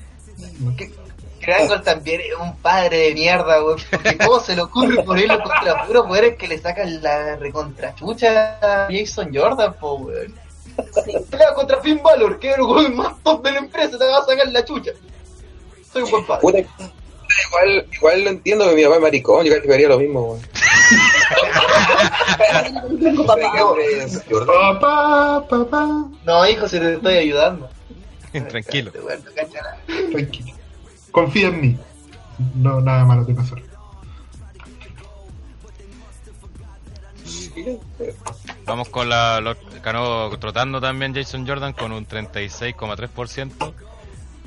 Speaker 1: que Krangle también es un padre de mierda, weón. Porque cómo se le ocurre ponerlo contra puro poderes que le sacan la recontrachucha a Jason Jordan, po, weón. Pelea contra Finn Balor, que es el weón más top de la empresa, te va a sacar la chucha. Soy un buen padre.
Speaker 3: Igual, igual lo entiendo que mi papá es maricón, yo casi que haría lo mismo,
Speaker 12: papá.
Speaker 6: Papá.
Speaker 1: No, hijo, si te estoy ayudando.
Speaker 2: Tranquilo.
Speaker 6: Tranquilo. Confía en mí. No, nada malo te pasó.
Speaker 2: Vamos con la, lo- ganó trotando también Jason Jordan con un 36,3%.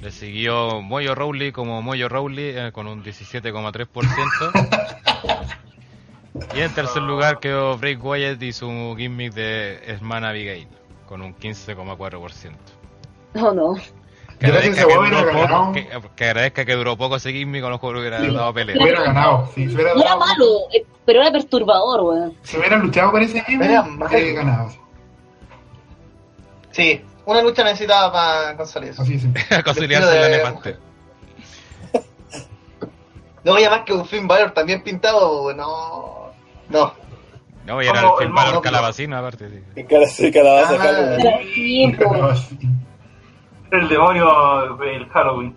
Speaker 2: Le siguió Moyo Rowley como Moyo Rowley eh, con un 17,3%. y en tercer lugar quedó Bray Wyatt y su gimmick de hermana Abigail con un 15,4%.
Speaker 12: No, no.
Speaker 2: Que
Speaker 6: que
Speaker 2: agradezca que, duró
Speaker 6: hubiera
Speaker 2: poco, que, que agradezca que duró poco ese gimmick, a lo mejor hubiera
Speaker 6: Sí.
Speaker 2: dado pelea.
Speaker 6: Hubiera ganado. Hubiera,
Speaker 12: No era
Speaker 6: dado-
Speaker 12: malo, eh, pero era perturbador, weón.
Speaker 6: si hubieran luchado con ese
Speaker 1: malo.
Speaker 6: hubiera ganado.
Speaker 1: Sí, una lucha necesitaba para consolidar.
Speaker 6: Así es.
Speaker 2: Conciliarse en la nefaste.
Speaker 1: No voy a más que un Finn Balor también pintado, no. No.
Speaker 2: No, y era el Finn
Speaker 11: el
Speaker 2: Balor calabacino aparte. sí.
Speaker 7: Sí,
Speaker 6: así.
Speaker 11: El demonio del Halloween.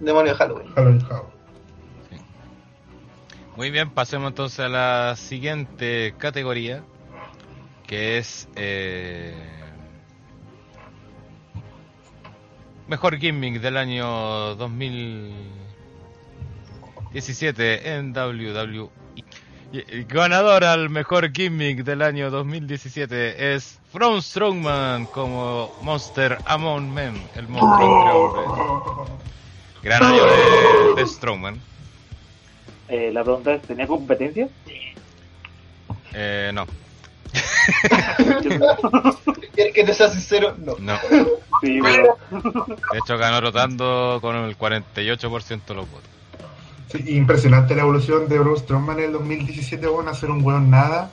Speaker 1: Demonio de Halloween.
Speaker 6: Halloween Havoc.
Speaker 2: Muy bien, pasemos entonces a la siguiente categoría, que es eh, mejor gimmick del año 2017 en WWE. Ganador al mejor gimmick del año 2017 es Braun Strowman como Monster Among Men, el monstruo entre. Gran año de, de Strowman.
Speaker 5: Eh, la pregunta es, ¿tenía competencia?
Speaker 2: Eh, no,
Speaker 1: ¿Quieres que te sea sincero? No.
Speaker 2: no.
Speaker 5: Sí, pero
Speaker 2: De hecho, ganó rotando con el 48% de los votos.
Speaker 6: Sí, impresionante la evolución de Braun Strowman en el 2017, bueno, hacer un weón nada.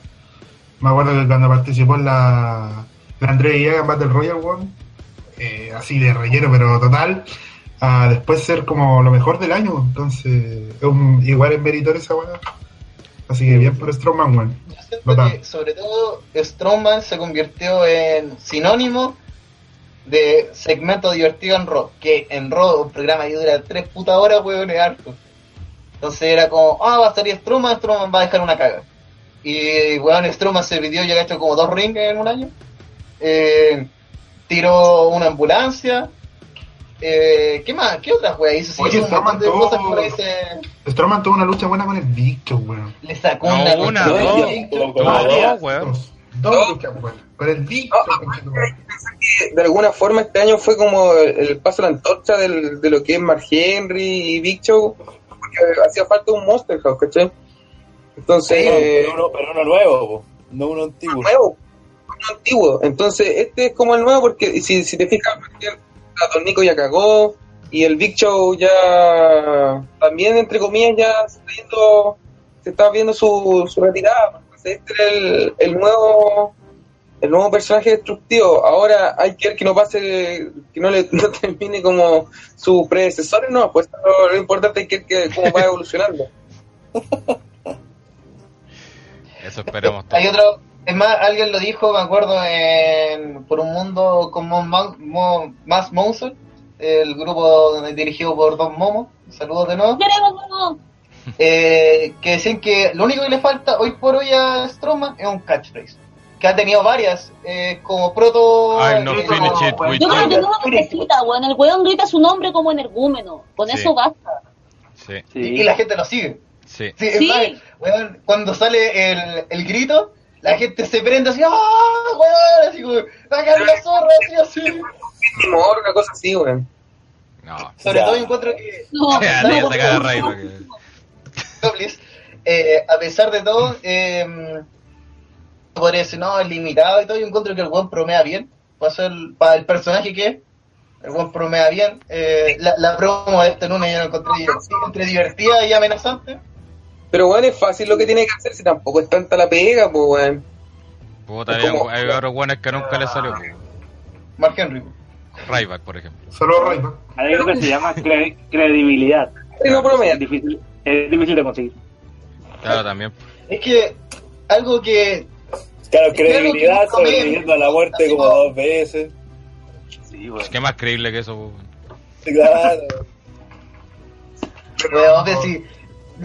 Speaker 6: Me acuerdo que cuando participó en la, la Andrea Yaga en Battle Royale, weón, eh, así de relleno, pero total, a después ser como lo mejor del año. Entonces, es un- igual es meritorio esa weá. Así que bien por Strowman, weón.
Speaker 1: Sobre todo, Strowman se convirtió en sinónimo de segmento divertido en Raw. Que en Raw, un programa que dura tres putas horas, weón, es harto. Entonces era como, ah, va a salir Strowman, Strowman va a dejar una caga. Y, weón, Strowman se pidió, ya ha hecho como dos rings en un año. Eh, tiró una ambulancia. Eh, ¿Qué más? ¿Qué otras weas hizo? Sí,
Speaker 6: Oye,
Speaker 1: cosas
Speaker 6: tuvo- Strowman tuvo una lucha buena con el bicho, weón.
Speaker 1: Le sacó
Speaker 2: No,
Speaker 1: una,
Speaker 2: una, dos. No,
Speaker 7: dos.
Speaker 2: weón.
Speaker 6: Dos, dos luchas, weón. Con el bicho,
Speaker 3: Ah. De alguna forma este año fue como el, el paso a la antorcha del, de lo que es Mark Henry y Big Show, porque hacía falta un Monster House, ¿cachai? Entonces,
Speaker 7: pero, uno, pero uno nuevo, po, no uno antiguo.
Speaker 3: nuevo, uno antiguo. Entonces, este es como el nuevo porque si, si te fijas, Don Nico ya cagó y el Big Show ya también, entre comillas, ya se está viendo, se está viendo su, su retirada. Este es el, el nuevo el nuevo personaje destructivo. Ahora hay que ver que no pase, que no le no termine como su predecesor, no, pues lo, lo importante es que, que cómo va evolucionando.
Speaker 2: Eso esperemos todos.
Speaker 1: Hay otro, es más, alguien lo dijo, me acuerdo, en Por un mundo con Mon Mo- Mo- más Monster, el grupo dirigido por Don Momo, saludos de nuevo, eh, que decían que lo único que le falta hoy por hoy a Strowman es un catchphrase, que ha tenido varias, eh, como proto...
Speaker 2: I'm not
Speaker 1: eh,
Speaker 2: finished it with
Speaker 12: Yo creo que
Speaker 2: you.
Speaker 12: no lo necesita, weón. El weón grita su nombre como energúmeno. Con
Speaker 2: Sí.
Speaker 12: eso basta.
Speaker 2: Sí,
Speaker 1: y, y la gente lo sigue.
Speaker 2: sí.
Speaker 1: Sí. más, weón, cuando sale el, el grito, la gente se prende así, ¡ah, weón! Así como, ¡sacan la zorra! Así, así.
Speaker 3: Una cosa así, weón.
Speaker 2: No.
Speaker 1: Sobre
Speaker 7: Ya.
Speaker 1: todo yo encuentro que
Speaker 12: No,
Speaker 2: Ya,
Speaker 1: no, eh, a pesar de todo, eh, podría decir, no, es limitado y todo, yo encuentro que el buen promea bien, para, ser, para el personaje que es, el buen promea bien. Eh, la, la promo de este lunes yo la encontré divertida, entre divertida y amenazante.
Speaker 3: Pero, weón, es fácil lo que tiene que hacer si tampoco es tanta la pega, pues, weón.
Speaker 2: Puta,
Speaker 3: Es
Speaker 2: hay, hay otros buenos que nunca le salió.
Speaker 1: Mark Henry.
Speaker 2: Ryback, por ejemplo.
Speaker 6: Solo Rayman.
Speaker 5: Hay algo que se llama cre- credibilidad.
Speaker 3: Sí, no promea.
Speaker 5: Es difícil, es difícil de conseguir.
Speaker 2: Claro, también.
Speaker 1: Es que algo que
Speaker 7: Claro,
Speaker 1: Es que
Speaker 7: credibilidad,
Speaker 1: que
Speaker 7: sobreviviendo a la muerte como
Speaker 1: como-
Speaker 7: dos veces.
Speaker 5: Sí, weón.
Speaker 2: ¿Qué más creíble que eso? po?
Speaker 7: Claro.
Speaker 1: Weón, pero si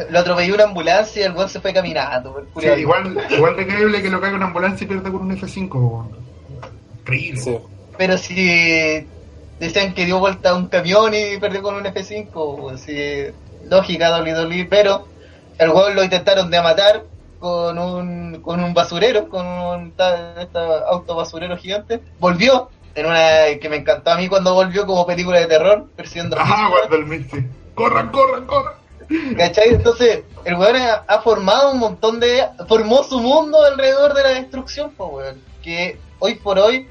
Speaker 1: lo atropelló una ambulancia y el weón se fue caminando.
Speaker 6: Sí, igual, igual de creíble que lo caiga una ambulancia y pierda con un F5. weón. Increíble.
Speaker 7: Sí.
Speaker 1: Pero si decían que dio vuelta a un camión y perdió con un F5, pues sí, lógica WWE, pero el weón lo intentaron de matar con un, con un basurero, con un este auto basurero gigante. Volvió, en una que me encantó a mí cuando volvió como película de terror, persiguiendo a
Speaker 6: Ah, guarda el Misty. Corran, corran, corran.
Speaker 1: ¿Cachai? Entonces, el weón ha, ha formado un montón de. formó su mundo alrededor de la destrucción, pues weón. Que hoy por hoy,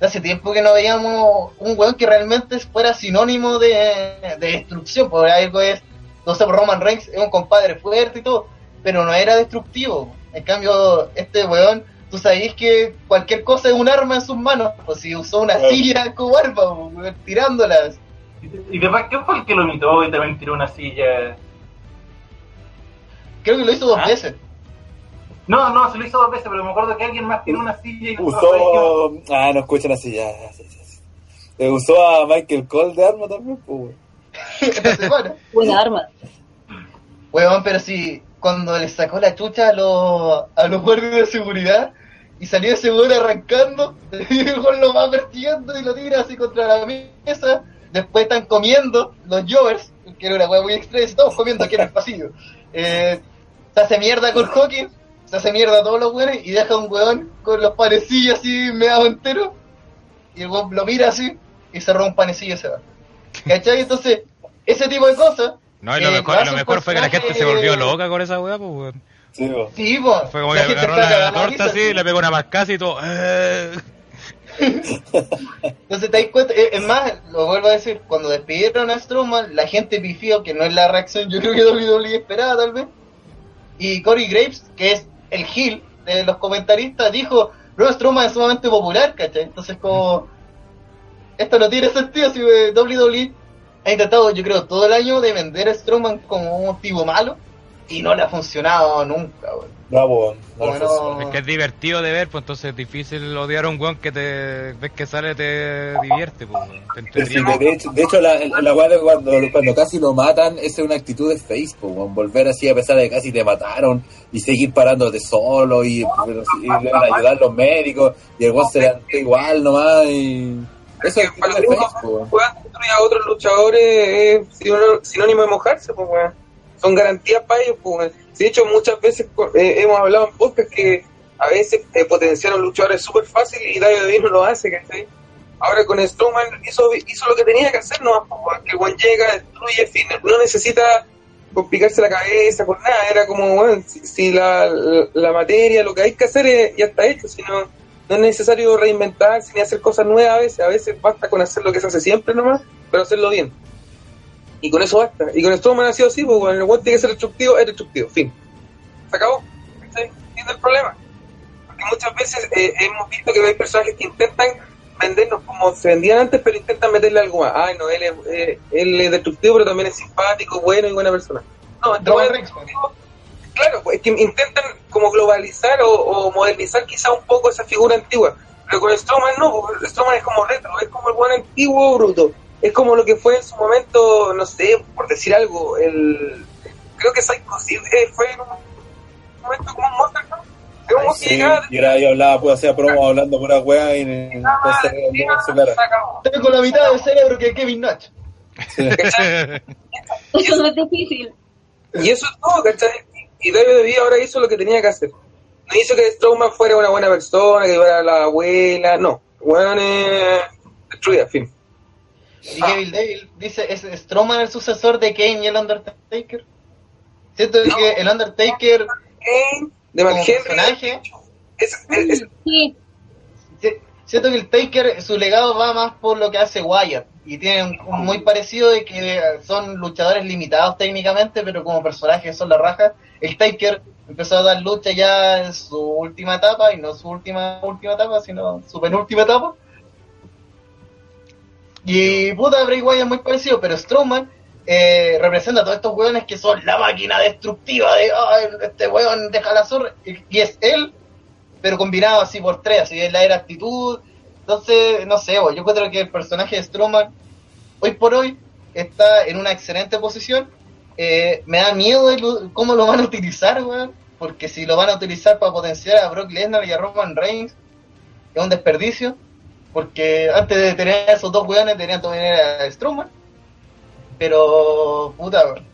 Speaker 1: hace tiempo que no veíamos un weón que realmente fuera sinónimo de, de destrucción. Por algo es, no sé, Roman Reigns es un compadre fuerte y todo, pero no era destructivo. En cambio, este weón, tú sabéis que cualquier cosa es un arma en sus manos. Pues si usó una silla como arma, weón, tirándolas.
Speaker 11: Y después, ¿quién fue el que lo imitó y también tiró una silla?
Speaker 1: Creo que lo hizo dos
Speaker 11: ¿Ah?
Speaker 1: veces.
Speaker 11: No, no, se lo hizo dos veces, pero me acuerdo que alguien más tiró una silla y
Speaker 7: Usó. Ah, no escuchan ya. ya, ya, ya. Eh, Usó a Michael Cole de arma también, pues.
Speaker 1: semana.
Speaker 12: buena arma.
Speaker 1: Weón, pero si cuando le sacó la chucha a los, a los guardias de seguridad y salió ese weón arrancando, y el weón lo va persiguiendo y lo tira así contra la mesa. Después están comiendo los Jovers, que era una weá muy extraña, estamos comiendo aquí en el pasillo. Eh, se hace mierda con Hawkins, se hace mierda a todos los weones y deja un weón con los panecillos así meado entero. Y el weón lo mira así y se roba un panecillo y se va. ¿Cachai? Entonces, ese tipo de cosas.
Speaker 2: No, y lo
Speaker 1: eh,
Speaker 2: mejor, lo mejor fue que la gente se volvió loca con esa weá, pues, weón.
Speaker 7: Sí, weón.
Speaker 1: Sí, po.
Speaker 2: Fue como
Speaker 1: La
Speaker 2: que
Speaker 1: gente
Speaker 2: agarró
Speaker 1: la
Speaker 2: torta así, le pegó una mascasa y todo. eh.
Speaker 1: Entonces te das cuenta, eh, es más, lo vuelvo a decir, cuando despidieron a Strowman, la gente pifió, que no es la reacción, yo creo que WWE esperaba tal vez. Y Corey Graves, que es el heel de los comentaristas, dijo, Braun Strowman es sumamente popular, ¿cachai? Entonces como, esto no tiene sentido si eh, WWE ha intentado, yo creo, todo el año de vender a Strowman como un tipo malo y no le ha funcionado nunca, weón.
Speaker 7: Bravo, weón. No lo
Speaker 1: Como
Speaker 7: funcionó.
Speaker 1: no-
Speaker 2: Es que es divertido de ver, pues entonces es difícil odiar a un weón que te ves que sale te divierte, pues, weón. te
Speaker 7: sí, de hecho, de hecho la, la weá cuando, cuando casi lo matan, esa es una actitud de Facebook, weón. volver así a pesar de que casi te mataron y seguir parándote solo y, van a ayudar los médicos y el weón se levantó igual nomás y... Eso es
Speaker 3: Para
Speaker 7: de Facebook, weón.
Speaker 3: puedan destruir a otros luchadores es sinónimo- sinónimo de mojarse, pues, weón. Son garantías para ellos, pues, weón. Sí, De hecho, muchas veces eh, hemos hablado en podcast que a veces eh, potenciar a un luchador es súper fácil y David David no lo hace. Ahora con Strowman hizo, lo que tenía que hacer, ¿no? Que one llega, destruye, fin, no necesita complicarse la cabeza con nada, era como, bueno, si, si la, la, materia, lo que hay que hacer es- ya está hecho, si no, no es necesario reinventarse ni hacer cosas nuevas a veces, a veces basta con hacer lo que se hace siempre nomás, pero hacerlo bien. Y con eso basta. Y con Strowman ha sido así, pues bueno, el one tiene que ser destructivo, es destructivo, fin. Se acabó. ¿Cachai? Fin del problema. Porque muchas veces eh, hemos visto que hay personajes que intentan vendernos como se vendían antes, pero intentan meterle algo más. Ay, no, él es, eh, él es destructivo, pero también es simpático, bueno y buena persona. No, este weón es destructivo. Claro, pues es que intentan como globalizar o, o modernizar quizá un poco esa figura antigua. Pero con Strowman no, porque Strowman es como retro, es como el buen antiguo bruto. Es como lo que fue en su momento, no sé, por decir algo, el... Creo que Psycho Sid eh, fue en un momento como un monster, ¿no? Monster que
Speaker 7: Sí,
Speaker 3: llegaba
Speaker 7: y era, y hablaba, pues hacía promo hablando pura weá y entonces no.
Speaker 1: Tengo la mitad del cerebro que Kevin Nash.
Speaker 12: Eso no es difícil.
Speaker 3: Y eso es todo, ¿cachai? Y WWE ahora hizo lo que tenía que hacer. No hizo que Strowman fuera una buena persona, que fuera la abuela, no. Bueno, eh, destruida, fin.
Speaker 1: Y Kevin Devil dice, ¿es Strowman el sucesor de Kane y el Undertaker? Siento que el Undertaker
Speaker 3: de
Speaker 1: como
Speaker 3: Mark Henry,
Speaker 1: personaje,
Speaker 12: Sí,
Speaker 1: si- siento que el Taker, su legado va más por lo que hace Wyatt. Y tiene un, un muy parecido de que son luchadores limitados técnicamente, pero como personajes son la raja. El Taker empezó a dar lucha ya en su última etapa, y no su última última etapa, sino su penúltima etapa. Y puta, Bray Wyatt es muy parecido, pero Strowman eh, representa a todos estos weones que son la máquina destructiva de "Ay, este weón deja la zorra. Y, es él, pero combinado así por tres, así es la era actitud. Entonces, no sé, yo creo que el personaje de Strowman, hoy por hoy, está en una excelente posición. Eh, me da miedo de lo- cómo lo van a utilizar, weón. Porque si lo van a utilizar para potenciar a Brock Lesnar y a Roman Reigns, es un desperdicio. Porque antes de tener a esos dos weones, tenían tener a Strowman. Pero, puta, weón.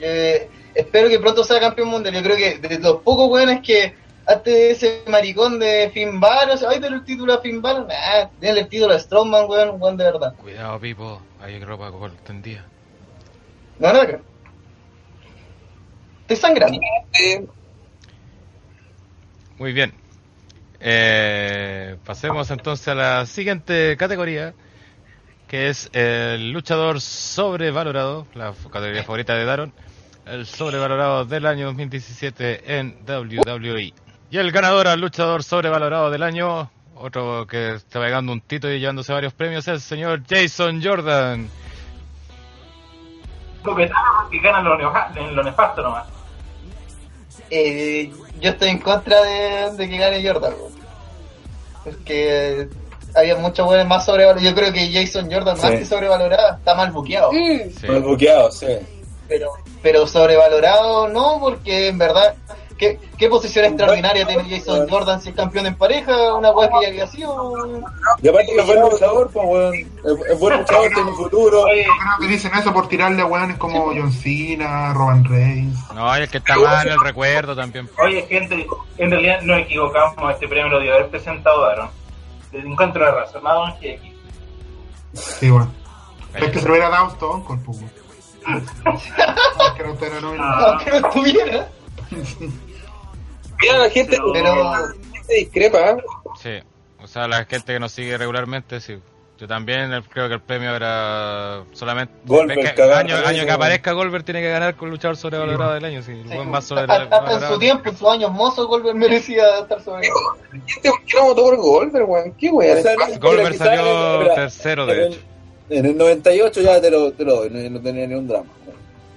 Speaker 1: Eh, espero que pronto sea campeón mundial. Yo creo que de los pocos weones que antes de ese maricón de Finn Balor, ay, denle el título a Finn Balor, nah, denle el título a Strowman, weón, un weón de verdad.
Speaker 2: Cuidado, Pipo, hay ropa gol tendida.
Speaker 1: No, no, no. Estoy sangrando.
Speaker 2: Muy bien. Eh, pasemos entonces a la siguiente categoría, que es el luchador sobrevalorado, la categoría favorita de Daron, el sobrevalorado del año 2017 en WWE. Y el ganador al luchador sobrevalorado del año, otro que está pegando un tito y llevándose varios premios, es el señor Jason Jordan.
Speaker 11: Que lo, nefa- en lo nefasto nomás.
Speaker 1: Eh, yo estoy en contra de, de que gane Jordan. Porque había muchos buenos más sobrevalorados. Yo creo que Jason Jordan, más
Speaker 7: Sí.
Speaker 1: que sobrevalorado, está mal buqueado.
Speaker 7: Mal buqueado, sí.
Speaker 1: Pero, pero sobrevalorado no, porque en verdad, ¿qué, qué posición extraordinaria tiene Jason Jordan si es campeón en pareja? Una weá que ya había sido.
Speaker 7: Y aparte que es buen luchador, pues, weón. Es, es buen luchador, tiene un futuro.
Speaker 6: Yo creo que dicen eso por tirarle a weones como John Cena, Roman Reigns.
Speaker 2: No, y el que está mal en el recuerdo también.
Speaker 11: Oye, gente, en realidad nos equivocamos. Este premio lo dio haber presentado Aaron. De encuentro de raza, Madon GX.
Speaker 6: Sí, bueno. Es que se lo hubiera dado Stone Cold, pues, weón. que no.
Speaker 11: Ah.
Speaker 1: Aunque no estuviera.
Speaker 3: Mira, la gente,
Speaker 1: Pero-
Speaker 3: la gente discrepa. ¿eh?
Speaker 2: Sí, o sea, la gente que nos sigue regularmente, sí. Yo también creo que el premio era solamente...
Speaker 7: Goldberg,
Speaker 2: es que
Speaker 7: cagado,
Speaker 2: año, año que aparezca Goldberg tiene que ganar con luchador sobrevalorado del año, sí. el buen más
Speaker 1: Hasta, hasta en
Speaker 2: sobrevalorado.
Speaker 1: su tiempo, en sus años mozos, Goldberg merecía estar sobre.
Speaker 3: Gente, ¿por qué no votó por Goldberg, weón? ¿Qué weón?
Speaker 7: O sea,
Speaker 2: Goldberg salió
Speaker 7: mira,
Speaker 2: tercero, de
Speaker 7: en,
Speaker 2: hecho.
Speaker 7: En el 98 ya te lo, te lo doy, no, no tenía ni un drama.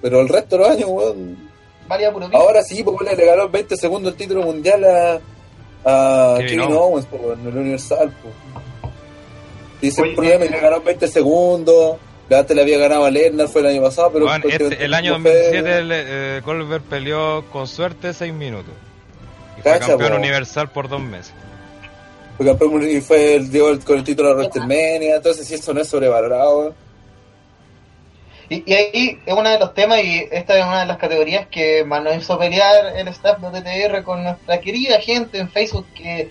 Speaker 7: Pero el resto de los años, weón.
Speaker 1: Puro
Speaker 7: Ahora sí, porque le regaló en 20 segundos el título mundial a, a
Speaker 2: Kevin
Speaker 7: Kevin,
Speaker 2: Owens.
Speaker 7: Po, weón, en el Universal. Po. Dice
Speaker 11: Oye,
Speaker 7: el problema y le ganó en 20 segundos. Ya antes le había ganado a Lesnar, fue el año pasado, pero.
Speaker 2: Juan,
Speaker 7: este
Speaker 2: el año
Speaker 7: último fue-
Speaker 2: 2017 el, eh, Goldberg peleó con suerte 6 minutos. Y fue
Speaker 7: Cacha,
Speaker 2: campeón
Speaker 7: po.
Speaker 2: universal por dos meses.
Speaker 7: Fue campeón y fue el, dio el- con el título de WrestleMania. Entonces, si eso no es sobrevalorado.
Speaker 1: Y, y ahí es uno de los temas, y esta es una de las categorías que más nos hizo pelear el staff de TTR con nuestra querida gente en Facebook que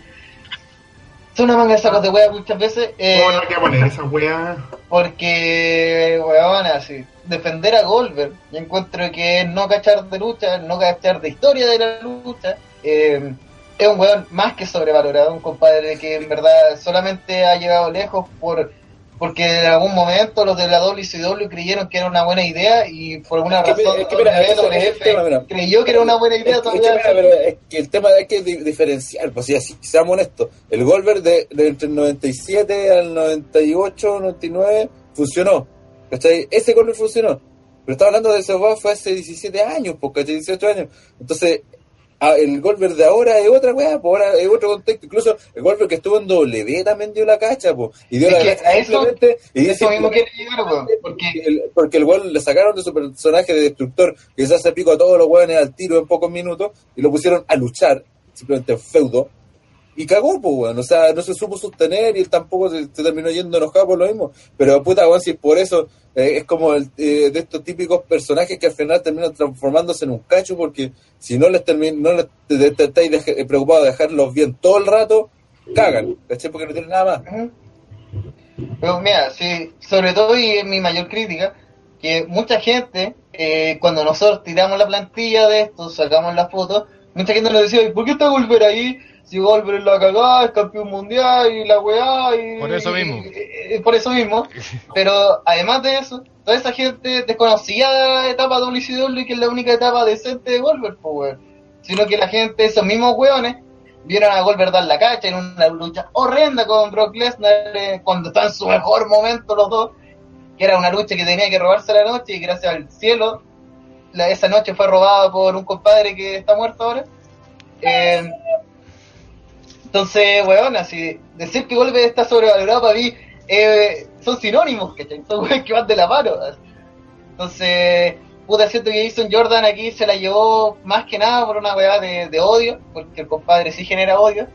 Speaker 1: Son una manga de sacos de wea muchas veces. eh,
Speaker 6: ¿Cómo no queda poner esa wea?
Speaker 1: porque, weón, así, defender a Goldberg, yo encuentro que no cachar de lucha, no cachar de historia de la lucha, eh, es un weón más que sobrevalorado, un compadre que en verdad solamente ha llegado lejos por porque en algún momento los de la WCW creyeron que era una buena idea y por alguna
Speaker 7: Es que,
Speaker 1: razón
Speaker 7: es que, mira, tema, mira.
Speaker 1: creyó que era una buena idea
Speaker 7: Es que, mira, pero es que el tema hay que di- diferenciar, pues si así, seamos honestos, el Goldberg de, de entre el 97 al 98, 99 funcionó, ¿cachai? Ese Goldberg funcionó, pero estaba hablando de ese fue hace 17 años, ¿cachai? 18 años, entonces el Goldberg de ahora es otra weá, pues ahora es otro contexto, incluso el Goldberg que estuvo en W también dio la cacha, pues, y dio
Speaker 1: Es
Speaker 7: la
Speaker 1: que
Speaker 7: cacha
Speaker 1: a eso-
Speaker 7: simplemente, y
Speaker 1: Eso mismo quiere llegar, porque
Speaker 7: el- porque el weón le sacaron de su personaje de destructor, que se hace pico a todos los weones al tiro en pocos minutos, y lo pusieron a luchar, simplemente en feudo, y cagó, pues, weón. O sea, no se supo sostener y él tampoco se, terminó yendo enojado por lo mismo. Pero, puta, weón, si por eso, eh, es como el, eh, de estos típicos personajes que al final terminan transformándose en un cacho, porque si no les termin, no les te- te- estáis deja- eh, preocupados de dejarlos bien todo el rato, cagan, ¿cachai? Porque no tienen nada más.
Speaker 1: Pero mira, sí, sobre todo y es mi mayor crítica, que mucha gente, eh, cuando nosotros tiramos la plantilla de esto, sacamos las fotos, mucha gente nos decía, "¿Y ¿por qué está Golver ahí? Si Golver es la cagada, es campeón mundial y la weá y...
Speaker 2: Por eso mismo.
Speaker 1: y- y- por eso mismo. Pero además de eso, toda esa gente desconocía la etapa de WCW, que es la única etapa decente de Golver, pues. Sino que la gente, esos mismos weones, vieron a Goldberg dar la cacha en una lucha horrenda con Brock Lesnar eh, cuando está en su mejor momento los dos, que era una lucha que tenía que robarse la noche y gracias al cielo la, esa noche fue robada por un compadre que está muerto ahora. Eh, entonces, weón, así, decir que Goldberg está sobrevalorado para mí eh, son sinónimos, ¿cachai? Son weones que van de la mano. así. Entonces, puta, siento que Jason Jordan aquí se la llevó más que nada por una weá de, de odio, porque el compadre sí genera odio,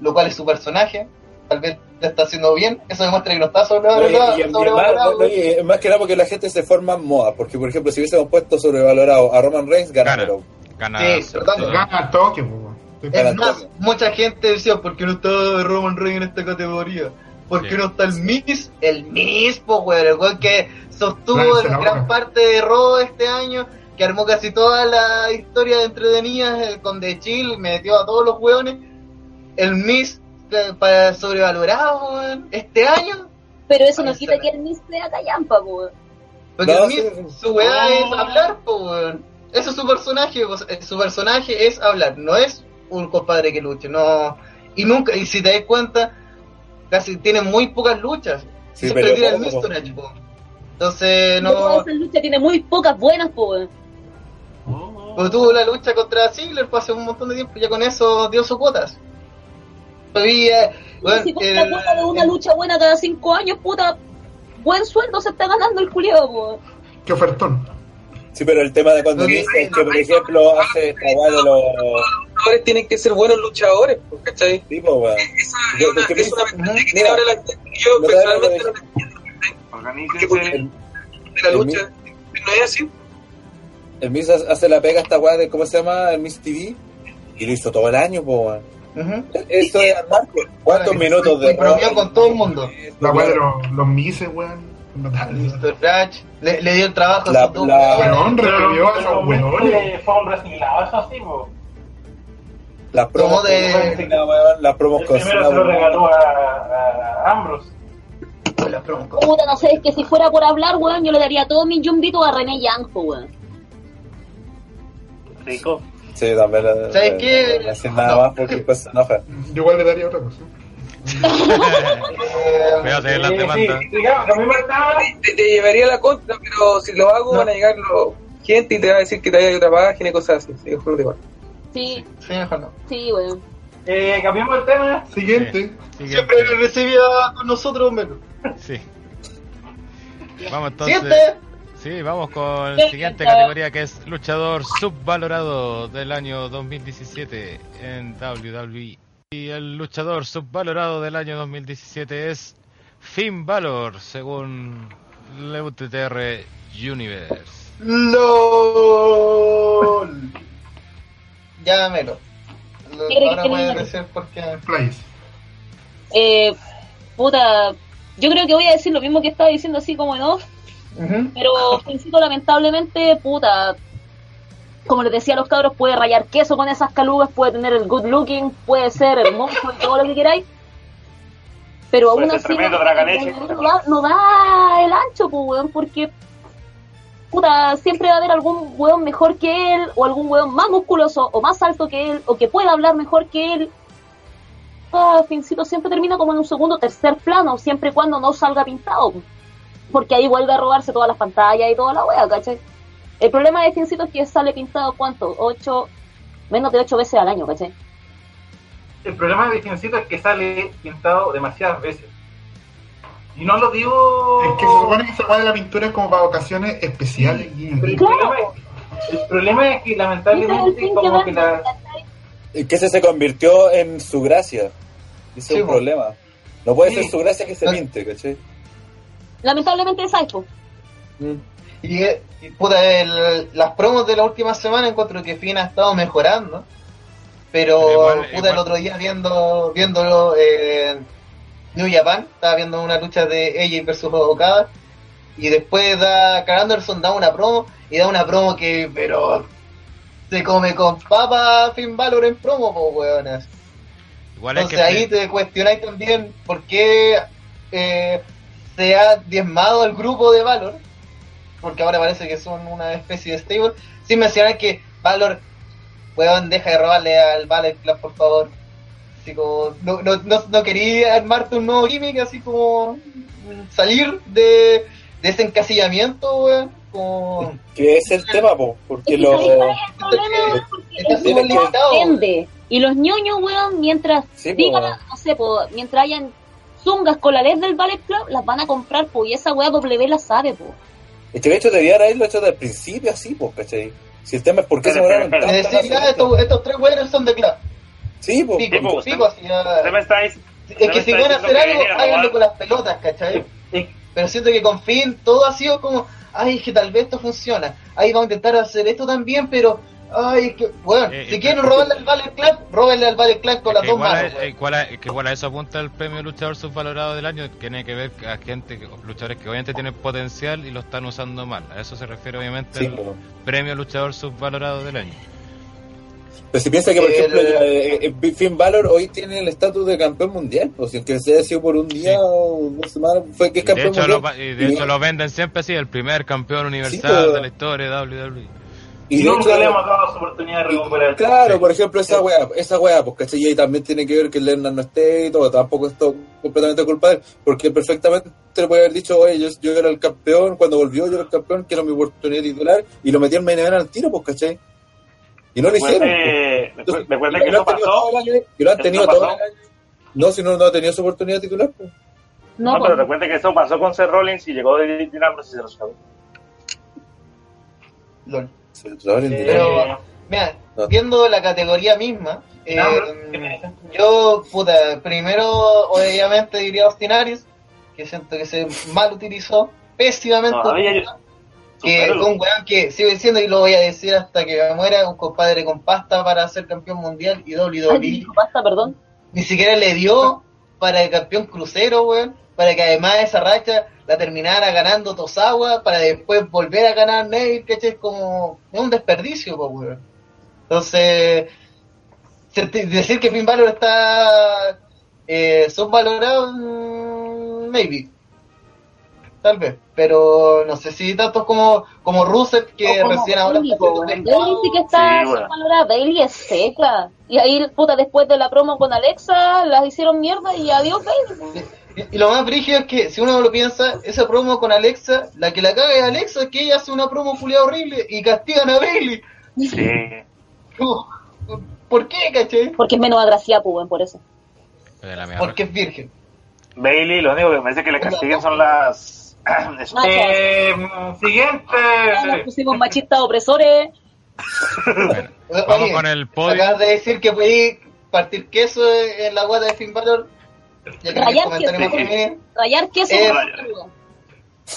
Speaker 1: lo cual es su personaje. Tal vez lo está haciendo bien, eso demuestra que no está sobrevalorado.
Speaker 7: más,
Speaker 1: sobrevalorado.
Speaker 7: y más que nada porque la gente se forma en moda. Porque, por ejemplo, si hubiésemos puesto sobrevalorado a Roman Reigns,
Speaker 2: Gana.
Speaker 7: ganaron.
Speaker 2: Gana.
Speaker 1: Sí, ¿verdad?
Speaker 2: todo.
Speaker 6: Gana toque, weón.
Speaker 1: Es más, mucha gente decía, ¿por qué no está Roman Reigns en esta categoría? ¿Por qué
Speaker 2: Sí.
Speaker 1: no está el Miz? El Miz, po, weón, el weón que sostuvo gran parte de Raw este año, que armó casi toda la historia de entretenidas eh, con The Chill, metió a todos los weones. El Miz, eh, para sobrevalorado, weón, este año.
Speaker 12: Pero eso no quita que el Miz sea callampa, weón.
Speaker 1: Porque
Speaker 7: No,
Speaker 1: el Miz,
Speaker 7: sí.
Speaker 1: su weá es hablar, po, weón. Eso es su personaje, pues, eh, su personaje es hablar, no es un compadre que luche, no. Y nunca, y si te das cuenta, casi tiene muy pocas luchas.
Speaker 7: Sí,
Speaker 1: Siempre
Speaker 7: pero
Speaker 1: tira el. Entonces,
Speaker 12: No.
Speaker 1: no.
Speaker 12: Esa lucha tiene muy pocas buenas, weón.
Speaker 1: Pues tuvo la lucha contra Ziggler pues, hace un montón de tiempo, ya con eso dio sus cuotas. Todavía, bueno,
Speaker 12: si
Speaker 1: el-
Speaker 12: cuota de una
Speaker 1: el-
Speaker 12: lucha buena cada cinco años, puta, buen sueldo se está ganando el culiado, po.
Speaker 6: Qué ofertón.
Speaker 7: Sí, pero el tema de cuando
Speaker 1: No,
Speaker 7: dices
Speaker 1: no,
Speaker 7: que, por ejemplo, hace de los
Speaker 3: luchadores tienen que ser buenos luchadores, pues, ¿cachai?
Speaker 7: tipos, weón.
Speaker 3: Esa
Speaker 7: Yo-
Speaker 3: es una,
Speaker 7: porque
Speaker 3: es una
Speaker 7: mira,
Speaker 3: mentalidad que
Speaker 7: mira,
Speaker 3: ahora la entiendo. Yo
Speaker 7: no
Speaker 3: personalmente no entiendo
Speaker 9: Organícense.
Speaker 7: El,
Speaker 3: de la lucha. ¿No es así?
Speaker 7: el Miz hace la pega a esta weá de, ¿cómo se llama? El Miz TV. Y lo hizo todo el año, po, weón. Eso es armar. ¿Cuántos minutos de
Speaker 1: bromeó con todo el mundo.
Speaker 6: La weá de los, mises, weón.
Speaker 1: Mr. Flash le, le dio el trabajo
Speaker 7: La-
Speaker 1: a dos
Speaker 7: la-.
Speaker 6: Weón, revivió a esos
Speaker 11: pero
Speaker 6: weones.
Speaker 11: fue un reciclado, eso sí, po.
Speaker 7: Las promos,
Speaker 1: Como de-
Speaker 7: las promos
Speaker 11: El primero se lo regaló a, a Ambrose.
Speaker 1: Con las promos.
Speaker 12: Puta, no sé, es que si fuera por hablar, weón, yo le daría todo mi jumbito a René Young, weón.
Speaker 11: Rico.
Speaker 7: Sí, también.
Speaker 1: ¿Sabes
Speaker 7: eh,
Speaker 1: qué?
Speaker 7: No nada más porque después se enoja.
Speaker 6: Yo igual le daría otra cosa.
Speaker 2: Voy a hacer las
Speaker 11: Sí,
Speaker 2: demandas.
Speaker 11: sí, digamos, a mí me estaba...
Speaker 3: Te, te llevaría la contra, pero si lo hago
Speaker 1: No.
Speaker 3: van a llegar los- gente y te va a decir que te hay otra página y cosas así. Sí, mejor no te igual.
Speaker 12: Sí,
Speaker 1: sí, mejor no.
Speaker 12: sí, weón.
Speaker 11: Eh, cambiamos el tema.
Speaker 6: Siguiente.
Speaker 1: Siempre recibía con nosotros menos.
Speaker 2: Sí. Vamos entonces.
Speaker 1: Siguiente.
Speaker 2: Sí, vamos con la siguiente categoría que es luchador subvalorado del año 2017 en WWE. Y el luchador subvalorado del año 2017 es Finn Balor, según la UTTR Universe.
Speaker 1: LOL. Ya, Melo. Lo-
Speaker 12: ¿Quiere
Speaker 1: Ahora puedes
Speaker 12: diga?
Speaker 1: decir por qué.
Speaker 6: Place.
Speaker 12: eh, puta, yo creo que voy a decir lo mismo que estaba diciendo así como en off, pero Fincito lamentablemente, puta, como les decía a los cabros, puede rayar queso con esas calugas, puede tener el good looking, puede ser hermoso y todo lo que queráis, pero
Speaker 11: Puede
Speaker 12: aún así no, no da, no da el ancho, pues, weón, porque puta, siempre va a haber algún weón mejor que él, o algún weón más musculoso, o más alto que él, o que pueda hablar mejor que él. Ah, Fincito siempre termina como en un segundo tercer plano, siempre y cuando no salga pintado. Porque ahí vuelve a robarse todas las pantallas y toda la wea, ¿cachai? El problema de Fincito es que sale pintado, ¿cuánto? Ocho, menos de ocho veces al año, ¿cachai?
Speaker 11: El problema de Fincito es que sale pintado demasiadas veces. Y no lo digo.
Speaker 6: Es que se supone que esa weá de la pintura es como para ocasiones especiales. y-
Speaker 11: Pero el, problema es, el problema es que lamentablemente como que la,
Speaker 7: Es que ese se convirtió en su gracia. Ese es un problema. No puede
Speaker 1: Sí.
Speaker 7: ser su gracia que se pinte, ¿cachai?
Speaker 12: Lamentablemente es algo.
Speaker 1: Y, eh, y, puta, el- las promos de la última semana encuentro que Finn ha estado mejorando. Pero,
Speaker 2: Pero igual-
Speaker 1: puta,
Speaker 2: igual-
Speaker 1: el otro día viendo viéndolo en New Japan, estaba viendo una lucha de AJ versus Okada. Y después da, Carl Anderson da una promo y da una promo que, pero, se come con papa Finn Balor en promo, weones.
Speaker 2: Igual
Speaker 1: Entonces
Speaker 2: que
Speaker 1: ahí te cuestionáis también por qué eh, se ha diezmado el grupo de Valor, porque ahora parece que son una especie de stable, sin mencionar que Valor, weón, deja de robarle al Ballet Club, por favor. Así como, no, no, no, no quería armarte un nuevo gimmick, así como salir de, de ese encasillamiento, weón. Como...
Speaker 7: Que es el tema, po, porque lo...
Speaker 12: vende. Y los ñoños, weón, mientras
Speaker 7: Sí, po.
Speaker 12: digan, no sé, po, mientras hayan zungas con la LED del Ballet Club, las van a comprar, po, y esa weá W la sabe, po.
Speaker 7: Es que de hecho debería haberlo hecho desde el principio así, pues, ¿cachai? Si el tema es por qué se
Speaker 1: Es
Speaker 7: en
Speaker 1: decir, ya,
Speaker 7: esto.
Speaker 1: estos, estos tres weones son de club.
Speaker 7: Sí, pues.
Speaker 1: Pico,
Speaker 11: po,
Speaker 1: pico,
Speaker 11: usted me está
Speaker 1: Es que
Speaker 11: me
Speaker 1: si van a hacer algo, háganlo con las pelotas, ¿cachai?
Speaker 11: Es-
Speaker 1: Pero siento que con Finn todo ha sido como, ay, es que tal vez esto funciona. Ahí vamos a intentar hacer esto también, pero, ay, que, bueno,
Speaker 2: Eh,
Speaker 1: si
Speaker 2: eh,
Speaker 1: quieren
Speaker 2: pero-
Speaker 1: robarle al Ballet Club, róbenle al Ballet Club con las dos manos.
Speaker 2: a, igual a- que igual a eso apunta el premio luchador subvalorado del año, tiene que ver a gente, que- luchadores que obviamente tienen potencial y lo están usando mal. A eso se refiere obviamente
Speaker 7: Sí,
Speaker 2: el premio luchador subvalorado del año.
Speaker 7: Pero si piensa que, por
Speaker 1: El-
Speaker 7: ejemplo, ya, eh, eh, Finn Balor hoy tiene el estatus de campeón mundial, pues si aunque se haya sido por un día
Speaker 2: Sí.
Speaker 7: o dos semanas, fue que es
Speaker 2: de
Speaker 7: campeón
Speaker 2: hecho, lo,
Speaker 7: mundial.
Speaker 2: de hecho lo venden siempre así, el primer campeón universal
Speaker 7: pero-
Speaker 2: de la historia de WWE.
Speaker 7: Y
Speaker 11: Y
Speaker 7: de
Speaker 11: nunca
Speaker 7: hecho-
Speaker 11: le hemos dado su oportunidad de recuperar.
Speaker 7: Claro, por ejemplo, esa weá, esa weá, pues ¿cachai? Y ahí también tiene que ver que Lerner no esté y todo, tampoco es todo completamente culpable, porque perfectamente le puede haber dicho, oye, yo, yo era el campeón, cuando volvió yo era el campeón, quiero mi oportunidad titular, y lo metí en main event al tiro, pues ¿cachai? Y no lo hicieron. pues. Entonces,
Speaker 11: que eso
Speaker 7: han tenido
Speaker 11: pasó.
Speaker 7: todo el año, y lo han
Speaker 11: Eso
Speaker 7: tenido
Speaker 11: pasó.
Speaker 7: todo el año. No, si no, no ha tenido su oportunidad titular, pues.
Speaker 12: No,
Speaker 11: No, pero recuerde que eso pasó con Seth Rollins y llegó de Ambrose y se lo sacó.
Speaker 1: Lol.
Speaker 11: Eh.
Speaker 1: Pero, mira,
Speaker 7: No.
Speaker 1: viendo la categoría misma, eh,
Speaker 11: No, pero, ¿qué me dicen?
Speaker 1: yo, puta, primero, obviamente diría Austin Aries, que siento que se mal utilizó, pésimamente.
Speaker 11: Todavía yo-
Speaker 1: que fue un weón que sigo diciendo y lo voy a decir hasta que me muera, un compadre con pasta para ser campeón mundial y WWE
Speaker 12: dijo, basta, perdón.
Speaker 1: ni siquiera le dio para el campeón crucero, weón, para que además esa racha la terminara ganando Tosawa para después volver a ganar Neville, que es como es un desperdicio, pues, weón. Entonces, decir que Finn Balor está eh, subvalorado, mm, maybe. Tal vez, pero no sé si tantos como, como Rusev, que
Speaker 12: como
Speaker 1: recién ahora
Speaker 12: Bailey,
Speaker 1: está.
Speaker 12: Bailey sí que está
Speaker 11: Sí, bueno.
Speaker 12: Bailey es seca. Y ahí, puta, después de la promo con Alexa, las hicieron mierda y adiós, Bailey.
Speaker 1: Y, y lo más brígido es que, si uno lo piensa, esa promo con Alexa, la que la caga es Alexa, es que ella hace una promo culiada horrible y castigan a Bailey.
Speaker 11: Sí.
Speaker 1: ¿Por qué, caché?
Speaker 12: Porque es menos agraciada, pues, por eso.
Speaker 1: Porque es virgen.
Speaker 11: Bailey, lo único que me parece que le castiguen son las. Este,
Speaker 12: Ya
Speaker 11: siguiente.
Speaker 12: nos pusimos machistas opresores.
Speaker 2: Bueno, vamos con el podio.
Speaker 1: Acabas de decir que podí partir queso en la guata de Finn Balor.
Speaker 12: Rayar queso. Rayar queso.
Speaker 1: Eh.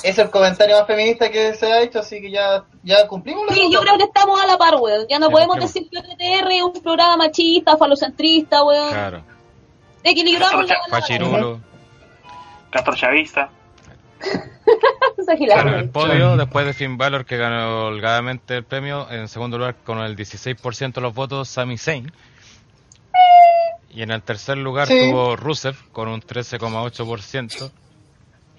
Speaker 1: Es el comentario más feminista que se ha hecho, así que ya, ya cumplimos la
Speaker 12: Sí, yo creo que estamos a la par, weón. Ya no
Speaker 2: Sí,
Speaker 12: podemos decir que OTTR es un programa machista, falocentrista, weón.
Speaker 2: Claro.
Speaker 12: Equilibramos la
Speaker 2: Fachirulo.
Speaker 13: Castor Chavista.
Speaker 2: Claro, en el podio, después de Finn Balor, que ganó holgadamente el premio, en segundo lugar con el 16% de los votos, Sami Zayn. Y en el tercer lugar
Speaker 1: Sí.
Speaker 2: tuvo Rusev con un 13,8%.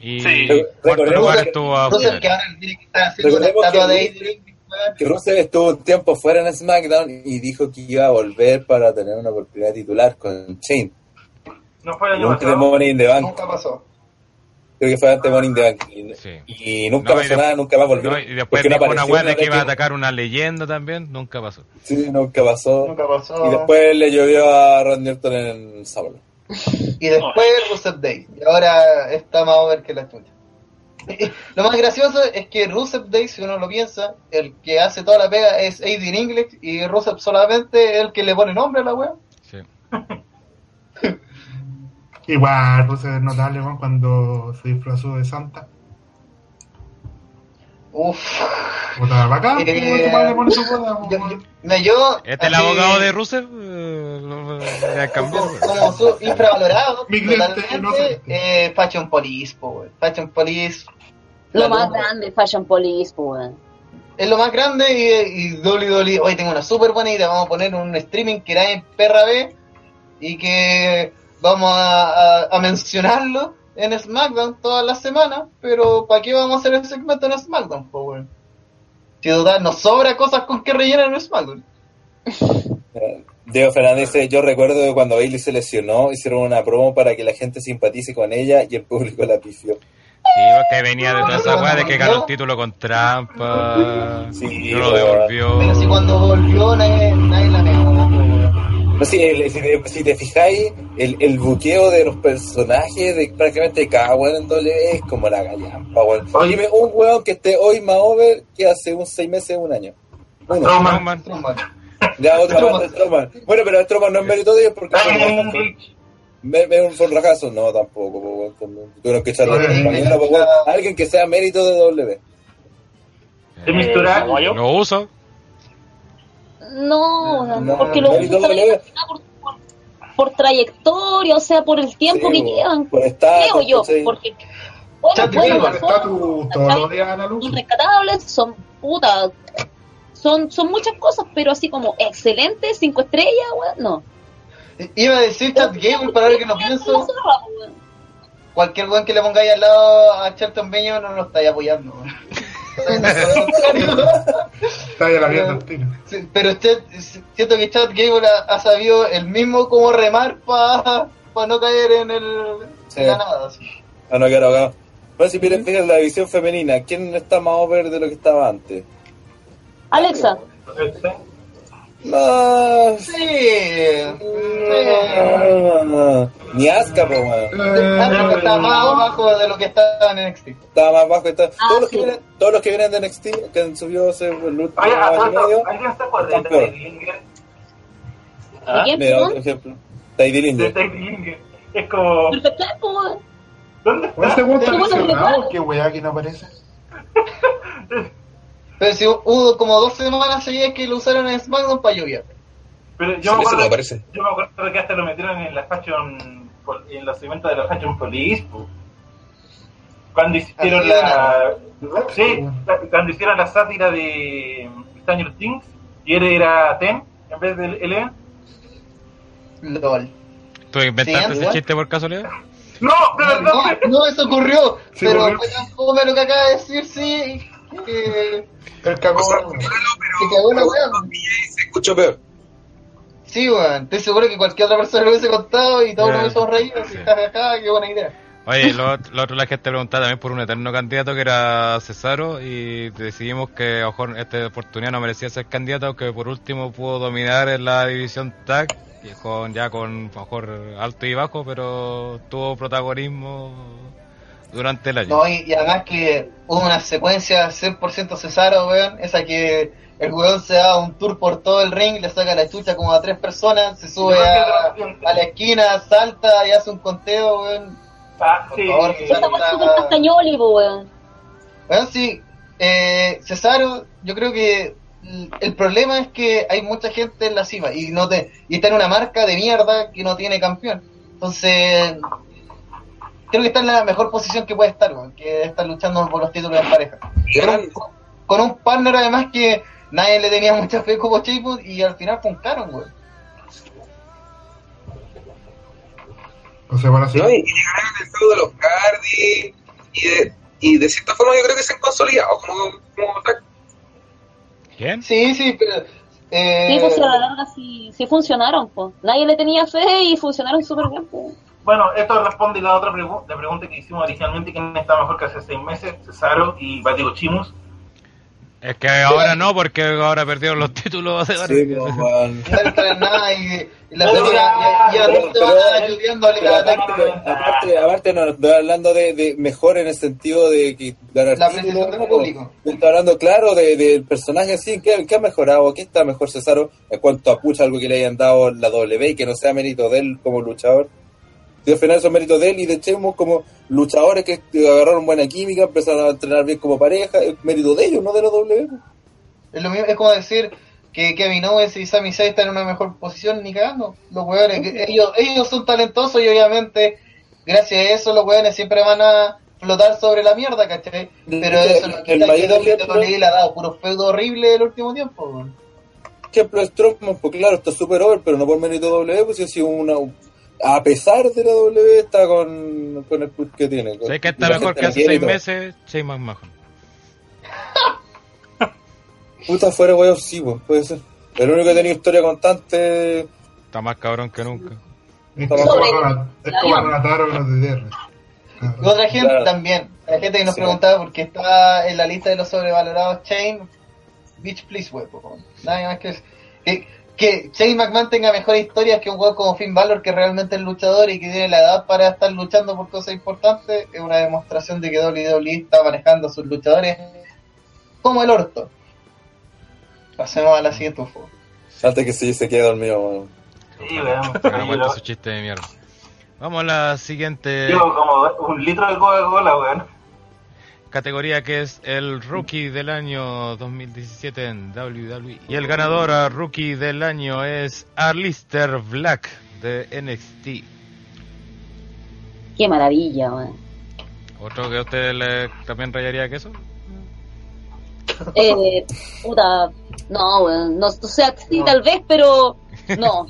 Speaker 2: Y
Speaker 13: Sí.
Speaker 2: en cuarto lugar
Speaker 7: que-
Speaker 2: estuvo a
Speaker 1: Entonces, que ahora tiene que estar haciendo una
Speaker 7: Recordemos
Speaker 1: estatua
Speaker 7: que-
Speaker 1: de Adrian, weón.
Speaker 7: Que Rusev estuvo un tiempo fuera en SmackDown y dijo que iba a volver para tener una oportunidad titular con Shane.
Speaker 11: No fue el año pasado.
Speaker 1: Nunca pasó.
Speaker 7: Creo que fue antes de Money in the Bank. Y,
Speaker 2: Sí.
Speaker 7: y nunca
Speaker 2: No, y
Speaker 7: pasó
Speaker 2: de-
Speaker 7: nada, nunca más volvió.
Speaker 2: No, y después dijo una weá de que iba a atacar una leyenda también, nunca pasó.
Speaker 7: Sí, nunca pasó.
Speaker 1: Nunca pasó.
Speaker 7: Y después le llovió a Randy Orton en sábado.
Speaker 1: Y después Rusev Day. Y ahora está más over que la chucha. Lo más gracioso es que Rusev Day, si uno lo piensa, el que hace toda la pega es Aiden English y Rusev solamente es el que le pone nombre a la wea.
Speaker 2: Sí.
Speaker 6: Igual, pues es notable cuando se disfrazó de Santa.
Speaker 1: Uf.
Speaker 6: Puta, bacán,
Speaker 1: Eh,
Speaker 6: pues, tu madre le pone su boda,
Speaker 1: Yo,
Speaker 6: weón.
Speaker 1: yo-
Speaker 2: ¿Este es el abogado de Rusev? Eh.
Speaker 1: Como, como su infravalorado,
Speaker 6: Mi cliente
Speaker 1: totalmente,
Speaker 6: inocente.
Speaker 1: eh, Fashion Police, po, wey. Fashion Police
Speaker 12: Lo más grande, Fashion Police, pues, weón.
Speaker 1: es lo más grande y, y WWE, hoy tengo una súper buena idea, vamos a poner un streaming que era en perra B y que vamos a, a- a mencionarlo en SmackDown todas las semanas, pero ¿para qué vamos a hacer el segmento en SmackDown? po, weón? Si total, nos sobra cosas con que rellenar en SmackDown.
Speaker 7: Diego Fernández dice, yo recuerdo que cuando Bailey se lesionó, hicieron una promo para que la gente simpatice con ella y el público la pifió.
Speaker 2: Sí, porque venía de toda esa weá de que ganó el título con trampa.
Speaker 7: Sí,
Speaker 2: no lo devolvió.
Speaker 1: Pero si cuando volvió nadie, nadie la negó.
Speaker 7: No, el- si, te, si te fijáis, el, el buqueo de los personajes de prácticamente cada weón en doble es como la gallampa, weón. Dime un weón que esté hoy más over que hace un seis meses, un año. Uno.
Speaker 11: Strowman.
Speaker 1: Strowman.
Speaker 7: Ya otra vez de Stroman. Bueno, pero Stroman no es mérito de ellos porque me, me un forrajazo. No, tampoco. po, weón, como- Tuvieron que echarle a
Speaker 1: Oye,
Speaker 7: compañero, po, weón. Alguien que sea mérito de W.
Speaker 13: Aguayo.
Speaker 2: Lo uso.
Speaker 12: No, weón,
Speaker 7: No,
Speaker 12: porque lo
Speaker 7: mérito
Speaker 12: usan
Speaker 7: W.
Speaker 12: por, por, por trayectoria, o sea, por el tiempo
Speaker 7: Sí,
Speaker 12: que llevan.
Speaker 7: Por estatus,
Speaker 12: Creo yo,
Speaker 7: ¿cachai?
Speaker 12: porque bueno,
Speaker 1: Chat
Speaker 12: son
Speaker 6: Está tu todos los días a la luz.
Speaker 12: irrescatables, son putas, son, son muchas cosas, pero así como excelentes, cinco estrellas, weón, no.
Speaker 1: Iba a decir Chad Gable, pero ahora que lo pienso,
Speaker 12: No weón.
Speaker 1: cualquier weón que le pongáis al lado a Charlton Benjamin no lo estáis apoyando. weón.
Speaker 6: Está la mierda.
Speaker 1: Sí, Pero Chad- siento que Chad Gable ha, ha sabido el mismo cómo remar para no caer en el
Speaker 7: Sí.
Speaker 1: en la nada. así.
Speaker 7: Ah, no quiero acá. Bueno, si miren, la división femenina. ¿Quién está más over de lo que estaba antes?
Speaker 12: Alexa,
Speaker 7: No.
Speaker 1: Sí.
Speaker 7: Ah, Ni po, weón.
Speaker 1: Está más abajo de lo que estaba en NXT.
Speaker 7: Estaba más bajo. Está...
Speaker 12: Ah,
Speaker 7: todos, los que
Speaker 12: sí.
Speaker 7: vienen, todos los que vienen de NXT, que han subido hace el último medio.
Speaker 11: ¿alguien se acuerda de
Speaker 7: Están peor.
Speaker 11: Teddy Linger?
Speaker 13: Ah,
Speaker 12: ¿de quién,
Speaker 7: Mira, otro ejemplo.
Speaker 11: De
Speaker 7: Dillinger.
Speaker 11: Es como.
Speaker 12: Pues, weón.
Speaker 11: ¿Dónde
Speaker 6: ¿O este
Speaker 11: está?
Speaker 6: weón está
Speaker 12: ¿Cómo se
Speaker 6: lesionado?
Speaker 12: prepara?
Speaker 1: Pero si hubo como dos semanas seguidas que lo usaron en SmackDown para lluvia.
Speaker 11: Pero
Speaker 3: Sí,
Speaker 11: yo me
Speaker 3: no
Speaker 11: acuerdo,
Speaker 3: aparece.
Speaker 11: yo me acuerdo que hasta lo metieron en la Fashion. en los segmentos de la Fashion Police. po. Cuando hicieron
Speaker 1: Así
Speaker 11: la. Sí, la- cuando hicieron la sátira de Stranger Things. Y él era Ten en vez de Eleven.
Speaker 1: LOL.
Speaker 2: ¿Tú inventaste ese chiste por casualidad?
Speaker 11: ¡No! ¡De verdad!
Speaker 1: No, no, eso ocurrió.
Speaker 6: Sí,
Speaker 1: pero fome lo que acaba de decir, sí. Que,
Speaker 6: El cagón.
Speaker 1: que cagó una weá.
Speaker 3: Se escuchó peor.
Speaker 1: Sí, weón. Estoy seguro que cualquier otra persona lo hubiese contado y todos nos hubiésemos reído.
Speaker 2: Sí.
Speaker 1: qué buena idea.
Speaker 2: Oye, lo, lo otro la gente preguntaba también por un eterno candidato que era Cesaro y decidimos que a lo mejor esta oportunidad no merecía ser candidato, aunque por último pudo dominar en la división tag, y con, ya con a lo mejor alto y bajo, pero tuvo protagonismo durante el año.
Speaker 1: No, y, y además que hubo una secuencia 100% Cesaro, weón. Esa que el weón se da un tour por todo el ring, le saca la chucha como a tres personas, se sube a, a la esquina, salta y hace un conteo, weón.
Speaker 11: Ah,
Speaker 1: Por
Speaker 11: sí.
Speaker 1: favor,
Speaker 12: castañoli, weón.
Speaker 1: Bueno, sí, eh, Cesaro, yo creo que l- el problema es que hay mucha gente en la cima y no te y está en una marca de mierda que no tiene campeón. Entonces, creo que está en la mejor posición que puede estar, weón, que estar luchando por los títulos en pareja. Con un, con un partner además que nadie le tenía mucha fe como Chaput y al final funcaron, weón.
Speaker 6: O sea, van a ser.
Speaker 3: ¿no? Y, y llegarán el feudo de los Cardi y de, y de cierta forma yo creo que se han consolidado como.
Speaker 2: ¿Quién?
Speaker 1: Sí, sí, pero... Eh,
Speaker 12: Sí, pues sí, a la larga sí, sí funcionaron, pues. Nadie le tenía fe y funcionaron súper bien, pues.
Speaker 11: Bueno, esto responde a la otra pregu- la pregunta que hicimos originalmente, ¿quién está mejor que hace seis meses? Cesaro y Batigo Chimus.
Speaker 2: Es que ahora no, porque ahora perdieron los títulos de
Speaker 7: Sí,
Speaker 1: no nada y, y la pelea y, y a
Speaker 7: pero-
Speaker 1: ti te van
Speaker 7: pero-
Speaker 1: ayudándole
Speaker 7: Pero
Speaker 1: a la
Speaker 7: aparte, aparte, aparte no estoy hablando de, de mejor en el sentido de que ganar
Speaker 1: la del público.
Speaker 7: Estoy hablando, claro, de- del personaje así. ¿Qué, qué ha mejorado? ¿Qué está mejor Cesaro en cuanto a pucha algo que le hayan dado la W y que no sea mérito de él como luchador? Si al final son méritos de él y de Chemos como luchadores que agarraron buena química, empezaron a entrenar bien como pareja, es mérito de ellos, no de la W.
Speaker 1: Es, lo mismo, es como decir que Kevin Owens y Sami Zayn están en una mejor posición ni cagando. Los weones, ellos, ellos son talentosos y obviamente gracias a eso los weones siempre van a flotar sobre la mierda, ¿cachai? Pero
Speaker 7: El-
Speaker 1: eso no
Speaker 7: el mayor
Speaker 1: que
Speaker 7: ejemplo-
Speaker 1: le ha dado puro feudo horrible el último tiempo.
Speaker 7: ejemplo, Strowman, pues claro, está súper over, pero no por mérito W, pues sí ha sido una... A pesar de la W, está con, con el push que tiene.
Speaker 2: Sé que está mejor que hace seis meses, Shane McMahon.
Speaker 7: Puta, fuera weón, sí, pues, puede ser. El único que ha tenido historia constante...
Speaker 2: Está más cabrón que nunca.
Speaker 6: Es como Ronataro los de DR.
Speaker 1: Otra gente
Speaker 7: Claro.
Speaker 1: también, la gente que nos
Speaker 7: Sí.
Speaker 1: preguntaba por qué está en la lista de los sobrevalorados Chain, bitch please weón. nada más que es- que, que Shane McMahon tenga mejores historias que un weón como Finn Balor que realmente es luchador y que tiene la edad para estar luchando por cosas importantes es una demostración de que WWE está manejando a sus luchadores como el orto. Pasemos a la siguiente favor.
Speaker 7: Antes que sí se quede dormido, weón.
Speaker 11: Sí, weón.
Speaker 2: Pero
Speaker 11: Yo
Speaker 2: su chiste de mierda. Vamos a la siguiente
Speaker 11: Llevo como un litro de Coca-Cola, weón.
Speaker 2: Categoría que es el Rookie del año 2017 en WWE. Y el ganador a Rookie del año es Alistair Black de NXT.
Speaker 12: Qué maravilla, weón.
Speaker 2: ¿Otro que a usted le, también rayaría queso?
Speaker 12: Eh, puta, no, weón. No, o sea, sí, tal vez, pero no.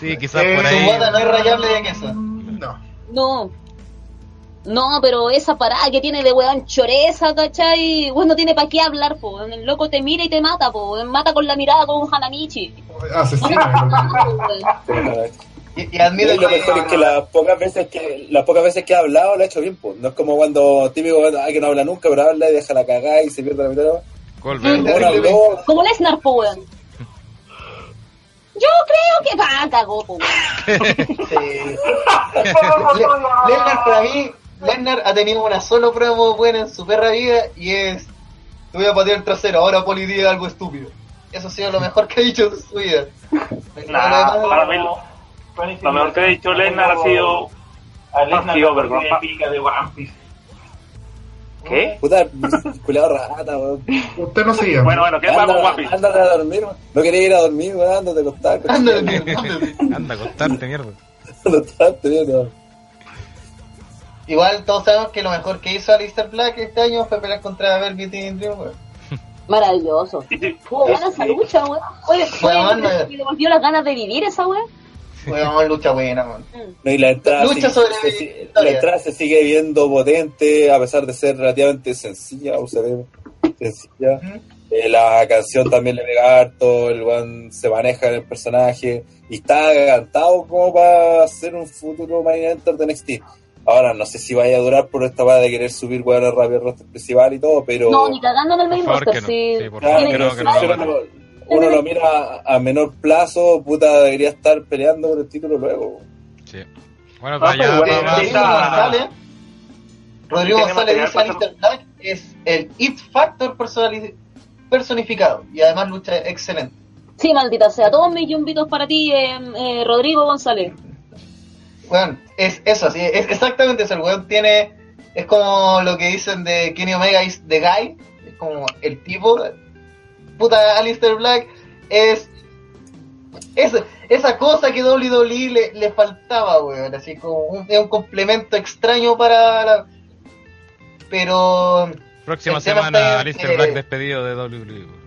Speaker 2: Sí, quizás
Speaker 6: Eh,
Speaker 2: por
Speaker 1: Su
Speaker 2: ahí.
Speaker 1: no es rayable de queso.
Speaker 6: No.
Speaker 12: No. No, pero esa parada que tiene de weón choreza, ¿cachai? Weón no tiene para qué hablar, po. El loco te mira y te mata, po. Mata con la mirada como un Hanamichi.
Speaker 6: Asesina.
Speaker 1: Y, y admito
Speaker 7: Y lo
Speaker 1: que-
Speaker 7: mejor es que las pocas veces que las pocas veces que ha hablado lo ha hecho bien, pues. No es como cuando típico ay, que no habla nunca, pero habla y deja la cagada y se pierde la mitad. Habló,
Speaker 12: Como Lesnar, po, weón. Yo creo que va, cagó, po, weón.
Speaker 1: Lesnar para mí, Lesnar ha tenido una solo promo buena en su perra vida y es te voy a patear el trasero, ahora Poli diga algo estúpido. Eso ha sido lo mejor que ha dicho en su vida.
Speaker 13: Nah,
Speaker 1: Lo
Speaker 13: para mí lo, mejor que ha dicho Lesnar ha sido.
Speaker 11: A Lesnar
Speaker 13: ha sido
Speaker 11: la
Speaker 13: vergüenza.
Speaker 11: partida épica de One Piece.
Speaker 13: ¿Qué?
Speaker 7: puta, culiado rata, weón.
Speaker 6: Usted no se llama.
Speaker 13: Bueno, bueno, ¿qué pasa con One
Speaker 7: Anda,
Speaker 13: Piece?
Speaker 7: ándate a dormir, weón. No quería ir a dormir, weón, ándate a acostar.
Speaker 1: Ándale, tío, ándale.
Speaker 2: Anda a acostarte, mierda.
Speaker 7: Acostarte, mierda.
Speaker 1: Igual todos sabemos que lo mejor que hizo Alistair Black este año fue pelear contra Velveteen Dream, weón.
Speaker 12: Maravilloso. Tuvo ganas esa lucha, weón. Oye, me devolvió las ganas de vivir esa weón.
Speaker 1: Weón, lucha buena, weón.
Speaker 7: No, y la entrada,
Speaker 1: Lucha
Speaker 7: sigue-
Speaker 1: sobre
Speaker 7: se, la entrada se sigue viendo potente a pesar de ser relativamente sencilla, o se ve sencilla. Eh, la canción también le pega harto, el one se maneja en el personaje y está cantado como para hacer un futuro main eventer de NXT. Ahora, no sé si vaya a durar por esta va de querer subir weón al rápido roster principal y todo, pero
Speaker 12: No, ni cagando en el main roster. sí.
Speaker 7: Uno, lo mira a menor plazo, puta, debería estar peleando por el título luego.
Speaker 2: Sí. Bueno,
Speaker 13: Ah,
Speaker 2: allá,
Speaker 13: bueno,
Speaker 1: Rodrigo González, Rodrigo González dice Alistair Black es el It Factor personificado y además lucha excelente.
Speaker 12: Sí, maldita sea. Todos mis yumbitos para ti, eh, eh, Rodrigo González.
Speaker 1: Weón, es eso, sí, es exactamente eso. El weón tiene, es como lo que dicen de Kenny Omega is the guy, es como el tipo. Puta, Alistair Black es esa, esa cosa que WWE le, le faltaba, weón. Así como un, es un complemento extraño para la... Pero...
Speaker 2: Próxima semana, Alistair Black despedido de WWE.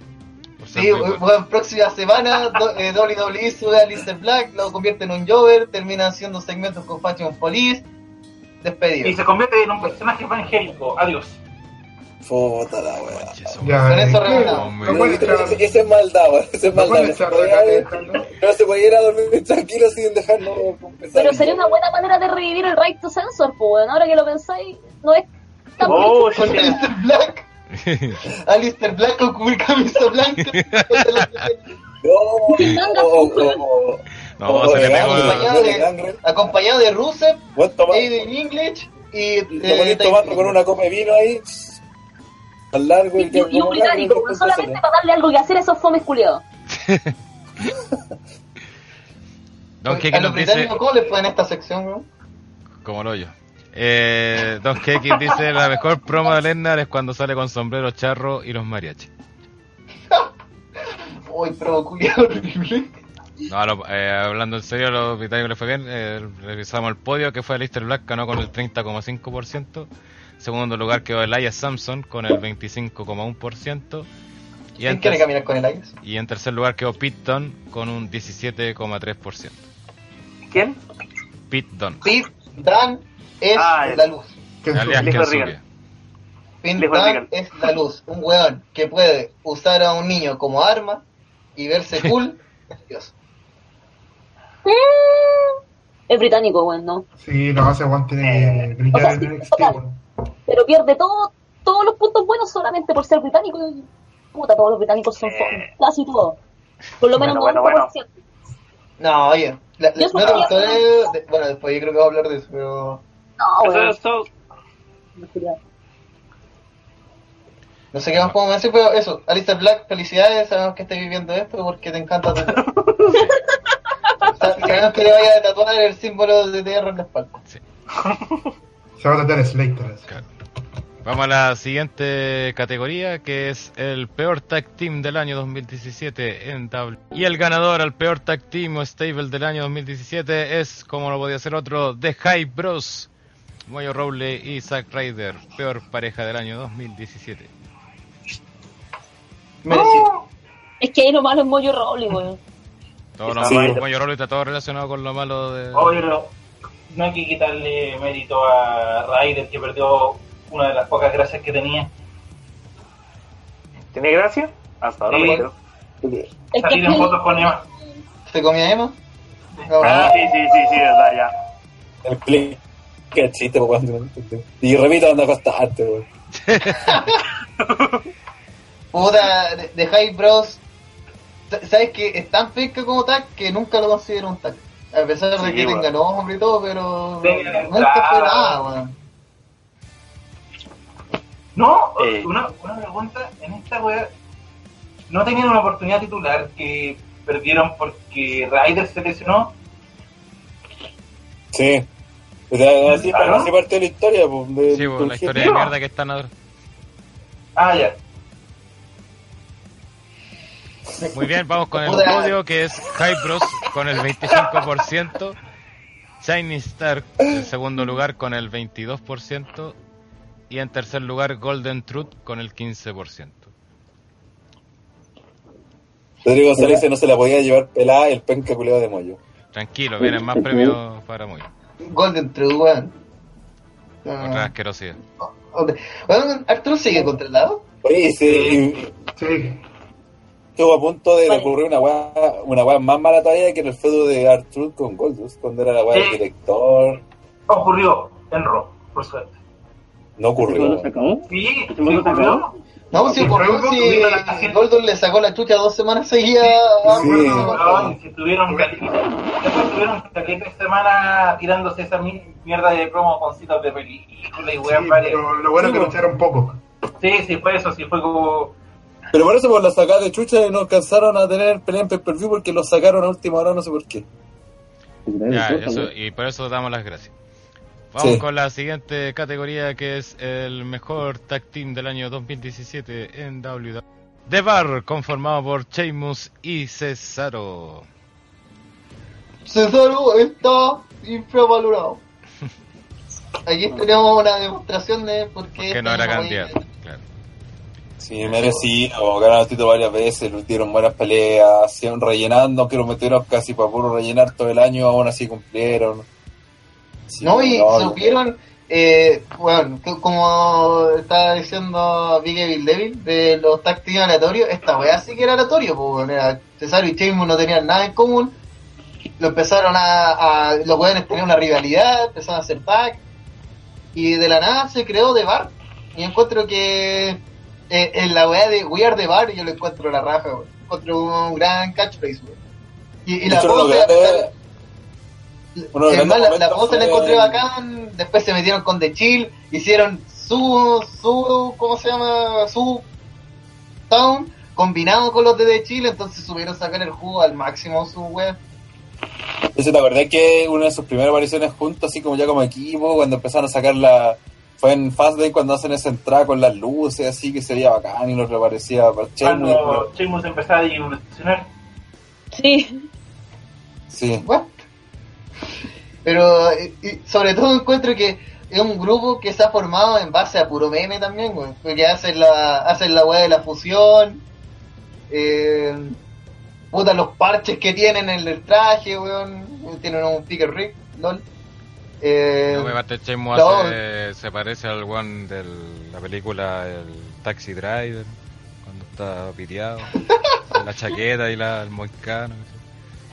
Speaker 1: Sí,
Speaker 2: bueno.
Speaker 1: próxima semana do- eh, WWE sube a Lister Black, lo convierte en un Jover, termina haciendo segmentos con Fashion Police, despedido.
Speaker 11: Y se convierte en un personaje evangélico. Adiós.
Speaker 7: Puta la wea.
Speaker 6: Ya,
Speaker 1: Con eso
Speaker 6: echar-
Speaker 7: Ese, es maldad, weón. Ese es maldad. No
Speaker 6: echar
Speaker 7: se puede
Speaker 6: la
Speaker 7: ir-
Speaker 6: cabeza,
Speaker 7: no se puede ir a dormir tranquilo sin dejarlo empezar.
Speaker 12: Pero sería una buena manera de revivir el Right to Censor, pues. Ahora que lo pensáis, no es tan
Speaker 13: Oh,
Speaker 1: Black, Alistair Black con camisa blanca.
Speaker 7: No, oh,
Speaker 12: pues,
Speaker 7: oh,
Speaker 2: No,
Speaker 7: oh,
Speaker 2: se le pegó.
Speaker 1: Acompañado
Speaker 7: de
Speaker 1: acompañado de Rusev, Aiden English y... Eh,
Speaker 7: tomando con una copa de vino ahí. Al largo
Speaker 12: Y,
Speaker 7: y que
Speaker 12: y un británico, solamente para darle algo que hacer a esos fomes culiados.
Speaker 2: Don
Speaker 1: A los
Speaker 2: nos dice,
Speaker 1: británicos, ¿cómo les fue en esta sección, no?
Speaker 2: como lo yo. Eh, Don Keki dice, la mejor promo de Lennar es cuando sale con sombrero charro y los mariachis.
Speaker 1: Uy, pero culiado horrible.
Speaker 2: No, lo- eh, hablando en serio, a los británicos les fue bien. Eh, revisamos el podio que fue Alistair Black, ganó con el 30,5%. Segundo lugar quedó Elias Samson con el 25,1%. Y
Speaker 1: ¿Quién quiere caminar con el Ajax?
Speaker 2: y en tercer lugar quedó Pete Dunne con un 17,3%.
Speaker 13: ¿Quién?
Speaker 2: Pete Dunne,
Speaker 1: Pete Dan es
Speaker 13: Ah,
Speaker 1: la luz.
Speaker 2: Kensuke.
Speaker 13: Regal.
Speaker 1: es la luz. Un weón que puede usar a un niño como arma y verse cool. Dios.
Speaker 12: Es británico, weón, ¿no?
Speaker 6: Sí, no, ese Juan tiene que
Speaker 12: O
Speaker 6: brillar
Speaker 12: sea,
Speaker 6: en
Speaker 12: sí,
Speaker 6: NXT,
Speaker 12: total.
Speaker 6: weón.
Speaker 12: Pero pierde todo, todos los puntos buenos solamente por ser británico. y, Puta, todos los británicos son fomes. Casi todos. Por lo menos
Speaker 13: Bueno,
Speaker 12: 90%.
Speaker 13: bueno,
Speaker 1: No, oye. La,
Speaker 12: Yo
Speaker 1: no te gustó de- Bueno, después yo creo que vamos a hablar de eso, pero.
Speaker 12: No,
Speaker 13: Eso,
Speaker 12: weón.
Speaker 13: eso,
Speaker 1: No sé qué más podemos decir, pero eso. Alistair Black, felicidades. Sabemos que estés viviendo esto porque te encanta tatuar. Sabemos que le vaya a tatuar el símbolo de TR en la espalda.
Speaker 6: Se va a tratar Slater.
Speaker 2: Claro. Vamos a la siguiente categoría que es el peor tag team del año 2017 en W. Y el ganador al peor tag team o stable del año 2017 es, como no podía ser otro, The Hype Bros. Moyo Rowley y Zack Ryder, peor pareja del año 2017.
Speaker 1: Merecido.
Speaker 12: Es que ahí lo malo es Moyo Rowley, weón.
Speaker 2: Todo lo
Speaker 7: Sí.
Speaker 2: malo, Moyo Rowley está todo relacionado con lo malo de...
Speaker 11: Obvio, no, no hay que quitarle mérito a Ryder que perdió una de las pocas gracias que tenía.
Speaker 13: ¿Tiene gracia? Hasta ahora
Speaker 11: Sí.
Speaker 12: que
Speaker 11: Salir en fotos con Emma.
Speaker 1: ¿Se comía Emma?
Speaker 13: Ah, sí, sí, sí, sí, verdad, ya.
Speaker 7: El play. Qué chiste, weón. Y repito, anda a acostarte, weón.
Speaker 1: Puta, de, Hype Bros. sa- ¿Sabes que es tan pesca como tag que nunca lo considero un tag? A pesar de
Speaker 13: Sí,
Speaker 1: que
Speaker 13: weón.
Speaker 1: tenga nombre y todo, pero
Speaker 11: Tenga
Speaker 1: nunca fue
Speaker 11: entrada.
Speaker 1: nada, weón.
Speaker 11: No,
Speaker 13: Eh.
Speaker 11: una, una pregunta, en esta wea, ¿no tenían una oportunidad titular que perdieron porque Ryder se lesionó?
Speaker 7: Sí. O sea, así,
Speaker 11: ¿Ah, no?
Speaker 7: así la historia, pues. De,
Speaker 2: Sí, pues, la historia de mierda que están ahora.
Speaker 11: Ah, ya.
Speaker 2: Muy bien, vamos con el podio que es Hype Bros con el 25%, Shiny Star en segundo lugar con el 22% y en tercer lugar Golden Truth con el 15%.
Speaker 7: Rodrigo González no se la podía llevar pelada el penca culeado de mollo.
Speaker 2: Tranquilo, vienen más premios para muy.
Speaker 1: Golden True, weón.
Speaker 2: Otra
Speaker 1: Ah,
Speaker 2: asquerosidad.
Speaker 1: Weón, ¿Arturo sigue contratado?
Speaker 7: Oye, sí,
Speaker 6: Sí.
Speaker 7: estuvo a punto de
Speaker 12: Vale.
Speaker 7: ocurrir una weá, una weá más mala todavía que en el feudo de Arthur con Goldust, cuando era la weá del director.
Speaker 11: Ocurrió en Raw, por suerte.
Speaker 7: No ocurrió.
Speaker 5: se acabó?
Speaker 11: Sí, sí
Speaker 5: ¿Este mundo se
Speaker 11: ocurrió.
Speaker 1: No, si ocurrió, si
Speaker 11: Sí.
Speaker 1: Golden le sacó la chucha dos semanas seguidas
Speaker 7: Sí.
Speaker 11: Weón, si estuvieron caleta- después estuvieron caleta de semana tirándose esa mi- mierda de promo con citas de película y
Speaker 6: Sí,
Speaker 11: weón varias.
Speaker 6: pero lo bueno es que
Speaker 7: Sí,
Speaker 6: lo echaron poco.
Speaker 11: Sí, sí, fue eso, sí fue como.
Speaker 7: Pero por eso por la sacada de chucha no alcanzaron a tener pelea en pay-per-view porque lo sacaron a última hora, no sé por qué.
Speaker 2: Ya, eso, y por eso damos las gracias. Vamos
Speaker 7: Sí.
Speaker 2: con la siguiente categoría que es el mejor tag team del año 2017 en WWE. The Bar, conformado por Sheamus y Cesaro.
Speaker 1: Cesaro está infravalorado. Aquí tenemos una demostración de por qué.
Speaker 2: Que no era candidato. Claro.
Speaker 7: Sí, merecido, ganaron el título varias veces, le dieron buenas peleas, siguieron rellenando, que lo metieron casi para puro rellenar todo el año, aún así cumplieron. Sí,
Speaker 1: No, y
Speaker 7: no,
Speaker 1: supieron, eh, bueno, como estaba diciendo Big Evil Devil, de los team aleatorios, esta weá sí que era aleatorio, era Cesaro y Sheamus no tenían nada en común, lo empezaron a, a los weones tenían una rivalidad, empezaron a hacer tag, y de la nada se creó The Bar, y encuentro que eh, en la weá de We Are The Bar, yo lo encuentro la raja, weón. encuentro un gran catchphrase, weón. Y, y la
Speaker 7: hecho,
Speaker 1: Además,
Speaker 7: grandes
Speaker 1: la, la la
Speaker 7: fue-
Speaker 1: encontré bacán, después se metieron con The Chill, hicieron su, su, ¿cómo se llama? Su Town, combinado con los de The Chill, entonces supieron sacar el jugo al máximo su web.
Speaker 7: Eso, ¿te acordás que una de sus primeras apariciones juntos, así como ya como equipo, cuando empezaron a sacar la... Fue en Fastlane cuando hacen esa entrada con las luces, así que se veía bacán y nos reaparecía para
Speaker 11: Cuando empezaba a evolucionar.
Speaker 12: Sí.
Speaker 7: Sí.
Speaker 1: Pero y sobre todo encuentro que es un grupo que se ha formado en base a puro meme también, güey. Porque hacen la, hacen la weá de la fusión. Eh, puta, los parches que tienen en el traje, weón. Tienen un picker rig, lol. Eh,
Speaker 2: No me
Speaker 1: no.
Speaker 2: hace- se parece al one de la película El Taxi Driver, cuando está piteado, la chaqueta y la, el moicano.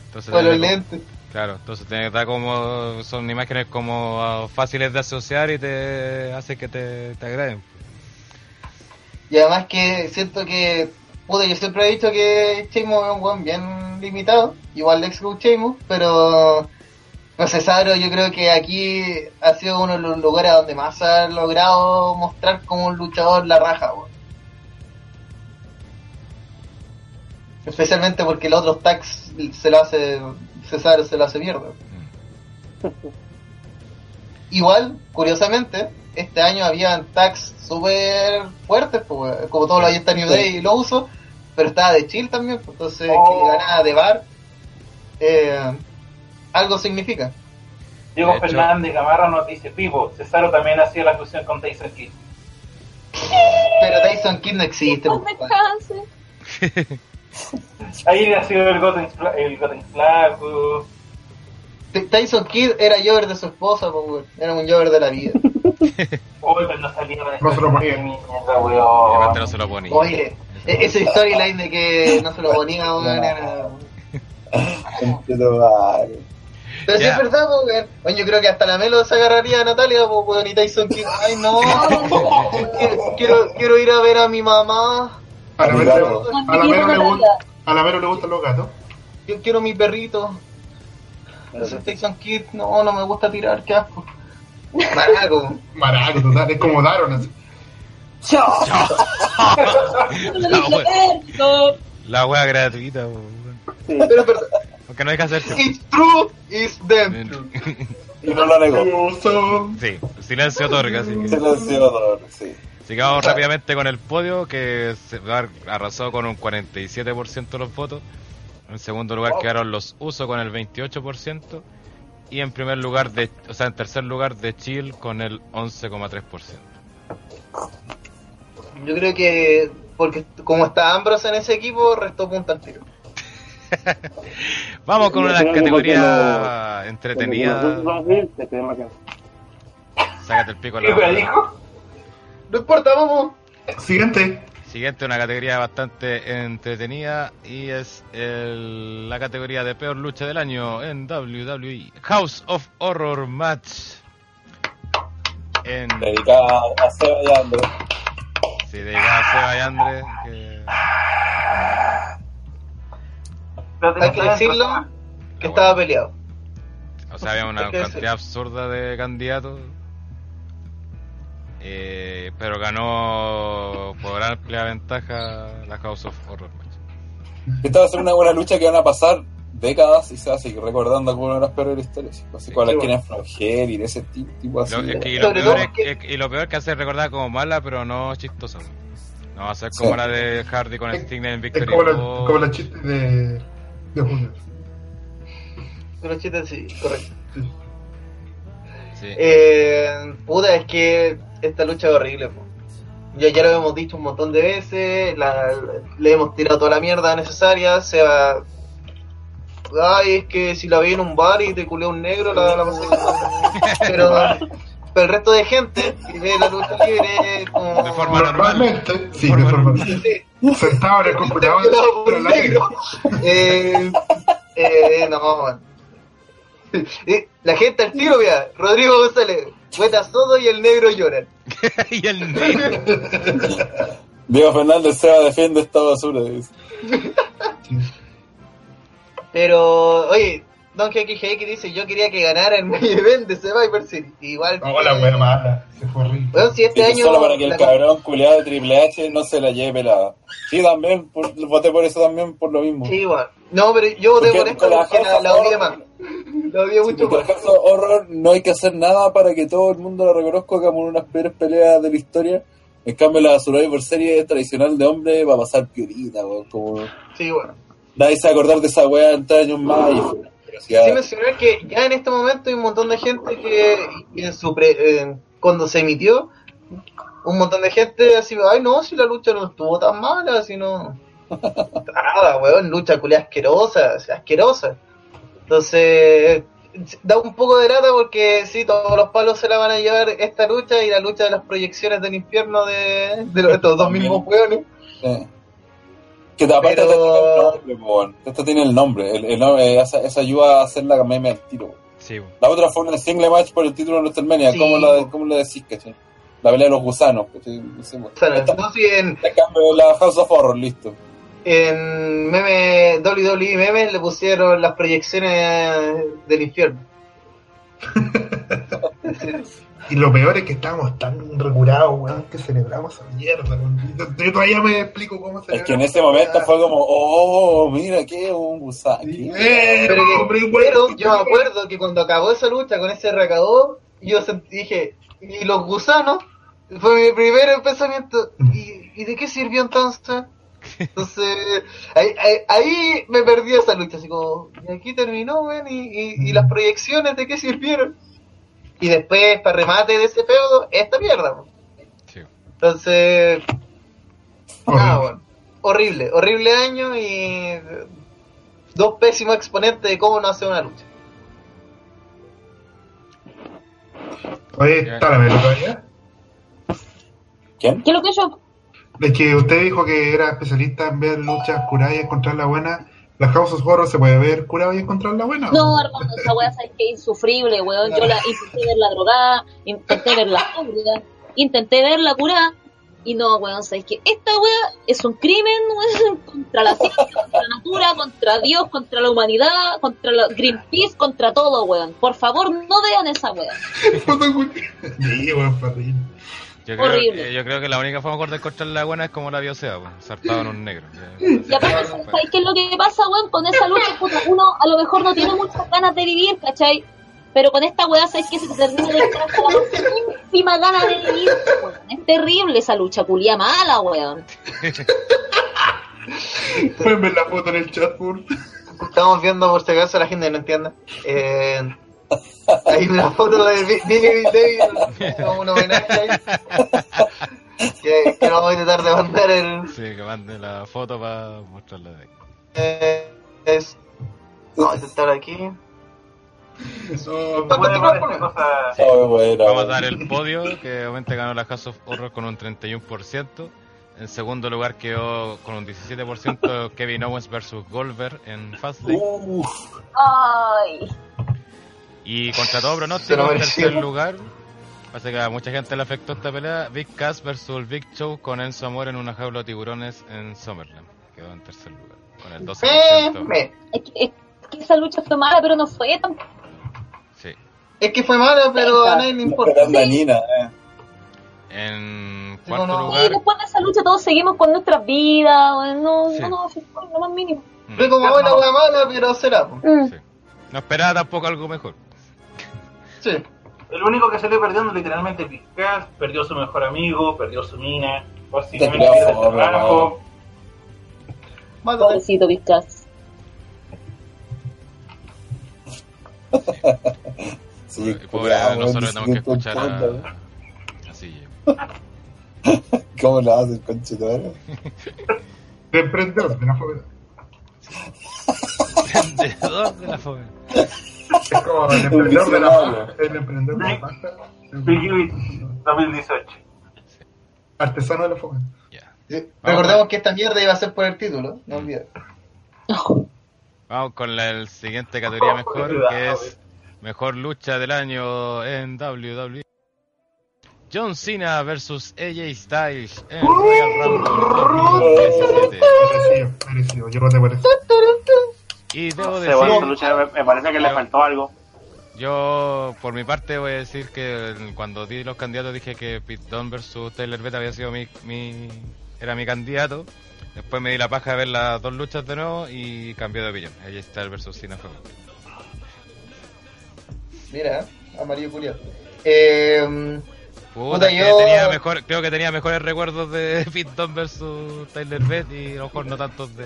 Speaker 2: Entonces,
Speaker 1: Con los
Speaker 2: como-
Speaker 1: lentes.
Speaker 2: Claro, entonces te da como, son imágenes como ah, fáciles de asociar y te hace que te, te agraden.
Speaker 1: Y además que siento que, puta, yo siempre he dicho que Sheamus es un weón bien limitado, igual Lex Luger Sheamus, pero no sé, Sabro, yo creo que aquí ha sido uno de los lugares donde más ha logrado mostrar como un luchador la raja, weón. Especialmente porque los otros tags se lo hace, Cesaro se lo hace mierda. Igual, curiosamente, este año habían tags súper fuertes, pues, como todos los años está New Day y lo uso, pero estaba de chill también, pues, entonces que ganaba de bar, eh, algo significa.
Speaker 11: Diego Fernández Gamarra nos dice, Pipo, Cesaro también hacía la fusión con Tyson Kidd.
Speaker 1: Pero Tyson Kidd no existe.
Speaker 12: No me.
Speaker 11: Ahí ha sido el Goten, el Goten Flaco.
Speaker 1: Tyson Kidd era Jover de su esposa, pues, weón. era un Jover de la vida.
Speaker 11: Uy, pero no salía con
Speaker 1: No se lo ponía.
Speaker 11: Mierda, weón.
Speaker 2: no se lo ponía.
Speaker 1: Oye, e- esa storyline de que no se lo ponía, weón, era... Pero sí
Speaker 2: Ya.
Speaker 1: es verdad, weón. Oye, yo creo que hasta la Melo se agarraría a Natalia, weón, y Tyson Kidd, ay, no, quiero, quiero ir a ver a mi mamá.
Speaker 6: A la Vero le gusta- a la Vero le gustan los gatos.
Speaker 1: Yo quiero mi perrito. Ese Tyson Kidd, no, no me gusta tirar, qué asco. Maraco.
Speaker 6: Maraco, total, es como Daron. así.
Speaker 2: La wea, la wea gratuita, weón.
Speaker 1: Pero, pero,
Speaker 2: Porque no hay que hacerse.
Speaker 1: it's true, it's them.
Speaker 7: Y no lo negó.
Speaker 2: Sí, silencio otorga, que.
Speaker 7: Silencio otorga, sí.
Speaker 2: Sigamos rápidamente con el podio, que se arrasó con un 47% de los votos. En segundo lugar quedaron los Usos con el 28%. Y en primer lugar, de, o sea, en tercer lugar, de Chill con el 11,3%.
Speaker 1: Yo creo que, porque como está Ambrose en ese equipo, restó punta al tiro.
Speaker 2: Vamos con una categoría entretenida. Sácate el pico a
Speaker 1: ¿Qué
Speaker 2: la
Speaker 1: me
Speaker 2: boca.
Speaker 1: dijo? No importa, vamos.
Speaker 6: Siguiente.
Speaker 2: Siguiente, una categoría bastante entretenida y es el- la categoría de peor lucha del año en WWE. House of Horror Match. En...
Speaker 7: Dedicada a Seba y André.
Speaker 2: Sí, dedicada a Seba y Andre. que-
Speaker 1: Hay que decirlo que estaba peleado.
Speaker 2: O sea, había una cantidad absurda de candidatos. Eh, pero ganó por amplia ventaja la House of Horror Match.
Speaker 7: Esta va a ser una buena lucha que van a pasar décadas y se va a seguir recordando como una de las peores historias. Así con la
Speaker 2: Sí,
Speaker 7: esquina Flauger y de ese ti- tipo así.
Speaker 2: Lo- es que- y, lo peor es, que- y lo peor que hace recordar como mala, pero no chistosa. No va a ser como
Speaker 6: Sí.
Speaker 2: la de Hardy con Sting en
Speaker 6: Es
Speaker 2: Victory
Speaker 6: como la,
Speaker 2: Road.
Speaker 6: como la chiste de, de Julio.
Speaker 1: Kunoshita, sí, correcto.
Speaker 2: Sí.
Speaker 1: Eh, puta, es que esta lucha es horrible. po. Ya, ya lo hemos dicho un montón de veces, la- le hemos tirado toda la mierda necesaria, sea... Ay, es que si la vi en un bar y te culé un negro, la, la pasé. Pero, pero el resto de gente que ve la lucha libre como...
Speaker 2: De forma normal.
Speaker 6: Normalmente, sí, de forma Sentado en el computador. Pero
Speaker 1: negro. Eh, eh, no, man. Eh, La gente al tiro, mira, Rodrigo González, Bueta Sodo y el negro lloran.
Speaker 2: y el negro.
Speaker 7: Diego Fernández Seba defiende esta basura. dice.
Speaker 1: Pero, oye, Don GXG que dice, yo quería que ganara el main event de Survivor Series. Igual.
Speaker 6: No, la wea mala. Se fue horrible.
Speaker 1: Bueno, si este año...
Speaker 7: Solo para que el cabrón culiado de Triple H no se la lleve pelada. Sí, también, por, voté por eso también, por lo mismo.
Speaker 1: Sí, igual. No, pero yo voté por esto
Speaker 7: la
Speaker 1: porque la, la odié más. Mucho
Speaker 7: el House of Horror no hay que hacer nada para que todo el mundo la reconozca como una de las peores peleas de la historia. En cambio, la Survivor Series tradicional de hombre va a pasar piorita, weón. Como
Speaker 1: Sí, bueno.
Speaker 7: nadie se va a acordar de esa weá en tres años más. Y,
Speaker 1: Sí mencionar que ya en este momento hay un montón de gente que en su pre- cuando se emitió, un montón de gente así, ay no, si la lucha no estuvo tan mala, si no... Nada, weón, lucha culia asquerosa, asquerosa. Entonces, da un poco de lata porque sí, todos los palos se la van a llevar esta lucha y la lucha de las proyecciones del infierno de, de los- estos dos mismos weones.
Speaker 7: eh. Que aparte
Speaker 1: Pero-
Speaker 7: tiene el nombre. Esta tiene el nombre. El, el nombre esa, esa ayuda a hacer la meme al tiro.
Speaker 2: Sí.
Speaker 7: La otra fue una single match por el título de WrestleMania.
Speaker 1: Sí.
Speaker 7: ¿Cómo, la, ¿Cómo le decís, cachai? La pelea de los gusanos, cachai. No sé, weón.
Speaker 1: O sea,
Speaker 7: Esta-
Speaker 1: no, sí, en,
Speaker 7: En cambio, la House of Horror, listo.
Speaker 1: En meme WWE memes le pusieron las proyecciones del infierno.
Speaker 6: Y lo peor es que estábamos tan recurados, weón, que celebramos esa mierda. Yo, yo todavía me explico cómo
Speaker 7: Es
Speaker 6: celebramos
Speaker 7: que en ese momento fue como, oh, mira, qué un gusano.
Speaker 6: Eh,
Speaker 1: Pero, que-
Speaker 6: hombre,
Speaker 1: pero
Speaker 6: weón,
Speaker 1: yo me acuerdo que cuando acabó esa lucha con ese recador, yo sentí, dije, ¿y los gusanos? Fue mi primer pensamiento. ¿Y, y de qué sirvió entonces? Entonces, ahí, ahí, ahí me perdí esa lucha, así como, y aquí terminó, weón, y, y, y las proyecciones de qué sirvieron. Y después, para remate de ese feudo, esta mierda.
Speaker 2: Sí.
Speaker 1: Entonces, nada,
Speaker 6: Horrible.
Speaker 1: bueno, horrible, horrible año y dos pésimos exponentes de cómo no hacer una lucha.
Speaker 6: Oye, está la melo todavía.
Speaker 7: ¿Quién?
Speaker 12: ¿Qué es lo que yo?
Speaker 6: Es que usted dijo que era especialista en ver luchas curadas y encontrar la buena. La House Horror se puede ver curada y encontrar la buena.
Speaker 12: No, hermano, esa weá sabes que es insufrible, weón. Yo la intenté ver la drogada, intenté ver la sobria, intenté ver la curada, y no, weón, sabes que esta weá es un crimen, weón, contra la ciencia, contra la natura, contra Dios, contra la humanidad, contra la Greenpeace, contra todo, weón. Por favor, no vean esa weá.
Speaker 6: Sí, weón.
Speaker 2: Yo creo,
Speaker 12: Horrible.
Speaker 2: que, yo creo que la única forma de encontrar la buena es como la vio Seba, po, sartado en un negro.
Speaker 12: Y aparte, ¿sabes qué es lo que pasa, weón? Con esa lucha, puta, uno a lo mejor no tiene muchas ganas de vivir, ¿cachai? Pero con esta weá, ¿sabes qué? Se te termina de entrar la más ínfima ganas de vivir, weón. Es terrible esa lucha, culia mala, weón.
Speaker 6: Pueden ver la foto en el chat, por
Speaker 1: Estamos viendo, por si acaso la gente no entienda. Eh, hay una foto de Bi- Billy Bill Davis, como un homenaje ahí. Que, que vamos a intentar de mandar el.
Speaker 2: Sí, que mande la foto para mostrarla de ahí.
Speaker 1: eh, es, vamos a intentar aquí.
Speaker 7: Bueno,
Speaker 2: Vamos a dar el podio, que obviamente ganó la House of Horror con un 31%. En segundo lugar quedó con un 17% Kevin Owens versus Goldberg en Fastlane.
Speaker 7: Uf,
Speaker 12: Ay.
Speaker 2: Y contra todo
Speaker 1: Se
Speaker 2: pronóstico, en tercer lugar, parece que a mucha gente le afectó esta pelea, Big Cass versus Big Show con Enzo Amor en una jaula de tiburones en Summerland. Quedó en tercer lugar, con el
Speaker 1: Eh,
Speaker 2: 12%.
Speaker 1: me-
Speaker 12: Es que, es que esa lucha fue mala, pero no fue tan...
Speaker 2: Sí.
Speaker 1: es que fue mala, pero a nadie le importa.
Speaker 7: Dañina, eh.
Speaker 2: En cuarto
Speaker 1: no, no.
Speaker 12: Y
Speaker 2: lugar,
Speaker 12: después de esa lucha todos seguimos con nuestras vidas. No,
Speaker 2: Sí.
Speaker 12: no, no, sí, fue lo más mínimo.
Speaker 2: mm,
Speaker 1: Fue como buena mala, pero será.
Speaker 12: Mm.
Speaker 2: sí. no esperaba tampoco algo mejor.
Speaker 1: Sí.
Speaker 11: El único que salió perdiendo literalmente Pizcas, perdió su mejor amigo, perdió su mina, básicamente
Speaker 7: creo,
Speaker 11: su trabajo.
Speaker 1: Mátate.
Speaker 12: Pobrecito Vizcas.
Speaker 7: Sí,
Speaker 2: pobre, nosotros tenemos que escuchar a... Así.
Speaker 7: ¿Cómo lo haces, conchetumare?
Speaker 6: De emprendedor, de la fobia.
Speaker 2: Vendedor de la fobia.
Speaker 6: Es como el emprendedor de la. El emprendedor de la paja.
Speaker 11: Big Beat 2018.
Speaker 6: Artesano de la fobia.
Speaker 1: Sí, Recordemos que esta mierda iba a ser por el título, no olvides.
Speaker 2: Vamos con la el siguiente categoría mejor, que es mejor lucha del año en WWE. John Cena versus AJ Styles en Royal Rumble 2017.
Speaker 6: Merecido, merecido. Yo por eso.
Speaker 2: Y debo
Speaker 13: bueno,
Speaker 2: decir,
Speaker 13: lucha me, parece que le faltó algo.
Speaker 2: yo por mi parte voy a decir que cuando di los candidatos dije que Dunne versus Taylor Beth había sido mi, mi era mi candidato. Después me di la paja de ver las dos luchas de nuevo y cambié de opinión. AJ Styles versus Cena.
Speaker 1: Mira, amarillo culiado. Eh,
Speaker 2: Puta,
Speaker 1: Puta,
Speaker 2: que
Speaker 1: yo-
Speaker 2: tenía mejor, creo que tenía mejores recuerdos de Dunne versus Tyler Beth y a lo mejor no tantos de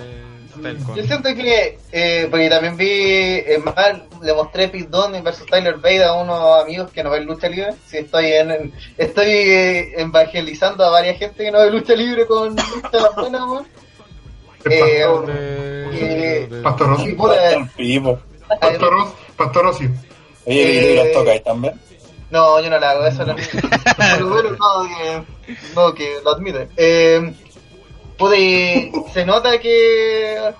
Speaker 2: Styles con-
Speaker 1: yo siento que, eh, porque también vi, eh, mal, le mostré Dunne versus Tyler Bate a unos amigos que no ven lucha libre. Sí, estoy en, en- estoy eh, evangelizando a varias gente que no ve lucha libre con lucha buena, weón. Eh, eh,
Speaker 6: Pastor Rossi.
Speaker 1: puta,
Speaker 7: Pipo.
Speaker 6: Pastor Ros- Pastor Rossi.
Speaker 7: Oye,
Speaker 1: Eh,
Speaker 7: ¿y los tocáis también?
Speaker 1: No, yo no la hago, eso no. Pero bueno, no, que, no, que lo admite. Eh, y se nota que.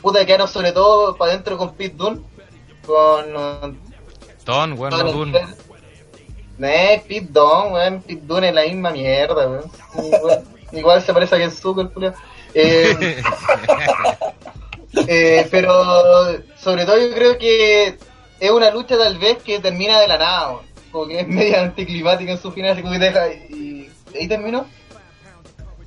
Speaker 1: Puta, quedaron sobre todo para adentro con Pete Dunne. Con.
Speaker 2: Don, bueno,
Speaker 1: Tony
Speaker 2: Dun.
Speaker 1: Khan. Eh, Pete Dunne, weón. Pete Dunne es la misma mierda, weón. Igual, se parece a Kensuke, el culiao. Eh, eh, pero sobre todo yo creo que es una lucha tal vez que termina de la nada, weón. Como que es media anticlimática en su final, así como que deja y ahí terminó.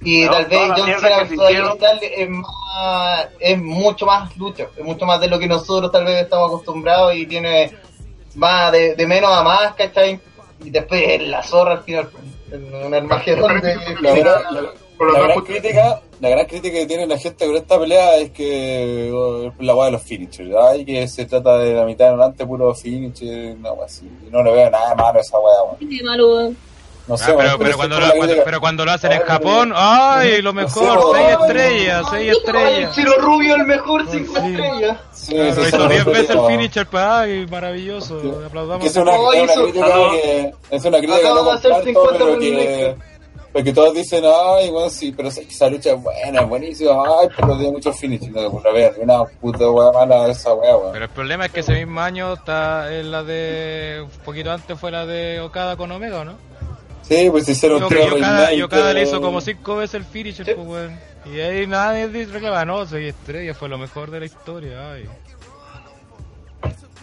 Speaker 1: Y
Speaker 13: No,
Speaker 1: tal vez John Cena
Speaker 13: que
Speaker 1: es más, es mucho más lucha, es mucho más de lo que nosotros tal vez estamos acostumbrados y tiene más de, de menos a más, ¿cachai? Y después es la zorra al final, en un armagedón de
Speaker 7: La, la- la gran crítica, la gran crítica que tiene la gente con esta pelea es que oh, la weá de los finishers, ay que se trata de la mitad en adelante puro finisher, una weá así. Y no le veo nada de malo a esa weá, weón.
Speaker 12: Qué malo.
Speaker 7: No
Speaker 2: Ah,
Speaker 7: sé,
Speaker 2: pero,
Speaker 7: weón,
Speaker 2: pero
Speaker 7: esa
Speaker 2: cuando lo, cuando- pero cuando lo hacen en Japón, ¡ay! Lo mejor,
Speaker 7: No sé,
Speaker 2: seis
Speaker 7: weón.
Speaker 2: estrellas, seis estrellas.
Speaker 1: Chiro Rubio el mejor, cinco estrellas.
Speaker 7: Sí,
Speaker 2: Claro,
Speaker 7: sí,
Speaker 2: hizo
Speaker 7: sí,
Speaker 2: 10
Speaker 7: sí,
Speaker 2: veces el
Speaker 7: sí,
Speaker 2: finisher, pues, ¡ay! Maravilloso, aplaudamos.
Speaker 7: Es una,
Speaker 1: No,
Speaker 7: es una crítica que es una crítica que
Speaker 1: acabo
Speaker 7: no
Speaker 1: de hacer
Speaker 7: comparto,
Speaker 1: 50
Speaker 7: pero que
Speaker 1: minutos.
Speaker 7: porque todos dicen ay bueno sí pero sé que esa lucha es buena es buenísima ay pero tiene muchos finishes no, no veo ni una puta wea mala esa wea weón
Speaker 2: Pero el problema es que ese mismo año está en la de. Un poquito antes fue la de Okada con Omega, ¿o ¿no?
Speaker 7: sí pues hicieron
Speaker 2: Yo,
Speaker 7: tres
Speaker 2: yo cada,
Speaker 7: remakes,
Speaker 2: yo cada le hizo como 5 veces el finisher, pues, weón. Y ahí nadie dice, reclama, no, 6 estrellas fue lo mejor de la historia, ay.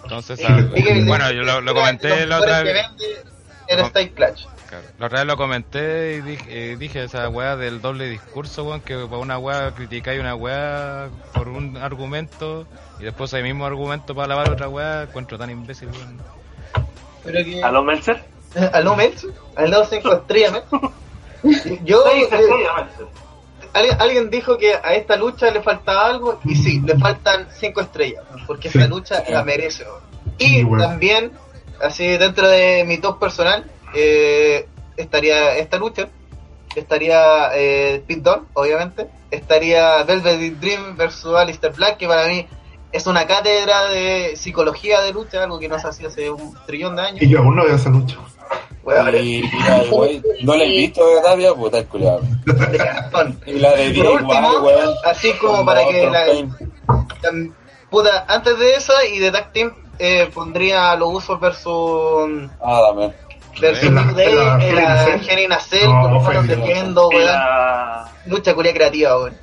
Speaker 2: Entonces, ah, bueno, yo lo, lo comenté la otra vez.
Speaker 1: que vende era Style Clash.
Speaker 2: Claro. La otra vez lo comenté y dije, eh, dije esa weá del doble discurso, weón, que para una weá criticáis una weá por un argumento y después hay mismo argumento para lavar otra weá, encuentro tan imbécil, weón.
Speaker 1: Pero que,
Speaker 13: ¿A los Meltzer?
Speaker 1: ¿Al no Meltzer? ¿Al no 5 estrellas? Yo,
Speaker 11: Seis
Speaker 1: eh,
Speaker 11: estrellas,
Speaker 1: alguien, alguien dijo que a esta lucha le falta algo y sí, le faltan 5 estrellas, porque esta lucha la merece. weón. Y también, así dentro de mi top personal, eh, estaría esta lucha, estaría eh, Dunne, obviamente, estaría Velvet Dream versus Alistair Black, que para mí es una cátedra de psicología de lucha, algo que no se hacía hace un trillón de años.
Speaker 6: Y yo aún no veo esa lucha.
Speaker 7: Y mira no la he visto de verdad ya puta el culiado y la de
Speaker 1: Por último,
Speaker 7: weón
Speaker 1: así como para que la, Puta, antes de esa y de Tag Team eh, pondría los usos versus
Speaker 7: ah dame
Speaker 1: versus New Day,
Speaker 6: en la
Speaker 1: en
Speaker 6: Hell in a
Speaker 1: la
Speaker 6: Cell.
Speaker 1: Hell in a Cell,
Speaker 6: No,
Speaker 1: con los manos de. Kendo, weón. Lucha culia creativa, weón.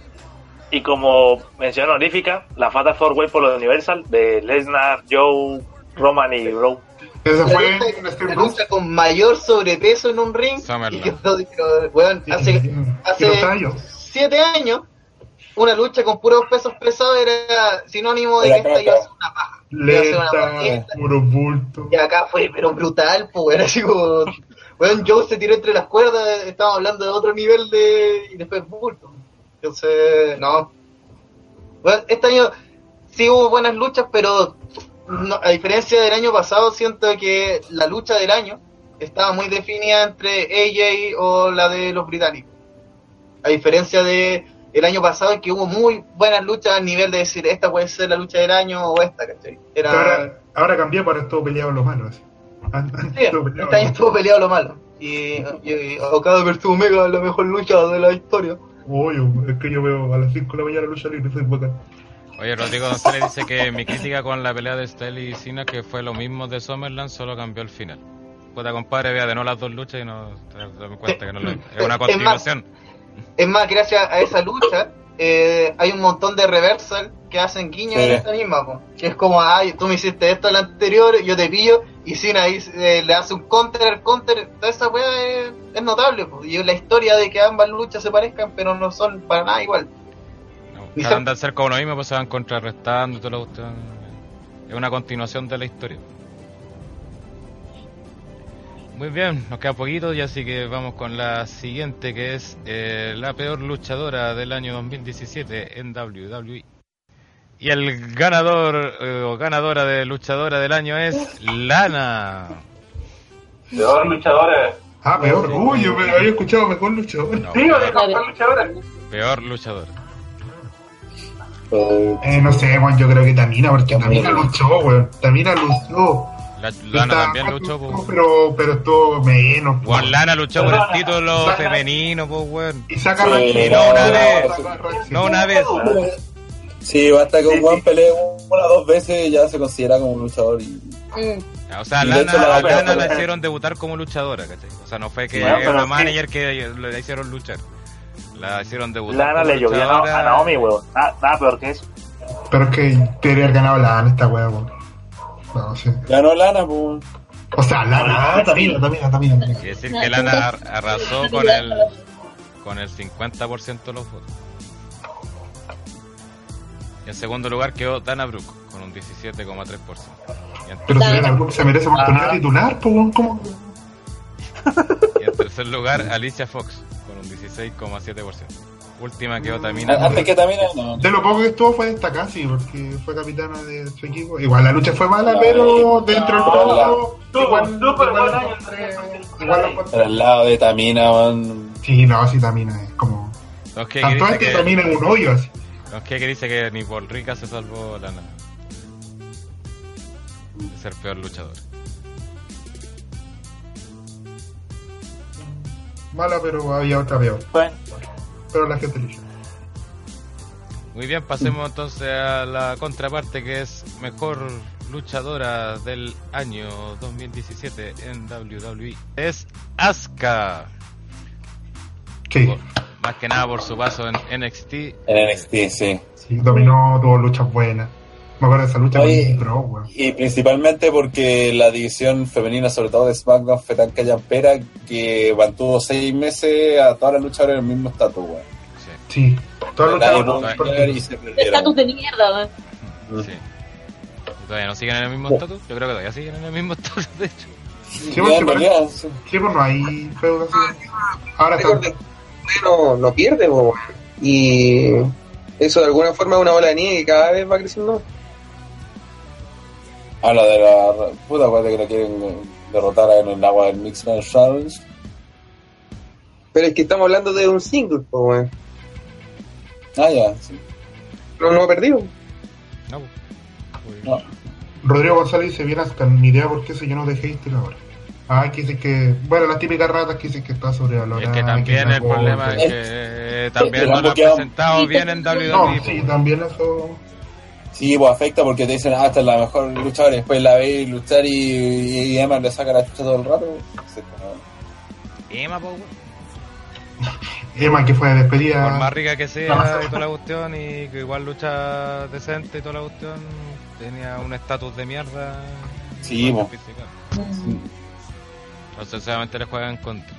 Speaker 13: y como mención honorífica, la Fatal Four Way por los Universal de Lesnar, Joe, Roman y Bro.
Speaker 6: Esa fue
Speaker 1: la lucha con mayor sobrepeso en un ring. Y que weón, hace, hace siete años, una lucha con puros pesos pesados era sinónimo de
Speaker 7: Era
Speaker 1: que esta iba a ser una paja. Iba a ser una paja.
Speaker 6: Lenta, puro bulto.
Speaker 1: Y acá fue, pero brutal, pues, era así como. Weón, Joe se tiró entre las cuerdas, estábamos hablando de otro nivel de. Y después bulto. Entonces, no. Bueno, este año sí hubo buenas luchas, pero no, a diferencia del año pasado, siento que la lucha del año estaba muy definida entre AJ o la de los británicos. A diferencia de el año pasado, en que hubo muy buenas luchas al nivel de decir esta puede ser la lucha del año o esta, ¿cachai? Era,
Speaker 6: Ahora, ahora cambió para estuvo peleado lo malo. así.
Speaker 1: Sí, este año estuvo peleado lo malo. Y, y Okada versus Omega es la mejor lucha de la historia.
Speaker 6: Oye, es que yo veo a las 5 de la mañana lucha libre, soy bacán.
Speaker 2: Oye, Rodrigo González dice que mi crítica con la pelea de Style y Cena que fue lo mismo de Summerland, solo cambió el final. Puta compadre, vea de no las dos luchas y no te das cuenta que no lo- es una
Speaker 1: Es
Speaker 2: continuación.
Speaker 1: Es más, gracias a esa lucha, eh, hay un montón de reversal que hacen guiño
Speaker 7: Sí.
Speaker 1: en esta misma, po. que es como, ay, tú me hiciste esto en la anterior, yo te pillo, y sin ahí eh, le hace un counter, counter, toda esa weá es, es notable, po. y la historia de que ambas luchas se parezcan, pero no son para nada igual. Y
Speaker 2: Tratan de hacer como lo mismo, pues se van contrarrestando y todo lo cuestión. Es una continuación de la historia. Muy bien, nos queda poquito y así que vamos con la siguiente que es eh, la peor luchadora del año 2017 en WWE. Y el ganador eh, o ganadora de luchadora del año es Lana.
Speaker 11: Peor luchadora.
Speaker 6: Ah, peor. Uy, yo me había escuchado mejor luchador.
Speaker 2: No,
Speaker 11: Sí,
Speaker 2: peor,
Speaker 11: peor luchadora.
Speaker 2: peor luchadora.
Speaker 6: Eh, no sé, weón, yo creo que Tamina, porque Tamina luchó, weón. Tamina luchó.
Speaker 2: La- Lana
Speaker 6: Está-
Speaker 2: también luchó, pues.
Speaker 6: Pero, pero estuvo menos. po.
Speaker 2: Juan Lana luchó por el título
Speaker 6: Saca-
Speaker 2: femenino, pues, weón.
Speaker 6: Y saca
Speaker 7: Sí,
Speaker 6: Raquel.
Speaker 2: no una vez. No una vez.
Speaker 7: Sí, basta que un Juan pelee una o dos veces y ya se considera como un luchador. Y...
Speaker 2: O sea, Lana,
Speaker 7: hecho la-
Speaker 2: Lana
Speaker 7: pero-
Speaker 2: la hicieron debutar como luchadora, ¿cachai? O sea, no fue que
Speaker 11: Bueno,
Speaker 2: una
Speaker 11: sí.
Speaker 2: manager que la hicieron luchar. La hicieron debutar.
Speaker 13: Lana
Speaker 2: como
Speaker 13: le llovió a Naomi, weón. Nada, nada peor que eso.
Speaker 6: Pero es que debería haber ganado la Ana esta weá, weón. No sé.
Speaker 7: Ganó Lana, pues.
Speaker 6: O sea, la ah, Tamina, Tamina, Tamina. Tamina.
Speaker 2: Quiere decir que Lana ar- arrasó con el, con el 50% de los votos. Y en segundo lugar quedó Dana Brooke con un 17,3%. Y en,
Speaker 6: Pero si Lana Brooke se merece oportunidad titular, pues, ¿cómo?
Speaker 2: y en tercer lugar Alicia Fox con un 16,7%. Última quedó Tamina.
Speaker 7: Ah, Antes que Tamina, no.
Speaker 6: De lo poco que estuvo fue destacar, sí, porque fue capitana de su equipo. Igual la lucha fue mala, pero dentro del.
Speaker 11: Tuvo
Speaker 6: Igual, igual
Speaker 7: al lado de Tamina, weón.
Speaker 6: Sí, no, sí, Tamina es como.
Speaker 2: Los que
Speaker 6: Tanto que
Speaker 2: que,
Speaker 6: Tamina es un hoyo así.
Speaker 2: los que dice que ni por rica se salvó Lana. De ser peor luchador.
Speaker 6: Mala, pero había otra peor.
Speaker 13: Bueno,
Speaker 6: Pero la gente lucha.
Speaker 2: Muy bien, pasemos entonces a la contraparte que es mejor luchadora del año 2017 en WWE. Es Asuka.
Speaker 6: Sí,
Speaker 2: Por- más que nada por su paso en NXT.
Speaker 7: En NXT, sí.
Speaker 6: sí, dominó, tuvo luchas buenas. Me acuerdo de esa lucha
Speaker 7: Oye.
Speaker 6: con Bro, weón.
Speaker 7: Y principalmente porque la división femenina, sobre todo de SmackDown, fue tan callampera que mantuvo seis meses a todas las luchadoras en el mismo estatus, weón.
Speaker 2: Sí.
Speaker 6: Sí, todas las
Speaker 7: se
Speaker 12: Estatus de mierda, weón.
Speaker 2: sí. ¿Y ¿Todavía no siguen en el mismo estatus? Yo creo que todavía siguen en el mismo estatus, de hecho.
Speaker 6: Sí,
Speaker 7: en
Speaker 6: sí,
Speaker 7: realidad, sí.
Speaker 6: Sí, pues no hay feudo así. Ahora está.
Speaker 3: no, no pierde, weón. y eso de alguna forma es una bola de nieve que cada vez va creciendo.
Speaker 7: Habla de la puta weón que la quieren eh, derrotar en el agua del Mixed Match Challenge.
Speaker 3: Pero es que estamos hablando de un single, po, weón.
Speaker 7: Ah, ya, sí.
Speaker 3: Pero no ha perdido.
Speaker 2: No, pues.
Speaker 7: No.
Speaker 6: Rodrigo González dice bien hasta ni idea por qué se llenó de hater ahora. Ah, que dice que. Bueno, las típicas ratas que dicen que está sobrevalorada.
Speaker 2: Es que también
Speaker 6: la
Speaker 2: el problema es que también
Speaker 7: que
Speaker 2: no lo
Speaker 7: han
Speaker 2: presentado bien en
Speaker 6: No,
Speaker 2: WWE.
Speaker 6: sí, también eso.
Speaker 7: Sí, pues afecta porque te dicen, ah, esta es la mejor luchadora, y después la veis luchar y, y Emma le saca la chucha todo el rato. Sí, pues,
Speaker 2: Emma, weón.
Speaker 6: Emma, que fue
Speaker 2: Por
Speaker 6: despedida.
Speaker 2: más rica que sea y toda la cuestión, y que igual lucha decente y toda la cuestión, tenía un estatus de mierda.
Speaker 7: Sí,
Speaker 2: que física. Entonces, solamente le juegan contra.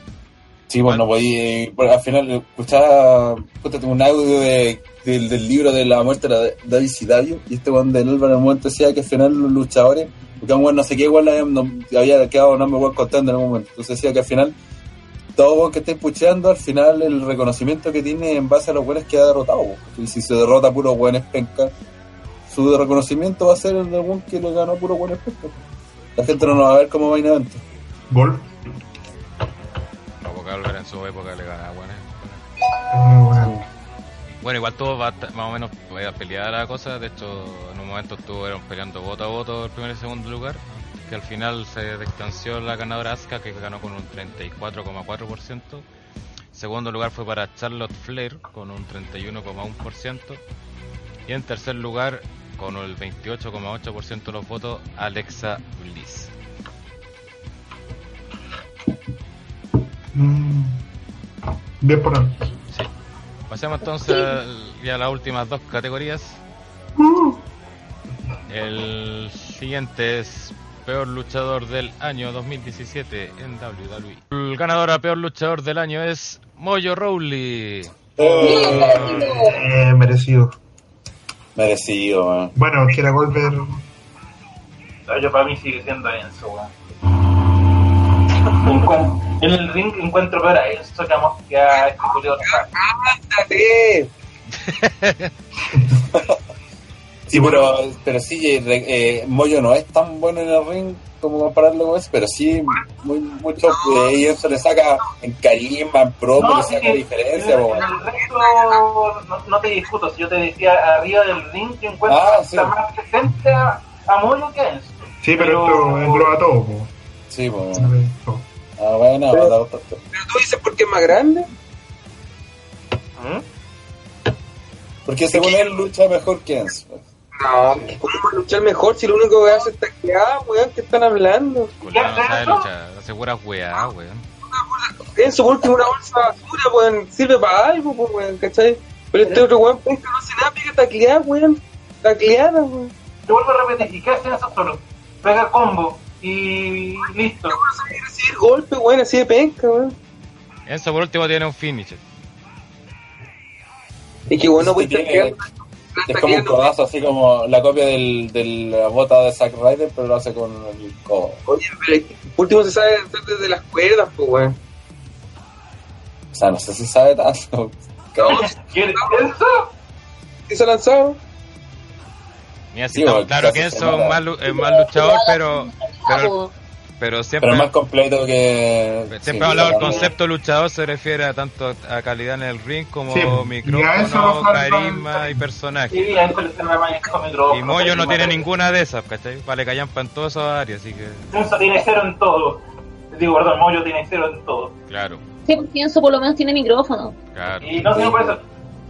Speaker 7: Sí, pues no podía. por- Al final, escuchaba puta, tengo un audio de, del, del libro de la muerte de David Sidadio. Y este weón del Álvaro en el momento decía que al final los luchadores, porque un weón no sé qué, igual no, había quedado no me voy contando en algún momento. Entonces decía que al final, todo weón que esté pucheando, al final el reconocimiento que tiene en base a los weones que ha derrotado. Y si se derrota a puros weones penca, su reconocimiento va a ser el de algún que le ganó puro buen efecto. La gente no lo va a ver como vaina evento.
Speaker 6: Gol.
Speaker 2: No, porque Álvaro en su época le ganaba bueno. Bueno, igual todo va más o menos a pelear la cosa. De hecho, en un momento estuvieron peleando voto a voto el primer y segundo lugar. Que al final se distanció la ganadora Asuka, que ganó con un 34,4%. Segundo lugar fue para Charlotte Flair, con un 31,1%. Y en tercer lugar, con el 28,8% de los votos, Alexa Bliss.
Speaker 6: Mm. Ahí.
Speaker 2: Sí. Pasemos entonces ya a las últimas dos categorías. El siguiente es Peor Luchador del Año 2017 en WWE. El ganador a Peor Luchador del Año es Mojo Rowley.
Speaker 6: Eh, merecido.
Speaker 7: Merecido, weón.
Speaker 6: Bueno, que era Goldberg.
Speaker 11: No, Yo para mí sigue siendo Enzo, weón. En el ring encuentro peor a Enzo que a, que este Julio
Speaker 3: ¡Ándate!
Speaker 7: Sí, pero, pero sí, eh, eh, Moyo no es tan bueno en el ring como compararlo con eso, pero sí, muy, mucho eh, y eso le saca en carisma, en promo,
Speaker 11: No,
Speaker 7: le saca
Speaker 11: en-
Speaker 7: diferencia,
Speaker 11: en, el resto no, no te discuto. Si yo te decía arriba del ring, yo encuentro
Speaker 7: Ah, sí.
Speaker 11: más presente a, a Moyo que a Enzo.
Speaker 6: Sí, pero esto engloba todo. po.
Speaker 7: Sí,
Speaker 6: todo.
Speaker 7: Ah, bueno,
Speaker 3: Pero-
Speaker 7: la otra-
Speaker 3: ¿Pero tú dices por qué es más grande?
Speaker 7: Porque según él lucha mejor que Enzo.
Speaker 3: No, ¿cómo va a luchar mejor si lo único que hace es taclear, weón? ¿Qué están hablando?
Speaker 2: Culiao no sabe luchar, hace puras weá, weón.
Speaker 3: Enzo, por último, una bolsa basura, weón, sirve para algo, pues, weón, ¿cachai? Pero este otro weón penca no hace nada, pica taclear, weón. Tacleada, weón.
Speaker 11: Te vuelvo a repetir, ¿y qué hace Enzo solo? Pega combo y listo.
Speaker 3: Recibir golpe, weón, así de penca, weón.
Speaker 2: Enzo por último tiene un finisher.
Speaker 3: Y que bueno, pues
Speaker 7: tiene- Es como un codazo, así como la copia del, de la bota de Zack Ryder, pero lo hace con el codo.
Speaker 3: Oye, pero por último se sabe desde las cuerdas, pues, weón.
Speaker 7: O sea, no sé si sabe tanto.
Speaker 11: ¿Quién Enzo?
Speaker 3: ¿Sí se ha lanzado?
Speaker 2: Mira, sí,
Speaker 7: Sí,
Speaker 2: estamos
Speaker 7: bueno,
Speaker 2: claro que es es más luchador, pero, pero, pero siempre,
Speaker 7: Pero más completo que.
Speaker 2: siempre
Speaker 7: sí,
Speaker 2: ha hablado del
Speaker 7: claro.
Speaker 2: concepto luchador, se refiere a tanto a calidad en el ring como micrófono, carisma y personaje. Y Moyo no tiene ninguna de esas, ¿cachai? Vale, callampa en todas esas áreas, así que,
Speaker 11: Enzo tiene cero en todo. Digo, perdón, Moyo tiene cero en todo.
Speaker 2: claro,
Speaker 12: Sí, pienso por lo menos tiene micrófono.
Speaker 2: claro.
Speaker 11: Y no sé por eso.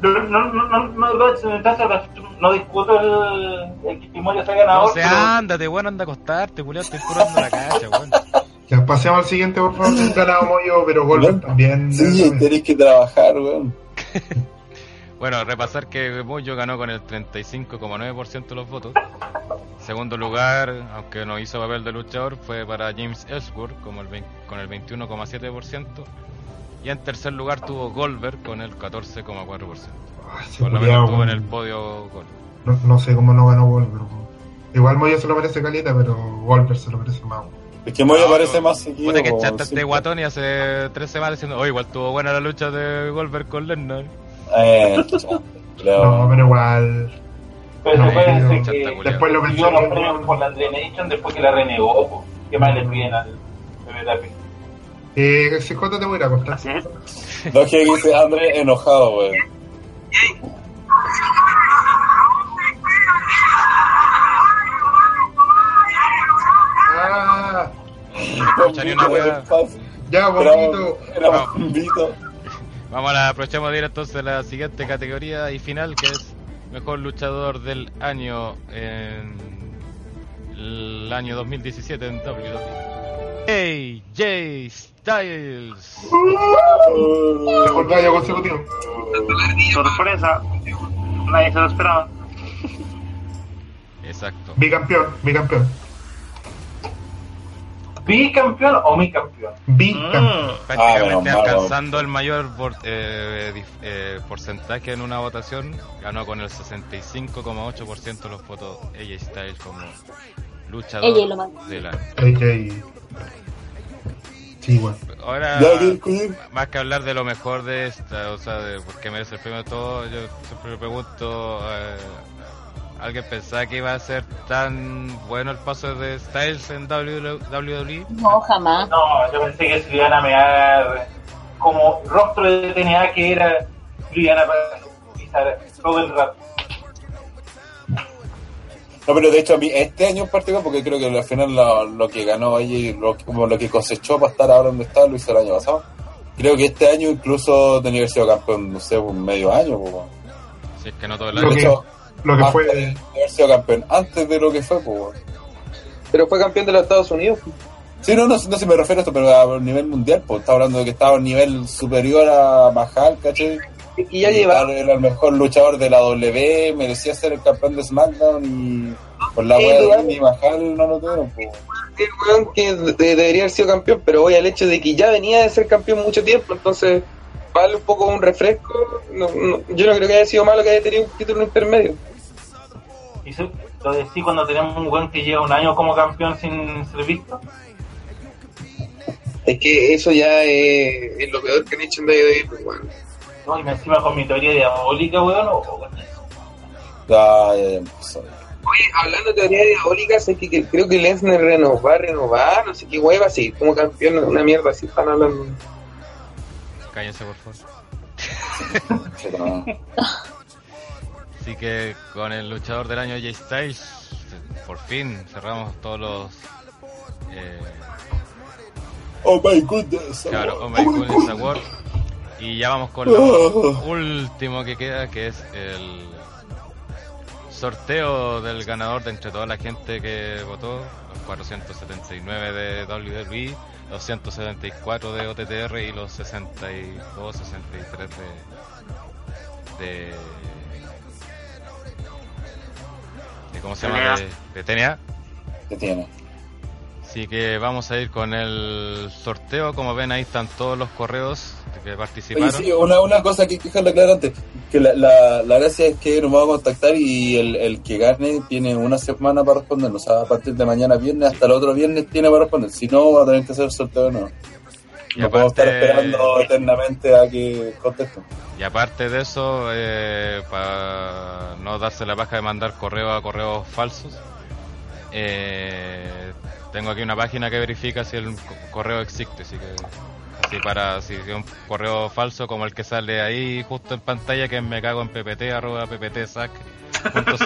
Speaker 11: No, no, no, no, no, no, no discuto el, el que Moyo sea
Speaker 2: No
Speaker 11: ganador.
Speaker 2: sé,
Speaker 11: pero-
Speaker 2: ándate, weón, anda a acostarte, culiao, estoy curando la cacha, weón.
Speaker 6: Ya, pasemos al siguiente, por favor. Ganado Moyo, pero Goldberg también.
Speaker 7: Sí, tenés que trabajar, weón.
Speaker 2: Bueno, repasar que Moyo ganó con el 35,9% de los votos. Segundo lugar, aunque no hizo papel de luchador, fue para James Ellsworth como el 20 con el 21,7%. Y en tercer lugar tuvo Goldberg con el 14,4%. Por lo menos estuvo en el podio Goldberg.
Speaker 6: No, no sé cómo no ganó Goldberg. po. Igual Moyo se lo merece calita, pero Goldberg se lo merece más.
Speaker 7: Es que Moyo
Speaker 2: No,
Speaker 7: parece
Speaker 2: no.
Speaker 7: más seguido.
Speaker 2: Puta que echaste
Speaker 7: sí.
Speaker 2: este guatón y hace tres semanas diciendo, oh, igual tuvo buena la lucha de Goldberg con Lesnar.
Speaker 7: Eh,
Speaker 6: No, pero igual.
Speaker 11: Pero
Speaker 6: No,
Speaker 11: que
Speaker 2: culiao.
Speaker 6: Después lo
Speaker 11: recibió los premios por la Andre Nation después que la renegó. ¿Qué más le piden al WWE?
Speaker 6: Eh, CJ te voy a ir a acostar.
Speaker 7: No, que dice André enojado, weón.
Speaker 6: Ah,
Speaker 2: una
Speaker 6: ya, bonito.
Speaker 7: Era bombito.
Speaker 2: Vamos a aprovechamos de ir entonces a la siguiente categoría y final que es mejor luchador del año en el año 2017 en WWE. AJ Styles.
Speaker 6: Mejor gallo consecutivo.
Speaker 13: Sorpresa. Nadie se lo esperaba.
Speaker 2: Exacto.
Speaker 6: Bicampeón, bicampeón.
Speaker 11: ¿Bicampeón o mi campeón?
Speaker 6: Bicampeón.
Speaker 13: Mm.
Speaker 2: Prácticamente
Speaker 7: Ah,
Speaker 2: alcanzando el mayor por- eh, eh, porcentaje en una votación, ganó con el 65,8% de los votos AJ Styles como luchador
Speaker 12: AJ lo manda.
Speaker 2: del año.
Speaker 6: AJ. Sí, bueno.
Speaker 2: Ahora, más que hablar de lo mejor de esta, o sea, de por qué merece el premio de todo, yo siempre le pregunto eh, ¿Alguien pensaba que iba a ser tan bueno el paso de Styles en WWE?
Speaker 12: No, jamás.
Speaker 11: No, yo pensé que se iban a mear como rostro de TNA que era, lo iban a pisar todo el rato.
Speaker 7: No, pero de hecho a mí este año en particular, porque creo que al final lo, lo que ganó allí, lo, como lo que cosechó para estar ahora donde está, lo hizo el año pasado. Creo que este año incluso tenía que haber sido campeón, no sé, un medio año. Pues, bueno.
Speaker 2: Si es que no todo el
Speaker 6: Lo
Speaker 2: año.
Speaker 6: que,
Speaker 7: hecho,
Speaker 6: lo que fue.
Speaker 7: de haber sido campeón, antes de lo que fue, pues. bueno.
Speaker 3: Pero fue campeón de los Estados Unidos.
Speaker 7: Sí, no, no, no se me refiero a esto, pero a nivel mundial, pues está hablando de que estaba a un nivel superior a Mahal, ¿cachai?
Speaker 3: Y ya lleva.
Speaker 7: Era el mejor luchador de la W, merecía ser el campeón de SmackDown y por la
Speaker 3: Sí,
Speaker 7: wea de ni Mahal no lo tuvieron, pues.
Speaker 3: el weón que de- debería haber sido campeón, pero voy al hecho de que ya venía de ser campeón mucho tiempo, entonces vale un poco un refresco. No, no- yo no creo que haya sido malo que haya tenido un título intermedio.
Speaker 11: Y eso, lo decís cuando tenemos un weón que lleva un año como campeón sin ser visto.
Speaker 3: Es que eso ya es, es lo peor que han hecho en WWE, pues, weón.
Speaker 11: No, y encima con mi teoría diabólica, weón. o-
Speaker 7: ya, ya empezó.
Speaker 3: Oye, hablando de teoría diabólica, sé que, que creo que Lesnar renovó, renovar, no sé qué hueva, así como campeón, una mierda así están hablando.
Speaker 2: Cállense, por favor. Así que con el luchador del año Jay Styles, por fin cerramos todos los. Eh,
Speaker 7: Oh my goodness.
Speaker 2: claro, Oh My Goodness Award. Y ya vamos con lo último que queda, que es el sorteo del ganador de entre toda la gente que votó: los 479 de WWE, los 174 de OTTR y los 62, 63 de. de. de ¿Cómo se llama? De, de TNA.
Speaker 7: ¿Qué tiene?
Speaker 2: Así que vamos a ir con el sorteo. Como ven, ahí están todos los correos que
Speaker 7: Oye,
Speaker 2: participaron.
Speaker 7: sí, una, una cosa que hay que dejarla clara antes, que la, la, la gracia es que nos vamos a contactar y el, el que gane tiene una semana para respondernos, o sea, a partir de mañana viernes hasta el otro viernes tiene para responder, si no va a tener que hacer el sorteo nuevo.
Speaker 2: Y
Speaker 7: No podemos estar
Speaker 2: aparte-
Speaker 7: esperando eternamente a que contesten.
Speaker 2: Y aparte de eso, eh, para no darse la baja de mandar correo a correos falsos, eh, tengo aquí una página que verifica si el co- correo existe, así que así para si es un correo falso como el que sale ahí justo en pantalla que es me cago en ppt arroba pptsac.cl,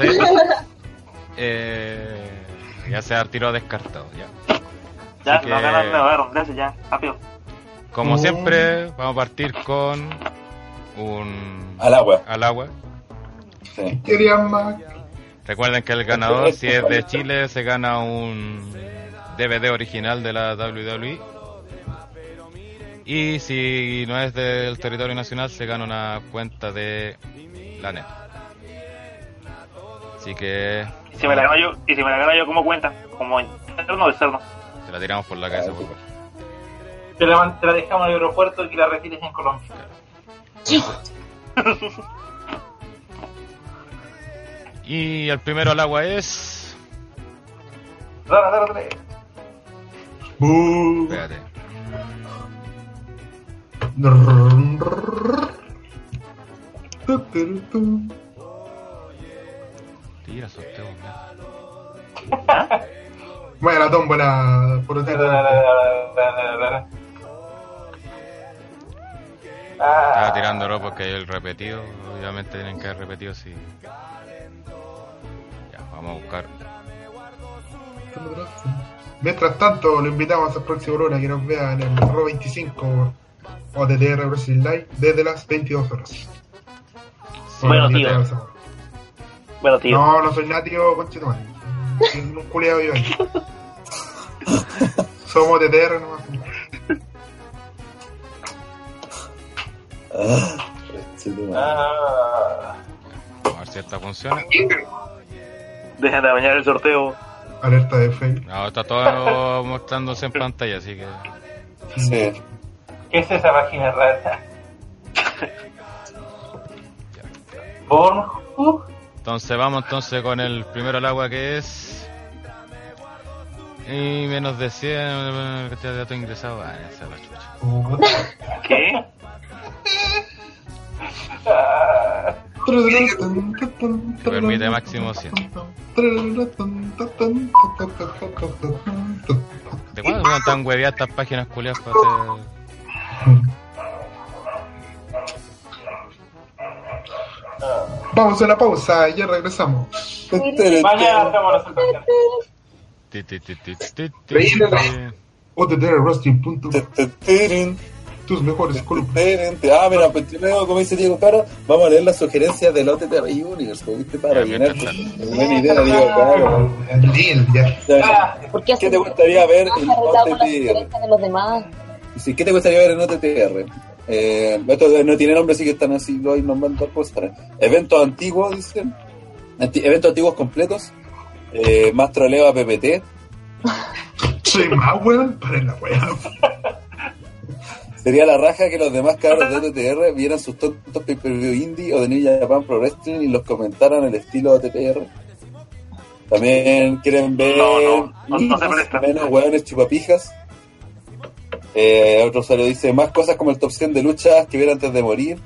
Speaker 2: eh, ya se ha tiro descartado ya.
Speaker 13: Ya,
Speaker 2: Así que-
Speaker 13: ganan nueve gracias, ya, rápido.
Speaker 2: Como
Speaker 6: Oh.
Speaker 2: siempre, vamos a partir con un
Speaker 7: Al agua.
Speaker 2: al agua.
Speaker 7: Sí.
Speaker 6: Querían más.
Speaker 2: Recuerden que el ganador, si es de Chile, se gana un DVD original de la WWE. Y si no es del territorio nacional, se gana una cuenta de la net. Así que
Speaker 13: Y si me la gano yo, y si me la gano yo, ¿cómo cuenta? Como interno o externo.
Speaker 2: te la tiramos por la cabeza. por favor.
Speaker 11: Te la, man- te la dejamos en el aeropuerto y que la retires en Colombia.
Speaker 2: Y el primero al agua es.
Speaker 11: Dale, dale, dale.
Speaker 6: Buh.
Speaker 2: Espérate. Tira sorteo.
Speaker 6: Vaya la tómbola por.
Speaker 11: Ah,
Speaker 2: Estaba tirándolo porque hay el repetido. Obviamente tienen que haber repetido si. Ya, vamos a buscar.
Speaker 6: Mientras tanto, lo invitamos al próximo hora que nos vea en el RO 25 o TTR Wrestling Live desde las 22 horas.
Speaker 13: Bueno, tío. Bueno, tío.
Speaker 6: No, no soy nativo, conchetumare. Soy un culiado ahí. Somos TTR nomás.
Speaker 7: Ah,
Speaker 11: ah.
Speaker 2: A ver si esta funciona.
Speaker 13: Deja de bañar el sorteo.
Speaker 6: Alerta de fail.
Speaker 2: No, está todo mostrándose en pantalla, así que.
Speaker 7: Sí.
Speaker 11: ¿Qué es esa página rara? Pornhub.
Speaker 2: Entonces vamos entonces con el primero al agua que es. Y menos de 100 cantidad de datos ingresados. Ah, esa es la chucha.
Speaker 13: ¿Qué?
Speaker 2: Que permite máximo 100. ¿De cuándo son tan hueveadas estas páginas culiadas para hacer...
Speaker 6: Vamos a la pausa y ya regresamos.
Speaker 11: Mañana hacemos la.
Speaker 6: OTTRwrestling.com Tus mejores columnas.
Speaker 7: Ah, mira, pues primero, como dice Diego Caro, vamos a leer las sugerencias del OTTR Universe, pues, ¿viste? Para llenar buena idea, Diego Caro.
Speaker 6: Lil, ya.
Speaker 7: Ya,
Speaker 12: ¿Por qué
Speaker 7: ¿Qué te gustaría ver en
Speaker 12: arreglado de
Speaker 7: ¿Qué te gustaría ver en OTTR? Eh, esto no tiene nombre, así que están así, lo hay nombrando cosas. Eventos antiguos, dicen. Anti- eventos antiguos completos. Eh, más troleo a PPT.
Speaker 6: Soy más weón para la weá.
Speaker 7: Sería la raja que los demás cabros de OTTR vieran sus tontos pay-per-view indie o de New Japan Pro Wrestling y los comentaran el estilo OTTR. También quieren ver
Speaker 13: No, no, no, no se
Speaker 7: menos hueones chupapijas. Eh, otro usuario dice más cosas como el top 100 de luchas que ver antes de morir.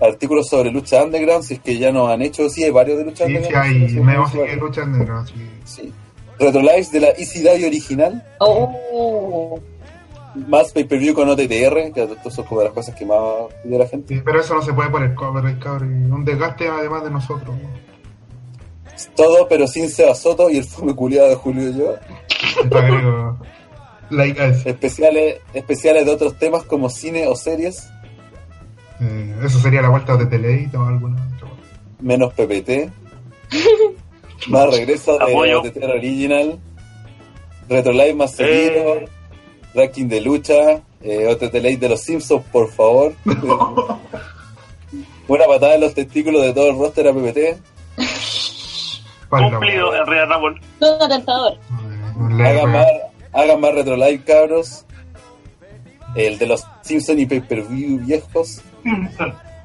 Speaker 7: Artículos sobre lucha underground, si es que ya nos han hecho, sí, hay varios de lucha
Speaker 6: Sí, sí,
Speaker 7: underground.
Speaker 6: hay.
Speaker 7: Sí,
Speaker 6: Me
Speaker 7: sí,
Speaker 6: voy a
Speaker 7: sí.
Speaker 6: Sí.
Speaker 7: Sí. Retro Lives de la ECW original.
Speaker 12: Oh,
Speaker 7: Más pay-per-view con OTTR, que son como de las cosas que más pide la gente.
Speaker 6: Sí, pero eso no se puede el cover, cabrón. Un desgaste además de nosotros. ¿no?
Speaker 7: Todo, pero sin Seba Soto y el fome culiado de Julio y yo.
Speaker 6: Like us.
Speaker 7: Especiales, especiales de otros temas como cine o series,
Speaker 6: Eh, eso sería la vuelta de Teleito o alguna otra cosa.
Speaker 7: menos PPT. más regreso de
Speaker 13: Apoyo.
Speaker 7: OTTR Original. Retro Live más seguido. Ranking de lucha. Eh, OTT Live de los Simpsons, por favor. Una patada en los testículos de todo el roster a PPT.
Speaker 13: Cumplido en Real Rumble.
Speaker 12: todo tentador.
Speaker 7: Hagan más, hagan más Retro Live, cabros. El de los Simpsons y pay-per-view viejos.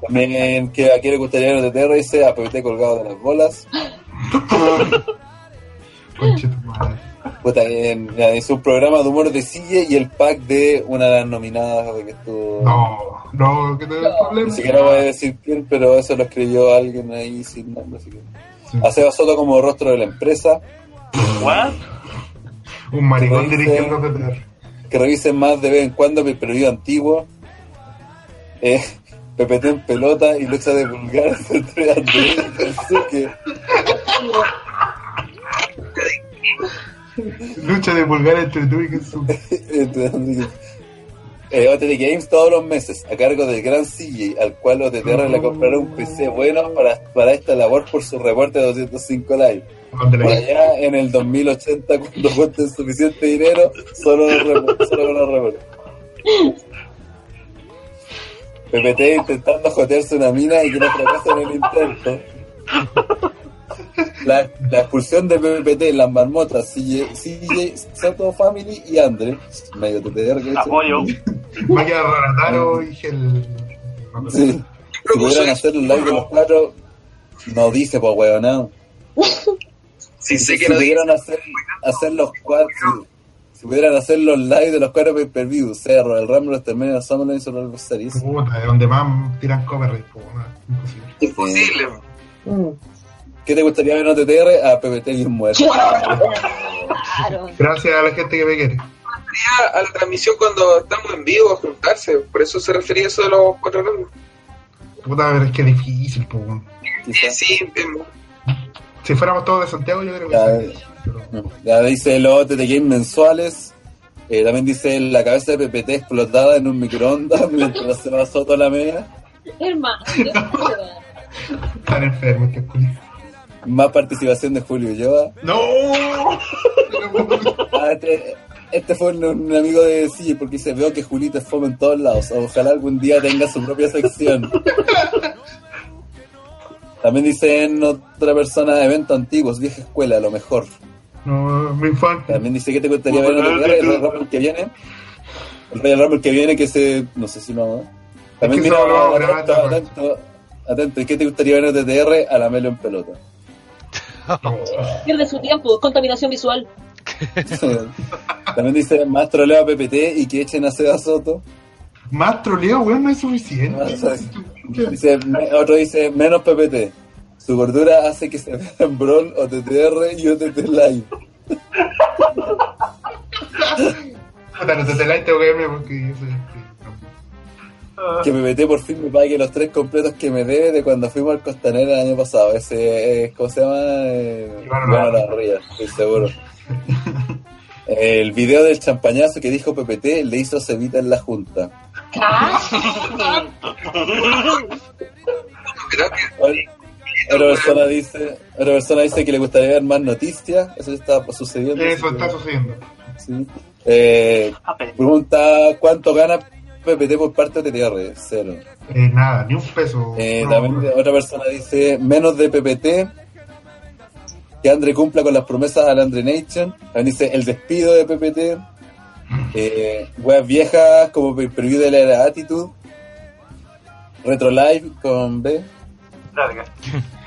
Speaker 7: También que a quién le gustaría ver OTTR dice a PPT colgado de las bolas. Puta, en- ya, hizo un programa de humor de silla y el pack de una de las nominadas de que estuvo.
Speaker 6: No, no, que te da
Speaker 7: Ni
Speaker 6: problema.
Speaker 7: siquiera voy a decir quién, pero eso lo escribió alguien ahí sin nombre. Así que.
Speaker 6: Sí.
Speaker 7: Soto como rostro de la empresa.
Speaker 13: ¿What?
Speaker 6: Un maricón dirigiendo.
Speaker 7: Que revisen más de vez en cuando el periodo antiguo. Eh, PPT en pelota y lucha de vulgar entre Andrés y Kensuke.
Speaker 6: Lucha de pulgar entre tú y
Speaker 7: y- Eh, OTT Games todos los meses a cargo del gran CJ al cual OTTR le comprará un PC bueno para, para esta labor por su reporte de 205 live.
Speaker 6: ¿Dónde
Speaker 7: Por allá en el 2080 cuando cuenten suficiente dinero solo los. Solo los reportes. PPT intentando jotearse una mina y que no fracasa en el intento. La, la expulsión de PPT, las marmotas, CJ, CJ, Soto Family y Andre, medio TTR que.
Speaker 13: Apoyo.
Speaker 6: Va a quedar Ranataro y.
Speaker 7: Sí. Si pudieran hacer un live de los cuatro, no dice, pues, weón,
Speaker 3: Sí, sé
Speaker 7: si
Speaker 3: que no dice.
Speaker 7: pudieran hacer, hacer los cuatro, si, si pudieran hacer los live de los cuatro pay per view, Cerro, el Rumble, termina el Summerland y Survivor Series.
Speaker 6: Puta, de donde más tiran po, no, imposible.
Speaker 3: Imposible.
Speaker 12: Mm.
Speaker 7: ¿Qué te gustaría ver en OTTR? A PPT bien muerto.
Speaker 12: Claro.
Speaker 6: Gracias a la gente que me quiere.
Speaker 3: a la transmisión cuando estamos en vivo a juntarse. Por eso se refería a eso de los cuatro grandes.
Speaker 6: Puta, pero es que es difícil, po. weón.
Speaker 7: Quizás.
Speaker 3: Sí, em,
Speaker 6: Si fuéramos todos de Santiago, yo creo que
Speaker 7: Ya,
Speaker 6: sí. Pero-
Speaker 7: Ya dice los OTT Game mensuales. Eh, también dice la cabeza de PPT explotada en un microondas mientras se va soto la media.
Speaker 12: Hermano.
Speaker 6: Están enfermos, que.
Speaker 7: Más participación de Julio Yoa.
Speaker 6: ¡No!
Speaker 7: Ah, este, este fue un, un amigo de sí, porque dice, veo que Julito es fome en todos lados. Ojalá algún día tenga su propia sección. También dice en otra persona, eventos antiguos, vieja escuela, a lo mejor.
Speaker 6: No, mi fan.
Speaker 7: También dice que te gustaría ver en otro lugar, el Royal Rumble que viene. El Royal Rumble que viene, que se. No sé si no. También
Speaker 6: Es que
Speaker 7: mira, atento, atento, atento. ¿Y qué te gustaría ver en OTTR? A la Melo en pelota.
Speaker 12: Pierde su tiempo, contaminación visual.
Speaker 7: También dice más troleo a PPT y que echen a Seda Soto.
Speaker 6: Más troleo, weón, no es suficiente.
Speaker 7: Dice, me- otro dice, menos PPT. Su gordura hace que se vean Brawl o TTR y OTT Live.
Speaker 6: Puta, no te la tengo que verme porque.
Speaker 7: Que PPT por fin me pague los tres completos que me debe de cuando fuimos al Costanera el año pasado. Ese, es ¿cómo se llama? Eh,
Speaker 6: Iván Olavarría.
Speaker 7: Olavarría, estoy seguro. El video del champañazo que dijo PPT le hizo Cevita en la junta. Otra persona dice, otra persona dice que le gustaría ver más noticias. Eso está sucediendo.
Speaker 6: Eso está sucediendo.
Speaker 7: Sí. Eh, pregunta cuánto gana PPT por parte de TTR. Cero.
Speaker 6: Eh, nada, ni un peso.
Speaker 7: Eh,
Speaker 6: No,
Speaker 7: también otra persona dice menos de PPT. Que Andre cumpla con las promesas al Andre Nation. También dice el despido de PPT. Eh, weas viejas como preview de la era Attitude. Retro Live con B.
Speaker 11: Larga.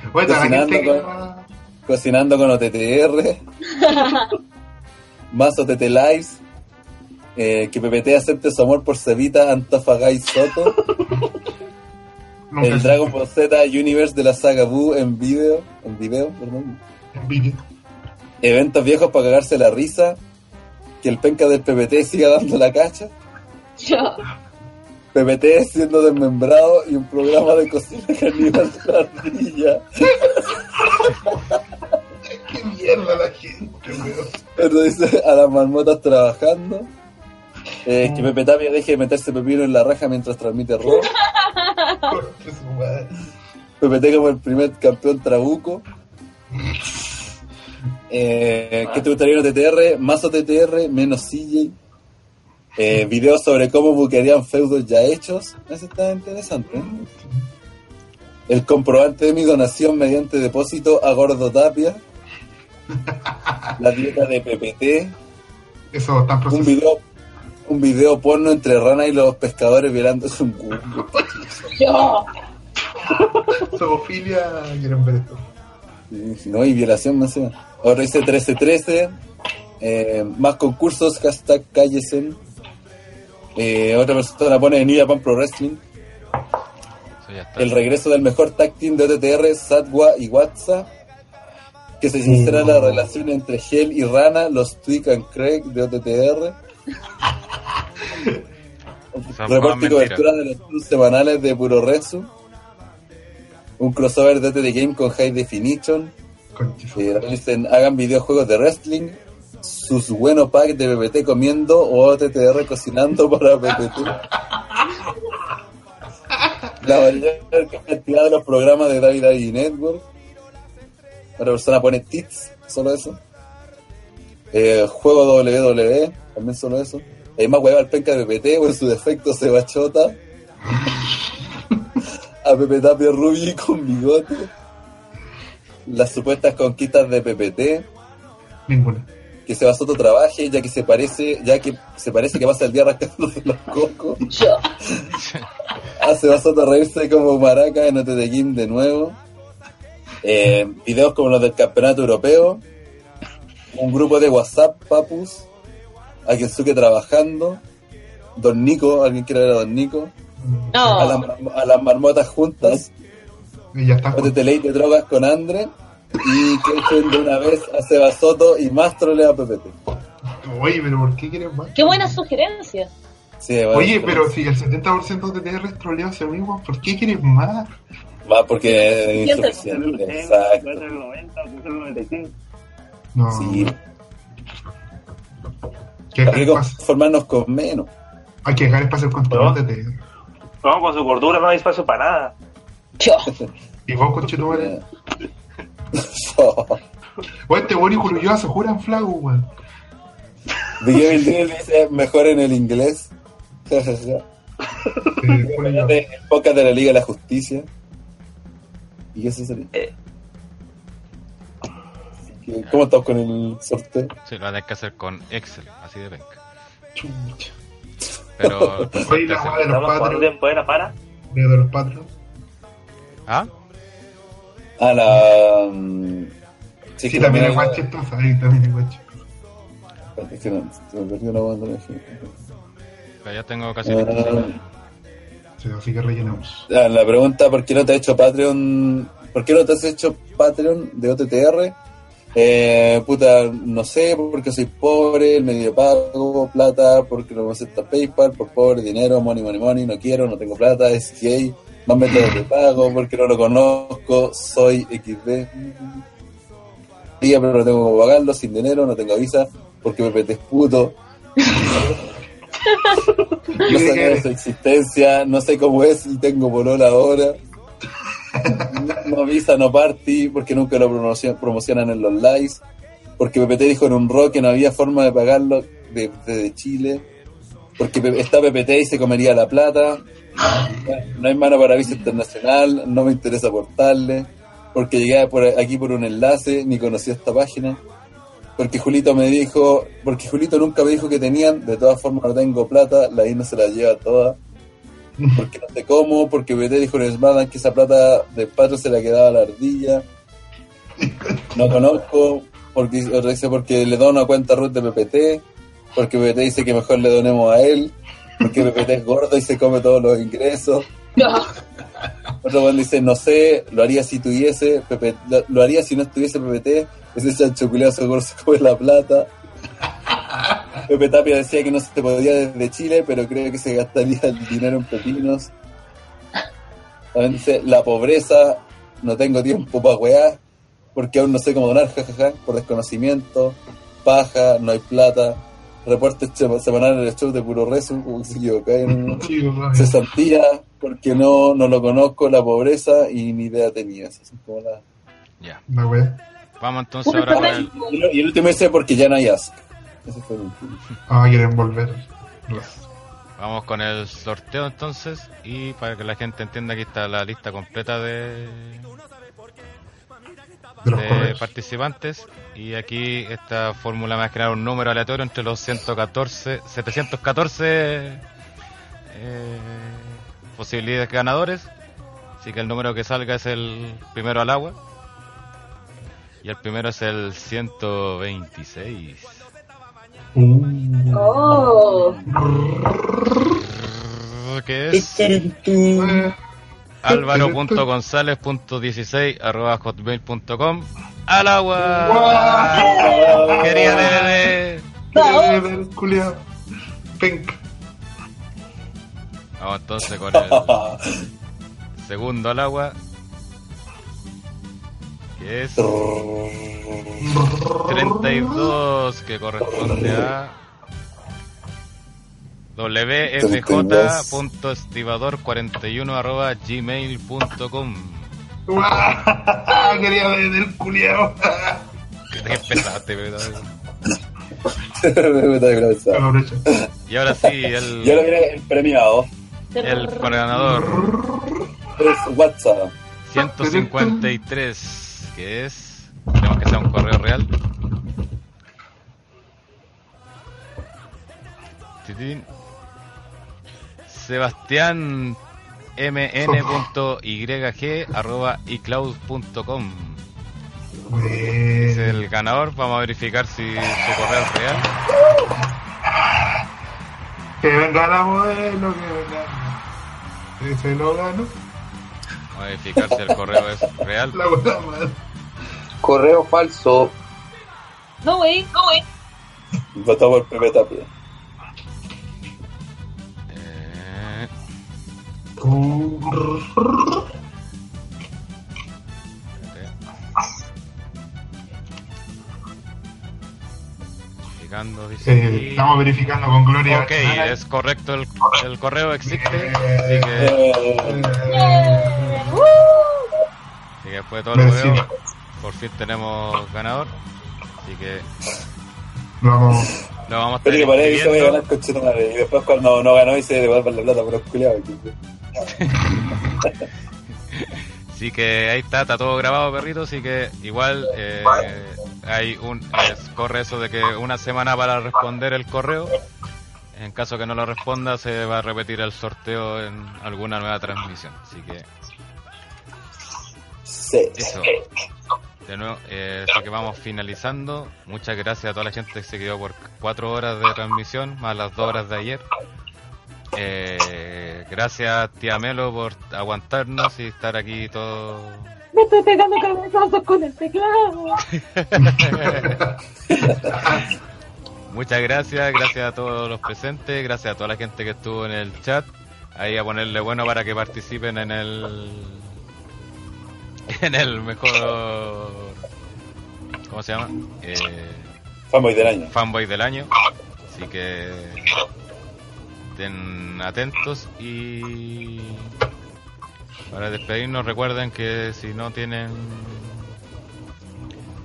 Speaker 6: La
Speaker 7: Cocinando
Speaker 6: gente que-
Speaker 7: con, cocinando con OTTR. Más OTT Lives. Eh, que PPT acepte su amor por Cevita Antofagay Soto.
Speaker 6: Nunca
Speaker 7: el Dragon Ball Z Universe de la saga Buu en video. En video, perdón.
Speaker 6: Vídeo.
Speaker 7: Eventos viejos para cagarse la risa. Que el penca del PPT siga dando la cacha. PPT siendo desmembrado y un programa de cocina caníbal de la ardilla.
Speaker 6: Qué mierda la gente, weón.
Speaker 7: Dice a las marmotas trabajando. Eh, que Pepe Tapia deje de meterse pepino en la raja mientras transmite rock.
Speaker 6: Conche su madre.
Speaker 7: PPT como el primer campeón trabuco. Eh, ¿Qué te gustaría en TTR? Más OTTR, menos CJ. Eh, videos sobre cómo buquearían feudos ya hechos. Eso está interesante. ¿eh? El comprobante de mi donación mediante depósito a Gordo Tapia. La dieta de PPT.
Speaker 6: Eso está en
Speaker 7: Un video, un video porno entre Rana y los pescadores violándose un culo.
Speaker 6: Zoofilia, quieren ver esto.
Speaker 7: Sí, sí, no, y violación más. Ahora dice 1313. eh, más concursos, hashtag cállesen. Eh, otra persona pone New Japan Pro Wrestling. El regreso del mejor tag team de OTTR, Satwa y WhatsApp. Que se sincera la relación entre Hell y Rana, los Twig and Craig de OTTR. Reporte y cobertura de los semanales de Puro Resu. Un crossover de OTT Game con High Definition. Eh, hagan videojuegos de wrestling. Sus buenos packs de PPT comiendo o OTTR cocinando para PPT. La mayor cantidad de los programas de David Daddy Network. Otra persona pone tits, solo eso. Eh, juego WWE, también solo eso. Hay más hueva al penca de PPT o en su defecto se bachota. A Pepe Tapia Ruby con bigote. Las supuestas conquistas de PPT.
Speaker 6: Ninguna.
Speaker 7: Que Sebasoto trabaje, ya que se parece, ya que se parece que pasa el día rascándose los cocos. A Sebasoto reírse como maraca en Game de nuevo. Eh, videos como los del campeonato europeo. Un grupo de WhatsApp, papus. A Kensuke trabajando. Don Nico, alguien quiere ver a Don Nico. A, las marmo- a las marmotas juntas.
Speaker 6: Y ya está.
Speaker 7: OTT Late de drogas con Andre. Y que echen de una vez a Sebasoto y más trolea a PPT.
Speaker 6: Oye, pero ¿por qué quieren más?
Speaker 12: Qué buena sugerencia.
Speaker 7: Sí, bueno,
Speaker 6: Oye, pero si el 70% de TR es troleo hacia mismo, ¿por qué quieren más?
Speaker 7: Va porque es insuficiente. Exacto.
Speaker 5: Puede ser el 90, puede ser el 95.
Speaker 6: No.
Speaker 7: Sí.
Speaker 6: ¿Qué
Speaker 7: Hay que conformarnos con menos.
Speaker 6: Hay que dejar espacio al contenido de TR.
Speaker 13: No, con su gordura no hay espacio para nada.
Speaker 6: Y vos, conchetumare. Oye, este Bori Julio se juran flago, weón.
Speaker 7: Miguel Miguel dice mejor en el inglés. El podcast de la Liga de la Justicia. ¿Y eso? ¿Qué- ¿Cómo estás con el sorteo?
Speaker 2: Sí, lo tenés que hacer con Excel, así de venga. Pero.
Speaker 6: Oye, la weá de los
Speaker 13: Estamos jugando
Speaker 6: patrios.
Speaker 13: tiempo de la para.
Speaker 6: De los patrios.
Speaker 2: ¿Ah?
Speaker 7: Ah, la. mm,
Speaker 6: Sí,
Speaker 7: que
Speaker 6: también
Speaker 7: hay-
Speaker 6: guay chistosa. Ahí también es guay chistosa.
Speaker 7: Es que no, se me perdió una banda.
Speaker 2: Ya tengo casi
Speaker 7: Ah.
Speaker 6: Sí, así que rellenemos.
Speaker 7: Ah, La pregunta, ¿por qué no te has hecho Patreon? ¿Por qué no te has hecho Patreon de OTTR? Eh, puta, no sé, porque soy pobre, el medio pago, plata, porque no me acepta PayPal, por pobre, dinero, money, money, money, no quiero, no tengo plata, es gay, más métodos de pago, porque no lo conozco, soy XD. Día, pero no tengo cómo pagarlo, sin dinero, no tengo visa, porque me es puto. No sabía de su existencia, no sé cómo es y tengo polola ahora. No, visa, no party, porque nunca lo promocio- promocionan en los lives. Porque PPT dijo en un rock que no había forma de pagarlo de- desde Chile. Porque está PPT y se comería la plata. No hay mano para visa internacional, no me interesa aportarle. Porque llegué aquí por un enlace, ni conocí esta página porque Julito me dijo, porque Julito nunca me dijo que tenían, de todas formas no tengo plata, la I no se la lleva toda, porque no sé cómo, porque BT dijo en Smadan que esa plata de patro se la quedaba a la ardilla, no conozco, porque otro dice porque le da una cuenta root de PPT, porque PPT dice que mejor le donemos a él, porque PPT es gordo y se come todos los ingresos. Otro buen dice, no sé, lo haría si tuviese, PPT, lo, lo haría si no estuviese PPT, ese chancho se come la plata. Pepe Tapia decía que no se podía desde Chile, pero creo que se gastaría el dinero en pepinos. También dice, la pobreza, no tengo tiempo para wear, porque aún no sé cómo donar, jajaja, por desconocimiento, paja, no hay plata, reporte che- semanal en el show de puro rezo, como que se equivocaron.
Speaker 6: Sí, bueno.
Speaker 7: Cesantía, porque no, no lo conozco, la pobreza y ni idea tenía. Como las-
Speaker 2: Ya.
Speaker 6: La wea.
Speaker 2: Vamos entonces ahora con el,
Speaker 7: Y el- y el último dice porque ya no hay ask. Ese fue el último.
Speaker 6: Ah, quieren volver.
Speaker 2: Vamos con el sorteo entonces y para que la gente entienda aquí está la lista completa de, participantes y aquí esta fórmula me va a crear un número aleatorio entre los 114, 714 eh, posibilidades ganadores así que el número que salga es el primero al agua y el primero es el 126
Speaker 12: Oh.
Speaker 2: que es Álvaro.gonzález.16 arroba hotmail.com al agua quería de
Speaker 6: Eh, culiao. Pink.
Speaker 2: vamos entonces con el segundo al agua que es 32 que corresponde a wfj.estibador41 arroba gmail.com
Speaker 6: Ah, Quería ver el culiao.
Speaker 2: Qué pesaste, ¿verdad? Y ahora sí, el,
Speaker 7: Y ahora viene el premiado.
Speaker 2: el ganador
Speaker 7: Es WhatsApp.
Speaker 2: 153, que es. Tenemos que sea un correo real. Titín. Sebastián mn.yg arroba icloud.com es el ganador vamos a verificar si su correo es real
Speaker 6: Que venga la modelo, que venga. Ese lo gano.
Speaker 2: vamos a verificar si el correo es real
Speaker 6: La buena madre.
Speaker 3: Correo falso.
Speaker 12: No, wey, no, wey.
Speaker 7: Votó por Pepe Tapia.
Speaker 2: Eh, verificando dice
Speaker 6: Eh, estamos verificando con Gloria.
Speaker 2: Ok, es correcto, el, el correo existe, así que, así que después de todo el
Speaker 6: Merecido.
Speaker 2: Por fin tenemos ganador, así que
Speaker 6: Vamos.
Speaker 2: lo vamos a
Speaker 7: Pero que para eso voy a ganar con Chetumare. Y después cuando no ganó y se devuelve la plata por los culiados.
Speaker 2: Así que ahí está, está todo grabado, perrito. Así que igual eh, hay un es- corre eso de que una semana para responder el correo. En caso que no lo responda, se va a repetir el sorteo en alguna nueva transmisión. Así que
Speaker 7: Sí.
Speaker 2: eso. De nuevo, eh, así que vamos finalizando. Muchas gracias a toda la gente que se quedó por cuatro horas de transmisión, más las dos horas de ayer. Eh, gracias tía Melo por aguantarnos y estar aquí todo.
Speaker 12: Me estoy pegando cabezazos con el teclado.
Speaker 2: Muchas gracias, gracias a todos los presentes, gracias a toda la gente que estuvo en el chat. Ahí a ponerle bueno para que participen en el en el mejor ¿cómo se llama? Eh,
Speaker 7: Fanboy del año.
Speaker 2: fanboy del año. Así que estén atentos y para despedirnos recuerden que si no tienen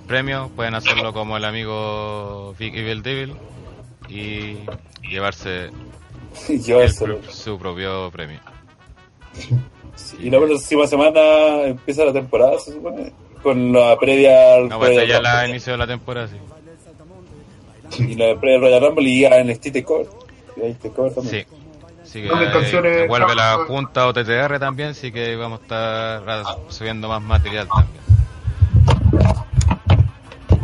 Speaker 2: premio pueden hacerlo como el amigo Big Evil Devil y llevarse el su propio premio.
Speaker 7: Y la próxima semana empieza la temporada, se supone. Con la previa al
Speaker 2: No, pues ya la
Speaker 7: Rumble.
Speaker 2: inicio de la temporada, sí.
Speaker 7: Y la previa al Royal Rumble y ya en el Tite Cover. Y ahí te cover también.
Speaker 2: Sí. Así que eh, vuelve la junta OTTR también, así que vamos a estar ra- subiendo más material también.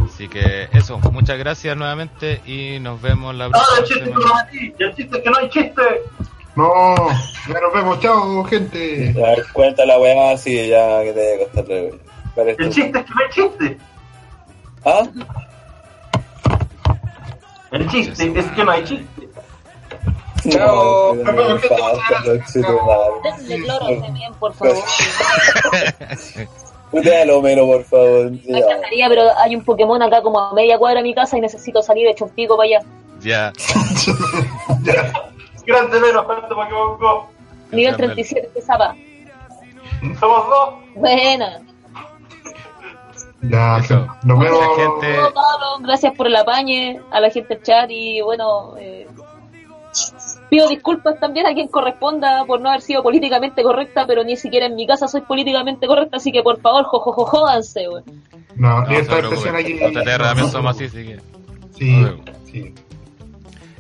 Speaker 2: Así que eso, muchas gracias nuevamente y nos vemos la
Speaker 11: Ah, el
Speaker 2: próxima
Speaker 11: chiste que
Speaker 2: semana.
Speaker 11: no el chiste es que no hay chiste.
Speaker 6: No, ya nos vemos, chao, gente.
Speaker 7: Ya, cuenta la weá así, ya que te debe costar la weá. ¿Cuál es
Speaker 11: El chiste es que no hay chiste.
Speaker 7: ¿Ah?
Speaker 11: El chiste es que no hay chiste.
Speaker 3: Chao.
Speaker 7: No, no, no,
Speaker 12: por favor.
Speaker 7: Putealo, Homero, por favor.
Speaker 12: Me
Speaker 7: Ya.
Speaker 12: encantaría, pero hay un Pokémon acá como a media cuadra de mi casa y necesito salir hecho un pico para allá.
Speaker 2: Ya.
Speaker 11: Grande menos, falta Pokémon Go.
Speaker 12: Nivel
Speaker 2: Gracias,
Speaker 12: 37 de Zapa.
Speaker 11: Somos dos.
Speaker 12: Buena.
Speaker 6: Ya,
Speaker 2: Eso.
Speaker 6: nos vemos.
Speaker 2: Mucha gente.
Speaker 12: Pablo, gracias por el apañe, a la gente del chat y bueno, eh, pido disculpas también a quien corresponda por no haber sido políticamente correcta, pero ni siquiera en mi casa soy políticamente correcta, así que por favor, jojojo, jódanse, güey.
Speaker 6: No,
Speaker 2: No,
Speaker 6: y esta expresión aquí.
Speaker 2: OTTR también somos así, así que.
Speaker 6: Sí.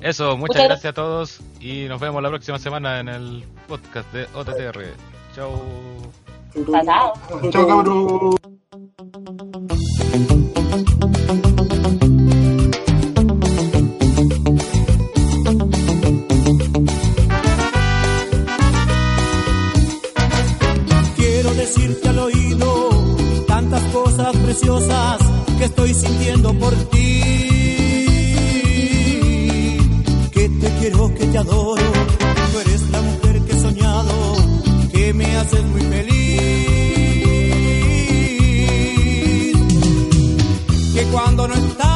Speaker 2: Eso, muchas
Speaker 12: Muchas
Speaker 2: gracias a todos y nos vemos la próxima semana en el podcast de OTTR. Chau.
Speaker 12: Chao.
Speaker 6: Chao, cabrón.
Speaker 14: Quiero decirte al oído tantas cosas preciosas que estoy sintiendo por ti. Quiero, que te adoro. Tú eres la mujer que he soñado, que me haces muy feliz. Que cuando no estás,